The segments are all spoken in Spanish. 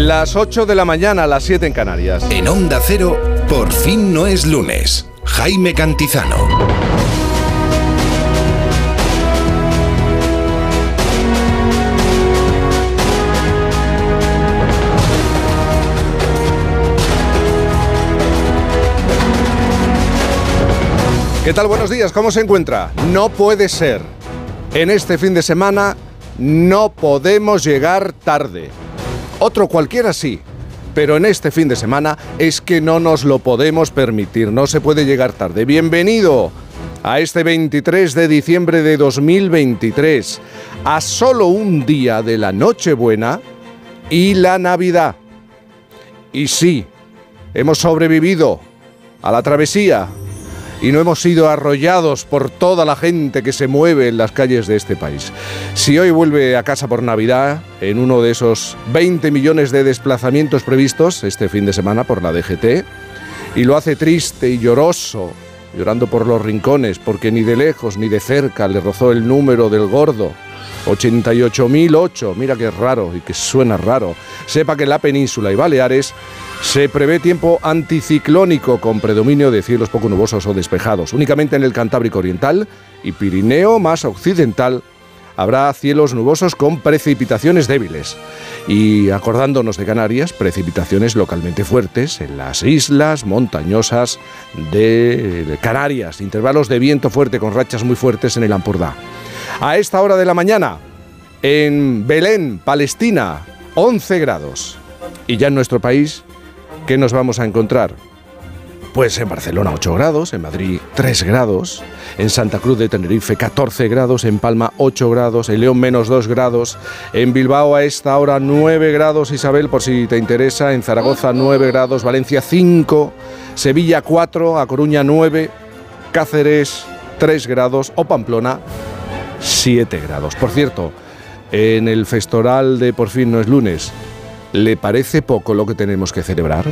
Las 8 de la mañana, las 7 en Canarias. En Onda Cero, por fin no es lunes. Jaime Cantizano. ¿Qué tal? Buenos días, ¿cómo se encuentra? No puede ser. En este fin de semana no podemos llegar tarde. Otro cualquiera sí, pero en este fin de semana es que no nos lo podemos permitir, no se puede llegar tarde. Bienvenido a este 23 de diciembre de 2023, a solo un día de la Nochebuena y la Navidad. Y sí, hemos sobrevivido a la travesía y no hemos sido arrollados por toda la gente que se mueve en las calles de este país. Si hoy vuelve a casa por Navidad, en uno de esos 20 millones de desplazamientos previstos este fin de semana por la DGT, y lo hace triste y lloroso, llorando por los rincones, porque ni de lejos ni de cerca le rozó el número del gordo, 88.008, mira que raro y que suena raro. Sepa que en la península y Baleares se prevé tiempo anticiclónico con predominio de cielos poco nubosos o despejados. Únicamente en el Cantábrico Oriental y Pirineo más occidental habrá cielos nubosos con precipitaciones débiles. Y acordándonos de Canarias, precipitaciones localmente fuertes en las islas montañosas de Canarias, intervalos de viento fuerte con rachas muy fuertes en el Ampurdá. A esta hora de la mañana, en Belén, Palestina, 11 grados. Y ya en nuestro país, ¿qué nos vamos a encontrar? Pues en Barcelona 8 grados, en Madrid 3 grados, en Santa Cruz de Tenerife 14 grados, en Palma 8 grados, en León menos 2 grados, en Bilbao a esta hora 9 grados, Isabel, por si te interesa, en Zaragoza 9 grados, Valencia 5, Sevilla 4, A Coruña 9, Cáceres 3 grados o Pamplona 7 grados. Por cierto, en el festoral de Por fin no es lunes, ¿le parece poco lo que tenemos que celebrar?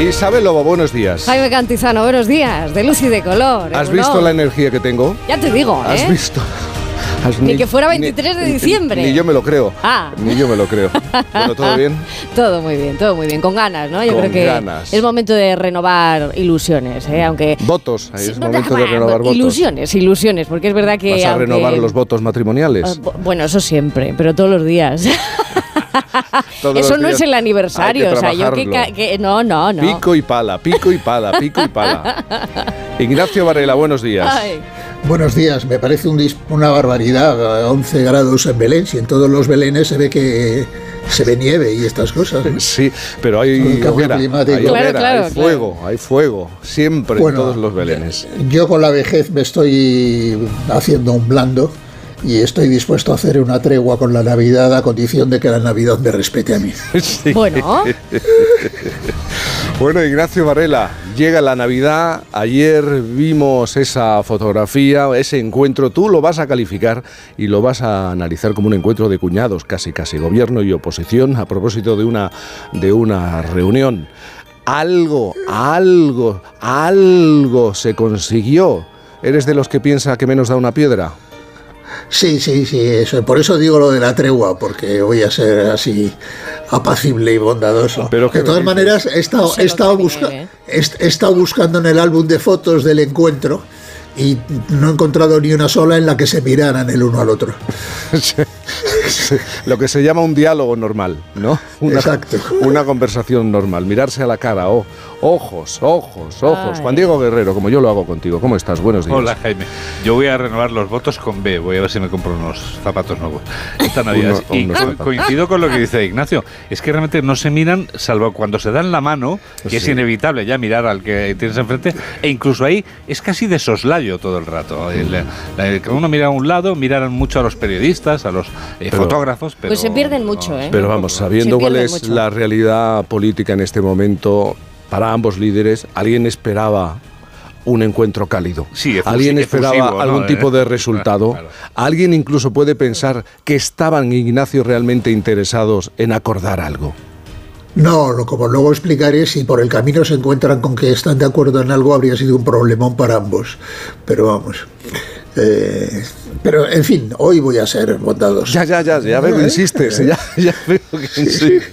Isabel Lobo, buenos días. Jaime Cantizano, buenos días, de luz y de color. ¿Has ¿o visto la energía que tengo? Ya te digo, ¿eh? ¿Has visto? Ni que fuera 23 de diciembre. Ni, yo me lo creo. Ah. Ni yo me lo creo. Bueno, ¿todo bien? Todo muy bien, todo muy bien, con ganas, ¿no? Yo Con creo que ganas. es momento de renovar ilusiones, ¿eh? Aunque... Votos. Ahí Sí, es momento de renovar votos. Ilusiones, ilusiones, porque es verdad que... ¿Vas a aunque- renovar los votos matrimoniales? Ah, bu- Bueno, eso siempre, pero todos los días. Eso no es el aniversario, o sea, yo que, que- No, no, no. Pico y pala, pico y pala, pico y pala. Ignacio Varela, buenos días. Ay. Buenos días, me parece un una barbaridad, eh, 11 grados en Belén, si en todos los Belenes se ve que se ve nieve y estas cosas. ¿no? Sí, pero hay hoguera, climático. hay, Claro, hoguera, claro, hay claro. fuego, hay fuego, siempre Bueno, en todos los belenes. Yo con la vejez me estoy haciendo un blando y estoy dispuesto a hacer una tregua con la Navidad a condición de que la Navidad me respete a mí. Sí. Bueno, Bueno, Ignacio Varela, llega la Navidad. Ayer vimos esa fotografía, ese encuentro. Tú lo vas a calificar y lo vas a analizar como un encuentro de cuñados, casi casi gobierno y oposición, a propósito de una, de una reunión. Algo, algo, algo se consiguió. ¿Eres de los que piensa que menos da una piedra? Sí, sí, sí, eso. Por eso digo lo de la tregua, porque voy a ser así apacible y bondadoso. Pero ¿qué de todas maneras, he estado, Se he, estado nota busca- nieve, ¿eh? he- he estado buscando en el álbum de fotos del encuentro y no he encontrado ni una sola en la que se miraran el uno al otro. Lo que se llama un diálogo normal, ¿no? Una, Exacto. Una conversación normal, mirarse a la cara, oh, ojos, ojos, ojos. Ay. Juan Diego Guerrero, como yo lo hago contigo, ¿cómo estás? Buenos días. Hola Jaime, yo voy a renovar los votos con B, voy a ver si me compro unos zapatos nuevos esta Navidad. Uno- y unos co- zapatos. coincido con lo que dice Ignacio, es que realmente no se miran, salvo cuando se dan la mano, que es inevitable ya mirar al que tienes enfrente, e incluso ahí es casi de soslayo todo el rato. El- la- uno mira a un lado, miran mucho a los periodistas, a los eh, Pero- fotógrafos, pero... Pues se pierden mucho, ¿eh? Pero vamos, sabiendo cuál es mucho. la realidad política en este momento para ambos líderes, ¿alguien esperaba un encuentro cálido? Sí, efusi- ¿Alguien esperaba efusivo, algún tipo de resultado? claro. ¿Alguien incluso puede pensar que estaban Ignacio realmente interesados en acordar algo? No, lo, como luego explicaré, si por el camino se encuentran con que están de acuerdo en algo, habría sido un problemón para ambos. Pero vamos. Eh, pero, en fin, hoy voy a ser bondadoso. Ya, ya, ya, ya veo que insistes. Ya, ya veo que insistes.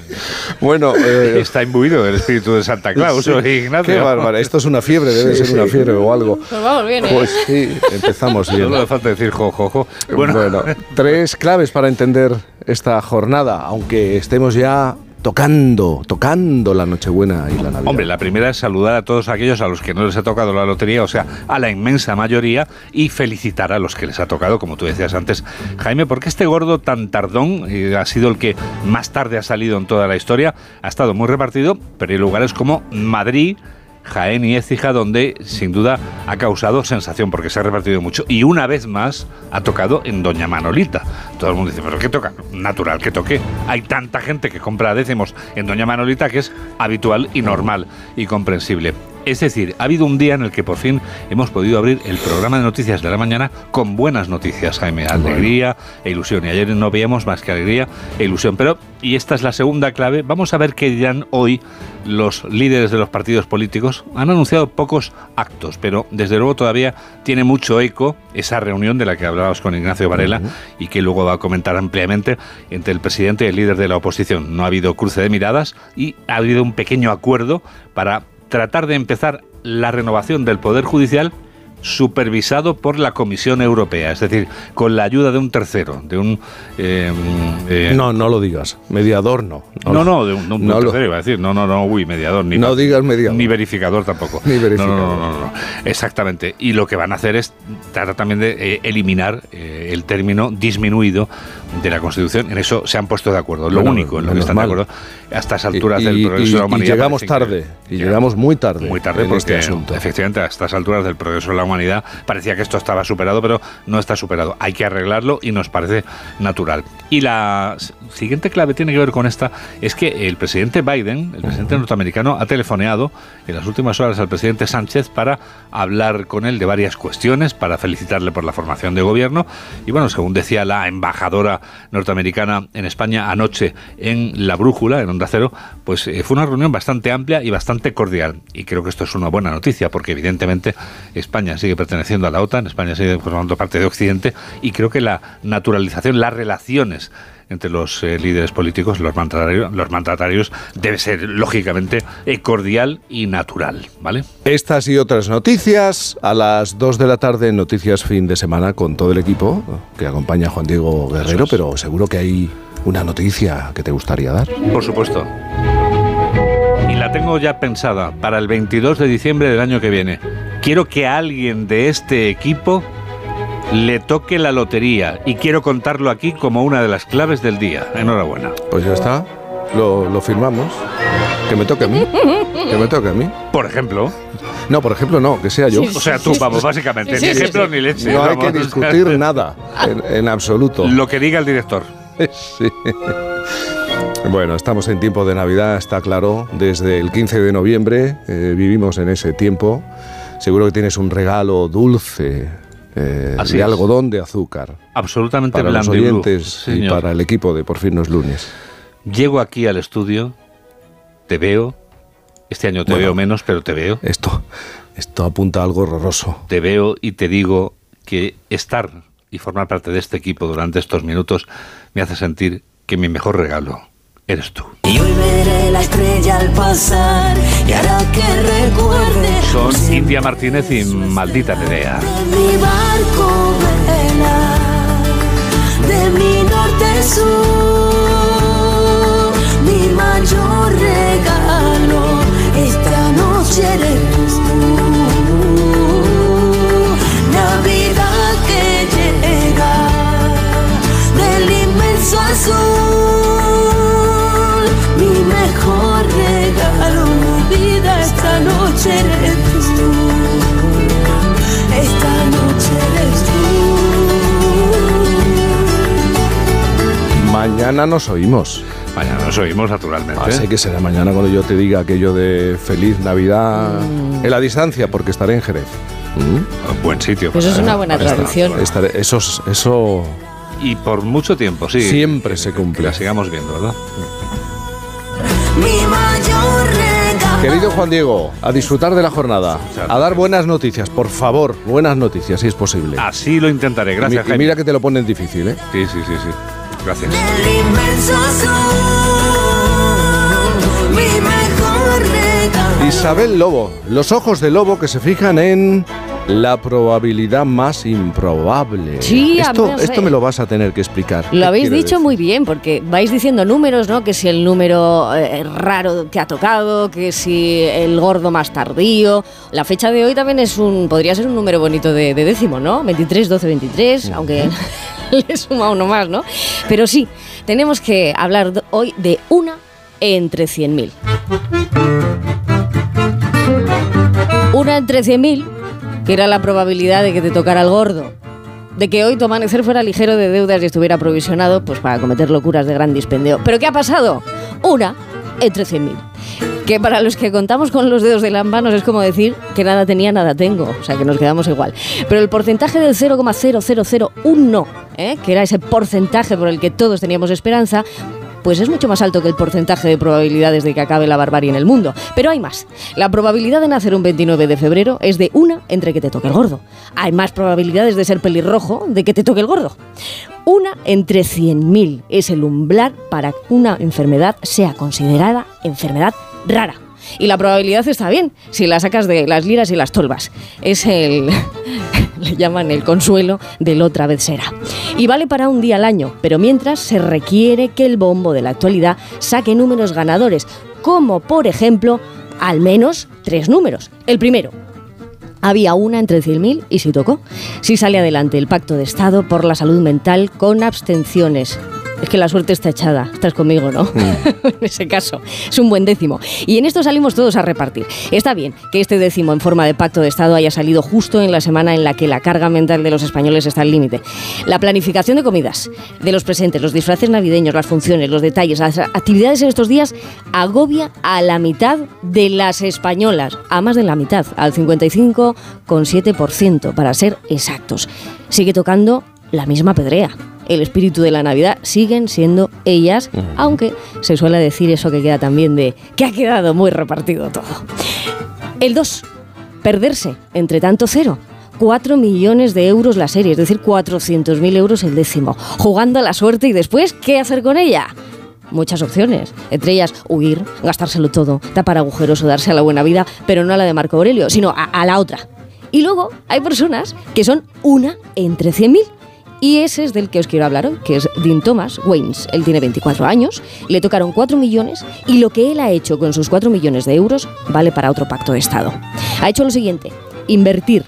Bueno, eh, está imbuido el espíritu de Santa Claus, Ignacio. Qué bárbaro. Esto es una fiebre, debe ser una fiebre o algo. Pues vamos bien, ¿eh? Pues sí, empezamos bien. No le falta decir jo, Bueno. bueno, tres claves para entender esta jornada, aunque estemos ya tocando, tocando la Nochebuena y la Navidad. Hombre, la primera es saludar a todos aquellos a los que no les ha tocado la lotería, o sea, a la inmensa mayoría, y felicitar a los que les ha tocado, como tú decías antes, Jaime, porque este gordo tan tardón ha sido el que más tarde ha salido en toda la historia, ha estado muy repartido, pero hay lugares como Madrid, Jaén y Écija, donde sin duda ha causado sensación porque se ha repartido mucho. Y una vez más ha tocado en Doña Manolita. Todo el mundo dice, ¿pero qué toca? Natural que toque. Hay tanta gente que compra décimos en Doña Manolita que es habitual y normal y comprensible. Es decir, ha habido un día en el que por fin hemos podido abrir el programa de noticias de la mañana con buenas noticias, Jaime. Alegría e ilusión. Y ayer no veíamos más que alegría e ilusión. Pero, y esta es la segunda clave, vamos a ver qué dirán hoy los líderes de los partidos políticos. Han anunciado pocos actos, pero desde luego todavía tiene mucho eco esa reunión de la que hablábamos con Ignacio Varela y que luego va a comentar ampliamente entre el presidente y el líder de la oposición. No ha habido cruce de miradas y ha habido un pequeño acuerdo para tratar de empezar la renovación del Poder Judicial supervisado por la Comisión Europea, es decir, con la ayuda de un tercero, de un... Eh, eh, no, no lo digas, mediador no. No, no, de un, tercero iba a decir, no, no, no, uy, mediador, ni... No digas mediador. Ni verificador tampoco. Ni verificador. No, no, no, exactamente. Y lo que van a hacer es tratar también de eh, eliminar el término disminuido de la Constitución. En eso se han puesto de acuerdo, lo único en lo que están de acuerdo a estas alturas del progreso de la humanidad. Y llegamos tarde, y llegamos muy tarde. Muy tarde porque, este asunto. efectivamente, a estas alturas del progreso de la humanidad parecía que esto estaba superado, pero no está superado. Hay que arreglarlo y nos parece natural. Y la siguiente clave tiene que ver con esta, es que el presidente Biden, el presidente norteamericano, ha telefoneado en las últimas horas al presidente Sánchez para hablar con él de varias cuestiones, para felicitarle por la formación de gobierno. Y bueno, según decía la embajadora norteamericana en España anoche en La Brújula, en Onda Cero, pues eh, fue una reunión bastante amplia y bastante cordial. Y creo que esto es una buena noticia, porque evidentemente España sigue perteneciendo a la OTAN, España sigue formando parte de Occidente, y creo que la naturalización, las relaciones entre los eh, líderes políticos, los mandatarios, los mandatarios, debe ser lógicamente eh, cordial y natural, ¿vale? Estas y otras noticias a las 2 de la tarde Noticias Fin de Semana con todo el equipo que acompaña a Juan Diego Guerrero, pero seguro que hay una noticia que te gustaría dar. Por supuesto. Y la tengo ya pensada para el 22 de diciembre del año que viene. Quiero que alguien de este equipo le toque la lotería y quiero contarlo aquí como una de las claves del día. Enhorabuena. Pues ya está, lo, firmamos. Que me toque a mí. Que me toque a mí. Por ejemplo. No, por ejemplo, no, que sea yo. o sea, tú, vamos, básicamente. ni ejemplo ni leche. No hay que discutir nada, en, absoluto. Lo que diga el director. Sí. Bueno, estamos en tiempo de Navidad, está claro. Desde el 15 de noviembre eh, vivimos en ese tiempo. Seguro que tienes un regalo dulce eh, de algodón de azúcar. Absolutamente para los oyentes y, para el equipo de Por fin no es lunes. Llego aquí al estudio, te veo. Este año te veo menos, pero te veo. Esto, esto apunta a algo horroroso. Te veo y te digo que estar y formar parte de este equipo durante estos minutos me hace sentir que mi mejor regalo eres tú. Y hoy veré la estrella al pasar y hará que recuerde. Son India Martínez y Maldita Nerea. De mi barco vela, de mi norte sur, mi mayor regalo esta noche eres tú. Navidad que llega del inmenso azul. Mañana nos oímos. Mañana nos oímos naturalmente. Así que será mañana cuando yo te diga aquello de feliz Navidad mm. en la distancia, porque estaré en Jerez. ¿Mm? Buen sitio. Eso es una buena tradición. eso, eso y por mucho tiempo, sí. Siempre se cumple. la sigamos viendo, ¿verdad? mi mayor regalo. Querido Juan Diego, a disfrutar de la jornada, a dar buenas noticias, por favor, buenas noticias, si es posible. Así lo intentaré. Gracias, y mira que te lo ponen difícil, ¿eh? Sí, sí, sí, sí. Gracias. Del inmenso azul, mi mejor regalo. Isabel Lobo, los ojos de Lobo que se fijan en la probabilidad más improbable. Sí, esto, esto me lo vas a tener que explicar. Lo ¿Qué habéis dicho decir? muy bien, porque vais diciendo números, ¿no? Que si el número eh, raro que ha tocado, que si el gordo más tardío. La fecha de hoy también es un, podría ser un número bonito de, de décimo, ¿no? 23, 12, 23, aunque le suma uno más, ¿no? Pero sí, tenemos que hablar hoy de una entre 100.000. Una entre 100.000, que era la probabilidad de que te tocara el gordo de que hoy tu amanecer fuera ligero de deudas y estuviera provisionado pues para cometer locuras de gran dispendio. ¿Pero qué ha pasado? Una entre 100.000. Que para los que contamos con los dedos de las manos es como decir que nada tenía, nada tengo. O sea, que nos quedamos igual. Pero el porcentaje del 0,0001, ¿eh? que era ese porcentaje por el que todos teníamos esperanza, pues es mucho más alto que el porcentaje de probabilidades de que acabe la barbarie en el mundo. Pero hay más. La probabilidad de nacer un 29 de febrero es de una entre que te toque el gordo. Hay más probabilidades de ser pelirrojo de que te toque el gordo. Una entre 100.000 es el umbral para que una enfermedad sea considerada enfermedad rara. Y la probabilidad está bien si la sacas de las liras y las tolvas. Es el. le llaman el consuelo del otra vez será. Y vale para un día al año, pero mientras se requiere que el bombo de la actualidad saque números ganadores, como por ejemplo, al menos tres números. El primero, había una entre 100.000 y si tocó. Si sale adelante el Pacto de Estado por la salud mental con abstenciones. Es que la suerte está echada. Estás conmigo, ¿no? en ese caso. Es un buen décimo. Y en esto salimos todos a repartir. Está bien que este décimo en forma de pacto de Estado haya salido justo en la semana en la que la carga mental de los españoles está al límite. La planificación de comidas, de los presentes, los disfraces navideños, las funciones, los detalles, las actividades en estos días agobia a la mitad de las españolas. A más de la mitad, al 55,7% para ser exactos. Sigue tocando la misma pedrea. El espíritu de la Navidad siguen siendo ellas, aunque se suele decir eso que queda también de que ha quedado muy repartido todo. El 2. Perderse entre tanto cero. 4 millones de euros la serie, es decir, 400.000 euros el décimo. Jugando a la suerte y después, ¿qué hacer con ella? Muchas opciones, entre ellas huir, gastárselo todo, tapar agujeros o darse a la buena vida, pero no a la de Marco Aurelio, sino a, a la otra. Y luego hay personas que son una entre 100.000. Y ese es del que os quiero hablar hoy, que es Dean Thomas Waynes. Él tiene 24 años, le tocaron 4 millones y lo que él ha hecho con sus 4 millones de euros vale para otro pacto de Estado. Ha hecho lo siguiente, invertir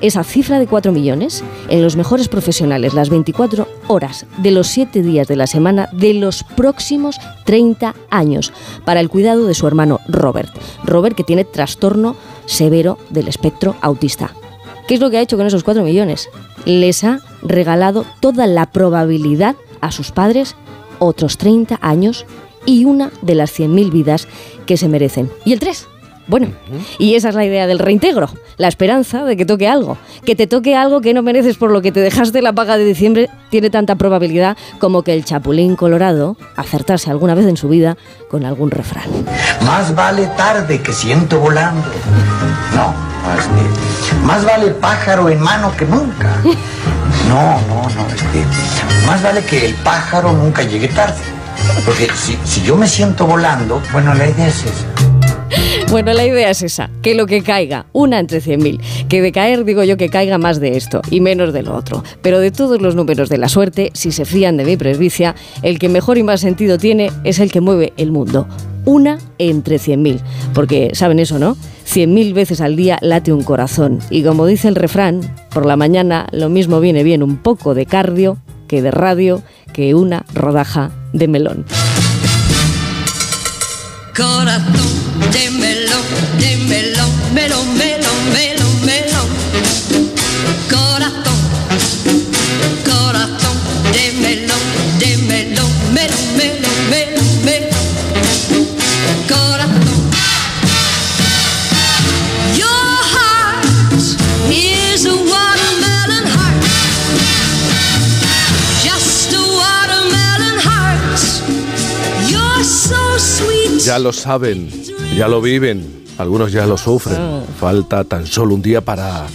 esa cifra de 4 millones en los mejores profesionales las 24 horas de los 7 días de la semana de los próximos 30 años para el cuidado de su hermano Robert. Robert que tiene trastorno severo del espectro autista. ¿Qué es lo que ha hecho con esos 4 millones? Les ha regalado toda la probabilidad a sus padres, otros 30 años y una de las 100.000 vidas que se merecen. ¿Y el 3? Bueno, y esa es la idea del reintegro, la esperanza de que toque algo, que te toque algo que no mereces por lo que te dejaste la paga de diciembre tiene tanta probabilidad como que el chapulín colorado acertase alguna vez en su vida con algún refrán. Más vale tarde que ciento volando. No, no, este. Más vale pájaro en mano que nunca. No, no, no, este. Más vale que el pájaro nunca llegue tarde. Porque si, si yo me siento volando, bueno, la idea es esa. Bueno, la idea es esa, que lo que caiga, una entre 100.000, que de caer digo yo que caiga más de esto y menos de lo otro. Pero de todos los números de la suerte, si se fían de mi presbicia, el que mejor y más sentido tiene es el que mueve el mundo. Una entre 100.000. Porque, ¿saben eso, no? 100.000 veces al día late un corazón. Y como dice el refrán, por la mañana lo mismo viene bien un poco de cardio que de radio que una rodaja de melón. Corazón de ya lo saben, ya lo viven, algunos ya lo sufren. Falta tan solo un día para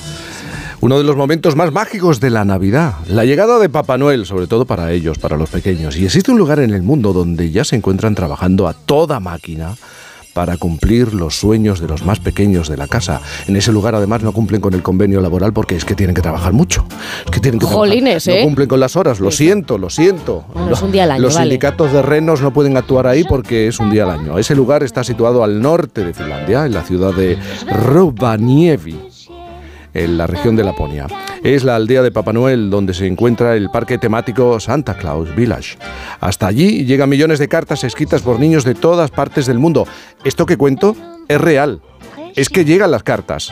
uno de los momentos más mágicos de la Navidad, la llegada de Papá Noel, sobre todo para ellos, para los pequeños. Y existe un lugar en el mundo donde ya se encuentran trabajando a toda máquina para cumplir los sueños de los más pequeños de la casa. En ese lugar además no cumplen con el convenio laboral porque es que tienen que trabajar mucho. Es que tienen que Jolines, trabajar. ¿eh? No cumplen con las horas, lo siento, lo siento. Bueno, es un día al año, Los vale. sindicatos de renos no pueden actuar ahí porque es un día al año. Ese lugar está situado al norte de Finlandia, en la ciudad de Rovaniemi en la región de Laponia. Es la aldea de Papá Noel donde se encuentra el parque temático Santa Claus Village. Hasta allí llegan millones de cartas escritas por niños de todas partes del mundo. Esto que cuento es real. Es que llegan las cartas.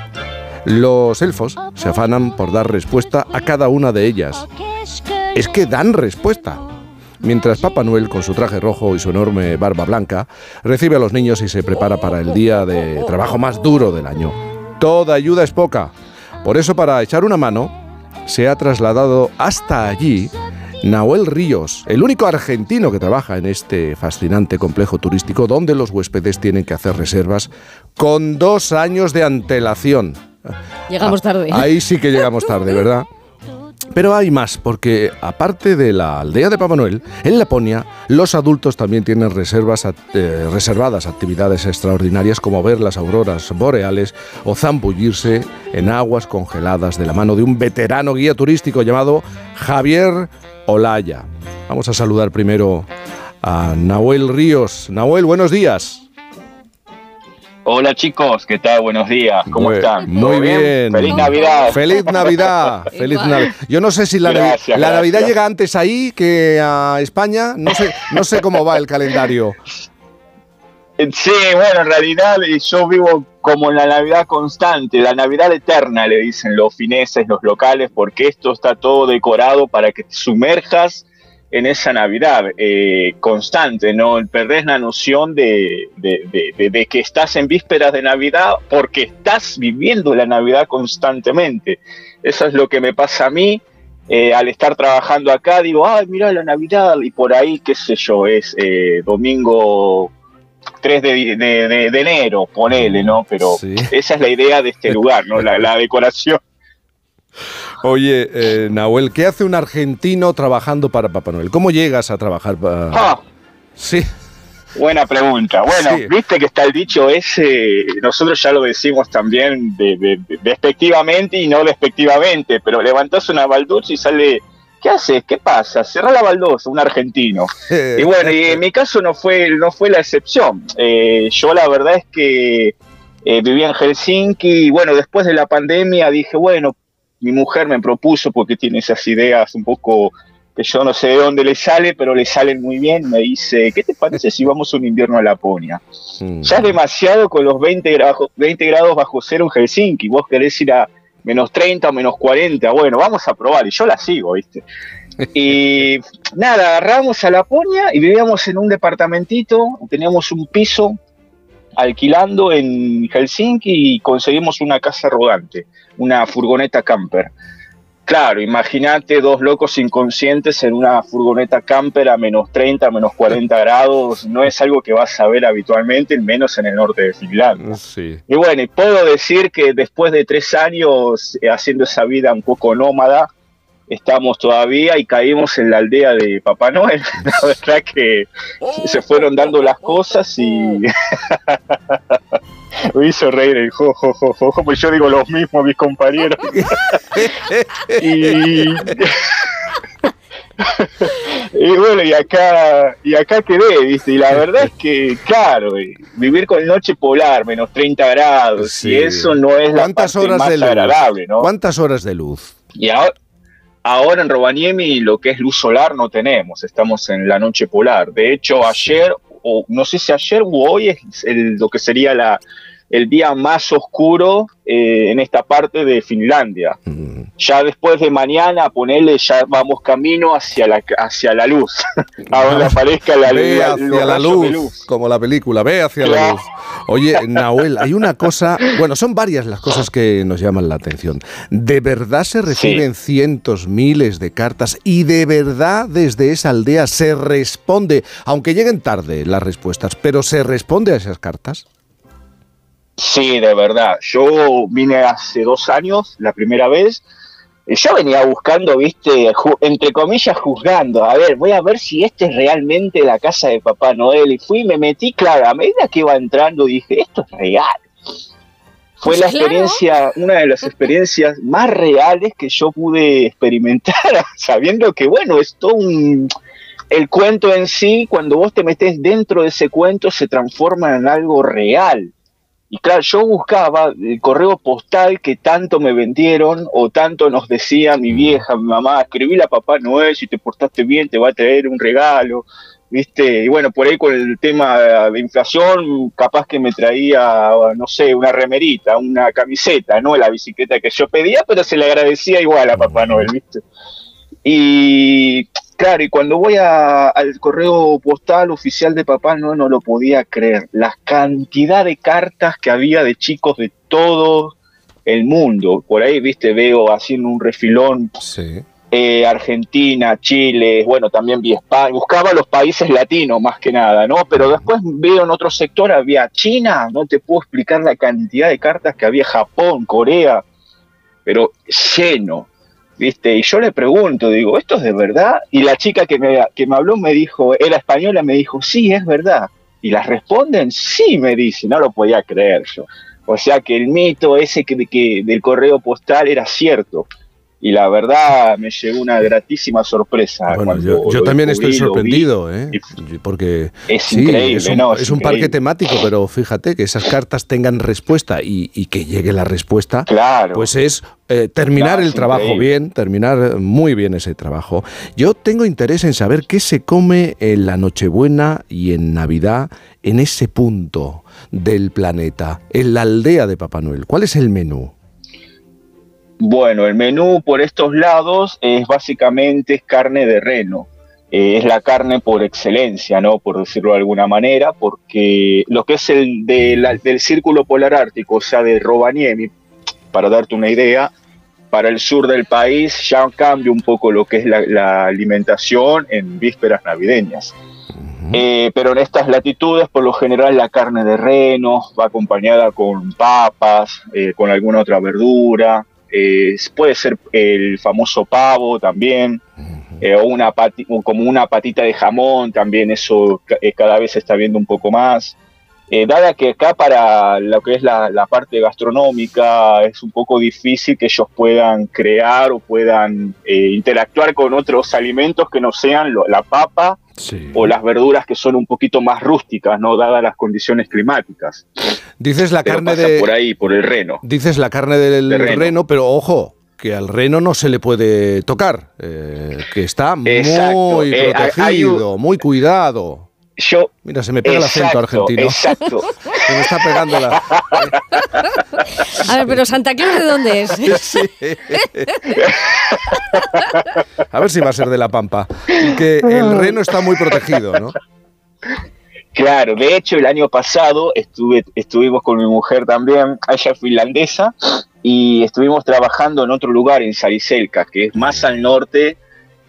Los elfos se afanan por dar respuesta a cada una de ellas. Es que dan respuesta. Mientras Papá Noel, con su traje rojo y su enorme barba blanca, recibe a los niños y se prepara para el día de trabajo más duro del año. Toda ayuda es poca. Por eso, para echar una mano, se ha trasladado hasta allí Nahuel Ríos, el único argentino que trabaja en este fascinante complejo turístico donde los huéspedes tienen que hacer reservas con dos años de antelación. Llegamos tarde. Ah, Ahí sí que llegamos tarde, ¿verdad? Pero hay más, porque aparte de la aldea de Papá Noel, en Laponia los adultos también tienen reservas, eh, reservadas actividades extraordinarias como ver las auroras boreales o zambullirse en aguas congeladas de la mano de un veterano guía turístico llamado Javier Olaya. Vamos a saludar primero a Nahuel Ríos. Nahuel, buenos días. Hola chicos, ¿qué tal? Buenos días, ¿cómo están? Muy ¿Todo bien. Feliz Navidad. Feliz Navidad. Feliz. Navidad. Yo no sé si la, Navidad llega antes ahí que a España. No sé, no sé cómo va el calendario. Sí, bueno, en realidad eh, yo vivo como en la Navidad constante, la Navidad eterna, le dicen los fineses, los locales, porque esto está todo decorado para que te sumerjas en esa Navidad eh, constante, ¿no? Perdés la noción de, de- de- de- de que estás en vísperas de Navidad porque estás viviendo la Navidad constantemente. Eso es lo que me pasa a mí. eh, al estar trabajando acá, digo, ay, mira la Navidad, y por ahí, qué sé yo, es eh, domingo 3 de, de- de- de enero, ponele, ¿no? Pero Sí. esa es la idea de este lugar, ¿no? La, la decoración. Oye, eh, Nahuel, ¿qué hace un argentino trabajando para Papá Noel? ¿Cómo llegas a trabajar para.? Ah, Sí. buena pregunta. Bueno, Sí. viste que está el dicho ese, nosotros ya lo decimos también de, de- de- despectivamente y no despectivamente, pero levantás una baldosa y sale, ¿qué haces? ¿Qué pasa? Cerrá la baldosa, un argentino. Y bueno, y en mi caso no fue, no fue la excepción. Eh, yo la verdad es que eh, vivía en Helsinki y bueno, después de la pandemia dije, bueno, mi mujer me propuso porque tiene esas ideas un poco que yo no sé de dónde le sale, pero le salen muy bien. Me dice, ¿qué te parece si vamos un invierno a Laponia? Mm. Ya es demasiado con los 20 grados, 20 grados bajo cero en Helsinki. Vos querés ir a menos 30 o menos 40. Bueno, vamos a probar. Y yo la sigo, ¿viste? Y nada, agarramos a Laponia y vivíamos en un departamentito. Teníamos un piso alquilando en Helsinki y conseguimos una casa rodante, una furgoneta camper. Claro, imagínate dos locos inconscientes en una furgoneta camper a menos 30, menos 40 grados. No es algo que vas a ver habitualmente, menos en el norte de Finlandia. Sí. Y bueno, puedo decir que después de tres años eh, haciendo esa vida un poco nómada, estamos todavía y caímos en la aldea de Papá Noel. La verdad que se fueron dando las cosas y me hizo reír el jo, jo, jo, jo, jo, pues yo digo lo mismo a mis compañeros. y... y bueno, y acá, y acá quedé, ¿viste? Y la verdad es que, claro, vivir con noche polar, menos 30 grados, Sí. y eso no es la ¿Cuántas parte horas más de luz? agradable, ¿no? ¿Cuántas horas de luz? Y ahora, ahora en Rovaniemi lo que es luz solar no tenemos, estamos en la noche polar. De hecho, ayer, o no sé si ayer u hoy es el- lo que sería la, el día más oscuro eh, en esta parte de Finlandia. Mm. Ya después de mañana, ponele, ya vamos camino hacia la, hacia la luz, a donde aparezca la, Ve la- hacia la luz, como la película, ve hacia la luz. Oye, Nahuel, hay una cosa, bueno, son varias las cosas que nos llaman la atención. ¿De verdad se reciben cientos, miles de cartas y de verdad desde esa aldea se responde, aunque lleguen tarde las respuestas, pero se responde a esas cartas? Sí, de verdad. Yo vine hace dos años, la primera vez. y Yo venía buscando, viste, entre comillas, juzgando. A ver, voy a ver si esta es realmente la casa de Papá Noel. Y fui y me metí, claro, a medida que iba entrando dije, esto es real. Fue Pues la claro. experiencia, una de las experiencias más reales que yo pude experimentar, sabiendo que, bueno, es todo un... El cuento en sí, cuando vos te metes dentro de ese cuento, se transforma en algo real. Y claro, yo buscaba el correo postal que tanto me vendieron o tanto nos decía mi vieja, mi mamá, escribíle a Papá Noel, si te portaste bien te va a traer un regalo, ¿viste? Y bueno, por ahí con el tema de inflación, capaz que me traía, no sé, una remerita, una camiseta, ¿no? La bicicleta que yo pedía, pero se le agradecía igual a Papá Noel, ¿viste? Y claro, y cuando voy a- al correo postal oficial de papá, no, no lo podía creer. La cantidad de cartas que había de chicos de todo el mundo. Por ahí, viste, veo haciendo un refilón Sí. eh, Argentina, Chile, bueno, también vi España, buscaba los países latinos más que nada, ¿no? Pero después veo en otro sector, había China, no te puedo explicar la cantidad de cartas que había Japón, Corea, pero lleno, ¿viste? Y yo le pregunto, digo, ¿esto es de verdad? Y la chica que me, que me habló me dijo, era española, me dijo, sí, es verdad. Y las responden, sí, me dice, no lo podía creer yo. O sea que el mito ese que, que del correo postal era cierto. Y la verdad me llegó una gratísima sorpresa. Bueno, cuando yo, también estoy vi. sorprendido, ¿eh? Porque Es sí, increíble, es un, ¿no? es Es un parque temático, pero fíjate que esas cartas tengan respuesta y, y que llegue la respuesta, Claro. pues es eh, terminar Claro, el trabajo increíble. bien, terminar muy bien ese trabajo. Yo tengo interés en saber qué se come en la Nochebuena y en Navidad en ese punto del planeta, en la aldea de Papá Noel. ¿Cuál es el menú? Bueno, el menú por estos lados es básicamente carne de reno. Eh, es la carne por excelencia, ¿no? Por decirlo de alguna manera, porque lo que es el de la- del círculo polar ártico, o sea, de Rovaniemi, para darte una idea, para el sur del país ya cambia un poco lo que es la, la alimentación en vísperas navideñas. Eh, pero en estas latitudes, por lo general, la carne de reno va acompañada con papas, eh, con alguna otra verdura. Eh, puede ser el famoso pavo también, eh, o una pati- como una patita de jamón, también eso eh, cada vez se está viendo un poco más. Dada que acá para lo que es la, la parte gastronómica es un poco difícil que ellos puedan crear o puedan interactuar con otros alimentos que no sean lo- la papa Sí. o las verduras que son un poquito más rústicas, no dadas las condiciones climáticas. Dices la Pero carne pasa de por ahí, por el reno. Dices la carne del De reno. reno. pero ojo, que al reno no se le puede tocar, eh, que está Exacto, muy eh, hay- hay un- protegido, muy cuidado. Yo, Mira, se me pega el acento exacto, argentino. exacto. Se me está pegando la... A ver, pero Santa Claus de dónde es? Sí. A ver si va a ser de la pampa. Que el reno está muy protegido, ¿no? Claro, de hecho el año pasado estuve, estuvimos con mi mujer también, ella es finlandesa, y estuvimos trabajando en otro lugar, en Sariselka, que es más al norte,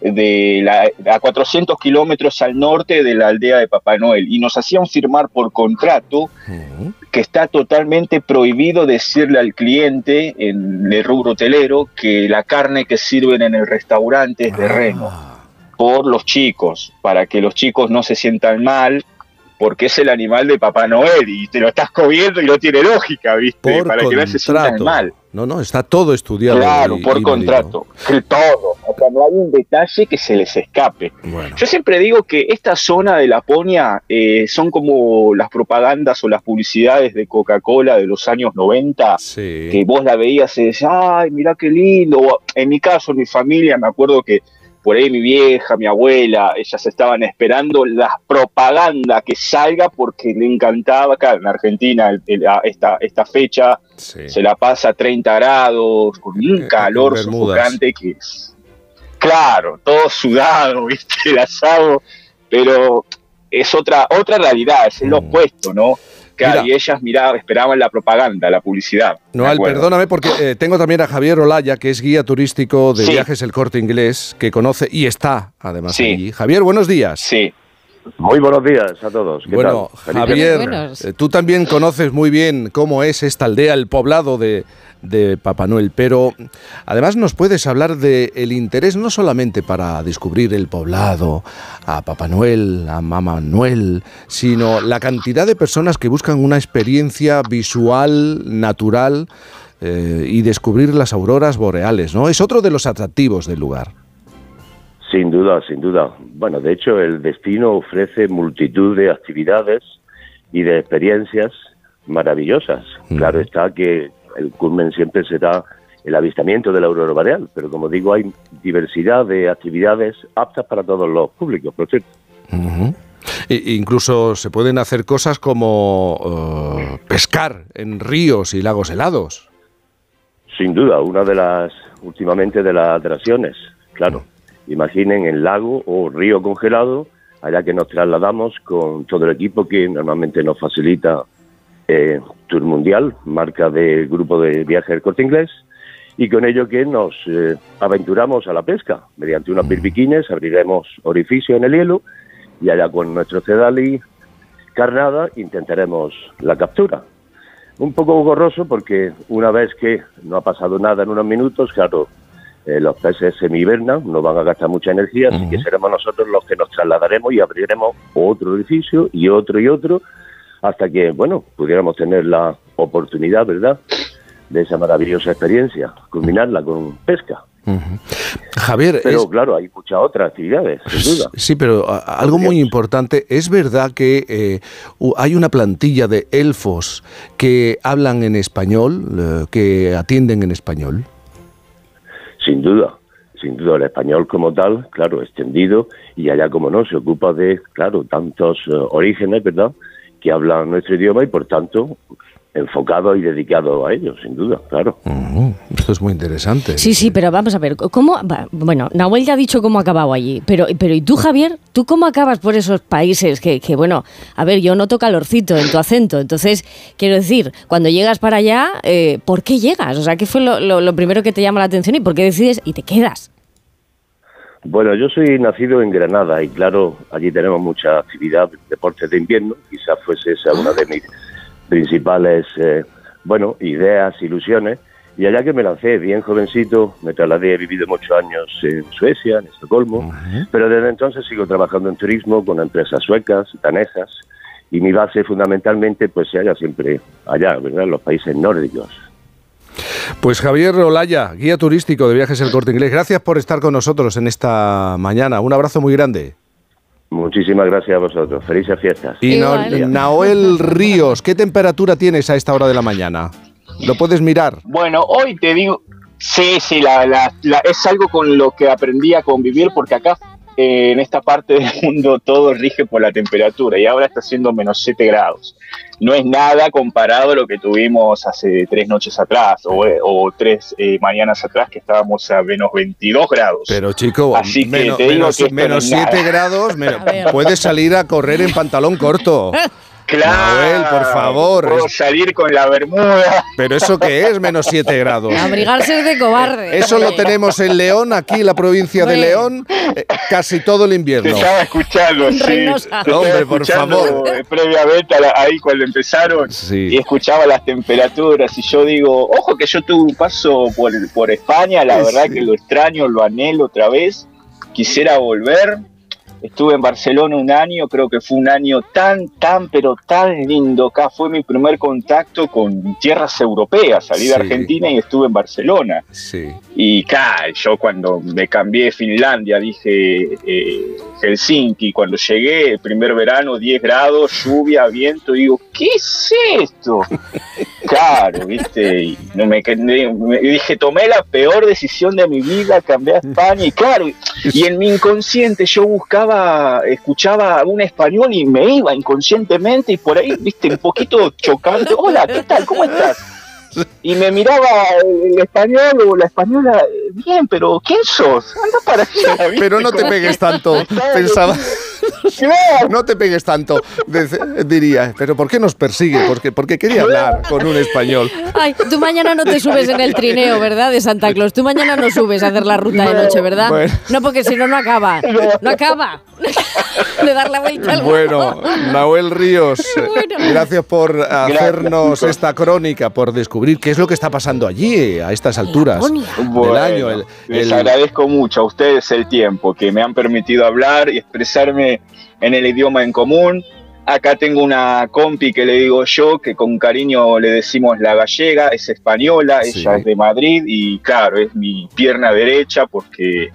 de la, a 400 kilómetros al norte de la aldea de Papá Noel, y nos hacían firmar por contrato que está totalmente prohibido decirle al cliente en el rubro hotelero que la carne que sirven en el restaurante es de reno Ah, por los chicos, para que los chicos no se sientan mal, porque es el animal de Papá Noel y te lo estás comiendo y no tiene lógica, ¿viste? por para que no se sientan mal. No, no, está todo estudiado. Claro, y- por y contrato. Que todo. Sea, no hay un detalle que se les escape. Bueno, Yo siempre digo que esta zona de Laponia eh, son como las propagandas o las publicidades de Coca-Cola de los años 90, que sí. vos la veías y decías, ay, mira qué lindo. En mi caso, en mi familia, me acuerdo que por ahí mi vieja, mi abuela, ellas estaban esperando la propaganda que salga porque le encantaba, acá en Argentina, el- el- a- esta, esta fecha sí. se la pasa a 30 grados, con un Eh, calor sofocante que es. Claro, todo sudado, ¿viste? El asado, pero es otra, otra realidad, es el Mm. opuesto, ¿no? Claro, y ellas miraban, esperaban la propaganda, la publicidad. acuerdo. perdóname porque eh, tengo también a Javier Olaya, que es guía turístico de Sí. viajes El Corte Inglés, que conoce y está además Sí. allí. Javier, buenos días. Sí. Muy buenos días a todos. ¿Qué Bueno, tal? Javier, eh, tú también conoces muy bien cómo es esta aldea, el poblado de, de Papá Noel, pero además nos puedes hablar del el interés no solamente para descubrir el poblado, a Papá Noel, a Mamá Noel, sino la cantidad de personas que buscan una experiencia visual, natural eh, y descubrir las auroras boreales, ¿no? Es otro de los atractivos del lugar. Sin duda, sin duda. Bueno, de hecho, el destino ofrece multitud de actividades y de experiencias maravillosas. Claro está que el culmen siempre será el avistamiento de la aurora boreal, pero como digo, hay diversidad de actividades aptas para todos los públicos, por cierto. Ujú. E- incluso se pueden hacer cosas como eh, pescar en ríos y lagos helados. Sin duda, una de las, últimamente, de las atracciones, claro. Imaginen el lago o río congelado, allá que nos trasladamos con todo el equipo que normalmente nos facilita eh, Tour Mundial, marca del grupo de viajes del Corte Inglés, y con ello que nos eh, aventuramos a la pesca. Mediante unos birbiquines abriremos orificio en el hielo y allá con nuestro cedali carnada intentaremos la captura. Un poco gorroso porque una vez que no ha pasado nada en unos minutos, claro, eh, los peces semihibernan, no van a gastar mucha energía, así que seremos nosotros los que nos trasladaremos y abriremos otro edificio y otro y otro, hasta que, bueno, pudiéramos tener la oportunidad, ¿verdad?, de esa maravillosa experiencia, culminarla con pesca. Javier, Pero es- claro, hay muchas otras actividades, sin duda. sí, pero algo muy importante, ¿es verdad que eh, hay una plantilla de elfos que hablan en español, eh, que atienden en español? Sin duda, sin duda, el español como tal, claro, extendido, y allá como no, se ocupa de, claro, tantos eh, orígenes, ¿verdad?, que hablan nuestro idioma y por tanto enfocado y dedicado a ellos, sin duda, claro. Esto es muy interesante. Sí, sí, pero vamos a ver, ¿cómo? Bueno, Nahuel ya ha dicho cómo ha acabado allí, pero, pero ¿y tú, Javier? ¿Tú cómo acabas por esos países que, que, bueno, a ver, yo noto calorcito en tu acento, entonces, quiero decir, cuando llegas para allá, eh, ¿por qué llegas? O sea, ¿qué fue lo, lo- lo primero que te llama la atención y por qué decides y te quedas? Bueno, yo soy nacido en Granada y claro, allí tenemos mucha actividad, deportes de invierno, quizás fuese esa una de mis principales, eh, bueno, ideas, ilusiones, y allá que me lancé bien jovencito, me trasladé, he vivido muchos años en Suecia, en Estocolmo, pero desde entonces sigo trabajando en turismo con empresas suecas, danesas, y mi base fundamentalmente pues se halla siempre allá, ¿verdad?, en los países nórdicos. Pues Javier Olaya, guía turístico de Viajes El Corte Inglés, gracias por estar con nosotros en esta mañana. Un abrazo muy grande. Muchísimas gracias a vosotros. Felices fiestas. Y. Na- Nahuel Ríos, ¿qué temperatura tienes a esta hora de la mañana? ¿Lo puedes mirar? Bueno, hoy te digo, sí, sí, la, la- la- es algo con lo que aprendí a convivir porque acá en esta parte del mundo todo rige por la temperatura y ahora está haciendo menos 7 grados. No es nada comparado a lo que tuvimos hace tres noches atrás o, o tres eh, mañanas atrás que estábamos a menos 22 grados. Pero chico, Así que menos, te digo menos- que no menos nada. 7 grados, men- A ver. puedes salir a correr en pantalón corto. Nahuel, por favor, Puedo salir con la bermuda. ¿Pero eso qué es, menos 7 grados? Abrigarse es de cobarde. Eso lo tenemos en León, aquí en la provincia de. León, eh, casi todo el Te invierno. estaba escuchando, sí. Reynosa. Te estaba Hombre, por favor. eh, Previamente, ahí cuando empezaron, Sí. y escuchaba las temperaturas, y yo digo, ojo que yo tuve un paso por, por España, la Sí, verdad sí. que lo extraño, lo anhelo otra vez, quisiera volver. Estuve en Barcelona un año, creo que fue un año tan, tan, pero tan lindo. Acá fue mi primer contacto con tierras europeas. Salí de. Argentina y estuve en Barcelona. Sí. Y claro, yo cuando me cambié de Finlandia dije eh, Helsinki, cuando llegué, el primer verano, 10 grados, lluvia, viento, y digo, ¿qué es esto? claro, viste, y no me, me dije, tomé la peor decisión de mi vida, cambié a España, y claro, y en mi inconsciente yo buscaba, escuchaba un español y me iba inconscientemente, y por ahí, viste, un poquito chocante, hola, ¿qué tal? ¿Cómo estás? Y me miraba el español o la española, bien, pero ¿quién sos? Anda para allá. Pero no te pegues tanto. estaba Pensaba, No te pegues tanto, diría. Pero ¿por qué nos persigue? Porque, porque quería hablar con un español. Ay, tú mañana no te subes en el trineo, ¿verdad? De Santa Claus. Tú mañana no subes a hacer la ruta de noche, ¿verdad? Bueno. No, porque si no, no acaba. No acaba. De dar la vuelta al Bueno, Nahuel Ríos, Bueno. gracias por hacernos esta crónica, por descubrir qué es lo que está pasando allí a estas alturas del Bueno, año. El- les agradezco mucho a ustedes el tiempo que me han permitido hablar y expresarme en el idioma en común. Acá tengo una compi que le digo yo, que con cariño le decimos la gallega, es española, Sí. ella es de Madrid y claro, es mi pierna derecha porque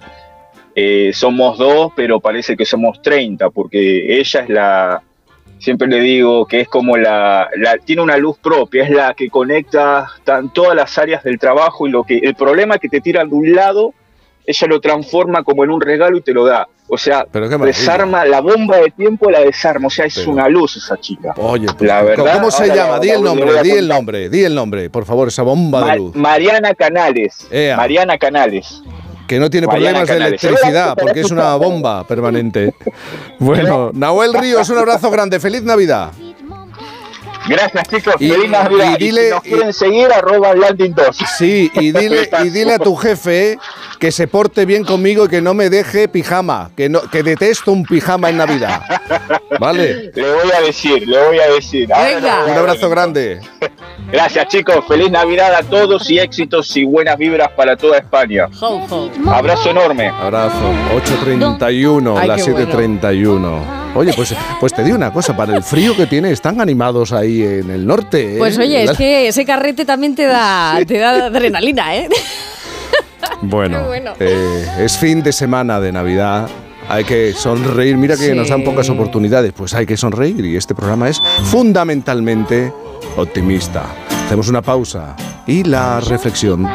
eh, somos dos, pero parece que somos 30, porque ella es la, siempre le digo que es como la, la- tiene una luz propia, es la que conecta tan, todas las áreas del trabajo y lo que, el problema que te tiran de un lado, ella lo transforma como en un regalo y te lo da. O sea, Pero desarma, la bomba de tiempo la desarma, o sea, es Pero- una luz esa chica. Oye, pues, La ¿cómo- verdad, ¿cómo se llama? la- Di el nombre, di el nombre, di el nombre, por favor, esa bomba de luz. Mariana Canales. Ea. Mariana Canales. Que no tiene Mariana problemas de electricidad, porque es una bomba permanente. Bueno, Nahuel Ríos, un abrazo grande, feliz Navidad. Gracias, chicos. Y- Feliz Navidad. y Y dile- si nos y- quieren seguir, arroba landing 2. Sí, y dile, y dile a tu jefe eh, que se porte bien conmigo y que no me deje pijama, que, no, que detesto un pijama en Navidad. ¿Vale? Le voy a decir, le voy a decir. Venga. Un abrazo grande. Gracias, chicos. Feliz Navidad a todos y éxitos y buenas vibras para toda España. Abrazo enorme. Abrazo. 8.31, Ay, las qué bueno. 7.31. Oye, pues, pues te digo una cosa, para el frío que tiene, están animados ahí en el norte. ¿eh? Pues oye, La- es que ese carrete también te da, te da adrenalina, ¿eh? Bueno, eh, es fin de semana de Navidad. Hay que sonreír. Mira que Sí. nos dan pocas oportunidades. Pues hay que sonreír. Y este programa es fundamentalmente optimista. Hacemos una pausa y la reflexión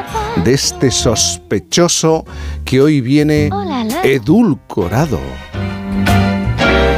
de este sospechoso que hoy viene edulcorado.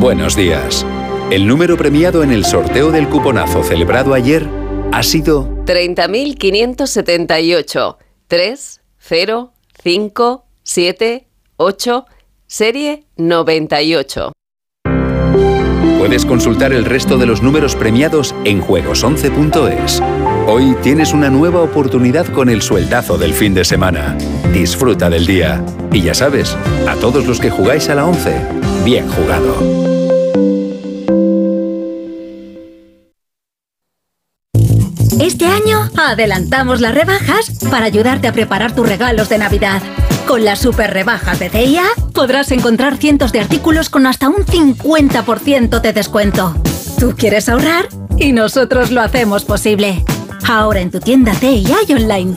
Buenos días. El número premiado en el sorteo del cuponazo celebrado ayer ha sido 30.578. 3, 0, 5, 7, 8, serie 98. Puedes consultar el resto de los números premiados en juegos11.es. Hoy tienes una nueva oportunidad con el sueldazo del fin de semana. Disfruta del día. Y ya sabes, a todos los que jugáis a la 11, bien jugado. Este año adelantamos las rebajas para ayudarte a preparar tus regalos de Navidad. Con las super rebajas de CIA podrás encontrar cientos de artículos con hasta un 50% de descuento. Tú quieres ahorrar y nosotros lo hacemos posible. Ahora en tu tienda CIA y online.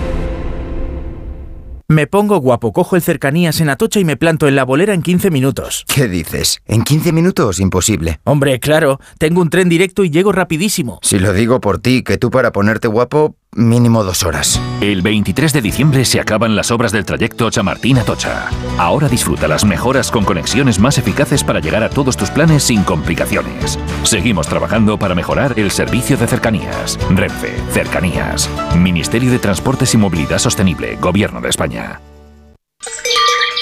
Me pongo guapo, cojo el cercanías en Atocha y me planto en la bolera en 15 minutos. ¿Qué dices? ¿En 15 minutos? Imposible. Hombre, claro, tengo un tren directo y llego rapidísimo. Si lo digo por ti, que tú para ponerte guapo mínimo dos horas. El 23 de diciembre se acaban las obras del trayecto Chamartín-Atocha. Ahora disfruta las mejoras con conexiones más eficaces para llegar a todos tus planes sin complicaciones. Seguimos trabajando para mejorar el servicio de cercanías. Renfe, Cercanías. Ministerio de Transportes y Movilidad Sostenible, Gobierno de España.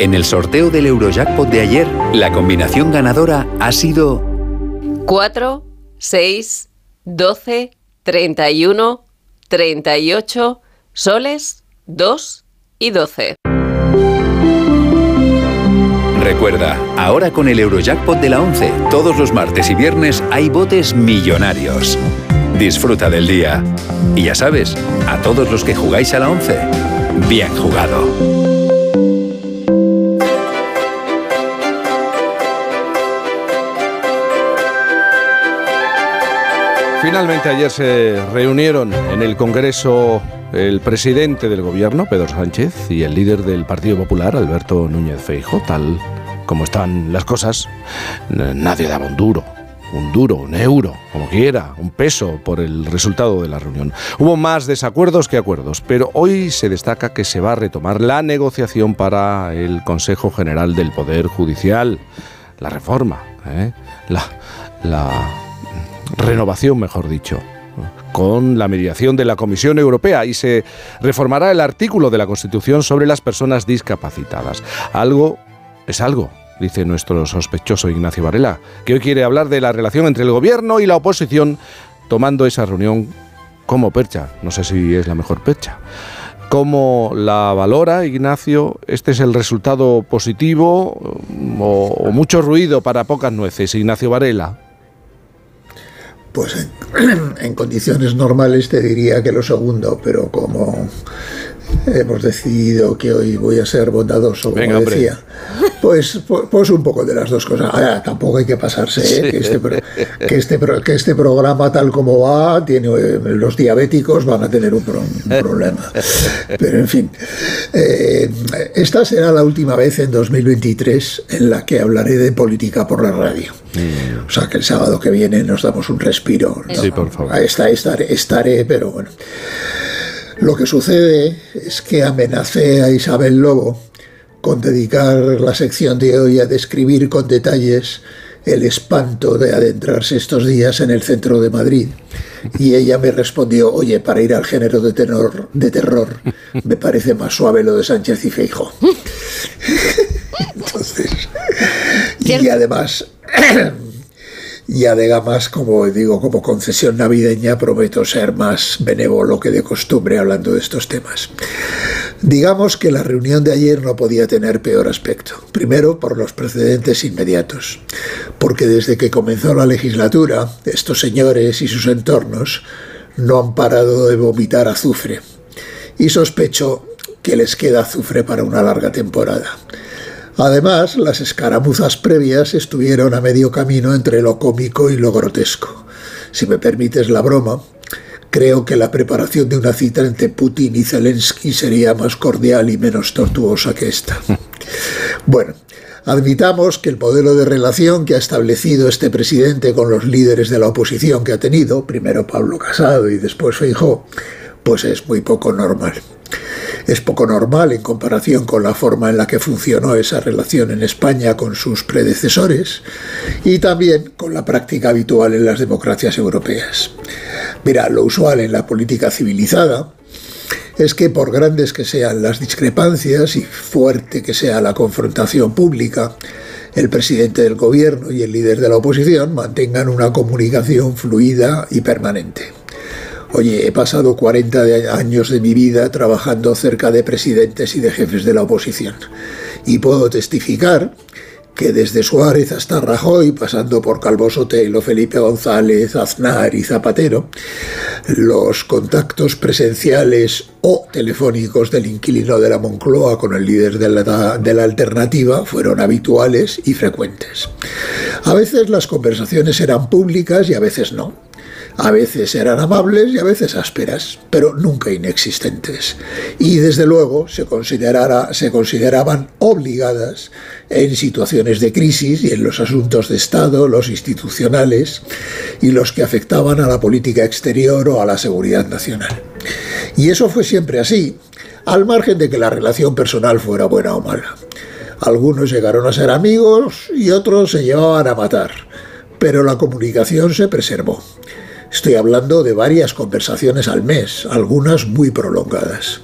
En el sorteo del Eurojackpot de ayer, la combinación ganadora ha sido 4, 6, 12, 31, 38, soles, 2 y 12. Recuerda, ahora con el Eurojackpot de la 11, todos los martes y viernes hay botes millonarios. Disfruta del día. Y ya sabes, a todos los que jugáis a la 11, bien jugado. Finalmente ayer se reunieron en el Congreso el presidente del gobierno, Pedro Sánchez, y el líder del Partido Popular, Alberto Núñez Feijo, tal como están las cosas, nadie daba un duro, un duro, un euro, como quiera, un peso por el resultado de la reunión. Hubo más desacuerdos que acuerdos, pero hoy se destaca que se va a retomar la negociación para el Consejo General del Poder Judicial, la reforma, ¿eh? la, la renovación, mejor dicho, con la mediación de la Comisión Europea y se reformará el artículo de la Constitución sobre las personas discapacitadas. Algo es algo, dice nuestro sospechoso Ignacio Varela, que hoy quiere hablar de la relación entre el gobierno y la oposición, tomando esa reunión como percha. No sé si es la mejor percha. ¿Cómo la valora Ignacio? ¿Este es el resultado positivo o, o mucho ruido para pocas nueces? Ignacio Varela. Pues en, en condiciones normales te diría que lo segundo, pero como hemos decidido que hoy voy a ser bondadoso, como Venga, decía, pues, pues un poco de las dos cosas. Ahora, tampoco hay que pasarse, ¿eh? Que, este, que, este, pro- que este programa tal como va, tiene, eh, los diabéticos van a tener un, pro- un problema. Pero en fin, eh, esta será la última vez en 2023 en la que hablaré de política por la radio. O sea que el sábado que viene nos damos un respiro. ¿no? Sí, por favor. Está, estaré, estaré, pero bueno. Lo que sucede es que amenacé a Isabel Lobo con dedicar la sección de hoy a describir con detalles el espanto de adentrarse estos días en el centro de Madrid. Y ella me respondió, oye, para ir al género de, tenor, de terror, me parece más suave lo de Sánchez y Feijo. Entonces, y además, y además, como digo, como concesión navideña, prometo ser más benévolo que de costumbre hablando de estos temas. Digamos que la reunión de ayer no podía tener peor aspecto. Primero, por los precedentes inmediatos. Porque desde que comenzó la legislatura, estos señores y sus entornos no han parado de vomitar azufre. Y sospecho que les queda azufre para una larga temporada. Además, las escaramuzas previas estuvieron a medio camino entre lo cómico y lo grotesco. Si me permites la broma, creo que la preparación de una cita entre Putin y Zelensky sería más cordial y menos tortuosa que esta. Bueno, Admitamos que el modelo de relación que ha establecido este presidente con los líderes de la oposición que ha tenido, primero Pablo Casado y después Feijó, pues es muy poco normal. Es poco normal en comparación con la forma en la que funcionó esa relación en España con sus predecesores y también con la práctica habitual en las democracias europeas. Mira, lo usual en la política civilizada es que por grandes que sean las discrepancias y fuerte que sea la confrontación pública, el presidente del gobierno y el líder de la oposición mantengan una comunicación fluida y permanente. Oye, he pasado 40 años de mi vida trabajando cerca de presidentes y de jefes de la oposición y puedo testificar que desde Suárez hasta Rajoy, pasando por Calvo Sotelo, Felipe González, Aznar y Zapatero, los contactos presenciales o telefónicos del inquilino de la Moncloa con el líder de la, de la alternativa fueron habituales y frecuentes. A veces las conversaciones eran públicas y a veces no. A veces eran amables y a veces ásperas, pero nunca inexistentes. Y desde luego se, consideraban obligadas en situaciones de crisis y en los asuntos de Estado, los institucionales y los que afectaban a la política exterior o a la seguridad nacional. Y eso fue siempre así, al margen de que la relación personal fuera buena o mala. Algunos llegaron a ser amigos y otros se llevaban a matar, pero la comunicación se preservó. Estoy hablando de varias conversaciones al mes, algunas muy prolongadas.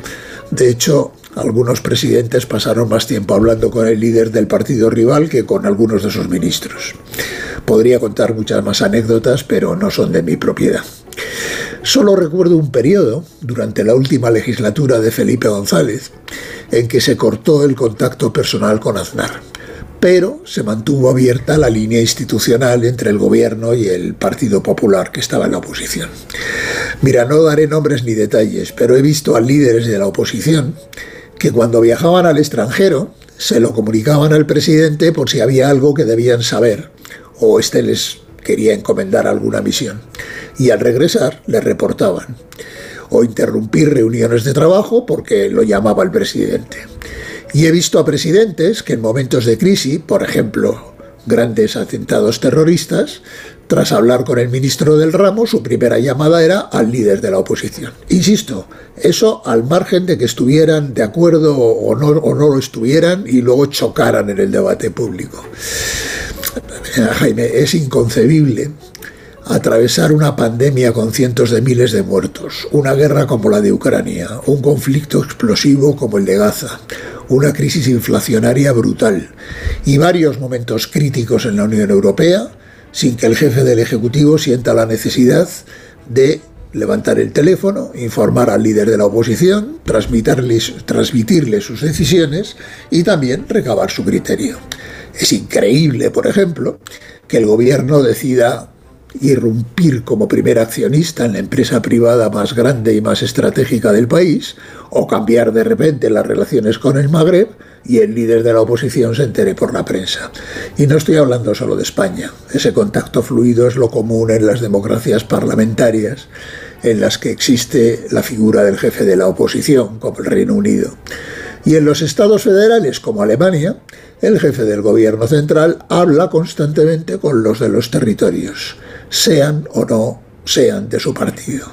De hecho, algunos presidentes pasaron más tiempo hablando con el líder del partido rival que con algunos de sus ministros. Podría contar muchas más anécdotas, pero no son de mi propiedad. Solo recuerdo un periodo, durante la última legislatura de Felipe González, en que se cortó el contacto personal con Aznar pero se mantuvo abierta la línea institucional entre el gobierno y el Partido Popular que estaba en la oposición. Mira, no daré nombres ni detalles, pero he visto a líderes de la oposición que cuando viajaban al extranjero se lo comunicaban al presidente por si había algo que debían saber o éste les quería encomendar alguna misión. Y al regresar le reportaban o interrumpir reuniones de trabajo porque lo llamaba el presidente. Y he visto a presidentes que en momentos de crisis, por ejemplo, grandes atentados terroristas, tras hablar con el ministro del ramo, su primera llamada era al líder de la oposición. Insisto, eso al margen de que estuvieran de acuerdo o no, o no lo estuvieran y luego chocaran en el debate público. Jaime, es inconcebible atravesar una pandemia con cientos de miles de muertos, una guerra como la de Ucrania, un conflicto explosivo como el de Gaza, una crisis inflacionaria brutal y varios momentos críticos en la Unión Europea sin que el jefe del Ejecutivo sienta la necesidad de levantar el teléfono, informar al líder de la oposición, transmitirle, sus decisiones y también recabar su criterio. Es increíble, por ejemplo, que el gobierno decida irrumpir como primer accionista en la empresa privada más grande y más estratégica del país, o cambiar de repente las relaciones con el Magreb y el líder de la oposición se entere por la prensa. Y no estoy hablando solo de España. Ese contacto fluido es lo común en las democracias parlamentarias en las que existe la figura del jefe de la oposición, como el Reino Unido. Y en los estados federales, como Alemania, el jefe del gobierno central habla constantemente con los de los territorios sean o no sean de su partido.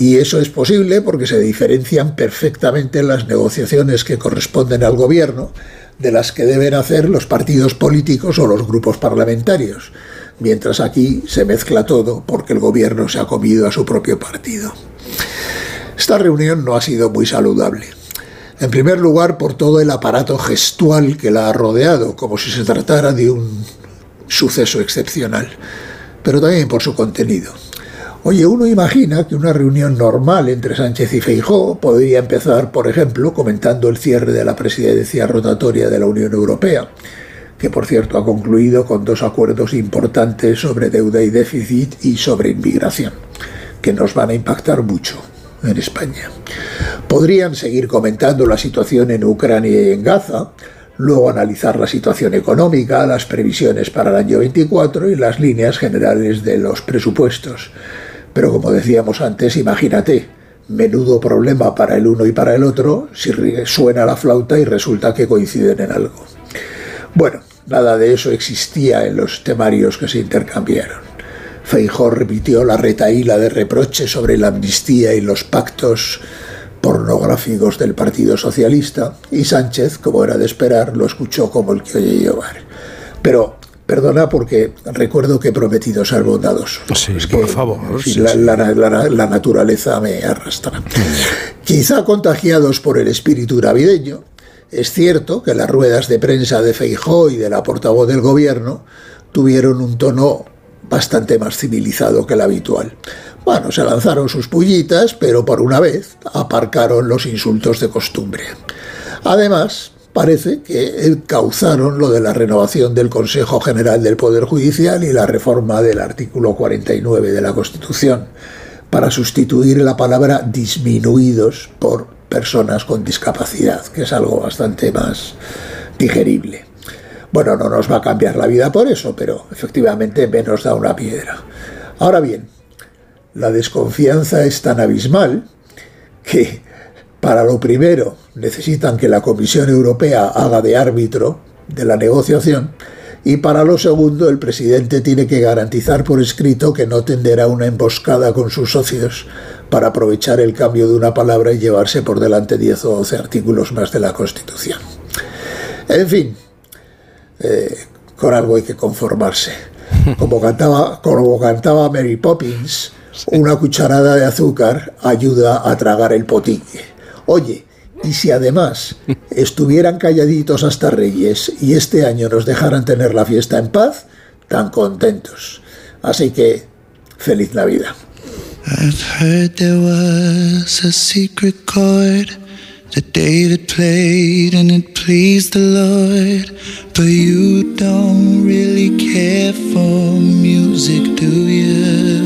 Y eso es posible porque se diferencian perfectamente las negociaciones que corresponden al gobierno de las que deben hacer los partidos políticos o los grupos parlamentarios, mientras aquí se mezcla todo porque el gobierno se ha comido a su propio partido. Esta reunión no ha sido muy saludable. En primer lugar, por todo el aparato gestual que la ha rodeado, como si se tratara de un suceso excepcional pero también por su contenido. Oye, uno imagina que una reunión normal entre Sánchez y Feijó podría empezar, por ejemplo, comentando el cierre de la presidencia rotatoria de la Unión Europea, que por cierto ha concluido con dos acuerdos importantes sobre deuda y déficit y sobre inmigración, que nos van a impactar mucho en España. Podrían seguir comentando la situación en Ucrania y en Gaza, luego analizar la situación económica, las previsiones para el año 24 y las líneas generales de los presupuestos. Pero como decíamos antes, imagínate, menudo problema para el uno y para el otro si suena la flauta y resulta que coinciden en algo. Bueno, nada de eso existía en los temarios que se intercambiaron. Feijó repitió la retaíla de reproches sobre la amnistía y los pactos pornográficos del Partido Socialista y Sánchez, como era de esperar, lo escuchó como el que oye llevar. Pero perdona porque recuerdo que he prometido ser bondadoso. Sí, Es por favor, en fin, sí, la, sí. la- la- la naturaleza me arrastra. Quizá contagiados por el espíritu navideño, es cierto que las ruedas de prensa de Feijó y de la portavoz del gobierno tuvieron un tono bastante más civilizado que el habitual. Bueno, se lanzaron sus pullitas, pero por una vez aparcaron los insultos de costumbre. Además, parece que encauzaron lo de la renovación del Consejo General del Poder Judicial y la reforma del artículo 49 de la Constitución para sustituir la palabra disminuidos por personas con discapacidad, que es algo bastante más digerible. Bueno, no nos va a cambiar la vida por eso, pero efectivamente menos da una piedra. Ahora bien, la desconfianza es tan abismal que para lo primero necesitan que la Comisión Europea haga de árbitro de la negociación y para lo segundo el presidente tiene que garantizar por escrito que no tenderá una emboscada con sus socios para aprovechar el cambio de una palabra y llevarse por delante 10 o 12 artículos más de la Constitución. En fin, eh, con algo hay que conformarse. Como cantaba, como cantaba Mary Poppins, una cucharada de azúcar ayuda a tragar el potique. Oye, y si además estuvieran calladitos hasta Reyes y este año nos dejaran tener la fiesta en paz, tan contentos. Así que, feliz Navidad. I've heard there was a secret chord that David played and it pleased the Lord. But you don't really care for music, do you?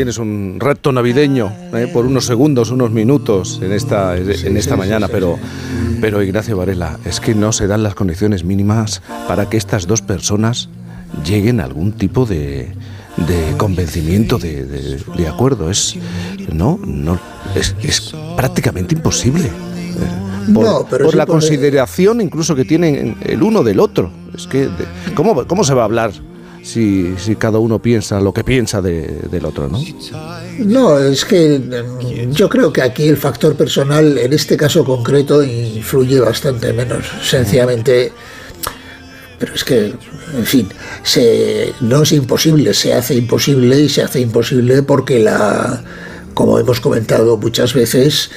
Tienes un reto navideño ¿eh? por unos segundos, unos minutos en esta, en esta mañana, pero, pero Ignacio Varela, es que no se dan las condiciones mínimas para que estas dos personas lleguen a algún tipo de, de convencimiento, de, de- de acuerdo. Es, no, no, es, es prácticamente imposible. eh, Por, No, pero por sí la consideración incluso que tienen el uno del otro. Es que, ¿cómo, cómo se va a hablar si, si cada uno piensa lo que piensa de- del otro, no? No, es que mm, yo creo que aquí el factor personal, en este caso concreto, influye bastante menos. Sencillamente, pero es que, en fin, se, no es imposible, se hace imposible y se hace imposible porque la, como hemos comentado muchas veces,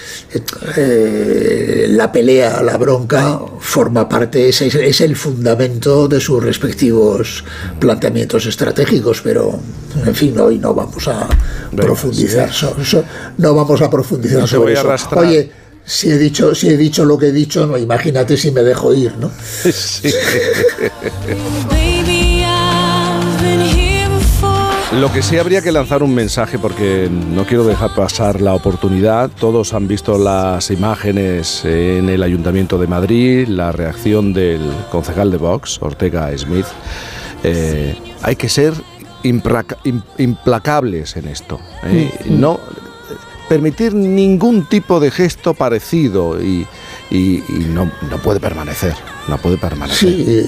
eh, la pelea, la bronca, forma parte, es, el fundamento de sus respectivos planteamientos estratégicos, pero, en fin, hoy no vamos a profundizar, so- so- no vamos a profundizar No sobre voy a eso. arrastrar. Oye, si he dicho, si he dicho lo que he dicho, no, imagínate si me dejo ir, ¿no? Lo que sí habría que lanzar un mensaje porque no quiero dejar pasar la oportunidad. Todos han visto las imágenes en el Ayuntamiento de Madrid, la reacción del concejal de Vox, Ortega Smith. Eh, hay que ser implacables en esto. ¿eh? No permitir ningún tipo de gesto parecido y, y- y no, no puede permanecer. No puede permanecer. Sí,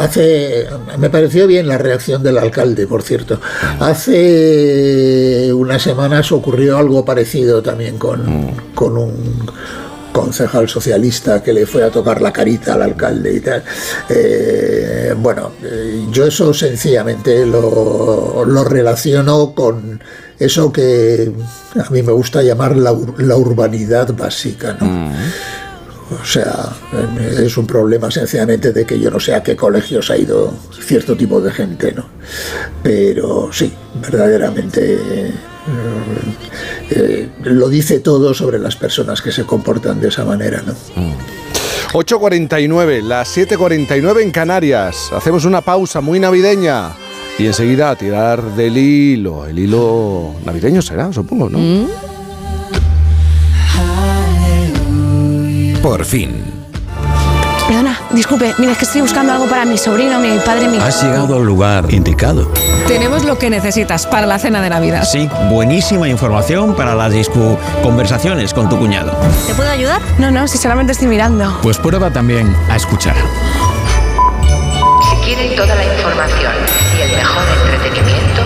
hace, me pareció bien la reacción del alcalde, por cierto. Hace unas semanas ocurrió algo parecido también con, con un concejal socialista que le fue a tocar la carita al alcalde y tal. Eh, bueno, eh, yo eso sencillamente lo, lo relaciono con eso que a mí me gusta llamar la, la urbanidad básica, ¿no? O sea, es un problema sencillamente de que yo no sé a qué colegios ha ido cierto tipo de gente, ¿no? Pero sí, verdaderamente eh, eh, lo dice todo sobre las personas que se comportan de esa manera, ¿no? 8.49, las 7.49 en Canarias. Hacemos una pausa muy navideña y enseguida a tirar del hilo. El hilo navideño será, supongo, ¿no? Mm. Por fin. Perdona, disculpe, mira, es que estoy buscando algo para mi sobrino, mi padre, mi... Has llegado al lugar indicado. Tenemos lo que necesitas para la cena de Navidad. Sí, buenísima información para las discu conversaciones con tu cuñado. ¿Te puedo ayudar? No, no, si solamente estoy mirando. Pues prueba también a escuchar. Si quieren toda la información y el mejor entretenimiento,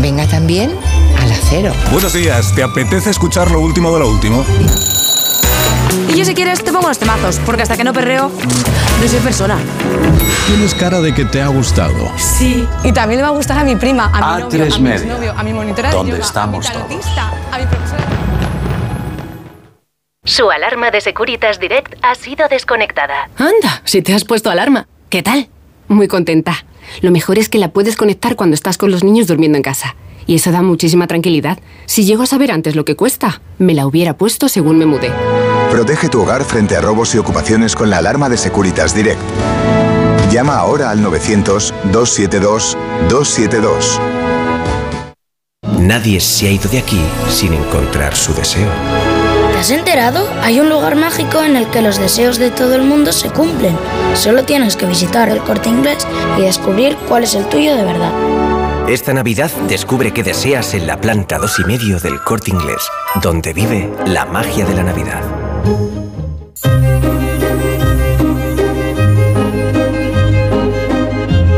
Venga también al acero. Buenos días, ¿te apetece escuchar lo último de lo último? Y yo si quieres te pongo los temazos, porque hasta que no perreo, no soy persona. Tienes cara de que te ha gustado. Sí. Y también le va a gustar a mi prima, a mi novio, tres a mi exnovio, a mi monitora de ¿Dónde yoga, estamos a mi tarotista, a mi profesora. su alarma de Securitas Direct ha sido desconectada. Anda, si te has puesto alarma. ¿Qué tal? Muy contenta. Lo mejor es que la puedes conectar cuando estás con los niños durmiendo en casa. Y eso da muchísima tranquilidad. Si llego a saber antes lo que cuesta, me la hubiera puesto según me mudé. Protege tu hogar frente a robos y ocupaciones con la alarma de Securitas Direct. Llama ahora al 900-272-272. Nadie se ha ido de aquí sin encontrar su deseo. ¿Te has enterado? Hay un lugar mágico en el que los deseos de todo el mundo se cumplen. Solo tienes que visitar el corte inglés y descubrir cuál es el tuyo de verdad. Esta Navidad descubre qué deseas en la planta dos y medio del Corte Inglés, donde vive la magia de la Navidad.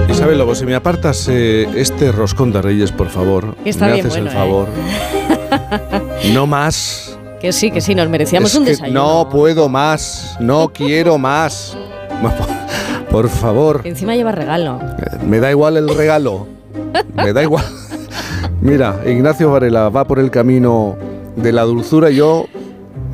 Isabel Lobo, si me apartas eh, este roscón de Reyes, por favor. Está me bien haces bueno, el ¿eh? favor. No más. Que sí, que sí, nos merecíamos Es un desayuno. No puedo más. No quiero más. Por favor. Encima lleva regalo. Me da igual el regalo. Me da igual. Mira, Ignacio Varela va por el camino de la dulzura y yo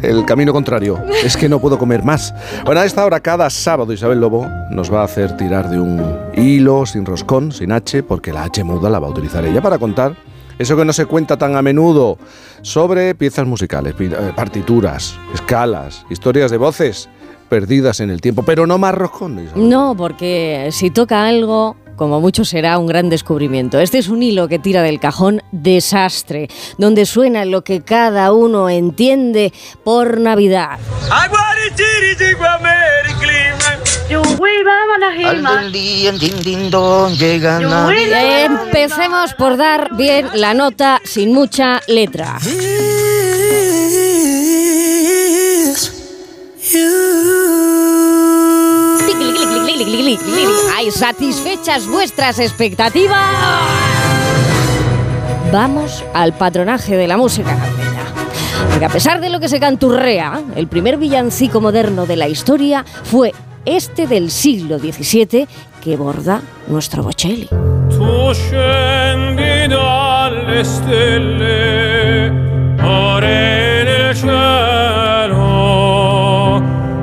el camino contrario. Es que no puedo comer más. Bueno, a esta hora, cada sábado, Isabel Lobo nos va a hacer tirar de un hilo sin roscón, sin H, porque la H muda la va a utilizar ella para contar eso que no se cuenta tan a menudo sobre piezas musicales, eh, partituras, escalas, historias de voces perdidas en el tiempo, pero no más roscón. Isabel. No, porque si toca algo, como mucho será un gran descubrimiento. Este es un hilo que tira del cajón Desastre, donde suena lo que cada uno entiende por Navidad. Empecemos por dar bien la nota sin mucha letra. Ay, satisfechas vuestras expectativas. Vamos al patronaje de la música. Porque a pesar de lo que se canturrea, el primer villancico moderno de la historia fue este del siglo XVII que borda nuestro Bocelli.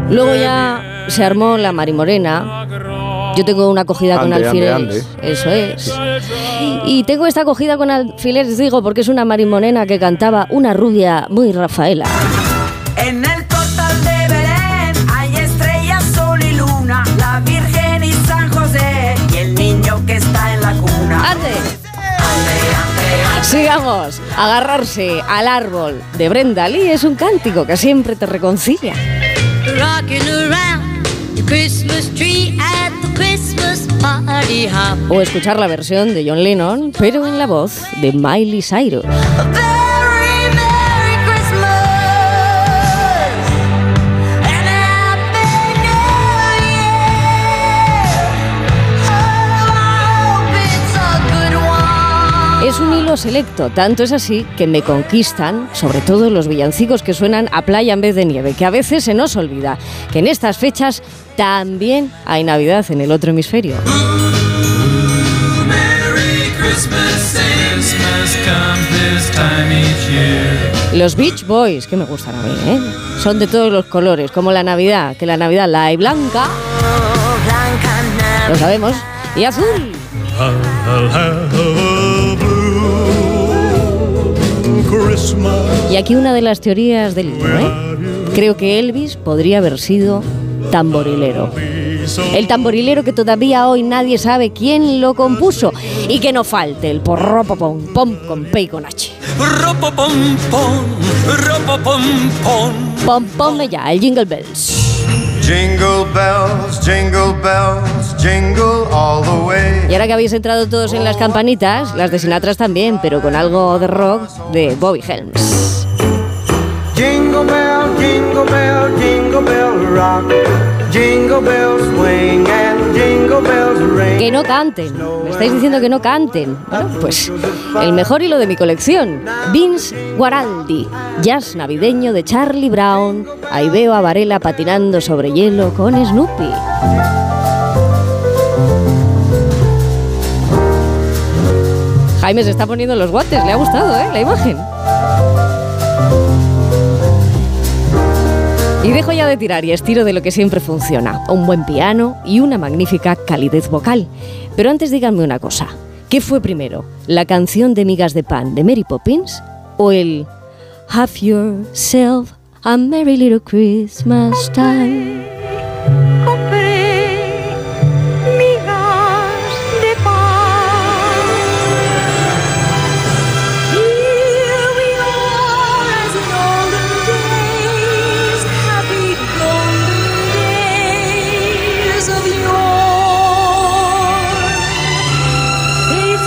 Luego ya se armó la marimorena. Yo tengo una acogida con Ande, alfileres. ande. Eso es. Y tengo esta acogida con alfileres, digo, porque es una marimorena que cantaba una rubia muy Rafaela. En el costal de Belén hay estrellas, sol y luna, la Virgen y San José y el niño que está en la cuna. ¡Ande! Sigamos. Agarrarse al árbol de Brenda Lee es un cántico que siempre te reconcilia. Rocking around O escuchar la versión de John Lennon, pero en la voz de Miley Cyrus. Selecto, tanto es así que me conquistan, sobre todo los villancicos que suenan a playa en vez de nieve, que a veces se nos olvida que en estas fechas también hay Navidad en el otro hemisferio. Los Beach Boys, que me gustan a mí, ¿eh? son de todos los colores, como la Navidad, que la Navidad la hay blanca, lo sabemos, y azul. Y aquí una de las teorías del libro, ¿eh? Creo que Elvis podría haber sido tamborilero. El tamborilero que todavía hoy nadie sabe quién lo compuso y que no falte el porro pom pom con P y con H. Pom pom ya, el Jingle Bells. Jingle bells, jingle bells, jingle all the way. Y ahora que habéis entrado todos en las campanitas, las de Sinatra también, pero con algo de rock de Bobby Helms. Jingle bell, jingle bell, jingle bell rock. Jingle bells swing and jingle bells ring. Que no canten. Me estáis diciendo que no canten. Bueno, pues el mejor hilo de mi colección. Vince Guaraldi. Jazz navideño de Charlie Brown. Ahí veo a Varela patinando sobre hielo con Snoopy. Jaime se está poniendo los guantes. Le ha gustado, ¿eh? La imagen. Y dejo ya de tirar y estiro de lo que siempre funciona, un buen piano y una magnífica calidez vocal. Pero antes díganme una cosa, ¿qué fue primero? ¿La canción de migas de pan de Mary Poppins o el Have yourself a merry little Christmas time?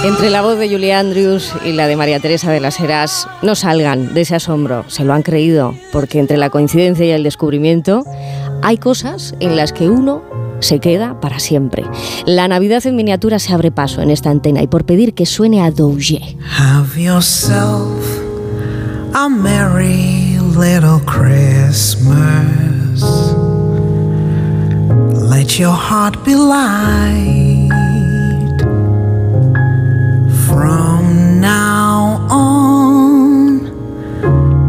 Entre la voz de Julia Andrews y la de María Teresa de las Heras, no salgan de ese asombro, se lo han creído, porque entre la coincidencia y el descubrimiento hay cosas en las que uno se queda para siempre. La Navidad en miniatura se abre paso en esta antena y por pedir que suene a Dougie. Have yourself a merry little Christmas. Let your heart be light. From now on,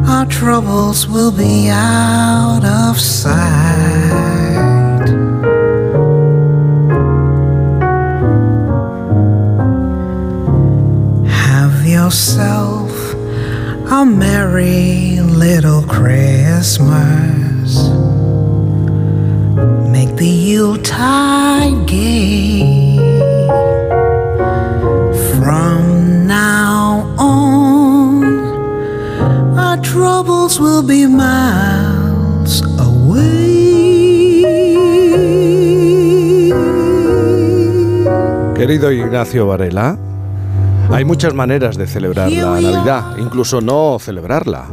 our troubles will be out of sight. Have yourself a merry little Christmas. Make the Yuletide gay. From now on, our troubles will be miles away. Querido Ignacio Varela, hay muchas maneras de celebrar la Navidad, incluso no celebrarla.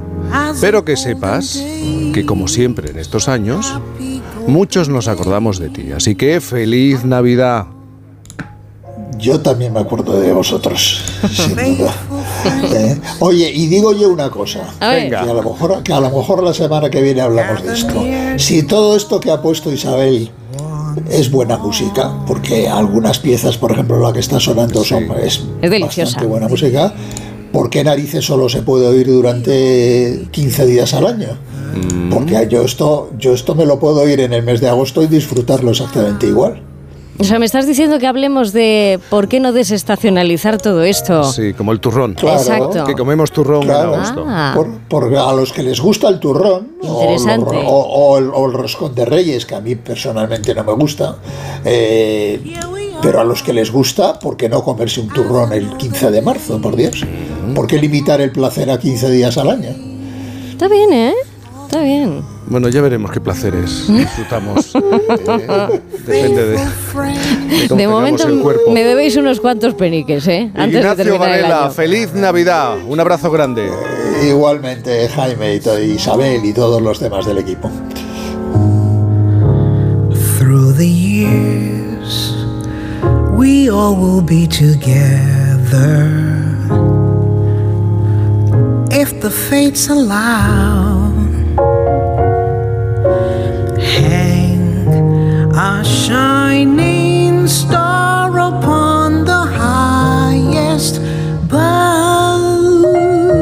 Pero que sepas que, como siempre en estos años, muchos nos acordamos de ti. Así que feliz Navidad. Yo también me acuerdo de vosotros, sin duda. ¿Eh? Oye, y digo yo una cosa, A ver. que a, lo mejor, que a lo mejor la semana que viene hablamos de esto. Si todo esto que ha puesto Isabel es buena música, porque algunas piezas, por ejemplo, la que está sonando son, es, Es deliciosa. buena música, ¿por qué narices solo se puede oír durante 15 días al año? Porque yo esto, yo esto me lo puedo oír en el mes de agosto y disfrutarlo exactamente igual. O sea, me estás diciendo que hablemos de por qué no desestacionalizar todo esto. Sí, como el turrón. Claro. Exacto. Que comemos turrón Claro. en agosto. Ah. Por, por a los que les gusta el turrón o, Interesante. lo- o- o el, o el roscón de reyes, que a mí personalmente no me gusta, eh, pero a los que les gusta, ¿por qué no comerse un turrón el 15 de marzo, por Dios? ¿Por qué limitar el placer a 15 días al año? Está bien, ¿eh? Está bien. Bueno, ya veremos qué placeres disfrutamos. Eh, depende de, de cómo De momento el cuerpo. me debéis unos cuantos peniques, ¿eh? Antes de Ignacio el Varela, año. feliz Navidad. Un abrazo grande. Igualmente, Jaime y Isabel y todos los demás del equipo. Through the years, we all will be together. If the fates allow, a shining star upon the highest.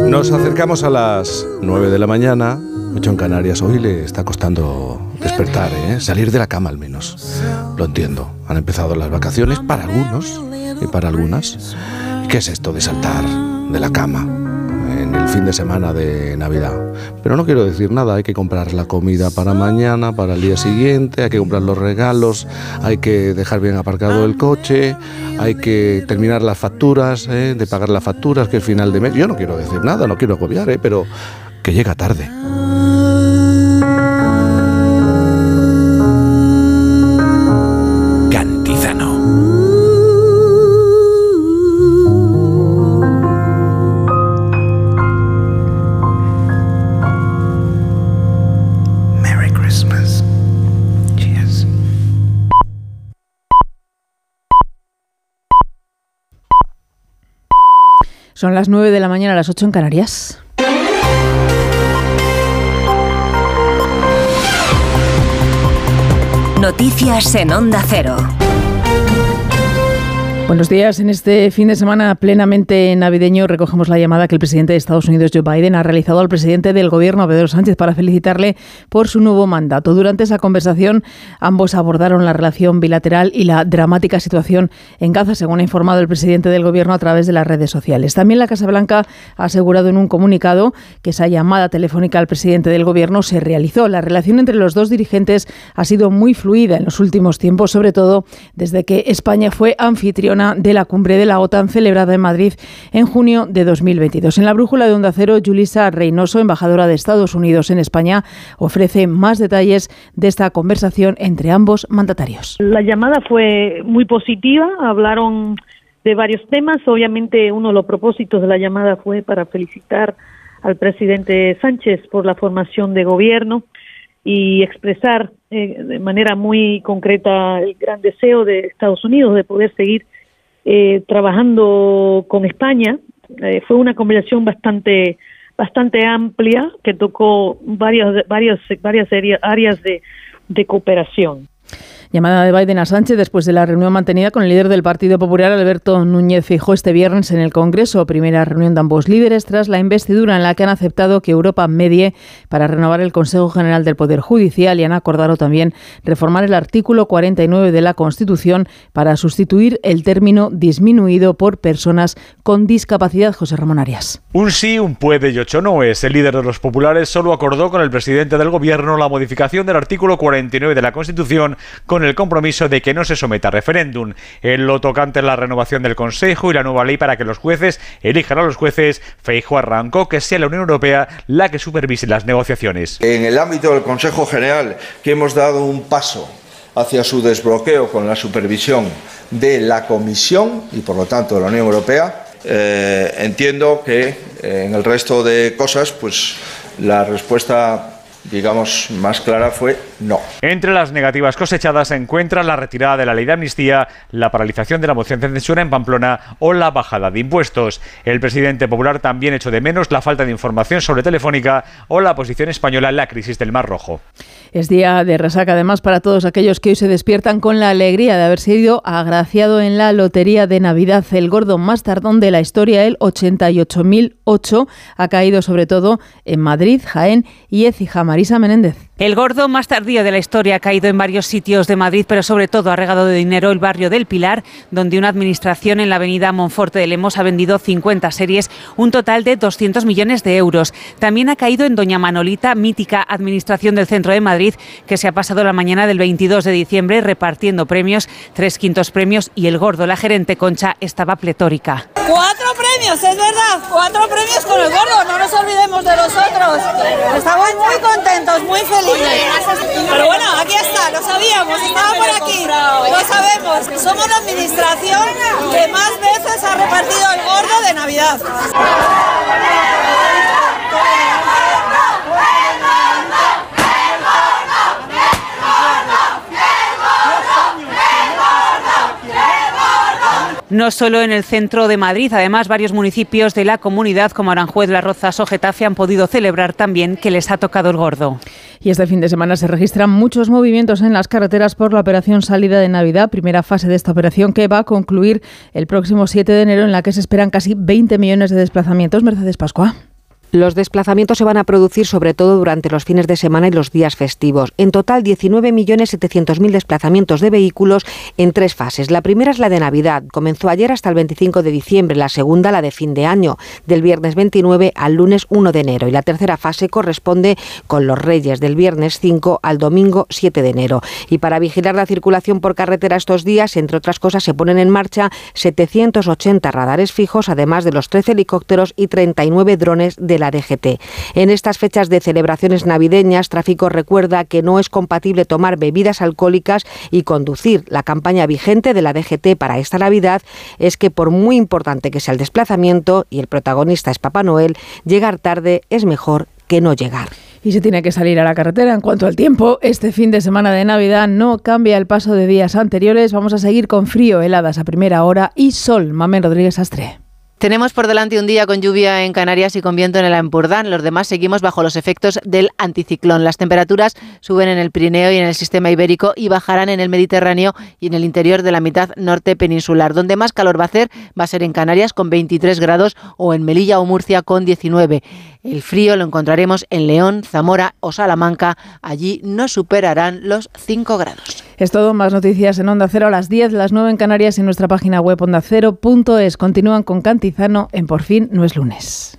Nos acercamos a las 9 de la mañana. Mucho en Canarias. Hoy le está costando despertar, ¿eh? salir de la cama al menos. Lo entiendo. Han empezado las vacaciones para algunos y para algunas. ¿Qué es esto de saltar de la cama? El fin de semana de Navidad. Pero no quiero decir nada, hay que comprar la comida para mañana, para el día siguiente, hay que comprar los regalos, hay que dejar bien aparcado el coche, hay que terminar las facturas, ¿eh? de pagar las facturas, que es final de mes. Yo no quiero decir nada, no quiero agobiar, ¿eh? pero que llega tarde. Son las 9 de la mañana, las 8 en Canarias. Noticias en Onda Cero. Buenos días. En este fin de semana plenamente navideño recogemos la llamada que el presidente de Estados Unidos, Joe Biden, ha realizado al presidente del gobierno, Pedro Sánchez, para felicitarle por su nuevo mandato. Durante esa conversación, ambos abordaron la relación bilateral y la dramática situación en Gaza, según ha informado el presidente del gobierno a través de las redes sociales. También la Casa Blanca ha asegurado en un comunicado que esa llamada telefónica al presidente del gobierno se realizó. La relación entre los dos dirigentes ha sido muy fluida en los últimos tiempos, sobre todo desde que España fue de la cumbre de la OTAN celebrada en Madrid en junio de 2022. En la brújula de Onda Cero, Julisa Reynoso, embajadora de Estados Unidos en España, ofrece más detalles de esta conversación entre ambos mandatarios. La llamada fue muy positiva, hablaron de varios temas. Obviamente uno de los propósitos de la llamada fue para felicitar al presidente Sánchez por la formación de gobierno y expresar eh, de manera muy concreta el gran deseo de Estados Unidos de poder seguir eh, trabajando con España. Eh, fue una conversación bastante bastante amplia que tocó varias varias varias áreas de, de cooperación. Llamada de Biden a Sánchez después de la reunión mantenida con el líder del Partido Popular, Alberto Núñez Fijó, este viernes en el Congreso. Primera reunión de ambos líderes tras la investidura en la que han aceptado que Europa medie para renovar el Consejo General del Poder Judicial y han acordado también reformar el artículo 49 de la Constitución para sustituir el término disminuido por personas con discapacidad. José Ramón Arias. Un sí, un puede y ocho no es. El líder de los populares solo acordó con el presidente del gobierno la modificación del artículo 49 de la Constitución con el compromiso de que no se someta a referéndum. En lo tocante a la renovación del Consejo y la nueva ley para que los jueces elijan a los jueces, Feijo arrancó que sea la Unión Europea la que supervise las negociaciones. En el ámbito del Consejo General, que hemos dado un paso hacia su desbloqueo con la supervisión de la Comisión y por lo tanto de la Unión Europea, eh, entiendo que eh, en el resto de cosas, pues la respuesta digamos, más clara fue no. Entre las negativas cosechadas se encuentra la retirada de la ley de amnistía, la paralización de la moción de censura en Pamplona o la bajada de impuestos. El presidente popular también echó de menos la falta de información sobre Telefónica o la posición española en la crisis del Mar Rojo. Es día de resaca además para todos aquellos que hoy se despiertan con la alegría de haber sido agraciado en la lotería de Navidad. El gordo más tardón de la historia, el 88.008, ha caído sobre todo en Madrid, Jaén y Écija. Marisa Menéndez. El gordo más tardío de la historia ha caído en varios sitios de Madrid, pero sobre todo ha regado de dinero el barrio del Pilar, donde una administración en la avenida Monforte de Lemos ha vendido 50 series, un total de 200 millones de euros. También ha caído en Doña Manolita, mítica administración del centro de Madrid, que se ha pasado la mañana del 22 de diciembre repartiendo premios, tres quintos premios y el gordo, la gerente Concha, estaba pletórica. Cuatro premios, es verdad, cuatro premios con el gordo, no nos olvidemos de los otros. Estamos muy contentos, muy felices. Pero bueno, aquí está, lo sabíamos, estaba por aquí, lo sabemos. Somos la administración que más veces ha repartido el gordo de Navidad. No solo en el centro de Madrid, además varios municipios de la comunidad como Aranjuez, Las Rozas o Getafe han podido celebrar también que les ha tocado el gordo. Y este fin de semana se registran muchos movimientos en las carreteras por la operación Salida de Navidad, primera fase de esta operación que va a concluir el próximo 7 de enero en la que se esperan casi 20 millones de desplazamientos. Mercedes Pascua. Los desplazamientos se van a producir sobre todo durante los fines de semana y los días festivos. En total, 19.700.000 desplazamientos de vehículos en tres fases. La primera es la de Navidad. Comenzó ayer hasta el 25 de diciembre. La segunda, la de fin de año, del viernes 29 al lunes 1 de enero. Y la tercera fase corresponde con los Reyes, del viernes 5 al domingo 7 de enero. Y para vigilar la circulación por carretera estos días, entre otras cosas, se ponen en marcha 780 radares fijos, además de los 13 helicópteros y 39 drones de la DGT. En estas fechas de celebraciones navideñas, Tráfico recuerda que no es compatible tomar bebidas alcohólicas y conducir. La campaña vigente de la DGT para esta Navidad es que por muy importante que sea el desplazamiento y el protagonista es Papá Noel, llegar tarde es mejor que no llegar. Y se tiene que salir a la carretera. En cuanto al tiempo, este fin de semana de Navidad no cambia el paso de días anteriores. Vamos a seguir con frío, heladas a primera hora y sol. Mamen Rodríguez Astre. Tenemos por delante un día con lluvia en Canarias y con viento en el Empurdán. Los demás seguimos bajo los efectos del anticiclón. Las temperaturas suben en el Pirineo y en el sistema ibérico y bajarán en el Mediterráneo y en el interior de la mitad norte peninsular. Donde más calor va a hacer va a ser en Canarias con 23 grados o en Melilla o Murcia con 19. El frío lo encontraremos en León, Zamora o Salamanca. Allí no superarán los 5 grados. Es todo, más noticias en Onda Cero a las 10, las 9 en Canarias y en nuestra página web ondacero.es. Continúan con Cantizano en Por fin no es lunes.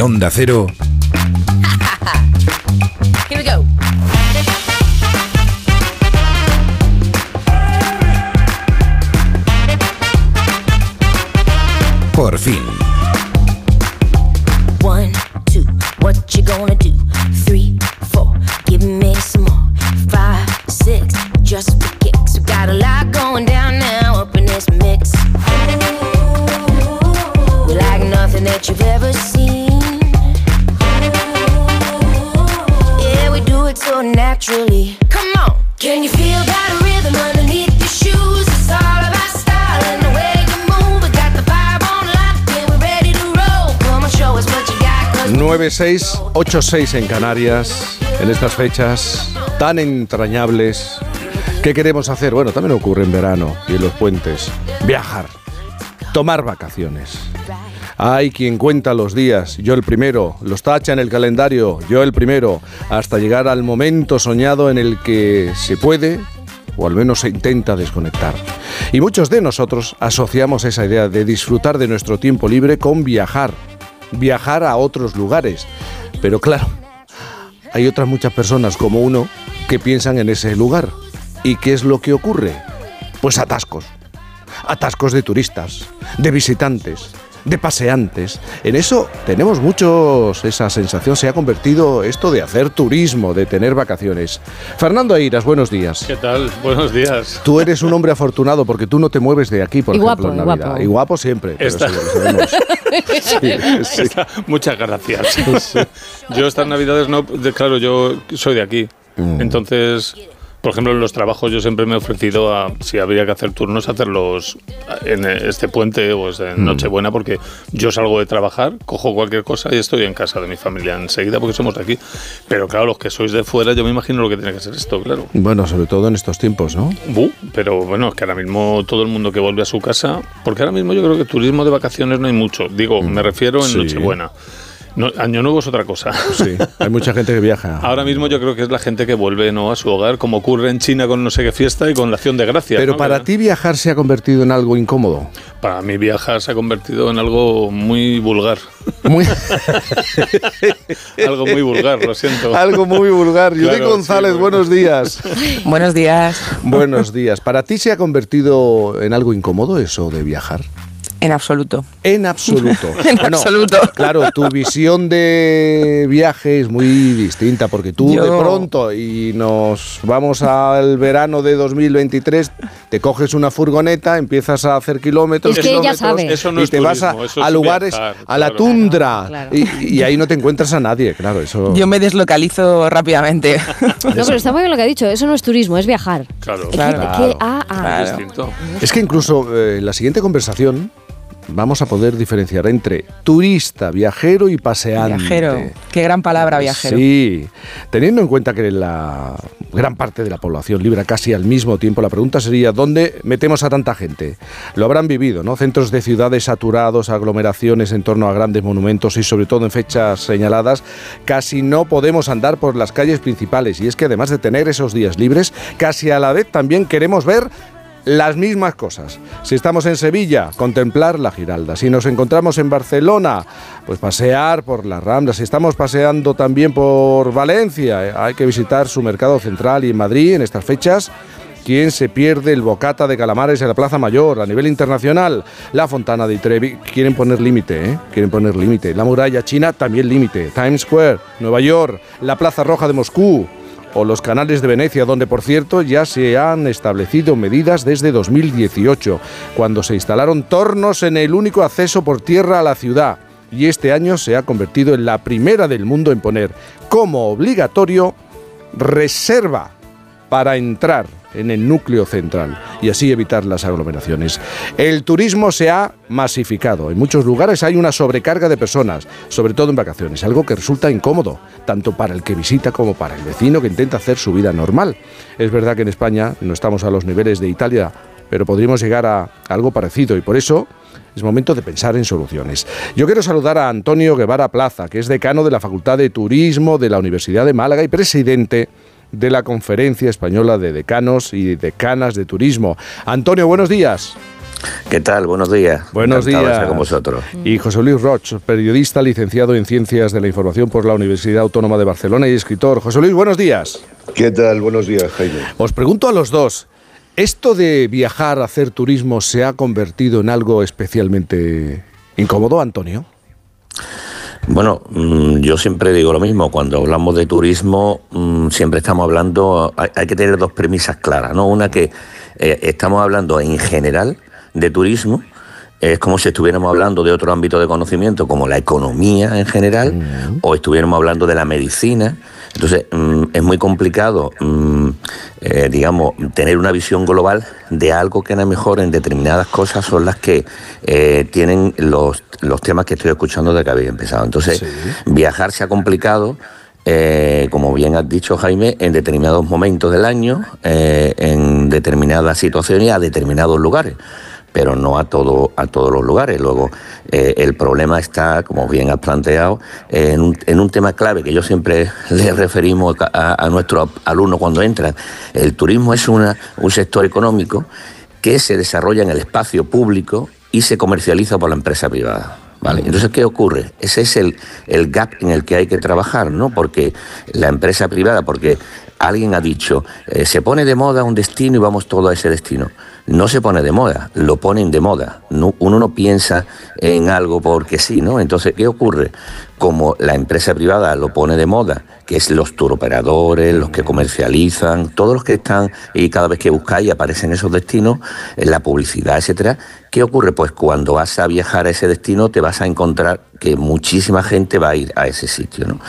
En Onda Cero, Here we go. por fin. One, two, what you gonna do? Three, four, give me some more. Five, six, just for kicks. We got a lot going down now up in this mix. We like nothing that you've ever seen. So naturally. Come on, can you feel that rhythm underneath your shoes? It's all about style and the way move. We got the vibe on lock and we're ready to roll. Come on, show us what you got. 'cause 9686 en Canarias, en estas fechas tan entrañables. ¿Qué queremos hacer? Bueno, también ocurre en verano y en los puentes. Viajar, tomar vacaciones. Hay quien cuenta los días, yo el primero, los tacha en el calendario, yo el primero, hasta llegar al momento soñado en el que se puede, o al menos se intenta desconectar. Y muchos de nosotros asociamos esa idea de disfrutar de nuestro tiempo libre con viajar, viajar a otros lugares. Pero claro, hay otras muchas personas como uno que piensan en ese lugar. ¿Y qué es lo que ocurre? Pues atascos. Atascos de turistas, de visitantes, de paseantes. En eso tenemos muchos esa sensación. Se ha convertido esto de hacer turismo, de tener vacaciones. Fernando Airas, buenos días. ¿Qué tal? Buenos días. Tú eres un hombre afortunado porque tú no te mueves de aquí, por Y ejemplo, guapo, en y Navidad. guapo. Y guapo siempre. pero Está- sí, lo sabemos. Sí. Muchas gracias. Yo estas navidades no, claro, yo soy de aquí. Mm. Entonces, por ejemplo, en los trabajos yo siempre me he ofrecido a, si habría que hacer turnos, hacerlos en este puente o Mm. en Nochebuena, porque yo salgo de trabajar, cojo cualquier cosa y estoy en casa de mi familia enseguida porque somos de aquí. Pero claro, los que sois de fuera, yo me imagino lo que tiene que ser esto, claro. Bueno, sobre todo en estos tiempos, ¿no? Bu, pero bueno, es que ahora mismo todo el mundo que vuelve a su casa, porque ahora mismo yo creo que turismo de vacaciones no hay mucho. Digo, me refiero en Mm. Sí. Nochebuena. No, Año Nuevo es otra cosa. Sí, hay mucha gente que viaja. Ahora mismo yo creo que es la gente que vuelve ¿no? a su hogar, como ocurre en China con no sé qué fiesta y con la acción de gracias. Pero ¿no? para ti viajar se ha convertido en algo incómodo. para mí viajar se ha convertido en algo muy vulgar. Muy... algo muy vulgar, lo siento. Algo muy vulgar. Judith Claro, González, sí, buenos días. Buenos días. Buenos días. ¿Para ti se ha convertido en algo incómodo eso de viajar? En absoluto. En absoluto. En absoluto. Claro, tu visión de viaje es muy distinta porque tú Yo- de pronto y nos vamos al verano de 2023, te coges una furgoneta, empiezas a hacer kilómetros, Es que ella kilómetros, sabe. Eso no y es te vas a, lugares, viajar, a la claro. tundra Claro. Y, y ahí no te encuentras a nadie, claro, eso. Yo me deslocalizo rápidamente. No, pero está muy bien lo que ha dicho. Eso no es turismo, es viajar. Claro, ¿Qué- Claro. qué- ah, ah. Claro. distinto. Es que incluso eh, en la siguiente conversación vamos a poder diferenciar entre turista, viajero y paseante. Viajero. Qué gran palabra, viajero. Sí, teniendo en cuenta que la gran parte de la población libra casi al mismo tiempo, la pregunta sería, ¿dónde metemos a tanta gente? Lo habrán vivido, ¿no? Centros de ciudades saturados, aglomeraciones en torno a grandes monumentos y sobre todo en fechas señaladas, casi no podemos andar por las calles principales. Y es que además de tener esos días libres, casi a la vez también queremos ver las mismas cosas. Si estamos en Sevilla, contemplar la Giralda. Si nos encontramos en Barcelona, pues pasear por las Ramblas. Si estamos paseando también por Valencia, eh, hay que visitar su mercado central y en Madrid en estas fechas. ¿Quién se pierde el bocata de calamares en la Plaza Mayor a nivel internacional? La Fontana de Trevi. Quieren poner límite, ¿eh? Quieren poner límite. La muralla china también límite. Times Square, Nueva York, la Plaza Roja de Moscú o los canales de Venecia, donde por cierto ya se han establecido medidas desde 2018, cuando se instalaron tornos en el único acceso por tierra a la ciudad. Y este año se ha convertido en la primera del mundo en poner como obligatorio reserva para entrar en el núcleo central y así evitar las aglomeraciones. El turismo se ha masificado. En muchos lugares hay una sobrecarga de personas, sobre todo en vacaciones, algo que resulta incómodo, tanto para el que visita como para el vecino que intenta hacer su vida normal. Es verdad que en España no estamos a los niveles de Italia, pero podríamos llegar a algo parecido y por eso es momento de pensar en soluciones. Yo quiero saludar a Antonio Guevara Plaza, que es decano de la Facultad de Turismo de la Universidad de Málaga y presidente de la Conferencia Española de Decanos y Decanas de Turismo. Antonio, buenos días. ¿Qué tal? Buenos días. Buenos Encantado días. estar con vosotros. Y José Luis Roch, periodista licenciado en Ciencias de la Información por la Universidad Autónoma de Barcelona y escritor. José Luis, buenos días. ¿Qué tal? Buenos días, Jaime. Os pregunto a los dos, ¿esto de viajar, hacer turismo, se ha convertido en algo especialmente incómodo, Antonio? Bueno, mm, yo siempre digo lo mismo, cuando hablamos de turismo mm, siempre estamos hablando, hay, que tener dos premisas claras, ¿no? Una que eh, estamos hablando en general de turismo, es como si estuviéramos hablando de otro ámbito de conocimiento, como la economía en general, o estuviéramos hablando de la medicina. Entonces, mm, es muy complicado, mm, eh, digamos, tener una visión global de algo que a lo mejor en determinadas cosas son las que eh, tienen los, los temas que estoy escuchando de que habéis empezado. Entonces, viajar se ha complicado. eh, como bien has dicho Jaime, en determinados momentos del año, eh, en determinadas situaciones y a determinados lugares pero no a todo a todos los lugares. Luego eh, el problema está, como bien has planteado, en un, en un tema clave que yo siempre le referimos a, nuestros alumnos cuando entran. El turismo es una, un sector económico que se desarrolla en el espacio público y se comercializa por la empresa privada. ¿Vale? Entonces, ¿qué ocurre? Ese es el, el gap en el que hay que trabajar, ¿no? Porque la empresa privada, porque alguien ha dicho, eh, se pone de moda un destino y vamos todo a ese destino. No se pone de moda, lo ponen de moda. No- uno no piensa en algo porque sí, ¿no? Entonces, ¿qué ocurre? Como la empresa privada lo pone de moda, que es los turoperadores, los que comercializan, todos los que están y cada vez que buscáis aparecen esos destinos, en la publicidad, etcétera. ¿Qué ocurre? Pues cuando vas a viajar a ese destino te vas a encontrar que muchísima gente va a ir a ese sitio, ¿no?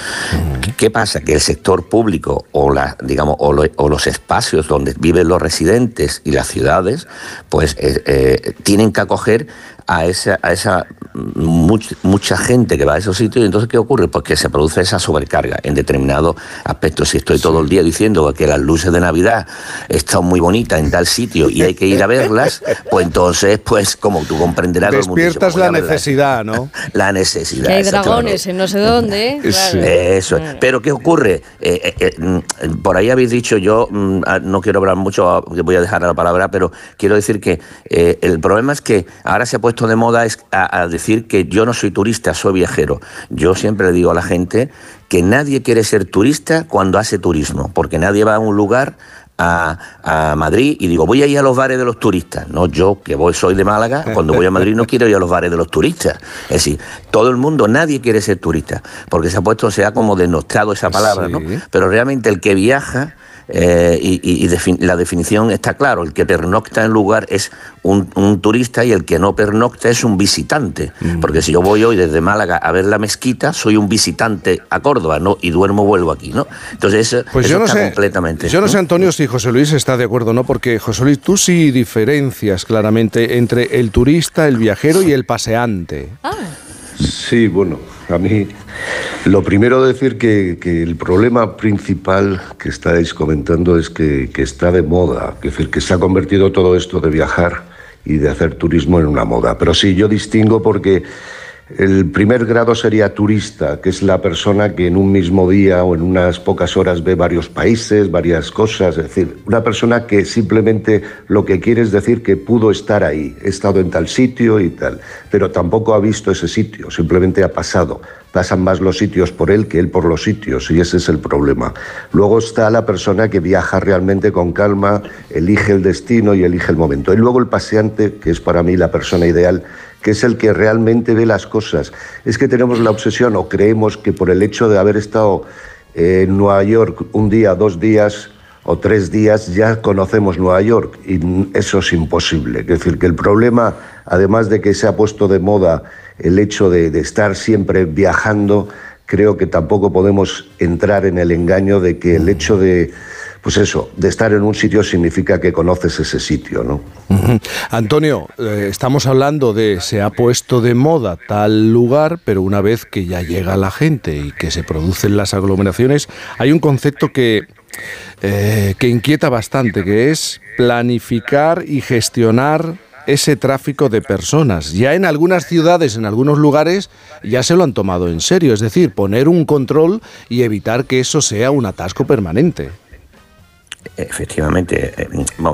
¿Qué pasa? Que el sector público o la, digamos, o, lo- o los espacios donde viven los residentes y las ciudades, pues eh, eh, tienen que acoger a esa, a esa much- mucha gente que va a esos sitios y entonces ¿qué ocurre? Pues que se produce esa sobrecarga en determinados aspectos. Si estoy todo el día diciendo que las luces de Navidad están muy bonitas en tal sitio y hay que ir a verlas, pues entonces, pues como tú comprenderás, Despiertas "Pues la a verlas". necesidad, ¿no? La necesidad. Que hay dragones en no sé dónde. ¿eh? Claro. Eso. es. Pero ¿qué ocurre? Eh, eh, eh, mm, por ahí habéis dicho, yo mm, ah, no quiero hablar mucho, ah, voy a dejar la palabra, pero quiero decir que eh, el problema es que ahora se ha puesto de moda es a, a decir que yo no soy turista, soy viajero. Yo siempre le digo a la gente que nadie quiere ser turista cuando hace turismo, porque nadie va a un lugar a, a Madrid y digo, voy a ir a los bares de los turistas. No, yo que voy, soy de Málaga, cuando voy a Madrid no quiero ir a los bares de los turistas. Es decir, todo el mundo, nadie quiere ser turista, porque se ha puesto, se ha como denostado esa palabra, ¿no? Pero realmente el que viaja eh, y, y- y defin- la definición está claro, el que pernocta en lugar es un, un turista y el que no pernocta es un visitante, Mm. porque si yo voy hoy desde Málaga a ver la mezquita, soy un visitante a Córdoba, ¿no? Y duermo, vuelvo aquí, ¿no? Entonces eso, Pues eso yo no está sé, completamente... yo no sé, Antonio, si José Luis está de acuerdo o no, porque José Luis, tú sí diferencias claramente entre el turista, el viajero y el paseante. Sí, bueno, a mí lo primero decir que, que el problema principal que estáis comentando es que, que está de moda, decir, que se ha convertido todo esto de viajar y de hacer turismo en una moda. Pero sí, yo distingo porque el primer grado sería turista, que es la persona que en un mismo día o en unas pocas horas ve varios países, varias cosas, es decir, una persona que simplemente lo que quiere es decir que pudo estar ahí, he estado en tal sitio y tal, pero tampoco ha visto ese sitio, simplemente ha pasado. Pasan más los sitios por él que él por los sitios y ese es el problema. Luego está la persona que viaja realmente con calma, elige el destino y elige el momento. Y luego el paseante, que es para mí la persona ideal, que es el que realmente ve las cosas. Es que tenemos la obsesión o creemos que por el hecho de haber estado en Nueva York un día, dos días o tres días, ya conocemos Nueva York y eso es imposible. Es decir, que el problema, además de que se ha puesto de moda el hecho de, de estar siempre viajando, creo que tampoco podemos entrar en el engaño de que el hecho de, pues eso, de estar en un sitio significa que conoces ese sitio, ¿no? Antonio, eh, estamos hablando de se ha puesto de moda tal lugar, pero una vez que ya llega la gente y que se producen las aglomeraciones, hay un concepto que, eh, que inquieta bastante, que es planificar y gestionar ese tráfico de personas. Ya en algunas ciudades, en algunos lugares, ya se lo han tomado en serio, es decir, poner un control y evitar que eso sea un atasco permanente. Efectivamente, eh,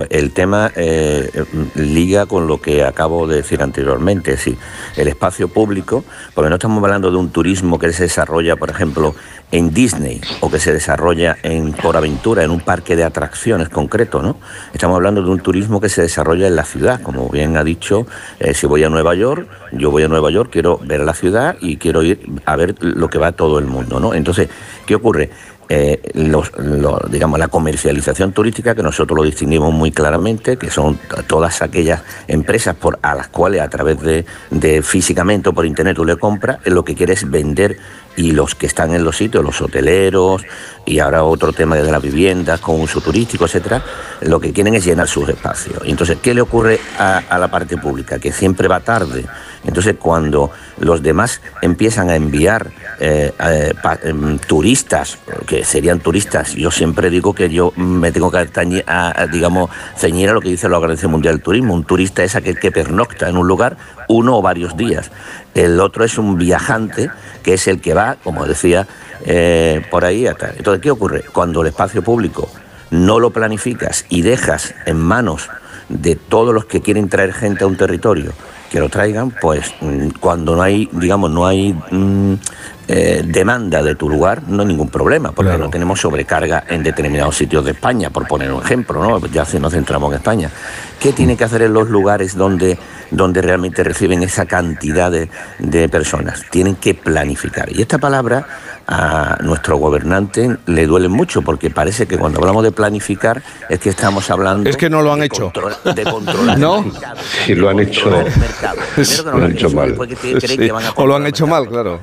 el tema eh, eh, liga con lo que acabo de decir anteriormente, es decir, el espacio público, porque no estamos hablando de un turismo que se desarrolla, por ejemplo, en Disney o que se desarrolla en por aventura, en un parque de atracciones concreto, ¿no? Estamos hablando de un turismo que se desarrolla en la ciudad, como bien ha dicho, si voy a Nueva York, yo voy a Nueva York, quiero ver la ciudad y quiero ir a ver lo que va todo el mundo, ¿no? Entonces, ¿qué ocurre? Eh, los- lo- digamos, la comercialización turística, que nosotros lo distinguimos muy claramente, que son todas aquellas empresas por, a las cuales a través de, físicamente o por internet tú le compras, lo que quiere es vender y los que están en los sitios, los hoteleros y ahora otro tema de las viviendas con uso turístico, etcétera, lo que quieren es llenar sus espacios. Entonces, ¿qué le ocurre a la parte pública? Que siempre va tarde. Entonces, cuando los demás empiezan a enviar eh, eh, em, turistas, que serían turistas, yo siempre digo que yo me tengo que digamos, ceñir a lo que dice la Organización Mundial del Turismo. Un turista es aquel que pernocta en un lugar uno o varios días. El otro es un viajante, que es el que va, como decía, eh, por ahí. hasta- Entonces, ¿qué ocurre? Cuando el espacio público no lo planificas y dejas en manos de todos los que quieren traer gente a un territorio que lo traigan, pues mm, cuando no hay, digamos, no hay mm, eh, demanda de tu lugar, no hay ningún problema, porque no tenemos sobrecarga en determinados sitios de España, por poner un ejemplo, ¿no? Ya si nos centramos en España. ¿Qué tiene que hacer en los lugares donde, donde realmente reciben esa cantidad de, de personas? Tienen que planificar. Y esta palabra a nuestro gobernante le duele mucho, porque parece que cuando hablamos de planificar es que estamos hablando... Es que no lo han de hecho. control- de controlar ¿No? el mercado. Sí, lo han hecho, Primero que no lo han hecho mal. después que te- creen que van a O lo han hecho mal, claro.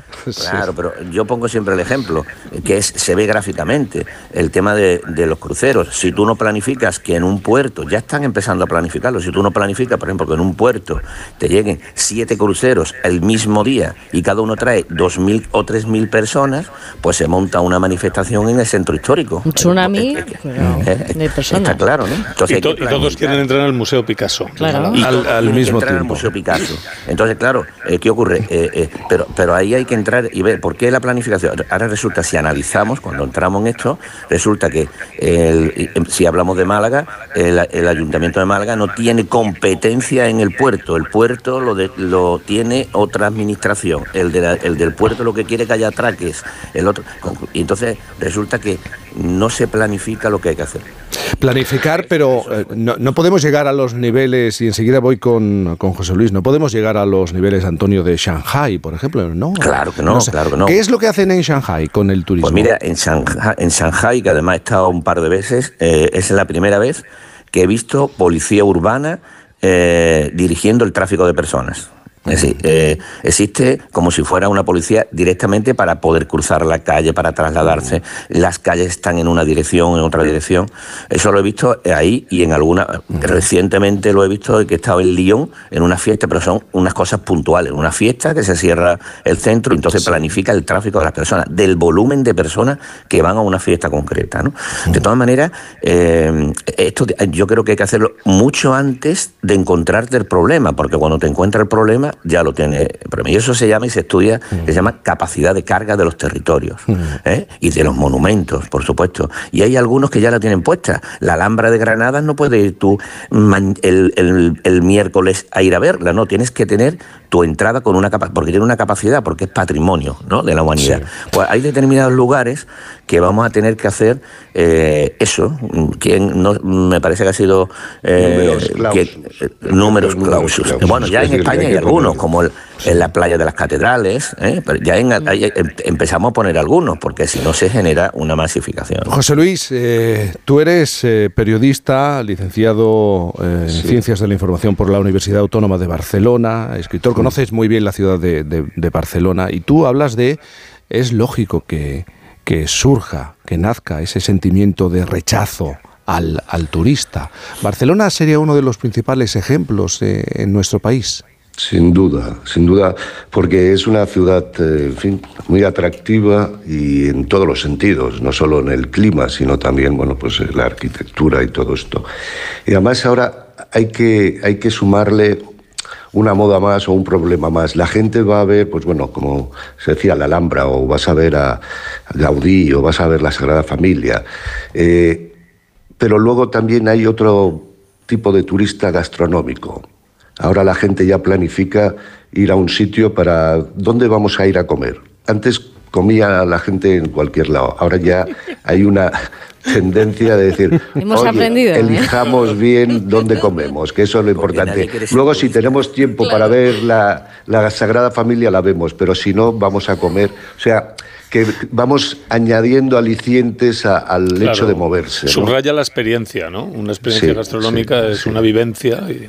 Claro, pero yo pongo siempre el ejemplo, que es se ve gráficamente, el tema de, de los cruceros. Si tú no planificas que en un puerto, ya están empezando a planificarlo, si tú no planificas, por ejemplo, que en un puerto te lleguen siete cruceros el mismo día y cada uno trae dos mil o tres mil personas, pues se monta una manifestación en el centro histórico. Un tsunami Eh, de personas. Está claro, ¿no? Entonces y, to- todos quieren entrar al Museo Picasso. Claro. y Al- mismo entrar al tiempo. Museo Picasso. Entonces, claro, eh, ¿qué ocurre? Eh, eh, pero, pero ahí hay que entrar y ver por qué la planificación. Ahora resulta, si analizamos, cuando entramos en esto, resulta que el- si hablamos de Málaga, el, Ayuntamiento de Málaga no tiene competencia en el puerto. El puerto lo, tiene otra administración. El, el del puerto lo que quiere que haya atraques. El otro, y entonces resulta que no se planifica lo que hay que hacer. Planificar, pero eh, no, no podemos llegar a los niveles, y enseguida voy con, con José Luis, no podemos llegar a los niveles, Antonio, de Shanghai, por ejemplo, ¿no? Claro que no, sé. claro que no. ¿Qué es lo que hacen en Shanghai con el turismo? Pues mira, en Shanghai, en Shanghai, que además he estado un par de veces, eh, es la primera vez que he visto policía urbana eh, dirigiendo el tráfico de personas. Es decir, eh, existe como si fuera una policía directamente para poder cruzar la calle, para trasladarse. Las calles están en una dirección, en otra dirección. Eso lo he visto ahí y en alguna. Recientemente lo he visto que he estado en Lyon en una fiesta, pero son unas cosas puntuales. Una fiesta que se cierra el centro y entonces planifica el tráfico de las personas, del volumen de personas que van a una fiesta concreta. ¿no? De todas maneras, eh, esto yo creo que hay que hacerlo mucho antes de encontrarte el problema, porque cuando te encuentras el problema ya lo tienes. el problema. Y eso se llama y se estudia, se llama capacidad de carga de los territorios ¿eh? y de los monumentos, por supuesto. Y hay algunos que ya la tienen puesta. La Alhambra de Granada no puedes ir tú el, el- el miércoles a ir a verla, no, tienes que tener tu entrada con una capacidad, porque tiene una capacidad, porque es patrimonio ¿no? de la humanidad. Pues hay determinados lugares que vamos a tener que hacer eh, eso. Quien no, me parece que ha sido eh, Números clausus. eh. Bueno, ya Es en España hay algunos, como el- en la playa de las catedrales, ¿eh? pero ya en- ahí em- empezamos a poner algunos, porque si no se genera una masificación. José Luis, eh, tú eres eh, periodista, licenciado eh, en Ciencias de la Información por la Universidad Autónoma de Barcelona, escritor, conoces muy bien la ciudad de, de- de Barcelona y tú hablas de, es lógico que, que surja, que nazca ese sentimiento de rechazo al, al turista. Barcelona sería uno de los principales ejemplos eh, en nuestro país. Sin duda, sin duda, porque es una ciudad, eh, muy atractiva y en todos los sentidos, no solo en el clima, sino también, bueno, pues eh, la arquitectura y todo esto. Y además ahora hay que, hay que sumarle una moda más o un problema más. La gente va a ver, pues bueno, como se decía, la Alhambra, o vas a ver a Gaudí, o vas a ver la Sagrada Familia. Eh, pero luego también hay otro tipo de turista gastronómico. Ahora la gente ya planifica ir a un sitio para dónde vamos a ir a comer. Antes comía la gente en cualquier lado. Ahora ya hay una tendencia de decir, Hemos "Oye, aprendido, ¿eh?". elijamos bien dónde comemos, que eso es lo importante. Luego, si tenemos tiempo para ver la, la Sagrada Familia, la vemos, pero si no, vamos a comer. O sea, que vamos añadiendo alicientes a- al Claro. hecho de moverse. ¿no? Subraya la experiencia, ¿no? Una experiencia Sí, gastronómica sí, es una vivencia. y-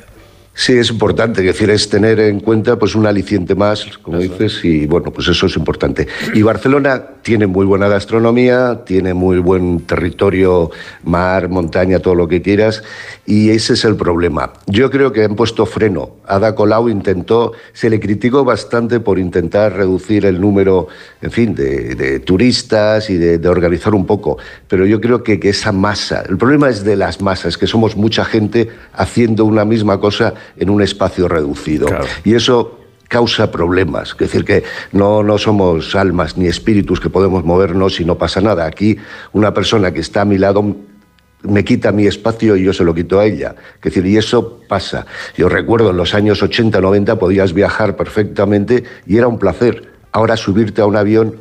Sí, es importante, es decir, es tener en cuenta pues un aliciente más, como dices, y bueno, pues eso es importante. Y Barcelona tiene muy buena gastronomía, tiene muy buen territorio, mar, montaña, todo lo que quieras, y ese es el problema. Yo creo que han puesto freno. Ada Colau intentó, se le criticó bastante por intentar reducir el número, en fin, de, de turistas y de, de organizar un poco, pero yo creo que, que esa masa, el problema es de las masas, que somos mucha gente haciendo una misma cosa en un espacio reducido. Y eso causa problemas. Es decir, que no, no somos almas ni espíritus que podemos movernos y no pasa nada. Aquí una persona que está a mi lado me quita mi espacio y yo se lo quito a ella. Es decir, y eso pasa. Yo recuerdo en los años 80, 90 podías viajar perfectamente y era un placer. Ahora subirte a un avión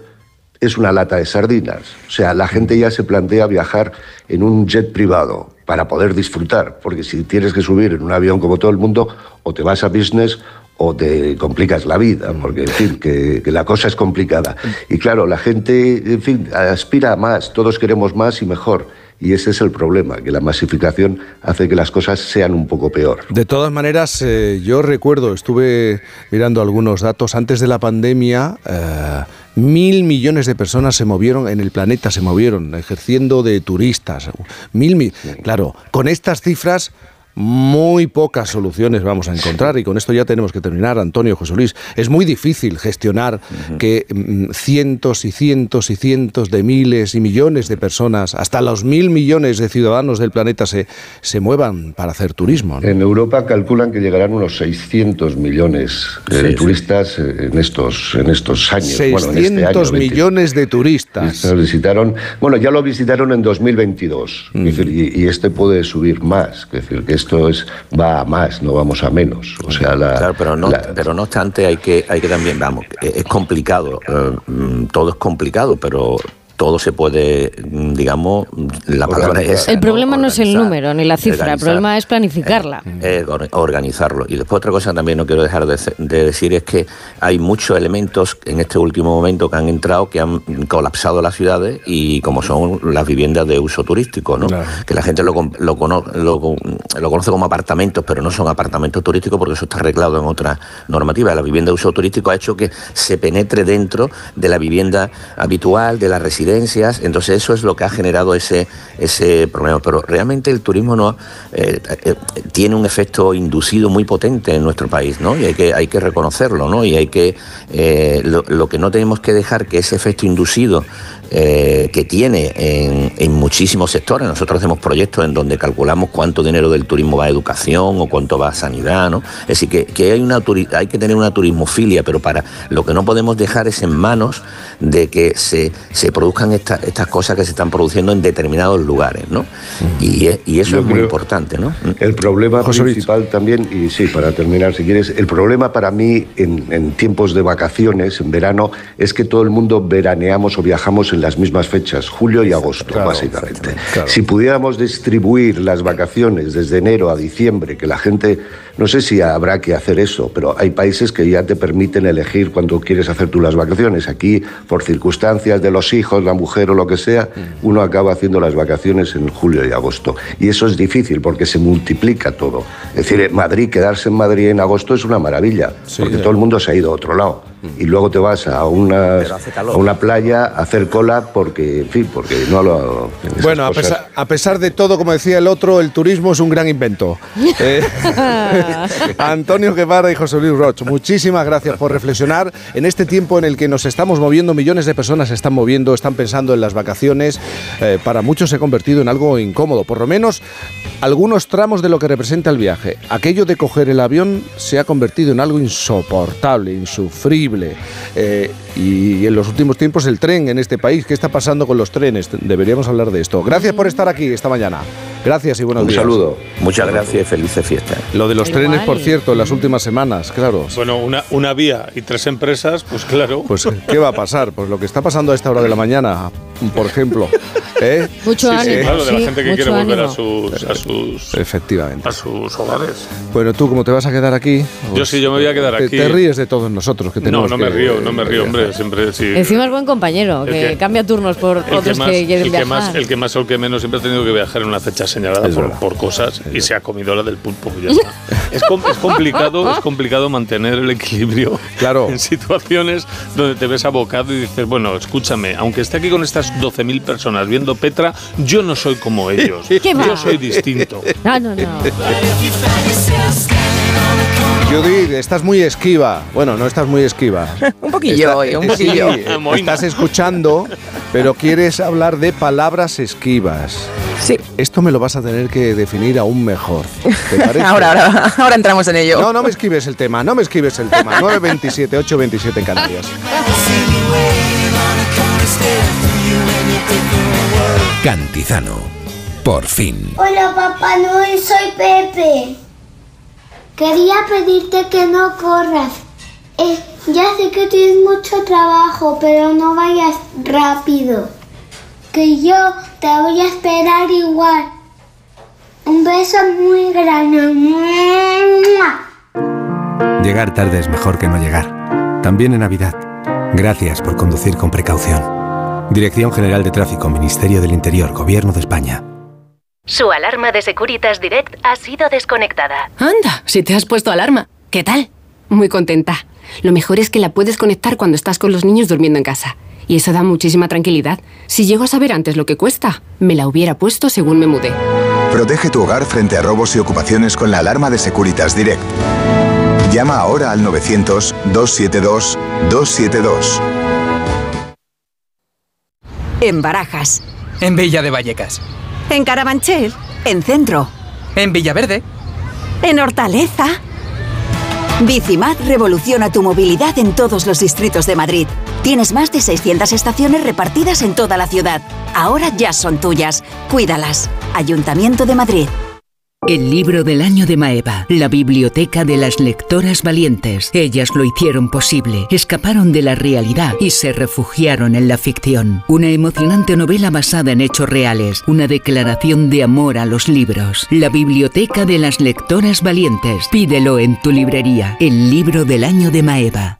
es una lata de sardinas. O sea, la gente ya se plantea viajar en un jet privado para poder disfrutar, porque si tienes que subir en un avión como todo el mundo, o te vas a business o te complicas la vida, porque en fin, que, la cosa es complicada. Y claro, la gente, en fin, aspira a más, todos queremos más y mejor. Y ese es el problema, que la masificación hace que las cosas sean un poco peor. De todas maneras, eh, yo recuerdo, estuve mirando algunos datos, antes de la pandemia, eh, mil millones de personas se movieron en el planeta, se movieron, ejerciendo de turistas. Mil, mi- claro, con estas cifras... Muy pocas soluciones vamos a encontrar y con esto ya tenemos que terminar, Antonio José Luis. Es muy difícil gestionar que mm, cientos y cientos y cientos de miles y millones de personas, hasta los mil millones de ciudadanos del planeta se, se muevan para hacer turismo. ¿no? En Europa calculan que llegarán unos 600 millones de Sí, turistas en estos, en estos años. bueno, en este 600 año, 20. millones de turistas. Nos visitaron, bueno, ya lo visitaron en 2022, es decir, y, y este puede subir más. Es decir, que esto esto es va a más, no vamos a menos. O sea, la, Claro, pero no, la- pero no obstante hay que, hay que también, vamos, es complicado, eh, mm, todo es complicado, pero todo se puede, digamos, la palabra es El problema no es el número ni la cifra, el problema es planificarla. eh, or- organizarlo. Y después otra cosa también no quiero dejar de, decir es que hay muchos elementos en este último momento que han entrado que han colapsado las ciudades y como son las viviendas de uso turístico, ¿no? Que la gente lo, lo, cono- lo lo conoce como apartamentos, pero no son apartamentos turísticos porque eso está arreglado en otra normativa. La vivienda de uso turístico ha hecho que se penetre dentro de la vivienda habitual, de las entonces eso es lo que ha generado ese, ese problema. Pero realmente el turismo no eh, eh, tiene un efecto inducido muy potente en nuestro país, ¿no? Y hay que, hay que reconocerlo, ¿no? Y hay que eh, lo que no tenemos que dejar que ese efecto inducido eh, que tiene en, en muchísimos sectores. Nosotros hacemos proyectos en donde calculamos cuánto dinero del turismo va a educación o cuánto va a sanidad, ¿no? Es decir, que, que hay, una, hay que tener una turismofilia, pero para lo que no podemos dejar es en manos de que se, se produzcan esta- estas cosas que se están produciendo en determinados lugares, ¿no? Y, y eso Yo es muy importante, ¿no? El problema principal también, y sí, para terminar si quieres, el problema para mí en, en tiempos de vacaciones, en verano, es que todo el mundo veraneamos o viajamos en las mismas fechas, julio y agosto, básicamente. Si pudiéramos distribuir las vacaciones desde enero a diciembre, que la gente, no sé si habrá que hacer eso, pero hay países que ya te permiten elegir cuando quieres hacer tú las vacaciones. Aquí, por circunstancias de los hijos, la mujer o lo que sea, uno acaba haciendo las vacaciones en julio y agosto. Y eso es difícil porque se multiplica todo. Es decir, en Madrid, quedarse en Madrid en agosto es una maravilla, porque todo el mundo se ha ido a otro lado. Y luego te vas a una, a una playa a hacer cola porque, en fin, porque no lo... Bueno, a cosas- pesar, a pesar de todo, como decía el otro, el turismo es un gran invento. Eh, Antonio Guevara y José Luis Roch, muchísimas gracias por reflexionar en este tiempo en el que nos estamos moviendo, millones de personas se están moviendo, están pensando en las vacaciones. Eh, para muchos se ha convertido en algo incómodo, por lo menos algunos tramos de lo que representa el viaje. Aquello de coger el avión se ha convertido en algo insoportable, insufrible. Eh, y en los últimos tiempos el tren en este país, ¿qué está pasando con los trenes? Deberíamos hablar de esto. Gracias por estar aquí esta mañana. Gracias y buenos Un días. saludo. Muchas gracias y felices fiestas. Lo de los Igual. trenes, por cierto, en las últimas semanas, claro. Bueno, una, una vía y tres empresas, pues claro. Pues, ¿qué va a pasar? Pues lo que está pasando a esta hora de la mañana, por ejemplo. ¿eh? Mucho Sí, sí, ánimo. claro, de la sí, gente que quiere volver a ánimo. sus, a sus, Efectivamente. a sus hogares. Bueno, tú, como te vas a quedar aquí? Yo sí, yo me voy a quedar te, aquí. te ríes de todos nosotros que No, tenemos no me que- río, no me río, hombre. Siempre sí. Encima es buen compañero, que, que- cambia turnos por el que, otros más, que quieren el, que viajar. más, el que más o el que menos siempre ha tenido que viajar en una fecha señalada por, por cosas y se ha comido la del pulpo. Ya está. es, com- es complicado, es complicado mantener el equilibrio claro. en situaciones donde te ves abocado y dices, bueno, escúchame, aunque esté aquí con estas 12.000 personas viendo Petra, yo no soy como ellos. ¿Qué va? yo soy distinto. No, no, no. Judith, estás muy esquiva. Bueno, no estás muy esquiva. Un poquillo hoy, un poquillo. Sí, eh, estás escuchando, pero quieres hablar de palabras esquivas. Sí. Esto me lo vas a tener que definir aún mejor. ¿Te parece? Ahora, ahora, ahora entramos en ello. No, no me esquives el tema, no me esquives el tema. 927, 827 en Canarias. Cantizano. Por fin. Hola Papá Noel, soy Pepe. Quería pedirte que no corras. Eh, ya sé que tienes mucho trabajo, pero no vayas rápido. Que yo te voy a esperar igual. Un beso muy grande. Llegar tarde es mejor que no llegar. También en Navidad. Gracias por conducir con precaución. Dirección General de Tráfico, Ministerio del Interior, Gobierno de España. Su alarma de Securitas Direct ha sido desconectada. Anda, si te has puesto alarma. ¿Qué tal? Muy contenta. Lo mejor es que la puedes conectar cuando estás con los niños durmiendo en casa. Y eso da muchísima tranquilidad. Si llego a saber antes lo que cuesta, me la hubiera puesto según me mudé. Protege tu hogar frente a robos y ocupaciones con la alarma de Securitas Direct. Llama ahora al 900-272-272. En Barajas. En Villa de Vallecas. En Carabanchel. En Centro. En Villaverde. En Hortaleza. Bicimad revoluciona tu movilidad en todos los distritos de Madrid. Tienes más de 600 estaciones repartidas en toda la ciudad. Ahora ya son tuyas. Cuídalas. Ayuntamiento de Madrid. El libro del año de Maeva, la biblioteca de las lectoras valientes. Ellas lo hicieron posible, escaparon de la realidad y se refugiaron en la ficción. Una emocionante novela basada en hechos reales, una declaración de amor a los libros. La biblioteca de las lectoras valientes. Pídelo en tu librería. El libro del año de Maeva.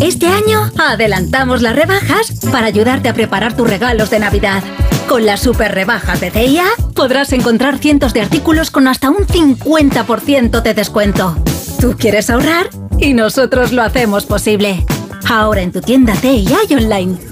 Este año adelantamos las rebajas para ayudarte a preparar tus regalos de Navidad. Con las super rebajas de CIA podrás encontrar cientos de artículos con hasta un 50% de descuento. Tú quieres ahorrar y nosotros lo hacemos posible. Ahora en tu tienda CIA y online.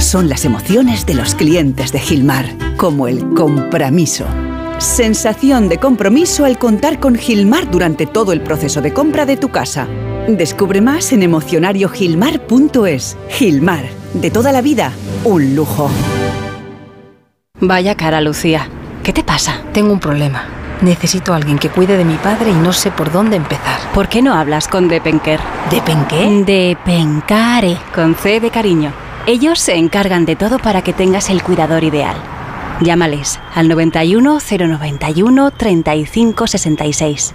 Son las emociones de los clientes de Gilmar, como el compromiso. Sensación de compromiso al contar con Gilmar durante todo el proceso de compra de tu casa. Descubre más en emocionariogilmar.es. Gilmar, de toda la vida, un lujo. Vaya cara, Lucía. ¿Qué te pasa? Tengo un problema. Necesito a alguien que cuide de mi padre y no sé por dónde empezar. ¿Por qué no hablas con Depenker? ¿Depenqué? Depencare, con C de cariño. Ellos se encargan de todo para que tengas el cuidador ideal. Llámales al 91 091 35 66.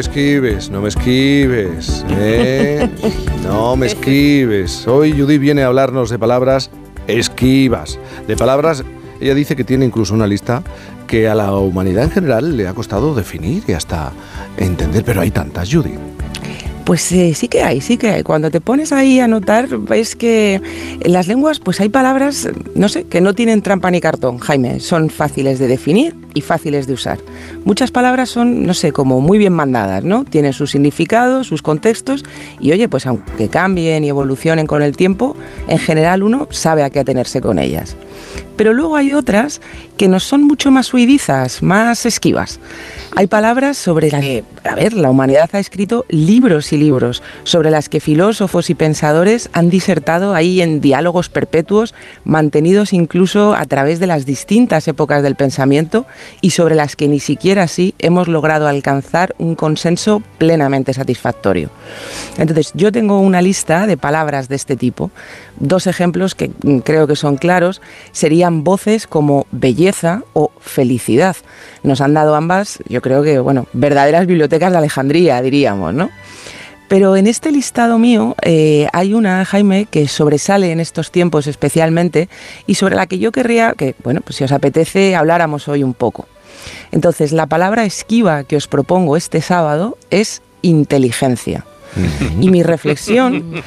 Me esquives, no me esquives, ¿eh? No me esquives. Hoy Judith viene a hablarnos de palabras esquivas, de palabras... Ella dice que tiene incluso una lista que a la humanidad en general le ha costado definir y hasta entender, pero hay tantas, Judith. Pues eh, sí que hay, sí que hay. Cuando te pones ahí a notar, ves que en las lenguas pues hay palabras, no sé, que no tienen trampa ni cartón, Jaime. Son fáciles de definir y fáciles de usar. Muchas palabras son, no sé, como muy bien mandadas, ¿no? Tienen sus significados, sus contextos y oye, pues aunque cambien y evolucionen con el tiempo, en general uno sabe a qué atenerse con ellas. Pero luego hay otras que nos son mucho más huidizas, más esquivas. Hay palabras sobre las que, a ver, la humanidad ha escrito libros y libros, sobre las que filósofos y pensadores han disertado ahí en diálogos perpetuos, mantenidos incluso a través de las distintas épocas del pensamiento y sobre las que ni siquiera así hemos logrado alcanzar un consenso plenamente satisfactorio. Entonces, yo tengo una lista de palabras de este tipo. Dos ejemplos que mm, creo que son claros serían voces como belleza o felicidad. Nos han dado ambas, yo creo que, bueno, verdaderas bibliotecas de Alejandría, diríamos, ¿no? Pero en este listado mío eh, hay una, Jaime, que sobresale en estos tiempos especialmente y sobre la que yo querría que, bueno, pues si os apetece, habláramos hoy un poco. Entonces, la palabra esquiva que os propongo este sábado es inteligencia. Y mi reflexión,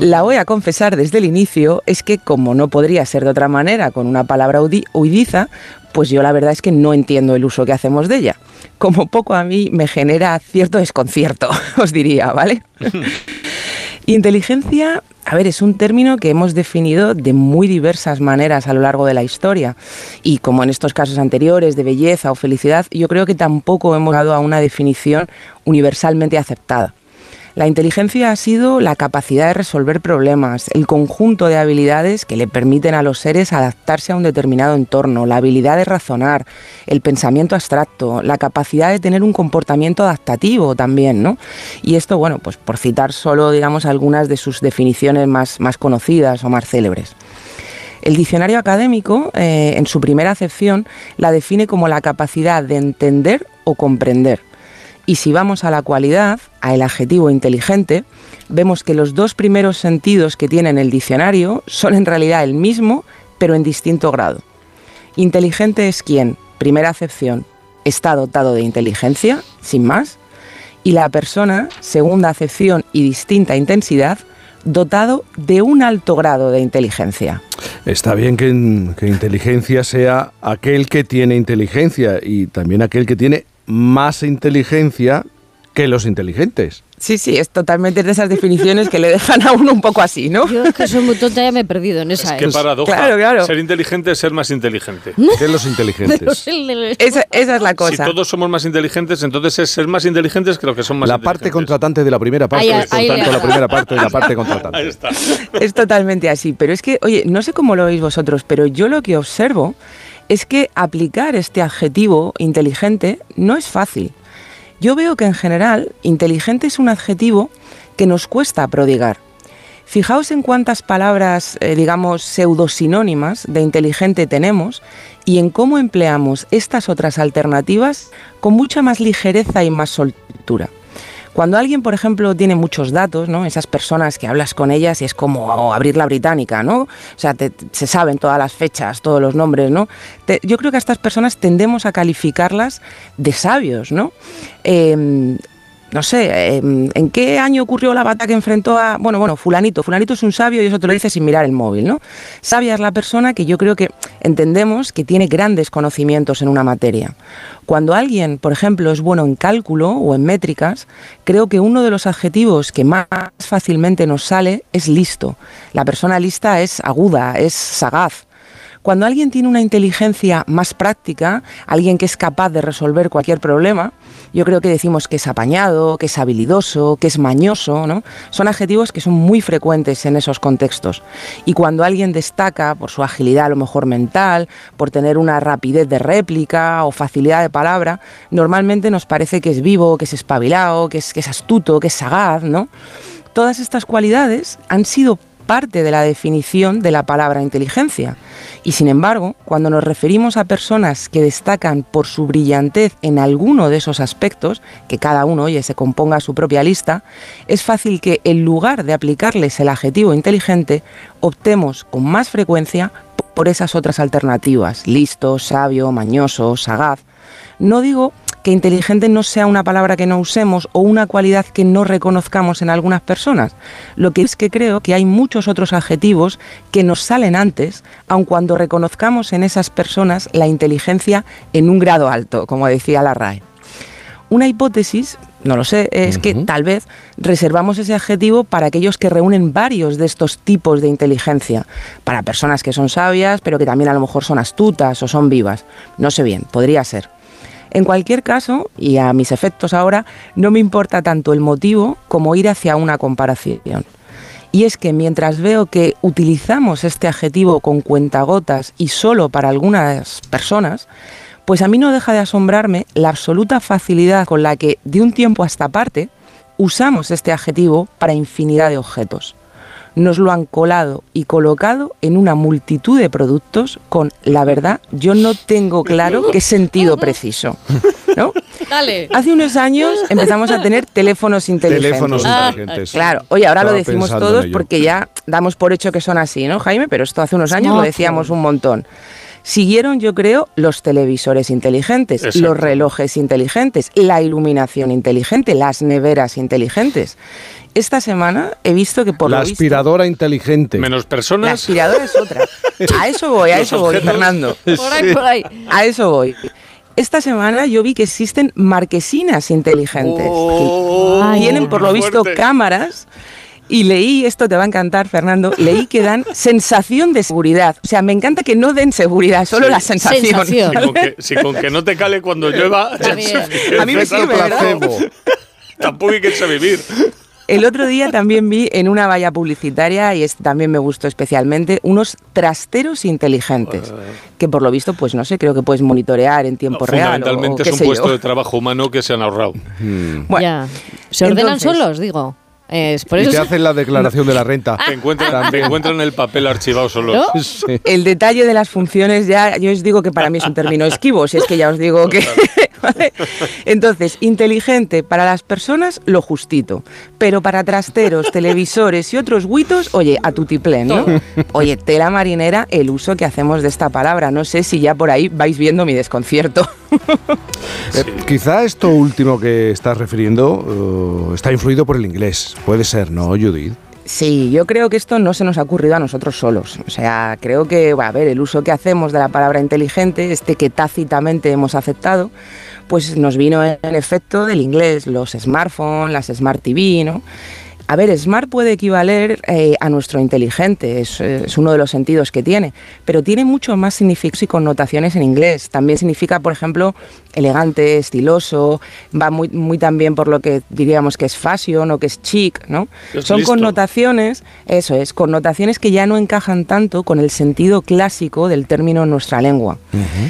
la voy a confesar desde el inicio, es que como no podría ser de otra manera con una palabra huidiza, pues yo la verdad es que no entiendo el uso que hacemos de ella. Como poco a mí me genera cierto desconcierto, os diría, ¿vale? Inteligencia, a ver, es un término que hemos definido de muy diversas maneras a lo largo de la historia. Y como en estos casos anteriores de belleza o felicidad, yo creo que tampoco hemos dado a una definición universalmente aceptada. La inteligencia ha sido la capacidad de resolver problemas, el conjunto de habilidades que le permiten a los seres adaptarse a un determinado entorno, la habilidad de razonar, el pensamiento abstracto, la capacidad de tener un comportamiento adaptativo también, ¿no? Y esto, bueno, pues por citar solo, digamos, algunas de sus definiciones más, conocidas o más célebres. El diccionario académico, eh, en su primera acepción, la define como la capacidad de entender o comprender. Y si vamos a la cualidad, a el adjetivo inteligente, vemos que los dos primeros sentidos que tiene en el diccionario son en realidad el mismo, pero en distinto grado. Inteligente es quien, primera acepción, está dotado de inteligencia, sin más, y la persona, segunda acepción y distinta intensidad, dotado de un alto grado de inteligencia. Está bien que, que inteligencia sea aquel que tiene inteligencia y también aquel que tiene más inteligencia que los inteligentes. Sí, sí, es totalmente de esas definiciones que le dejan a uno un poco así, ¿no? Yo es que soy muy tonta, ya me he perdido en esa. Qué ¿eh? paradoja. Claro, claro. Ser inteligente es ser más inteligente. Que los inteligentes. Esa, esa es la Si cosa. todos somos más inteligentes, entonces es ser más inteligentes que los que son más La parte contratante de la primera parte, Ahí- es por ahí tanto la primera parte de la parte contratante. Ahí está. Es totalmente así. Pero es que, oye, no sé cómo lo veis vosotros, pero yo lo que observo es que aplicar este adjetivo inteligente no es fácil. Yo veo que en general inteligente es un adjetivo que nos cuesta prodigar. Fijaos en cuántas palabras, eh, digamos, pseudosinónimas de inteligente tenemos y en cómo empleamos estas otras alternativas con mucha más ligereza y más soltura. Cuando alguien, por ejemplo, tiene muchos datos, ¿no? Esas personas que hablas con ellas y es como abrir la británica, ¿no? O sea, te- se saben todas las fechas, todos los nombres, ¿no? Te- yo creo que a estas personas tendemos a calificarlas de sabios, ¿no? Em, no sé, eh, ¿en qué año ocurrió la batalla que enfrentó a, bueno, bueno, fulanito? Fulanito es un sabio y eso te lo dice sin mirar el móvil, ¿no? Sabia es la persona que yo creo que entendemos que tiene grandes conocimientos en una materia. Cuando alguien, por ejemplo, es bueno en cálculo o en métricas, creo que uno de los adjetivos que más fácilmente nos sale es listo. La persona lista es aguda, es sagaz. Cuando alguien tiene una inteligencia más práctica, alguien que es capaz de resolver cualquier problema, yo creo que decimos que es apañado, que es habilidoso, que es mañoso, ¿no? Son adjetivos que son muy frecuentes en esos contextos. Y cuando alguien destaca por su agilidad a lo mejor mental, por tener una rapidez de réplica o facilidad de palabra, normalmente nos parece que es vivo, que es espabilado, que es, que es astuto, que es sagaz, ¿no? Todas estas cualidades han sido parte de la definición de la palabra inteligencia. Y sin embargo, cuando nos referimos a personas que destacan por su brillantez en alguno de esos aspectos, que cada uno, oye, se componga su propia lista, es fácil que en lugar de aplicarles el adjetivo inteligente, optemos con más frecuencia por esas otras alternativas, listo, sabio, mañoso, sagaz. No digo que inteligente no sea una palabra que no usemos o una cualidad que no reconozcamos en algunas personas. Lo que es que creo que hay muchos otros adjetivos que nos salen antes, aun cuando reconozcamos en esas personas la inteligencia en un grado alto, como decía la RAE. Una hipótesis, no lo sé, es que tal vez reservamos ese adjetivo para aquellos que reúnen varios de estos tipos de inteligencia, para personas que son sabias, pero que también a lo mejor son astutas o son vivas. No sé bien, podría ser. En cualquier caso, y a mis efectos ahora, no me importa tanto el motivo como ir hacia una comparación. Y es que mientras veo que utilizamos este adjetivo con cuentagotas y solo para algunas personas, pues a mí no deja de asombrarme la absoluta facilidad con la que, de un tiempo a esta parte, usamos este adjetivo para infinidad de objetos. Nos lo han colado y colocado en una multitud de productos con, la verdad, yo no tengo claro qué sentido preciso. ¿no? Dale. Hace unos años empezamos a tener teléfonos inteligentes. Teléfonos inteligentes. Claro, oye, ahora lo decimos todos porque ya damos por hecho que son así, ¿no, Jaime? Pero esto hace unos años lo decíamos un montón. Siguieron, yo creo, los televisores inteligentes, Exacto. los relojes inteligentes, la iluminación inteligente, las neveras inteligentes. Esta semana he visto que por La lo visto, aspiradora inteligente. Menos la personas. aspiradora es otra. A eso voy, a eso voy. Fernando. Por ahí, por ahí. A eso voy. Esta semana yo vi que existen marquesinas inteligentes. Oh, que tienen, por lo visto, fuerte. cámaras. Y leí, esto te va a encantar, Fernando, leí que dan sensación de seguridad. O sea, me encanta que no den seguridad, solo Sí. la sensación. Sensación. Si con, que, si con que no te cale cuando llueva, ya es A mí me sirve. Tampoco hay que irse a vivir. El otro día también vi en una valla publicitaria, y este también me gustó especialmente, unos trasteros inteligentes, que por lo visto, pues no sé, creo que puedes monitorear en tiempo real. o- o Fundamentalmente es un yo. puesto de trabajo humano que se han ahorrado. Bueno, ya. ¿Se ordenan entonces- solos, digo? Es por Y eso te se- hacen la declaración de la renta. Te encuentran, te encuentran el papel archivado solo. ¿No? Sí. El detalle de las funciones ya, yo os digo que para mí es un término esquivo, si es que ya os digo que... ¿vale? Entonces, inteligente para las personas, lo justito, pero para trasteros, televisores y otros guitos, oye, a tutiplén, ¿no? Oye, tela marinera, el uso que hacemos de esta palabra, no sé si ya por ahí vais viendo mi desconcierto. Eh, quizá esto último que estás refiriendo eh, está influido por el inglés. Puede ser, ¿no, Judith? Sí, yo creo que esto no se nos ha ocurrido a nosotros solos. O sea, creo que, bueno, a ver, el uso que hacemos de la palabra inteligente, este que tácitamente hemos aceptado, pues nos vino en efecto del inglés, los smartphones, las smart TV, ¿no? A ver, smart puede equivaler eh, a nuestro inteligente, es, es uno de los sentidos que tiene, pero tiene mucho más significados y connotaciones en inglés. También significa, por ejemplo, elegante, estiloso, va muy, muy también por lo que diríamos que es fashion o que es chic, ¿no? Es Son listo. connotaciones, eso es, connotaciones que ya no encajan tanto con el sentido clásico del término en nuestra lengua.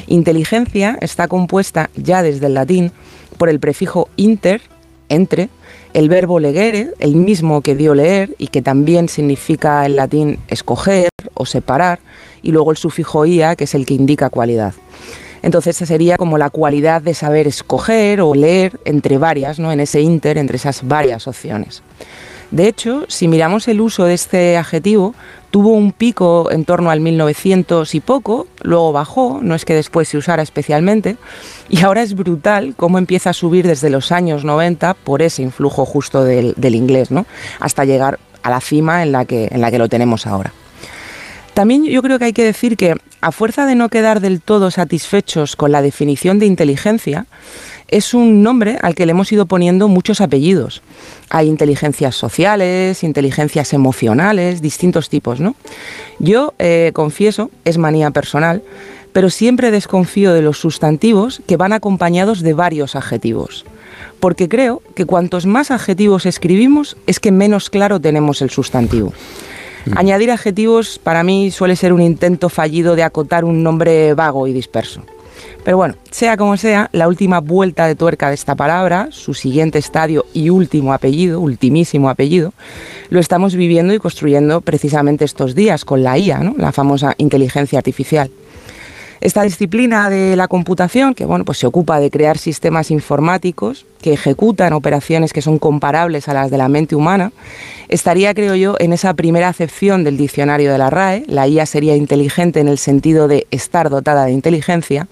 Inteligencia está compuesta ya desde el latín por el prefijo inter, entre, el verbo legere, el mismo que dio leer y que también significa en latín escoger o separar, y luego el sufijo ia, que es el que indica cualidad. Entonces esa sería como la cualidad de saber escoger o leer entre varias, ¿no? en ese inter, entre esas varias opciones. De hecho, si miramos el uso de este adjetivo, tuvo un pico en torno al 1900 y poco, luego bajó, no es que después se usara especialmente, y ahora es brutal cómo empieza a subir desde los años 90 por ese influjo justo del, inglés, ¿no? hasta llegar a la cima en la que, en la que lo tenemos ahora. También yo creo que hay que decir que, a fuerza de no quedar del todo satisfechos con la definición de inteligencia, es un nombre al que le hemos ido poniendo muchos apellidos. Hay inteligencias sociales, inteligencias emocionales, distintos tipos, ¿no? Yo eh, confieso, es manía personal, pero siempre desconfío de los sustantivos que van acompañados de varios adjetivos. Porque creo que cuantos más adjetivos escribimos, es que menos claro tenemos el sustantivo. Añadir adjetivos para mí suele ser un intento fallido de acotar un nombre vago y disperso. Pero bueno, sea como sea, la última vuelta de tuerca de esta palabra, su siguiente estadio y último apellido, ultimísimo apellido, lo estamos viviendo y construyendo precisamente estos días con la IA, ¿no? la famosa inteligencia artificial. Esta disciplina de la computación, que bueno, pues se ocupa de crear sistemas informáticos que ejecutan operaciones que son comparables a las de la mente humana, estaría, creo yo, en esa primera acepción del diccionario de la RAE. La IA sería inteligente en el sentido de estar dotada de inteligencia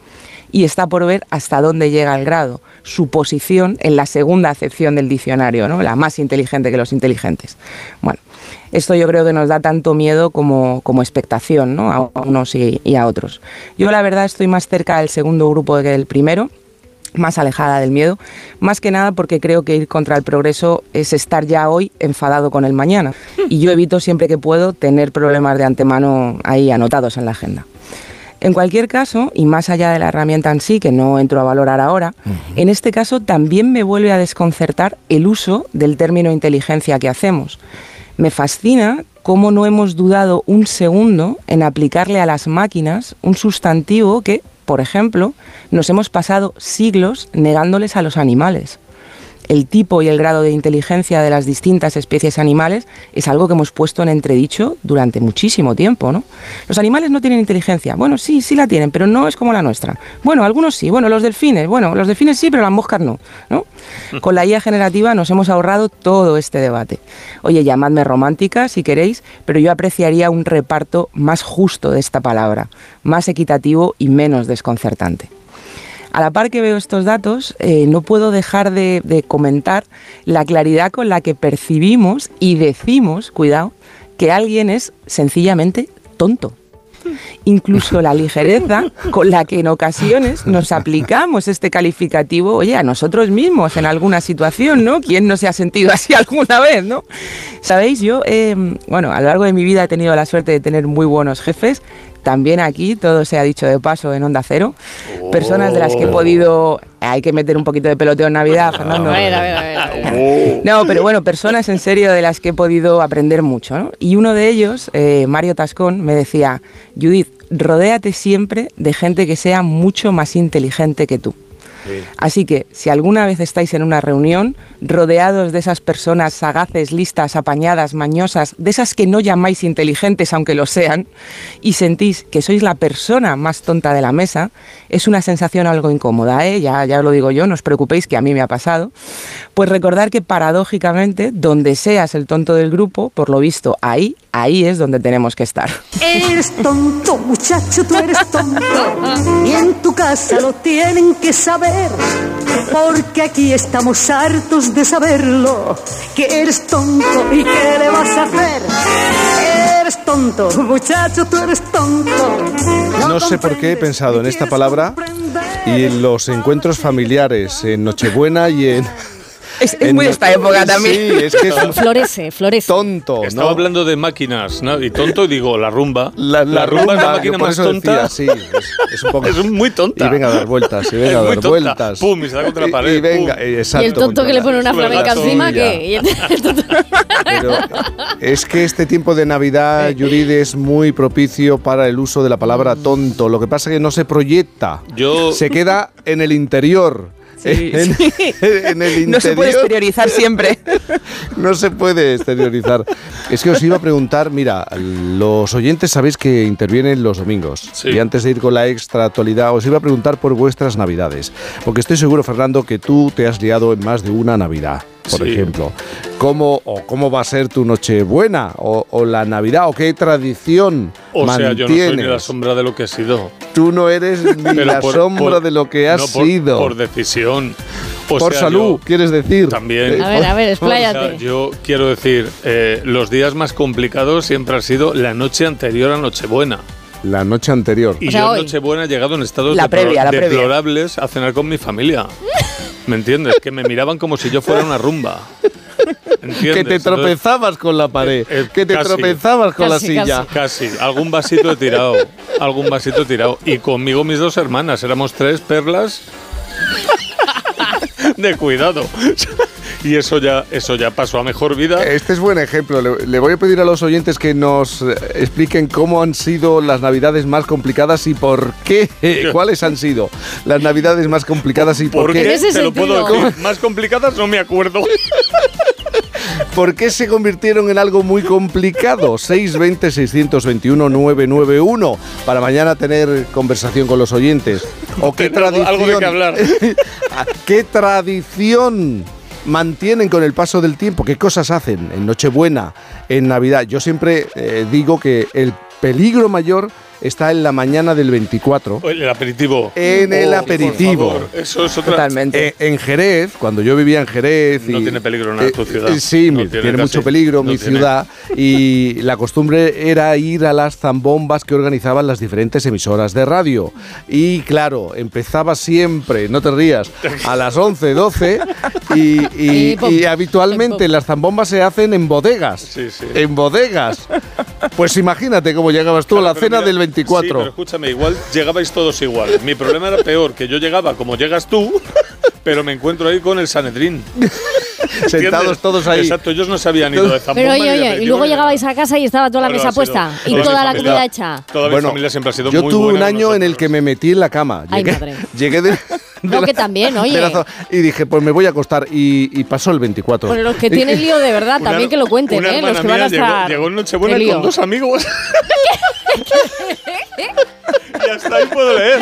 y está por ver hasta dónde llega el grado, su posición en la segunda acepción del diccionario, ¿no? la más inteligente que los inteligentes. Bueno, esto yo creo que nos da tanto miedo como, como expectación ¿no? a unos y, y a otros. Yo la verdad estoy más cerca del segundo grupo que del primero, más alejada del miedo, más que nada porque creo que ir contra el progreso es estar ya hoy enfadado con el mañana. Y yo evito siempre que puedo tener problemas de antemano ahí anotados en la agenda. En cualquier caso, y más allá de la herramienta en sí, que no entro a valorar ahora, en este caso también me vuelve a desconcertar el uso del término inteligencia que hacemos. Me fascina cómo no hemos dudado un segundo en aplicarle a las máquinas un sustantivo que, por ejemplo, nos hemos pasado siglos negándoles a los animales. El tipo y el grado de inteligencia de las distintas especies animales es algo que hemos puesto en entredicho durante muchísimo tiempo, ¿no? Los animales no tienen inteligencia. Bueno, sí, sí la tienen, pero no es como la nuestra. Bueno, algunos sí. Bueno, los delfines. Bueno, los delfines sí, pero las moscas no, ¿no? Con la IA generativa nos hemos ahorrado todo este debate. Oye, llamadme romántica si queréis, pero yo apreciaría un reparto más justo de esta palabra, más equitativo y menos desconcertante. A la par que veo estos datos, eh, no puedo dejar de, comentar la claridad con la que percibimos y decimos, cuidado, que alguien es sencillamente tonto. Incluso la ligereza con la que en ocasiones nos aplicamos este calificativo, oye, a nosotros mismos en alguna situación, ¿no? ¿Quién no se ha sentido así alguna vez, ¿no? Sabéis, yo, eh, bueno, a lo largo de mi vida he tenido la suerte de tener muy buenos jefes, también aquí, todo se ha dicho de paso en Onda Cero. Personas de las que he podido. Hay que meter un poquito de peloteo en Navidad, Fernando. A ver, a ver, a ver, a ver. No, pero bueno, personas en serio de las que he podido aprender mucho. ¿no? Y uno de ellos, eh, Mario Tascón, me decía: Judith, rodéate siempre de gente que sea mucho más inteligente que tú. Así que si alguna vez estáis en una reunión rodeados de esas personas sagaces, listas, apañadas, mañosas, de esas que no llamáis inteligentes aunque lo sean, y sentís que sois la persona más tonta de la mesa, es una sensación algo incómoda, ¿eh? ya, ya lo digo yo, no os preocupéis que a mí me ha pasado, pues recordar que paradójicamente, donde seas el tonto del grupo, por lo visto ahí, ahí es donde tenemos que estar. Eres tonto, muchacho, tú eres tonto. Y en tu casa lo tienen que saber. Porque aquí estamos hartos de saberlo. Que eres tonto y qué le vas a hacer. Eres tonto, muchacho, tú eres tonto. No sé por qué he pensado en esta palabra y en los encuentros familiares, en Nochebuena y en... Es, es muy esta época también. Sí, es que es un Florece, florece. tonto, Estaba ¿no? hablando de máquinas ¿no? y tonto y digo la rumba. La, La rumba es la máquina por más eso tonta. decía, sí, es, es un poco... Es muy tonta. Y venga a dar vueltas, y venga a dar tonta. vueltas. Pum, y se da contra la Y- pared, Y, venga, pum. eh, y exacto. el tonto que le pone una flamenca encima, y tonto- Pero es que este tiempo de Navidad, Yurid, es muy propicio para el uso de la palabra tonto. Lo que pasa es que no se proyecta. Yo- Se queda en el interior. Sí, en, sí. en el interior. No se puede exteriorizar siempre. No se puede exteriorizar. Es que os iba a preguntar, mira, los oyentes sabéis que intervienen los domingos. Sí. Y antes de ir con la extra actualidad, os iba a preguntar por vuestras navidades. Porque estoy seguro, Fernando, que tú te has liado en más de una Navidad, por Sí. ejemplo. ¿Cómo, o ¿Cómo va a ser tu Nochebuena? O, o la Navidad? ¿O qué tradición O sea, yo no soy ni la sombra de lo que he sido. Tú no eres ni Pero la por- sombra por- de lo que has no, por- sido. Por decisión. O por sea, salud, yo- quieres decir. También. A ver, a ver, O expláyate. sea, yo quiero decir, eh, los días más complicados siempre han sido la noche anterior a Nochebuena. La noche anterior. Y O sea, yo en. Nochebuena he llegado en estados La deplor- previa, la previa. deplorables a cenar con mi familia. ¿Me entiendes? Que me miraban como si yo fuera una rumba. ¿Entiendes? Que te Entonces, tropezabas con la pared. eh, que te casi. tropezabas con Casi, la silla. Casi, algún vasito he tirado, algún vasito he tirado. Y conmigo mis dos hermanas, éramos tres perlas de cuidado. Y eso ya, eso ya pasó a mejor vida. Este es buen ejemplo. Le, le voy a pedir a los oyentes que nos eh, expliquen cómo han sido las navidades más complicadas y por qué. ¿Cuáles han sido las navidades más complicadas y por, ¿Por qué? qué? Te lo puedo decir. Más complicadas no me acuerdo. ¿Por qué se convirtieron en algo muy complicado? 620-621-991 para mañana tener conversación con los oyentes. ¿O qué tradición? algo de qué hablar. ¿Qué tradición mantienen con el paso del tiempo? ¿Qué cosas hacen en Nochebuena, en Navidad? Yo siempre eh, digo que el peligro mayor está en la mañana del 24. El aperitivo. En el por aperitivo. favor, Eso es otra. Totalmente. Eh, en Jerez, cuando yo vivía en Jerez. No y- tiene peligro nada eh, tu ciudad. eh, sí, No tiene mucho peligro No mi tiene. ciudad. Y la costumbre era ir a las zambombas que organizaban las diferentes emisoras de radio. Y claro, empezaba siempre, no te rías, a las 11, 12. Y, habitualmente las zambombas se hacen en bodegas. Sí, sí. En bodegas. Pues imagínate cómo llegabas tú a la cena mira, del Sí, 24. pero escúchame, igual llegabais todos igual. Mi problema era peor, que yo llegaba como llegas tú, pero me encuentro ahí con el Sanedrín. Sentados todos ahí. Exacto, ellos no se habían ido de zambomba Pero ni oye, oye, y luego llegabais a casa y estaba toda la Bueno, mesa puesta y toda la familia- comida hecha. Toda Bueno, mi familia siempre ha sido yo muy tuve buena un año en el que me metí en la cama. Ay, madre. llegué de, No, que también, oye. Y dije, pues me voy a acostar. Y, y pasó el 24. Pues los que tienen lío de verdad, Una- también que lo cuenten, una ¿eh? Los que van a estar. Llegó, en Nochebuena con dos amigos. y hasta ahí puedo leer.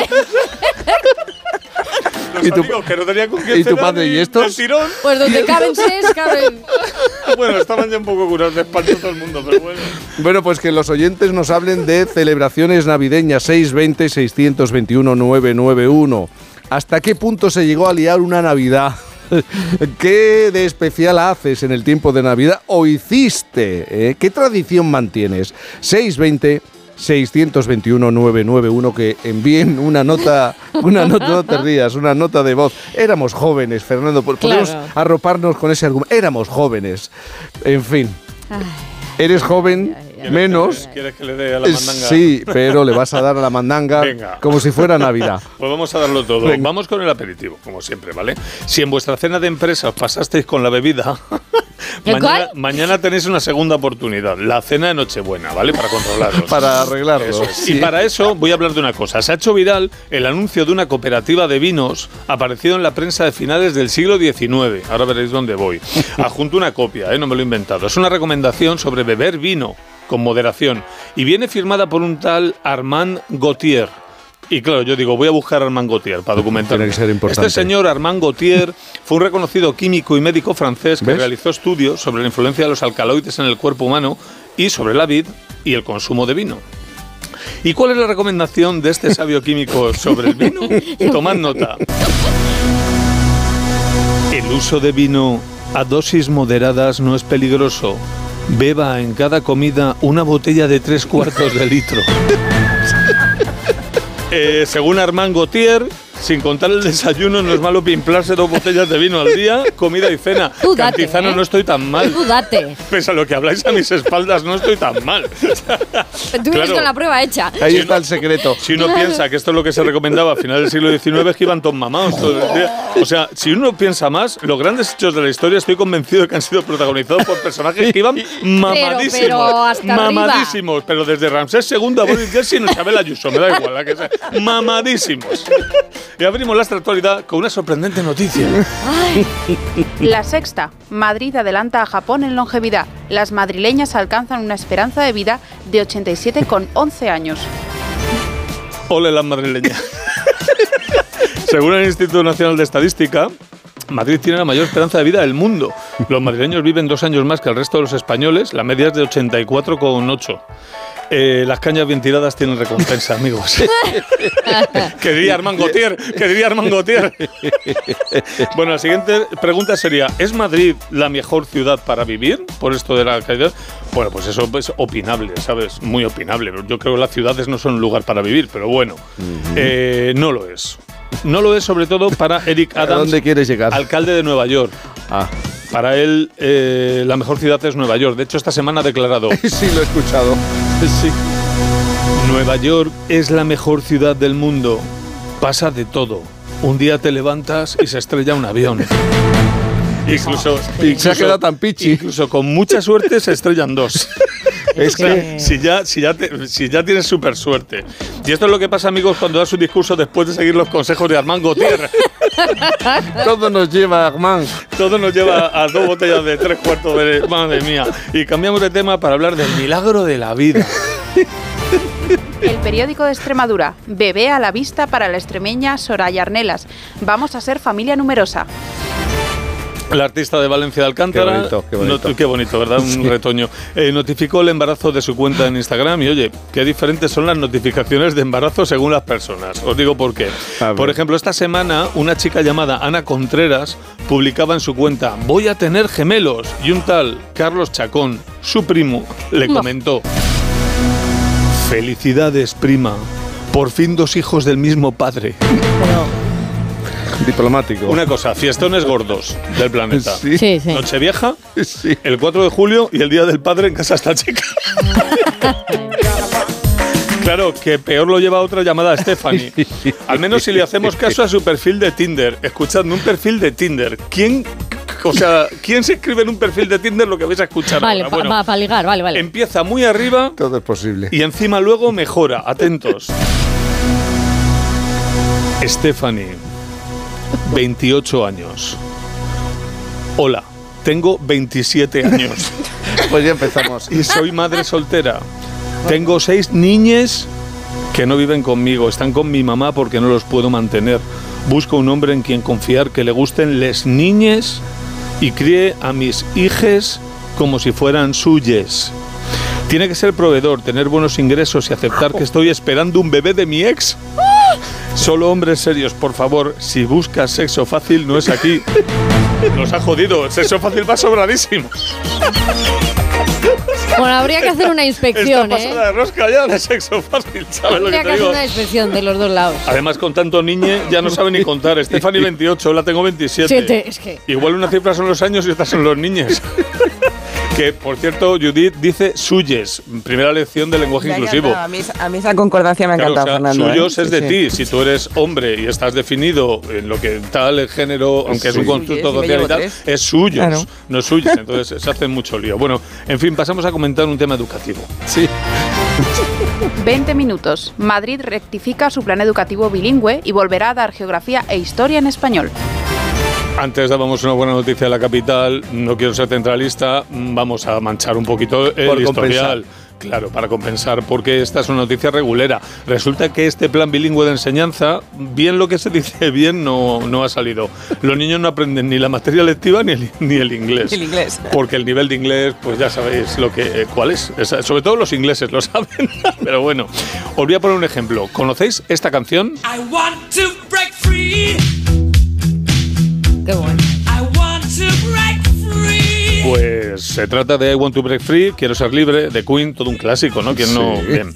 Los ¿Y tu- amigos que no tenía con quién y tu padre, ¿y estos? tirón. Pues donde caben seis, caben. Bueno, estaban ya un poco curados de espanto todo el mundo, pero bueno. Bueno, pues que los oyentes nos hablen de celebraciones navideñas 620-621-991. ¿Hasta qué punto se llegó a liar una Navidad? ¿Qué de especial haces en el tiempo de Navidad o hiciste? eh? ¿Qué tradición mantienes? 620 621-991 que envíen una nota, una nota, no te rías, una nota de voz. Éramos jóvenes, Fernando, po- podemos Claro. arroparnos con ese argumento. Éramos jóvenes. En fin, eres joven, menos. ¿Quieres que le dé a la mandanga? Sí, pero le vas a dar a la mandanga Venga. como si fuera Navidad. Pues vamos a darlo todo. Venga. Vamos con el aperitivo, como siempre, ¿vale? Si en vuestra cena de empresa os pasasteis con la bebida, ¿El mañana, cuál? mañana tenéis una segunda oportunidad, la cena de Nochebuena, ¿vale? Para controlaros. Para arreglarlo. Eso es. sí. Y para eso voy a hablar de una cosa. Se ha hecho viral el anuncio de una cooperativa de vinos aparecido en la prensa de finales del siglo XIX. Ahora veréis dónde voy. Adjunto una copia, ¿eh? no me lo he inventado. Es una recomendación sobre beber vino con moderación. Y viene firmada por un tal Armand Gautier. Y claro, yo digo, voy a buscar a Armand Gautier para documentar. Tiene que ser importante. Este señor Armand Gautier fue un reconocido químico y médico francés que ¿Ves? realizó estudios sobre la influencia de los alcaloides en el cuerpo humano y sobre la vid y el consumo de vino. ¿Y cuál es la recomendación de este sabio químico sobre el vino? Tomad nota. El uso de vino a dosis moderadas no es peligroso. Beba en cada comida una botella de tres cuartos de litro. Eh, según Armand Gautier, sin contar el desayuno, no es malo pimplarse dos botellas de vino al día, comida y cena. Tú date, Cantizano, ¿eh? no estoy tan mal. Tú date. Pese a lo que habláis a mis espaldas, no estoy tan mal. Tú vienes Claro. con la prueba hecha. Ahí está el secreto. Si uno piensa que esto es lo que se recomendaba a finales del siglo XIX, es que iban todos mamados todo el día. O sea, si uno piensa más, los grandes hechos de la historia estoy convencido de que han sido protagonizados por personajes que iban mamadísimos. pero hasta arriba. mamadísimos. Pero desde Ramsés II a Boris Yeltsin o Isabel Ayuso, me da igual la que sea. Mamadísimos. Y abrimos la actualidad con una sorprendente noticia. La sexta. Madrid adelanta a Japón en longevidad. Las madrileñas alcanzan una esperanza de vida de 87 con 11 años. Ole las madrileñas. Según el Instituto Nacional de Estadística, Madrid tiene la mayor esperanza de vida del mundo. Los madrileños viven dos años más que el resto de los españoles, la media es de 84,8. Eh, las cañas bien tiradas tienen recompensa, amigos. que diría Armand Gautier, que diría Armand Gautier. bueno, la siguiente pregunta sería, ¿es Madrid la mejor ciudad para vivir por esto de la calidad? Bueno, pues eso es opinable, ¿sabes? Muy opinable. Yo creo que las ciudades no son un lugar para vivir, pero bueno, eh, no lo es. No lo es sobre todo para Eric ¿A Adams, dónde quieres llegar? alcalde de Nueva York. Ah, Para él, eh, la mejor ciudad es Nueva York. De hecho, esta semana ha declarado, sí, lo he escuchado. Sí. Nueva York es la mejor ciudad del mundo. Pasa de todo. Un día te levantas y se estrella un avión. Incluso, Y se ha quedado tan pichi. Incluso con mucha suerte se estrellan dos. Es que- si ya, si ya, te- si ya tienes súper suerte. Y esto es lo que pasa, amigos, cuando das un discurso después de seguir los consejos de Armand Gautier. Todo nos lleva, Armand. Todo nos lleva a dos botellas de tres cuartos de... Madre mía. Y cambiamos de tema para hablar del milagro de la vida. El periódico de Extremadura. Bebé a la vista para la extremeña Soraya Arnelas. Vamos a ser familia numerosa. La artista de Valencia de Alcántara, Qué bonito, qué bonito. not- qué bonito, ¿verdad? Un Sí. retoño. Eh, notificó el embarazo de su cuenta en Instagram y oye, qué diferentes son las notificaciones de embarazo según las personas. Os digo por qué. Por ejemplo, esta semana una chica llamada Ana Contreras publicaba en su cuenta, voy a tener gemelos. Y un tal Carlos Chacón, su primo, le No. comentó, felicidades prima, por fin dos hijos del mismo padre. Diplomático. Una cosa, fiestones gordos del planeta. Sí. Sí, sí. Nochevieja, Sí. el 4 de julio y el Día del Padre en casa esta chica. Claro, que peor lo lleva otra llamada Stephanie. Al menos si le hacemos caso a su perfil de Tinder. Escuchadme, un perfil de Tinder. ¿Quién, o sea, ¿quién se escribe en un perfil de Tinder lo que vais a escuchar Vale, ahora? para ligar, vale, vale. empieza muy arriba Todo es posible. y encima luego mejora. Atentos. Stephanie. 28 años. Hola, tengo 27 años. Pues ya empezamos. Y soy madre soltera. Tengo seis niñes que no viven conmigo, están con mi mamá porque no los puedo mantener. Busco un hombre en quien confiar que le gusten les niñes y críe a mis hijes como si fueran suyes. Tiene que ser proveedor, tener buenos ingresos y aceptar que estoy esperando un bebé de mi ex. Solo hombres serios, por favor, si buscas sexo fácil no es aquí. Nos ha jodido, el sexo fácil va sobradísimo. Bueno, habría que hacer una inspección, Está ¿eh? pasada de rosca ya de sexo fácil, ¿sabes lo Habría que te hacer digo? una inspección de los dos lados. Además, con tanto niñe ya no sabe ni contar. Stephanie 28, la tengo 27. Siete, es que. Igual una cifra son los años y otras son los niños. que, por cierto, Judith dice suyes, primera lección de lenguaje Me inclusivo. encantado, A mí, a mí esa concordancia me ha Claro, encantado, o sea, Fernando. ¿eh? suyos es de Sí, ti. sí. Si tú eres hombre y estás definido en lo que tal el género, aunque es un constructo social y tal, tres. es suyos, Claro. no es suyos. Entonces se hace mucho lío. Bueno, en fin, pasamos a comentar un tema educativo. Sí. 20 minutos. Madrid rectifica su plan educativo bilingüe y volverá a dar geografía e historia en español. Antes dábamos una buena noticia de la capital, no quiero ser centralista, vamos a manchar un poquito el Por historial. Claro, para compensar, porque esta es una noticia regulera. Resulta que este plan bilingüe de enseñanza, bien lo que se dice bien, no, no ha salido. Los niños no aprenden ni la materia lectiva ni el, ni el inglés. El inglés. Porque el nivel de inglés, pues ya sabéis lo que, eh, cuál es. Esa- Sobre todo los ingleses lo saben. Pero bueno, os voy a poner un ejemplo. ¿Conocéis esta canción? I want to break free. Qué bueno. I want to break free. Pues se trata de I Want to Break Free, Quiero ser libre, de Queen, todo un clásico, ¿no? ¿Quién no? Bien.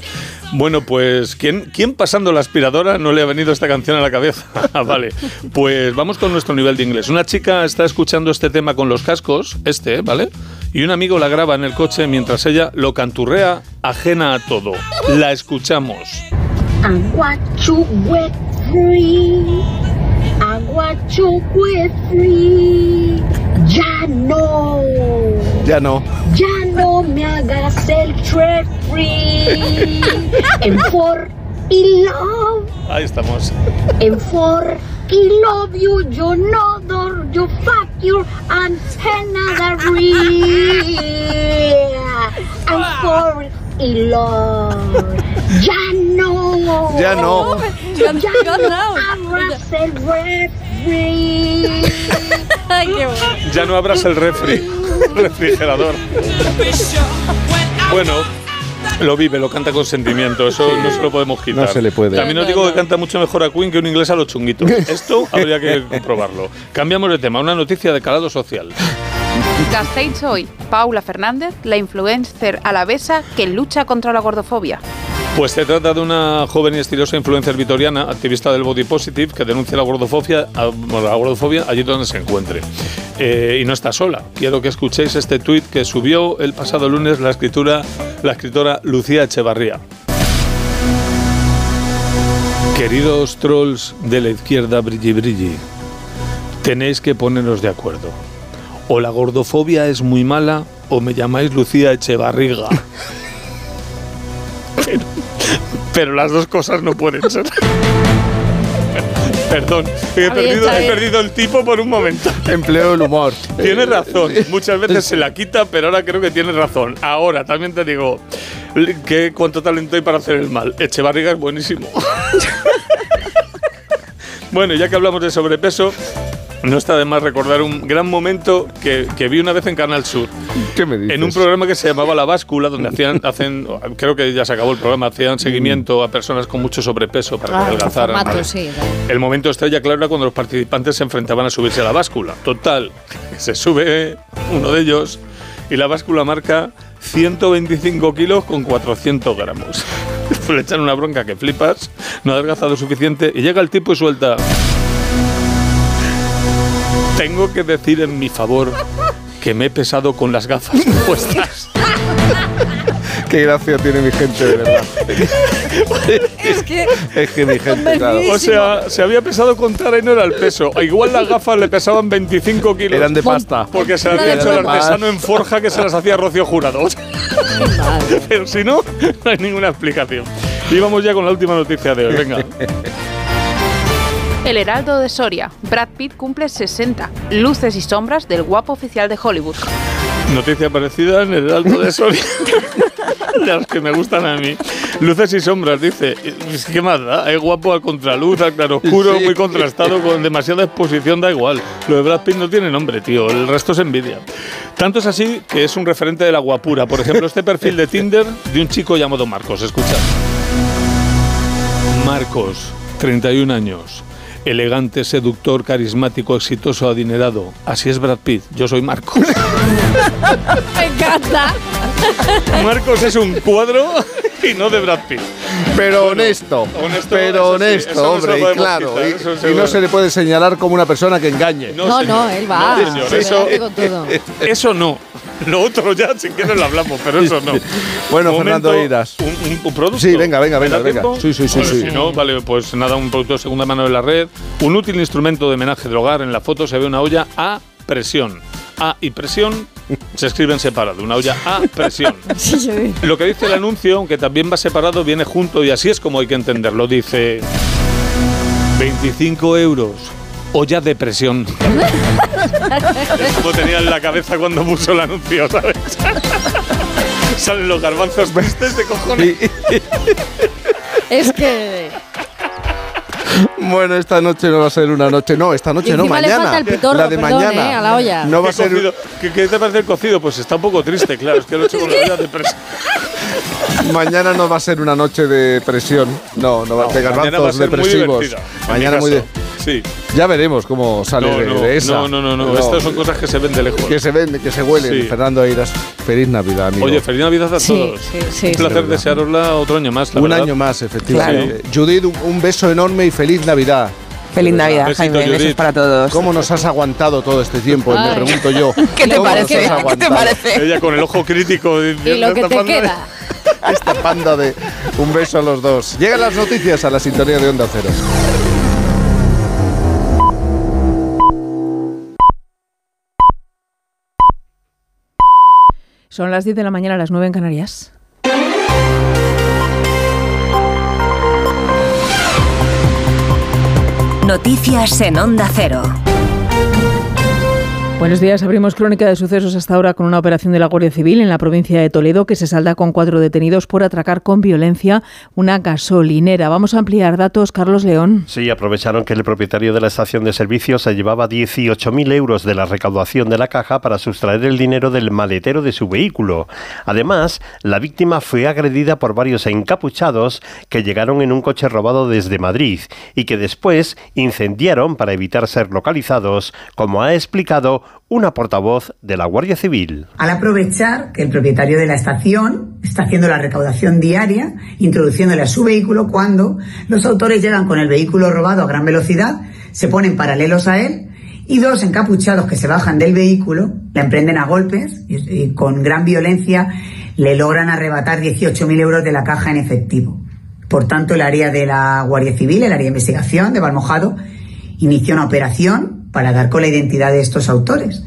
Bueno, pues ¿quién, ¿quién pasando la aspiradora no le ha venido esta canción a la cabeza? Ah, vale, pues vamos con nuestro nivel de inglés. Una chica está escuchando este tema con los cascos, este, ¿vale? Y un amigo la graba en el coche mientras ella lo canturrea ajena a todo. La escuchamos. I want to break free. I want to break free. Ya no. Ya no. Ya no me hagas el trek free. En for y love. Ahí estamos. En for y love you. Yo no door. Yo fuck you. And another real. And for y love. Ya no. Ya no. Ya no abras el refri. Ay, qué bueno. Ya no abras el refri, refrigerador. Bueno, lo vive, lo canta con sentimiento, eso no se lo podemos quitar. No se le puede. También os digo que canta mucho mejor a Queen que un inglés a los chunguitos. Esto habría que comprobarlo. Cambiamos de tema, una noticia de calado social. Gasteiz hoy, Paula Fernández, la influencer alavesa que lucha contra la gordofobia. Pues se trata de una joven y estilosa influencer vitoriana, activista del body positive, que denuncia la gordofobia, a- la gordofobia allí donde se encuentre. Eh, y no está sola. Quiero que escuchéis este tuit que subió el pasado lunes la escritura, la escritora Lucía Echevarría. Queridos trolls de la izquierda brilli brilli, tenéis que poneros de acuerdo. O la gordofobia es muy mala o me llamáis Lucía Echevarriga. pero, pero las dos cosas no pueden ser. Perdón, he perdido, he el tipo por un momento. Empleo el humor. Tiene razón, muchas veces se la quita, pero ahora creo que tiene razón. Ahora, también te digo, que cuánto talento hay para hacer el mal. Echevarriga es buenísimo. bueno, ya que hablamos de sobrepeso, no está de más recordar un gran momento que, que vi una vez en Canal Sur. ¿Qué me dices? En un programa que se llamaba La Báscula, donde hacían, hacen, creo que ya se acabó el programa, hacían seguimiento a personas con mucho sobrepeso para que Ah, adelgazaran. formato, sí. El momento estrella, claro, era cuando los participantes se enfrentaban a subirse a la báscula. Total, se sube uno de ellos y la báscula marca 125 kilos con 400 gramos. Le echan una bronca que flipas, no ha adelgazado suficiente y llega el tipo y suelta. Tengo que decir en mi favor que me he pesado con las gafas puestas. Qué gracia tiene mi gente, de verdad. Es que. Es que mi gente, claro. O sea, se había pesado con tara y no era el peso. Igual las gafas le pesaban 25 kilos. Eran de pasta. Porque se las había hecho el artesano en forja que se las hacía Rocío Jurado. Pero si no, no hay ninguna explicación. Y vamos ya con la última noticia de hoy. Venga. El Heraldo de Soria. Brad Pitt cumple 60. Luces y sombras del guapo oficial de Hollywood. Noticia parecida en el Alto de Soria. de los que me gustan a mí. Luces y sombras, dice. ¿Qué más da? Es guapo a contraluz, a claroscuro, Sí. muy contrastado, con demasiada exposición, da igual. Lo de Brad Pitt no tiene nombre, tío. El resto es envidia. Tanto es así que es un referente de la guapura. Por ejemplo, este perfil de Tinder de un chico llamado Marcos. Escucha. Marcos, 31 años. Elegante, seductor, carismático, exitoso, adinerado. Así es Brad Pitt. Yo soy Marcos. Me encanta. Marcos es un cuadro y no de Brad Pitt. Pero honesto, honesto, pero sí, honesto, no hombre, y claro, quitar, y- no se le puede señalar como una persona que engañe. No, no, él va. No, señor, se eso, todo. eso no. Lo otro ya, si quieres lo hablamos, pero eso no. Bueno, Momento, Fernando Eiras. Un, un- un producto. Sí, venga, venga, ¿Me da venga, venga. Sí, sí, sí, Bueno, sí. Si no, vale, pues nada, un producto de segunda mano de la red. Un útil instrumento de homenaje del hogar. En la foto se ve una olla a presión. A y presión se escriben separado. Una olla a presión. Lo que dice el anuncio, aunque también va separado, viene junto y así es como hay que entenderlo. Dice 25 euros. Olla de presión. Es como tenía en la cabeza cuando puso el anuncio, ¿sabes? Salen los garbanzos tristes de cojones. Es que. Bueno, esta noche no va a ser una noche, no, esta noche Y no, encima le mañana. falta el pitorro, la de perdón, mañana. ¿eh? a la olla. No va a ¿Qué ser cocido? ¿Qué, qué te parece el cocido? Pues está un poco triste, claro. Es que lo he hecho con la de presión. mañana no va a ser una noche de presión, no, no, va mañana a garbanzos ser muy depresivos. mañana muy. Sí. Ya veremos cómo sale No, de, no, de esa. no, no, no, no. Estas son cosas que se ven de lejos. que se ven, que se huelen. Sí. Fernando Eiras, feliz Navidad, amigo. Oye, feliz Navidad a Sí, todos. sí, sí. Un placer desearosla otro año más. la un verdad. año más, efectivamente. Claro. Judith, un, un beso enorme y feliz Navidad. Feliz Navidad, Besito, Jaime. Besos Judith. para todos. ¿Cómo nos has aguantado todo este tiempo? Me pregunto yo. ¿Qué te ¿Cómo nos parece? has ¿Qué te aguantado? parece? Ella con el ojo crítico. Y diciendo lo que esta te de- queda. Esta panda de un beso a los dos. Llegan las noticias a la sintonía de Onda Cero. Son las 10 de la mañana, a las 9 en Canarias. Noticias en Onda Cero. Buenos días, abrimos crónica de sucesos hasta ahora con una operación de la Guardia Civil en la provincia de Toledo que se salda con cuatro detenidos por atracar con violencia una gasolinera. Vamos a ampliar datos, Carlos León. Sí, aprovecharon que el propietario de la estación de servicio se llevaba 18.000 euros de la recaudación de la caja para sustraer el dinero del maletero de su vehículo. Además, la víctima fue agredida por varios encapuchados que llegaron en un coche robado desde Madrid y que después incendiaron para evitar ser localizados, como ha explicado una portavoz de la Guardia Civil. Al aprovechar que el propietario de la estación está haciendo la recaudación diaria, introduciéndole a su vehículo cuando los autores llegan con el vehículo robado a gran velocidad, se ponen paralelos a él y dos encapuchados que se bajan del vehículo le emprenden a golpes y, y con gran violencia le logran arrebatar 18.000 euros de la caja en efectivo. Por tanto, el área de la Guardia Civil, el área de investigación de Valmojado, inició una operación para dar con la identidad de estos autores,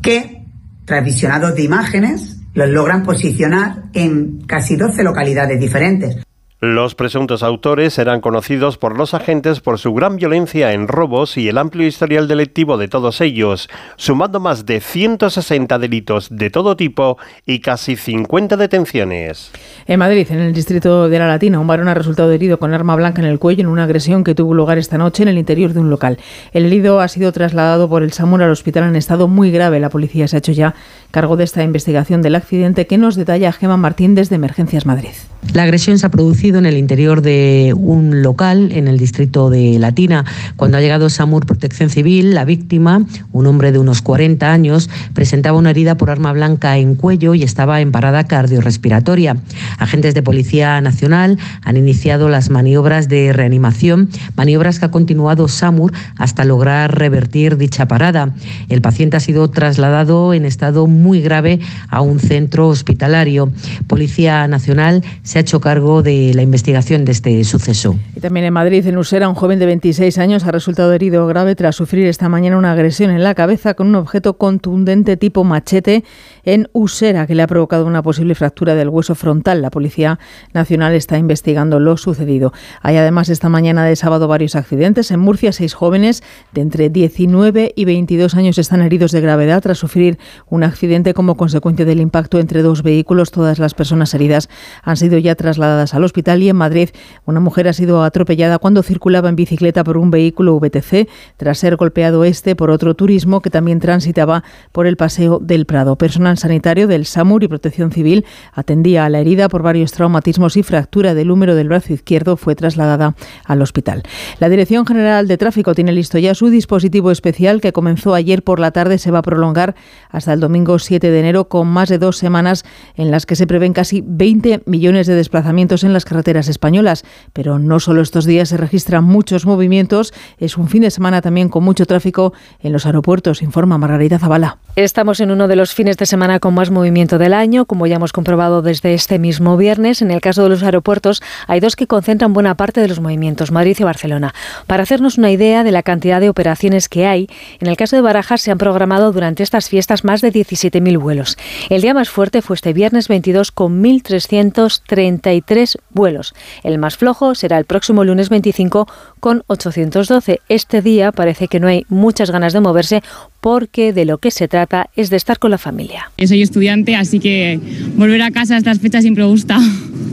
que, tras visionados de imágenes, los logran posicionar en casi 12 localidades diferentes. Los presuntos autores eran conocidos por los agentes por su gran violencia en robos y el amplio historial delictivo de todos ellos, sumando más de 160 delitos de todo tipo y casi 50 detenciones. En Madrid, en el distrito de La Latina, un varón ha resultado herido con arma blanca en el cuello en una agresión que tuvo lugar esta noche en el interior de un local. El herido ha sido trasladado por el SAMUR al hospital en estado muy grave. La policía se ha hecho ya cargo de esta investigación del accidente que nos detalla Gema Martín desde Emergencias Madrid. La agresión se ha producido en el interior de un local en el distrito de Latina. Cuando ha llegado SAMUR Protección Civil, la víctima, un hombre de unos 40 años, presentaba una herida por arma blanca en cuello y estaba en parada cardiorrespiratoria. Agentes de Policía Nacional han iniciado las maniobras de reanimación, maniobras que ha continuado SAMUR hasta lograr revertir dicha parada. El paciente ha sido trasladado en estado muy grave a un centro hospitalario. Policía Nacional se ha hecho cargo de la investigación de este suceso. Y también en Madrid, en Usera, un joven de 26 años ha resultado herido grave tras sufrir esta mañana una agresión en la cabeza con un objeto contundente tipo machete en Usera, que le ha provocado una posible fractura del hueso frontal. La Policía Nacional está investigando lo sucedido. Hay además esta mañana de sábado varios accidentes. En Murcia, seis jóvenes de entre 19 y 22 años están heridos de gravedad tras sufrir un accidente como consecuencia del impacto entre dos vehículos. Todas las personas heridas han sido ya trasladadas al hospital y en Madrid una mujer ha sido atropellada cuando circulaba en bicicleta por un vehículo VTC tras ser golpeado este por otro turismo que también transitaba por el paseo del Prado. Sanitario del SAMUR y Protección Civil atendía a la herida por varios traumatismos y fractura del húmero del brazo izquierdo fue trasladada al hospital. La Dirección General de Tráfico tiene listo ya su dispositivo especial que comenzó ayer por la tarde se va a prolongar hasta el domingo 7 de enero con más de dos semanas en las que se prevén casi 20 millones de desplazamientos en las carreteras españolas. Pero no solo estos días se registran muchos movimientos, es un fin de semana también con mucho tráfico en los aeropuertos, informa Margarita Zavala. Estamos en uno de los fines de semana con más movimiento del año, como ya hemos comprobado desde este mismo viernes. En el caso de los aeropuertos, hay dos que concentran buena parte de los movimientos, Madrid y Barcelona. Para hacernos una idea de la cantidad de operaciones que hay, en el caso de Barajas se han programado durante estas fiestas más de 17.000 vuelos. El día más fuerte fue este viernes 22 con 1.333 vuelos. El más flojo será el próximo lunes 25 con 812. Este día parece que no hay muchas ganas de moverse porque de lo que se trata es de estar con la familia. Soy estudiante, así que volver a casa a estas fechas siempre me gusta.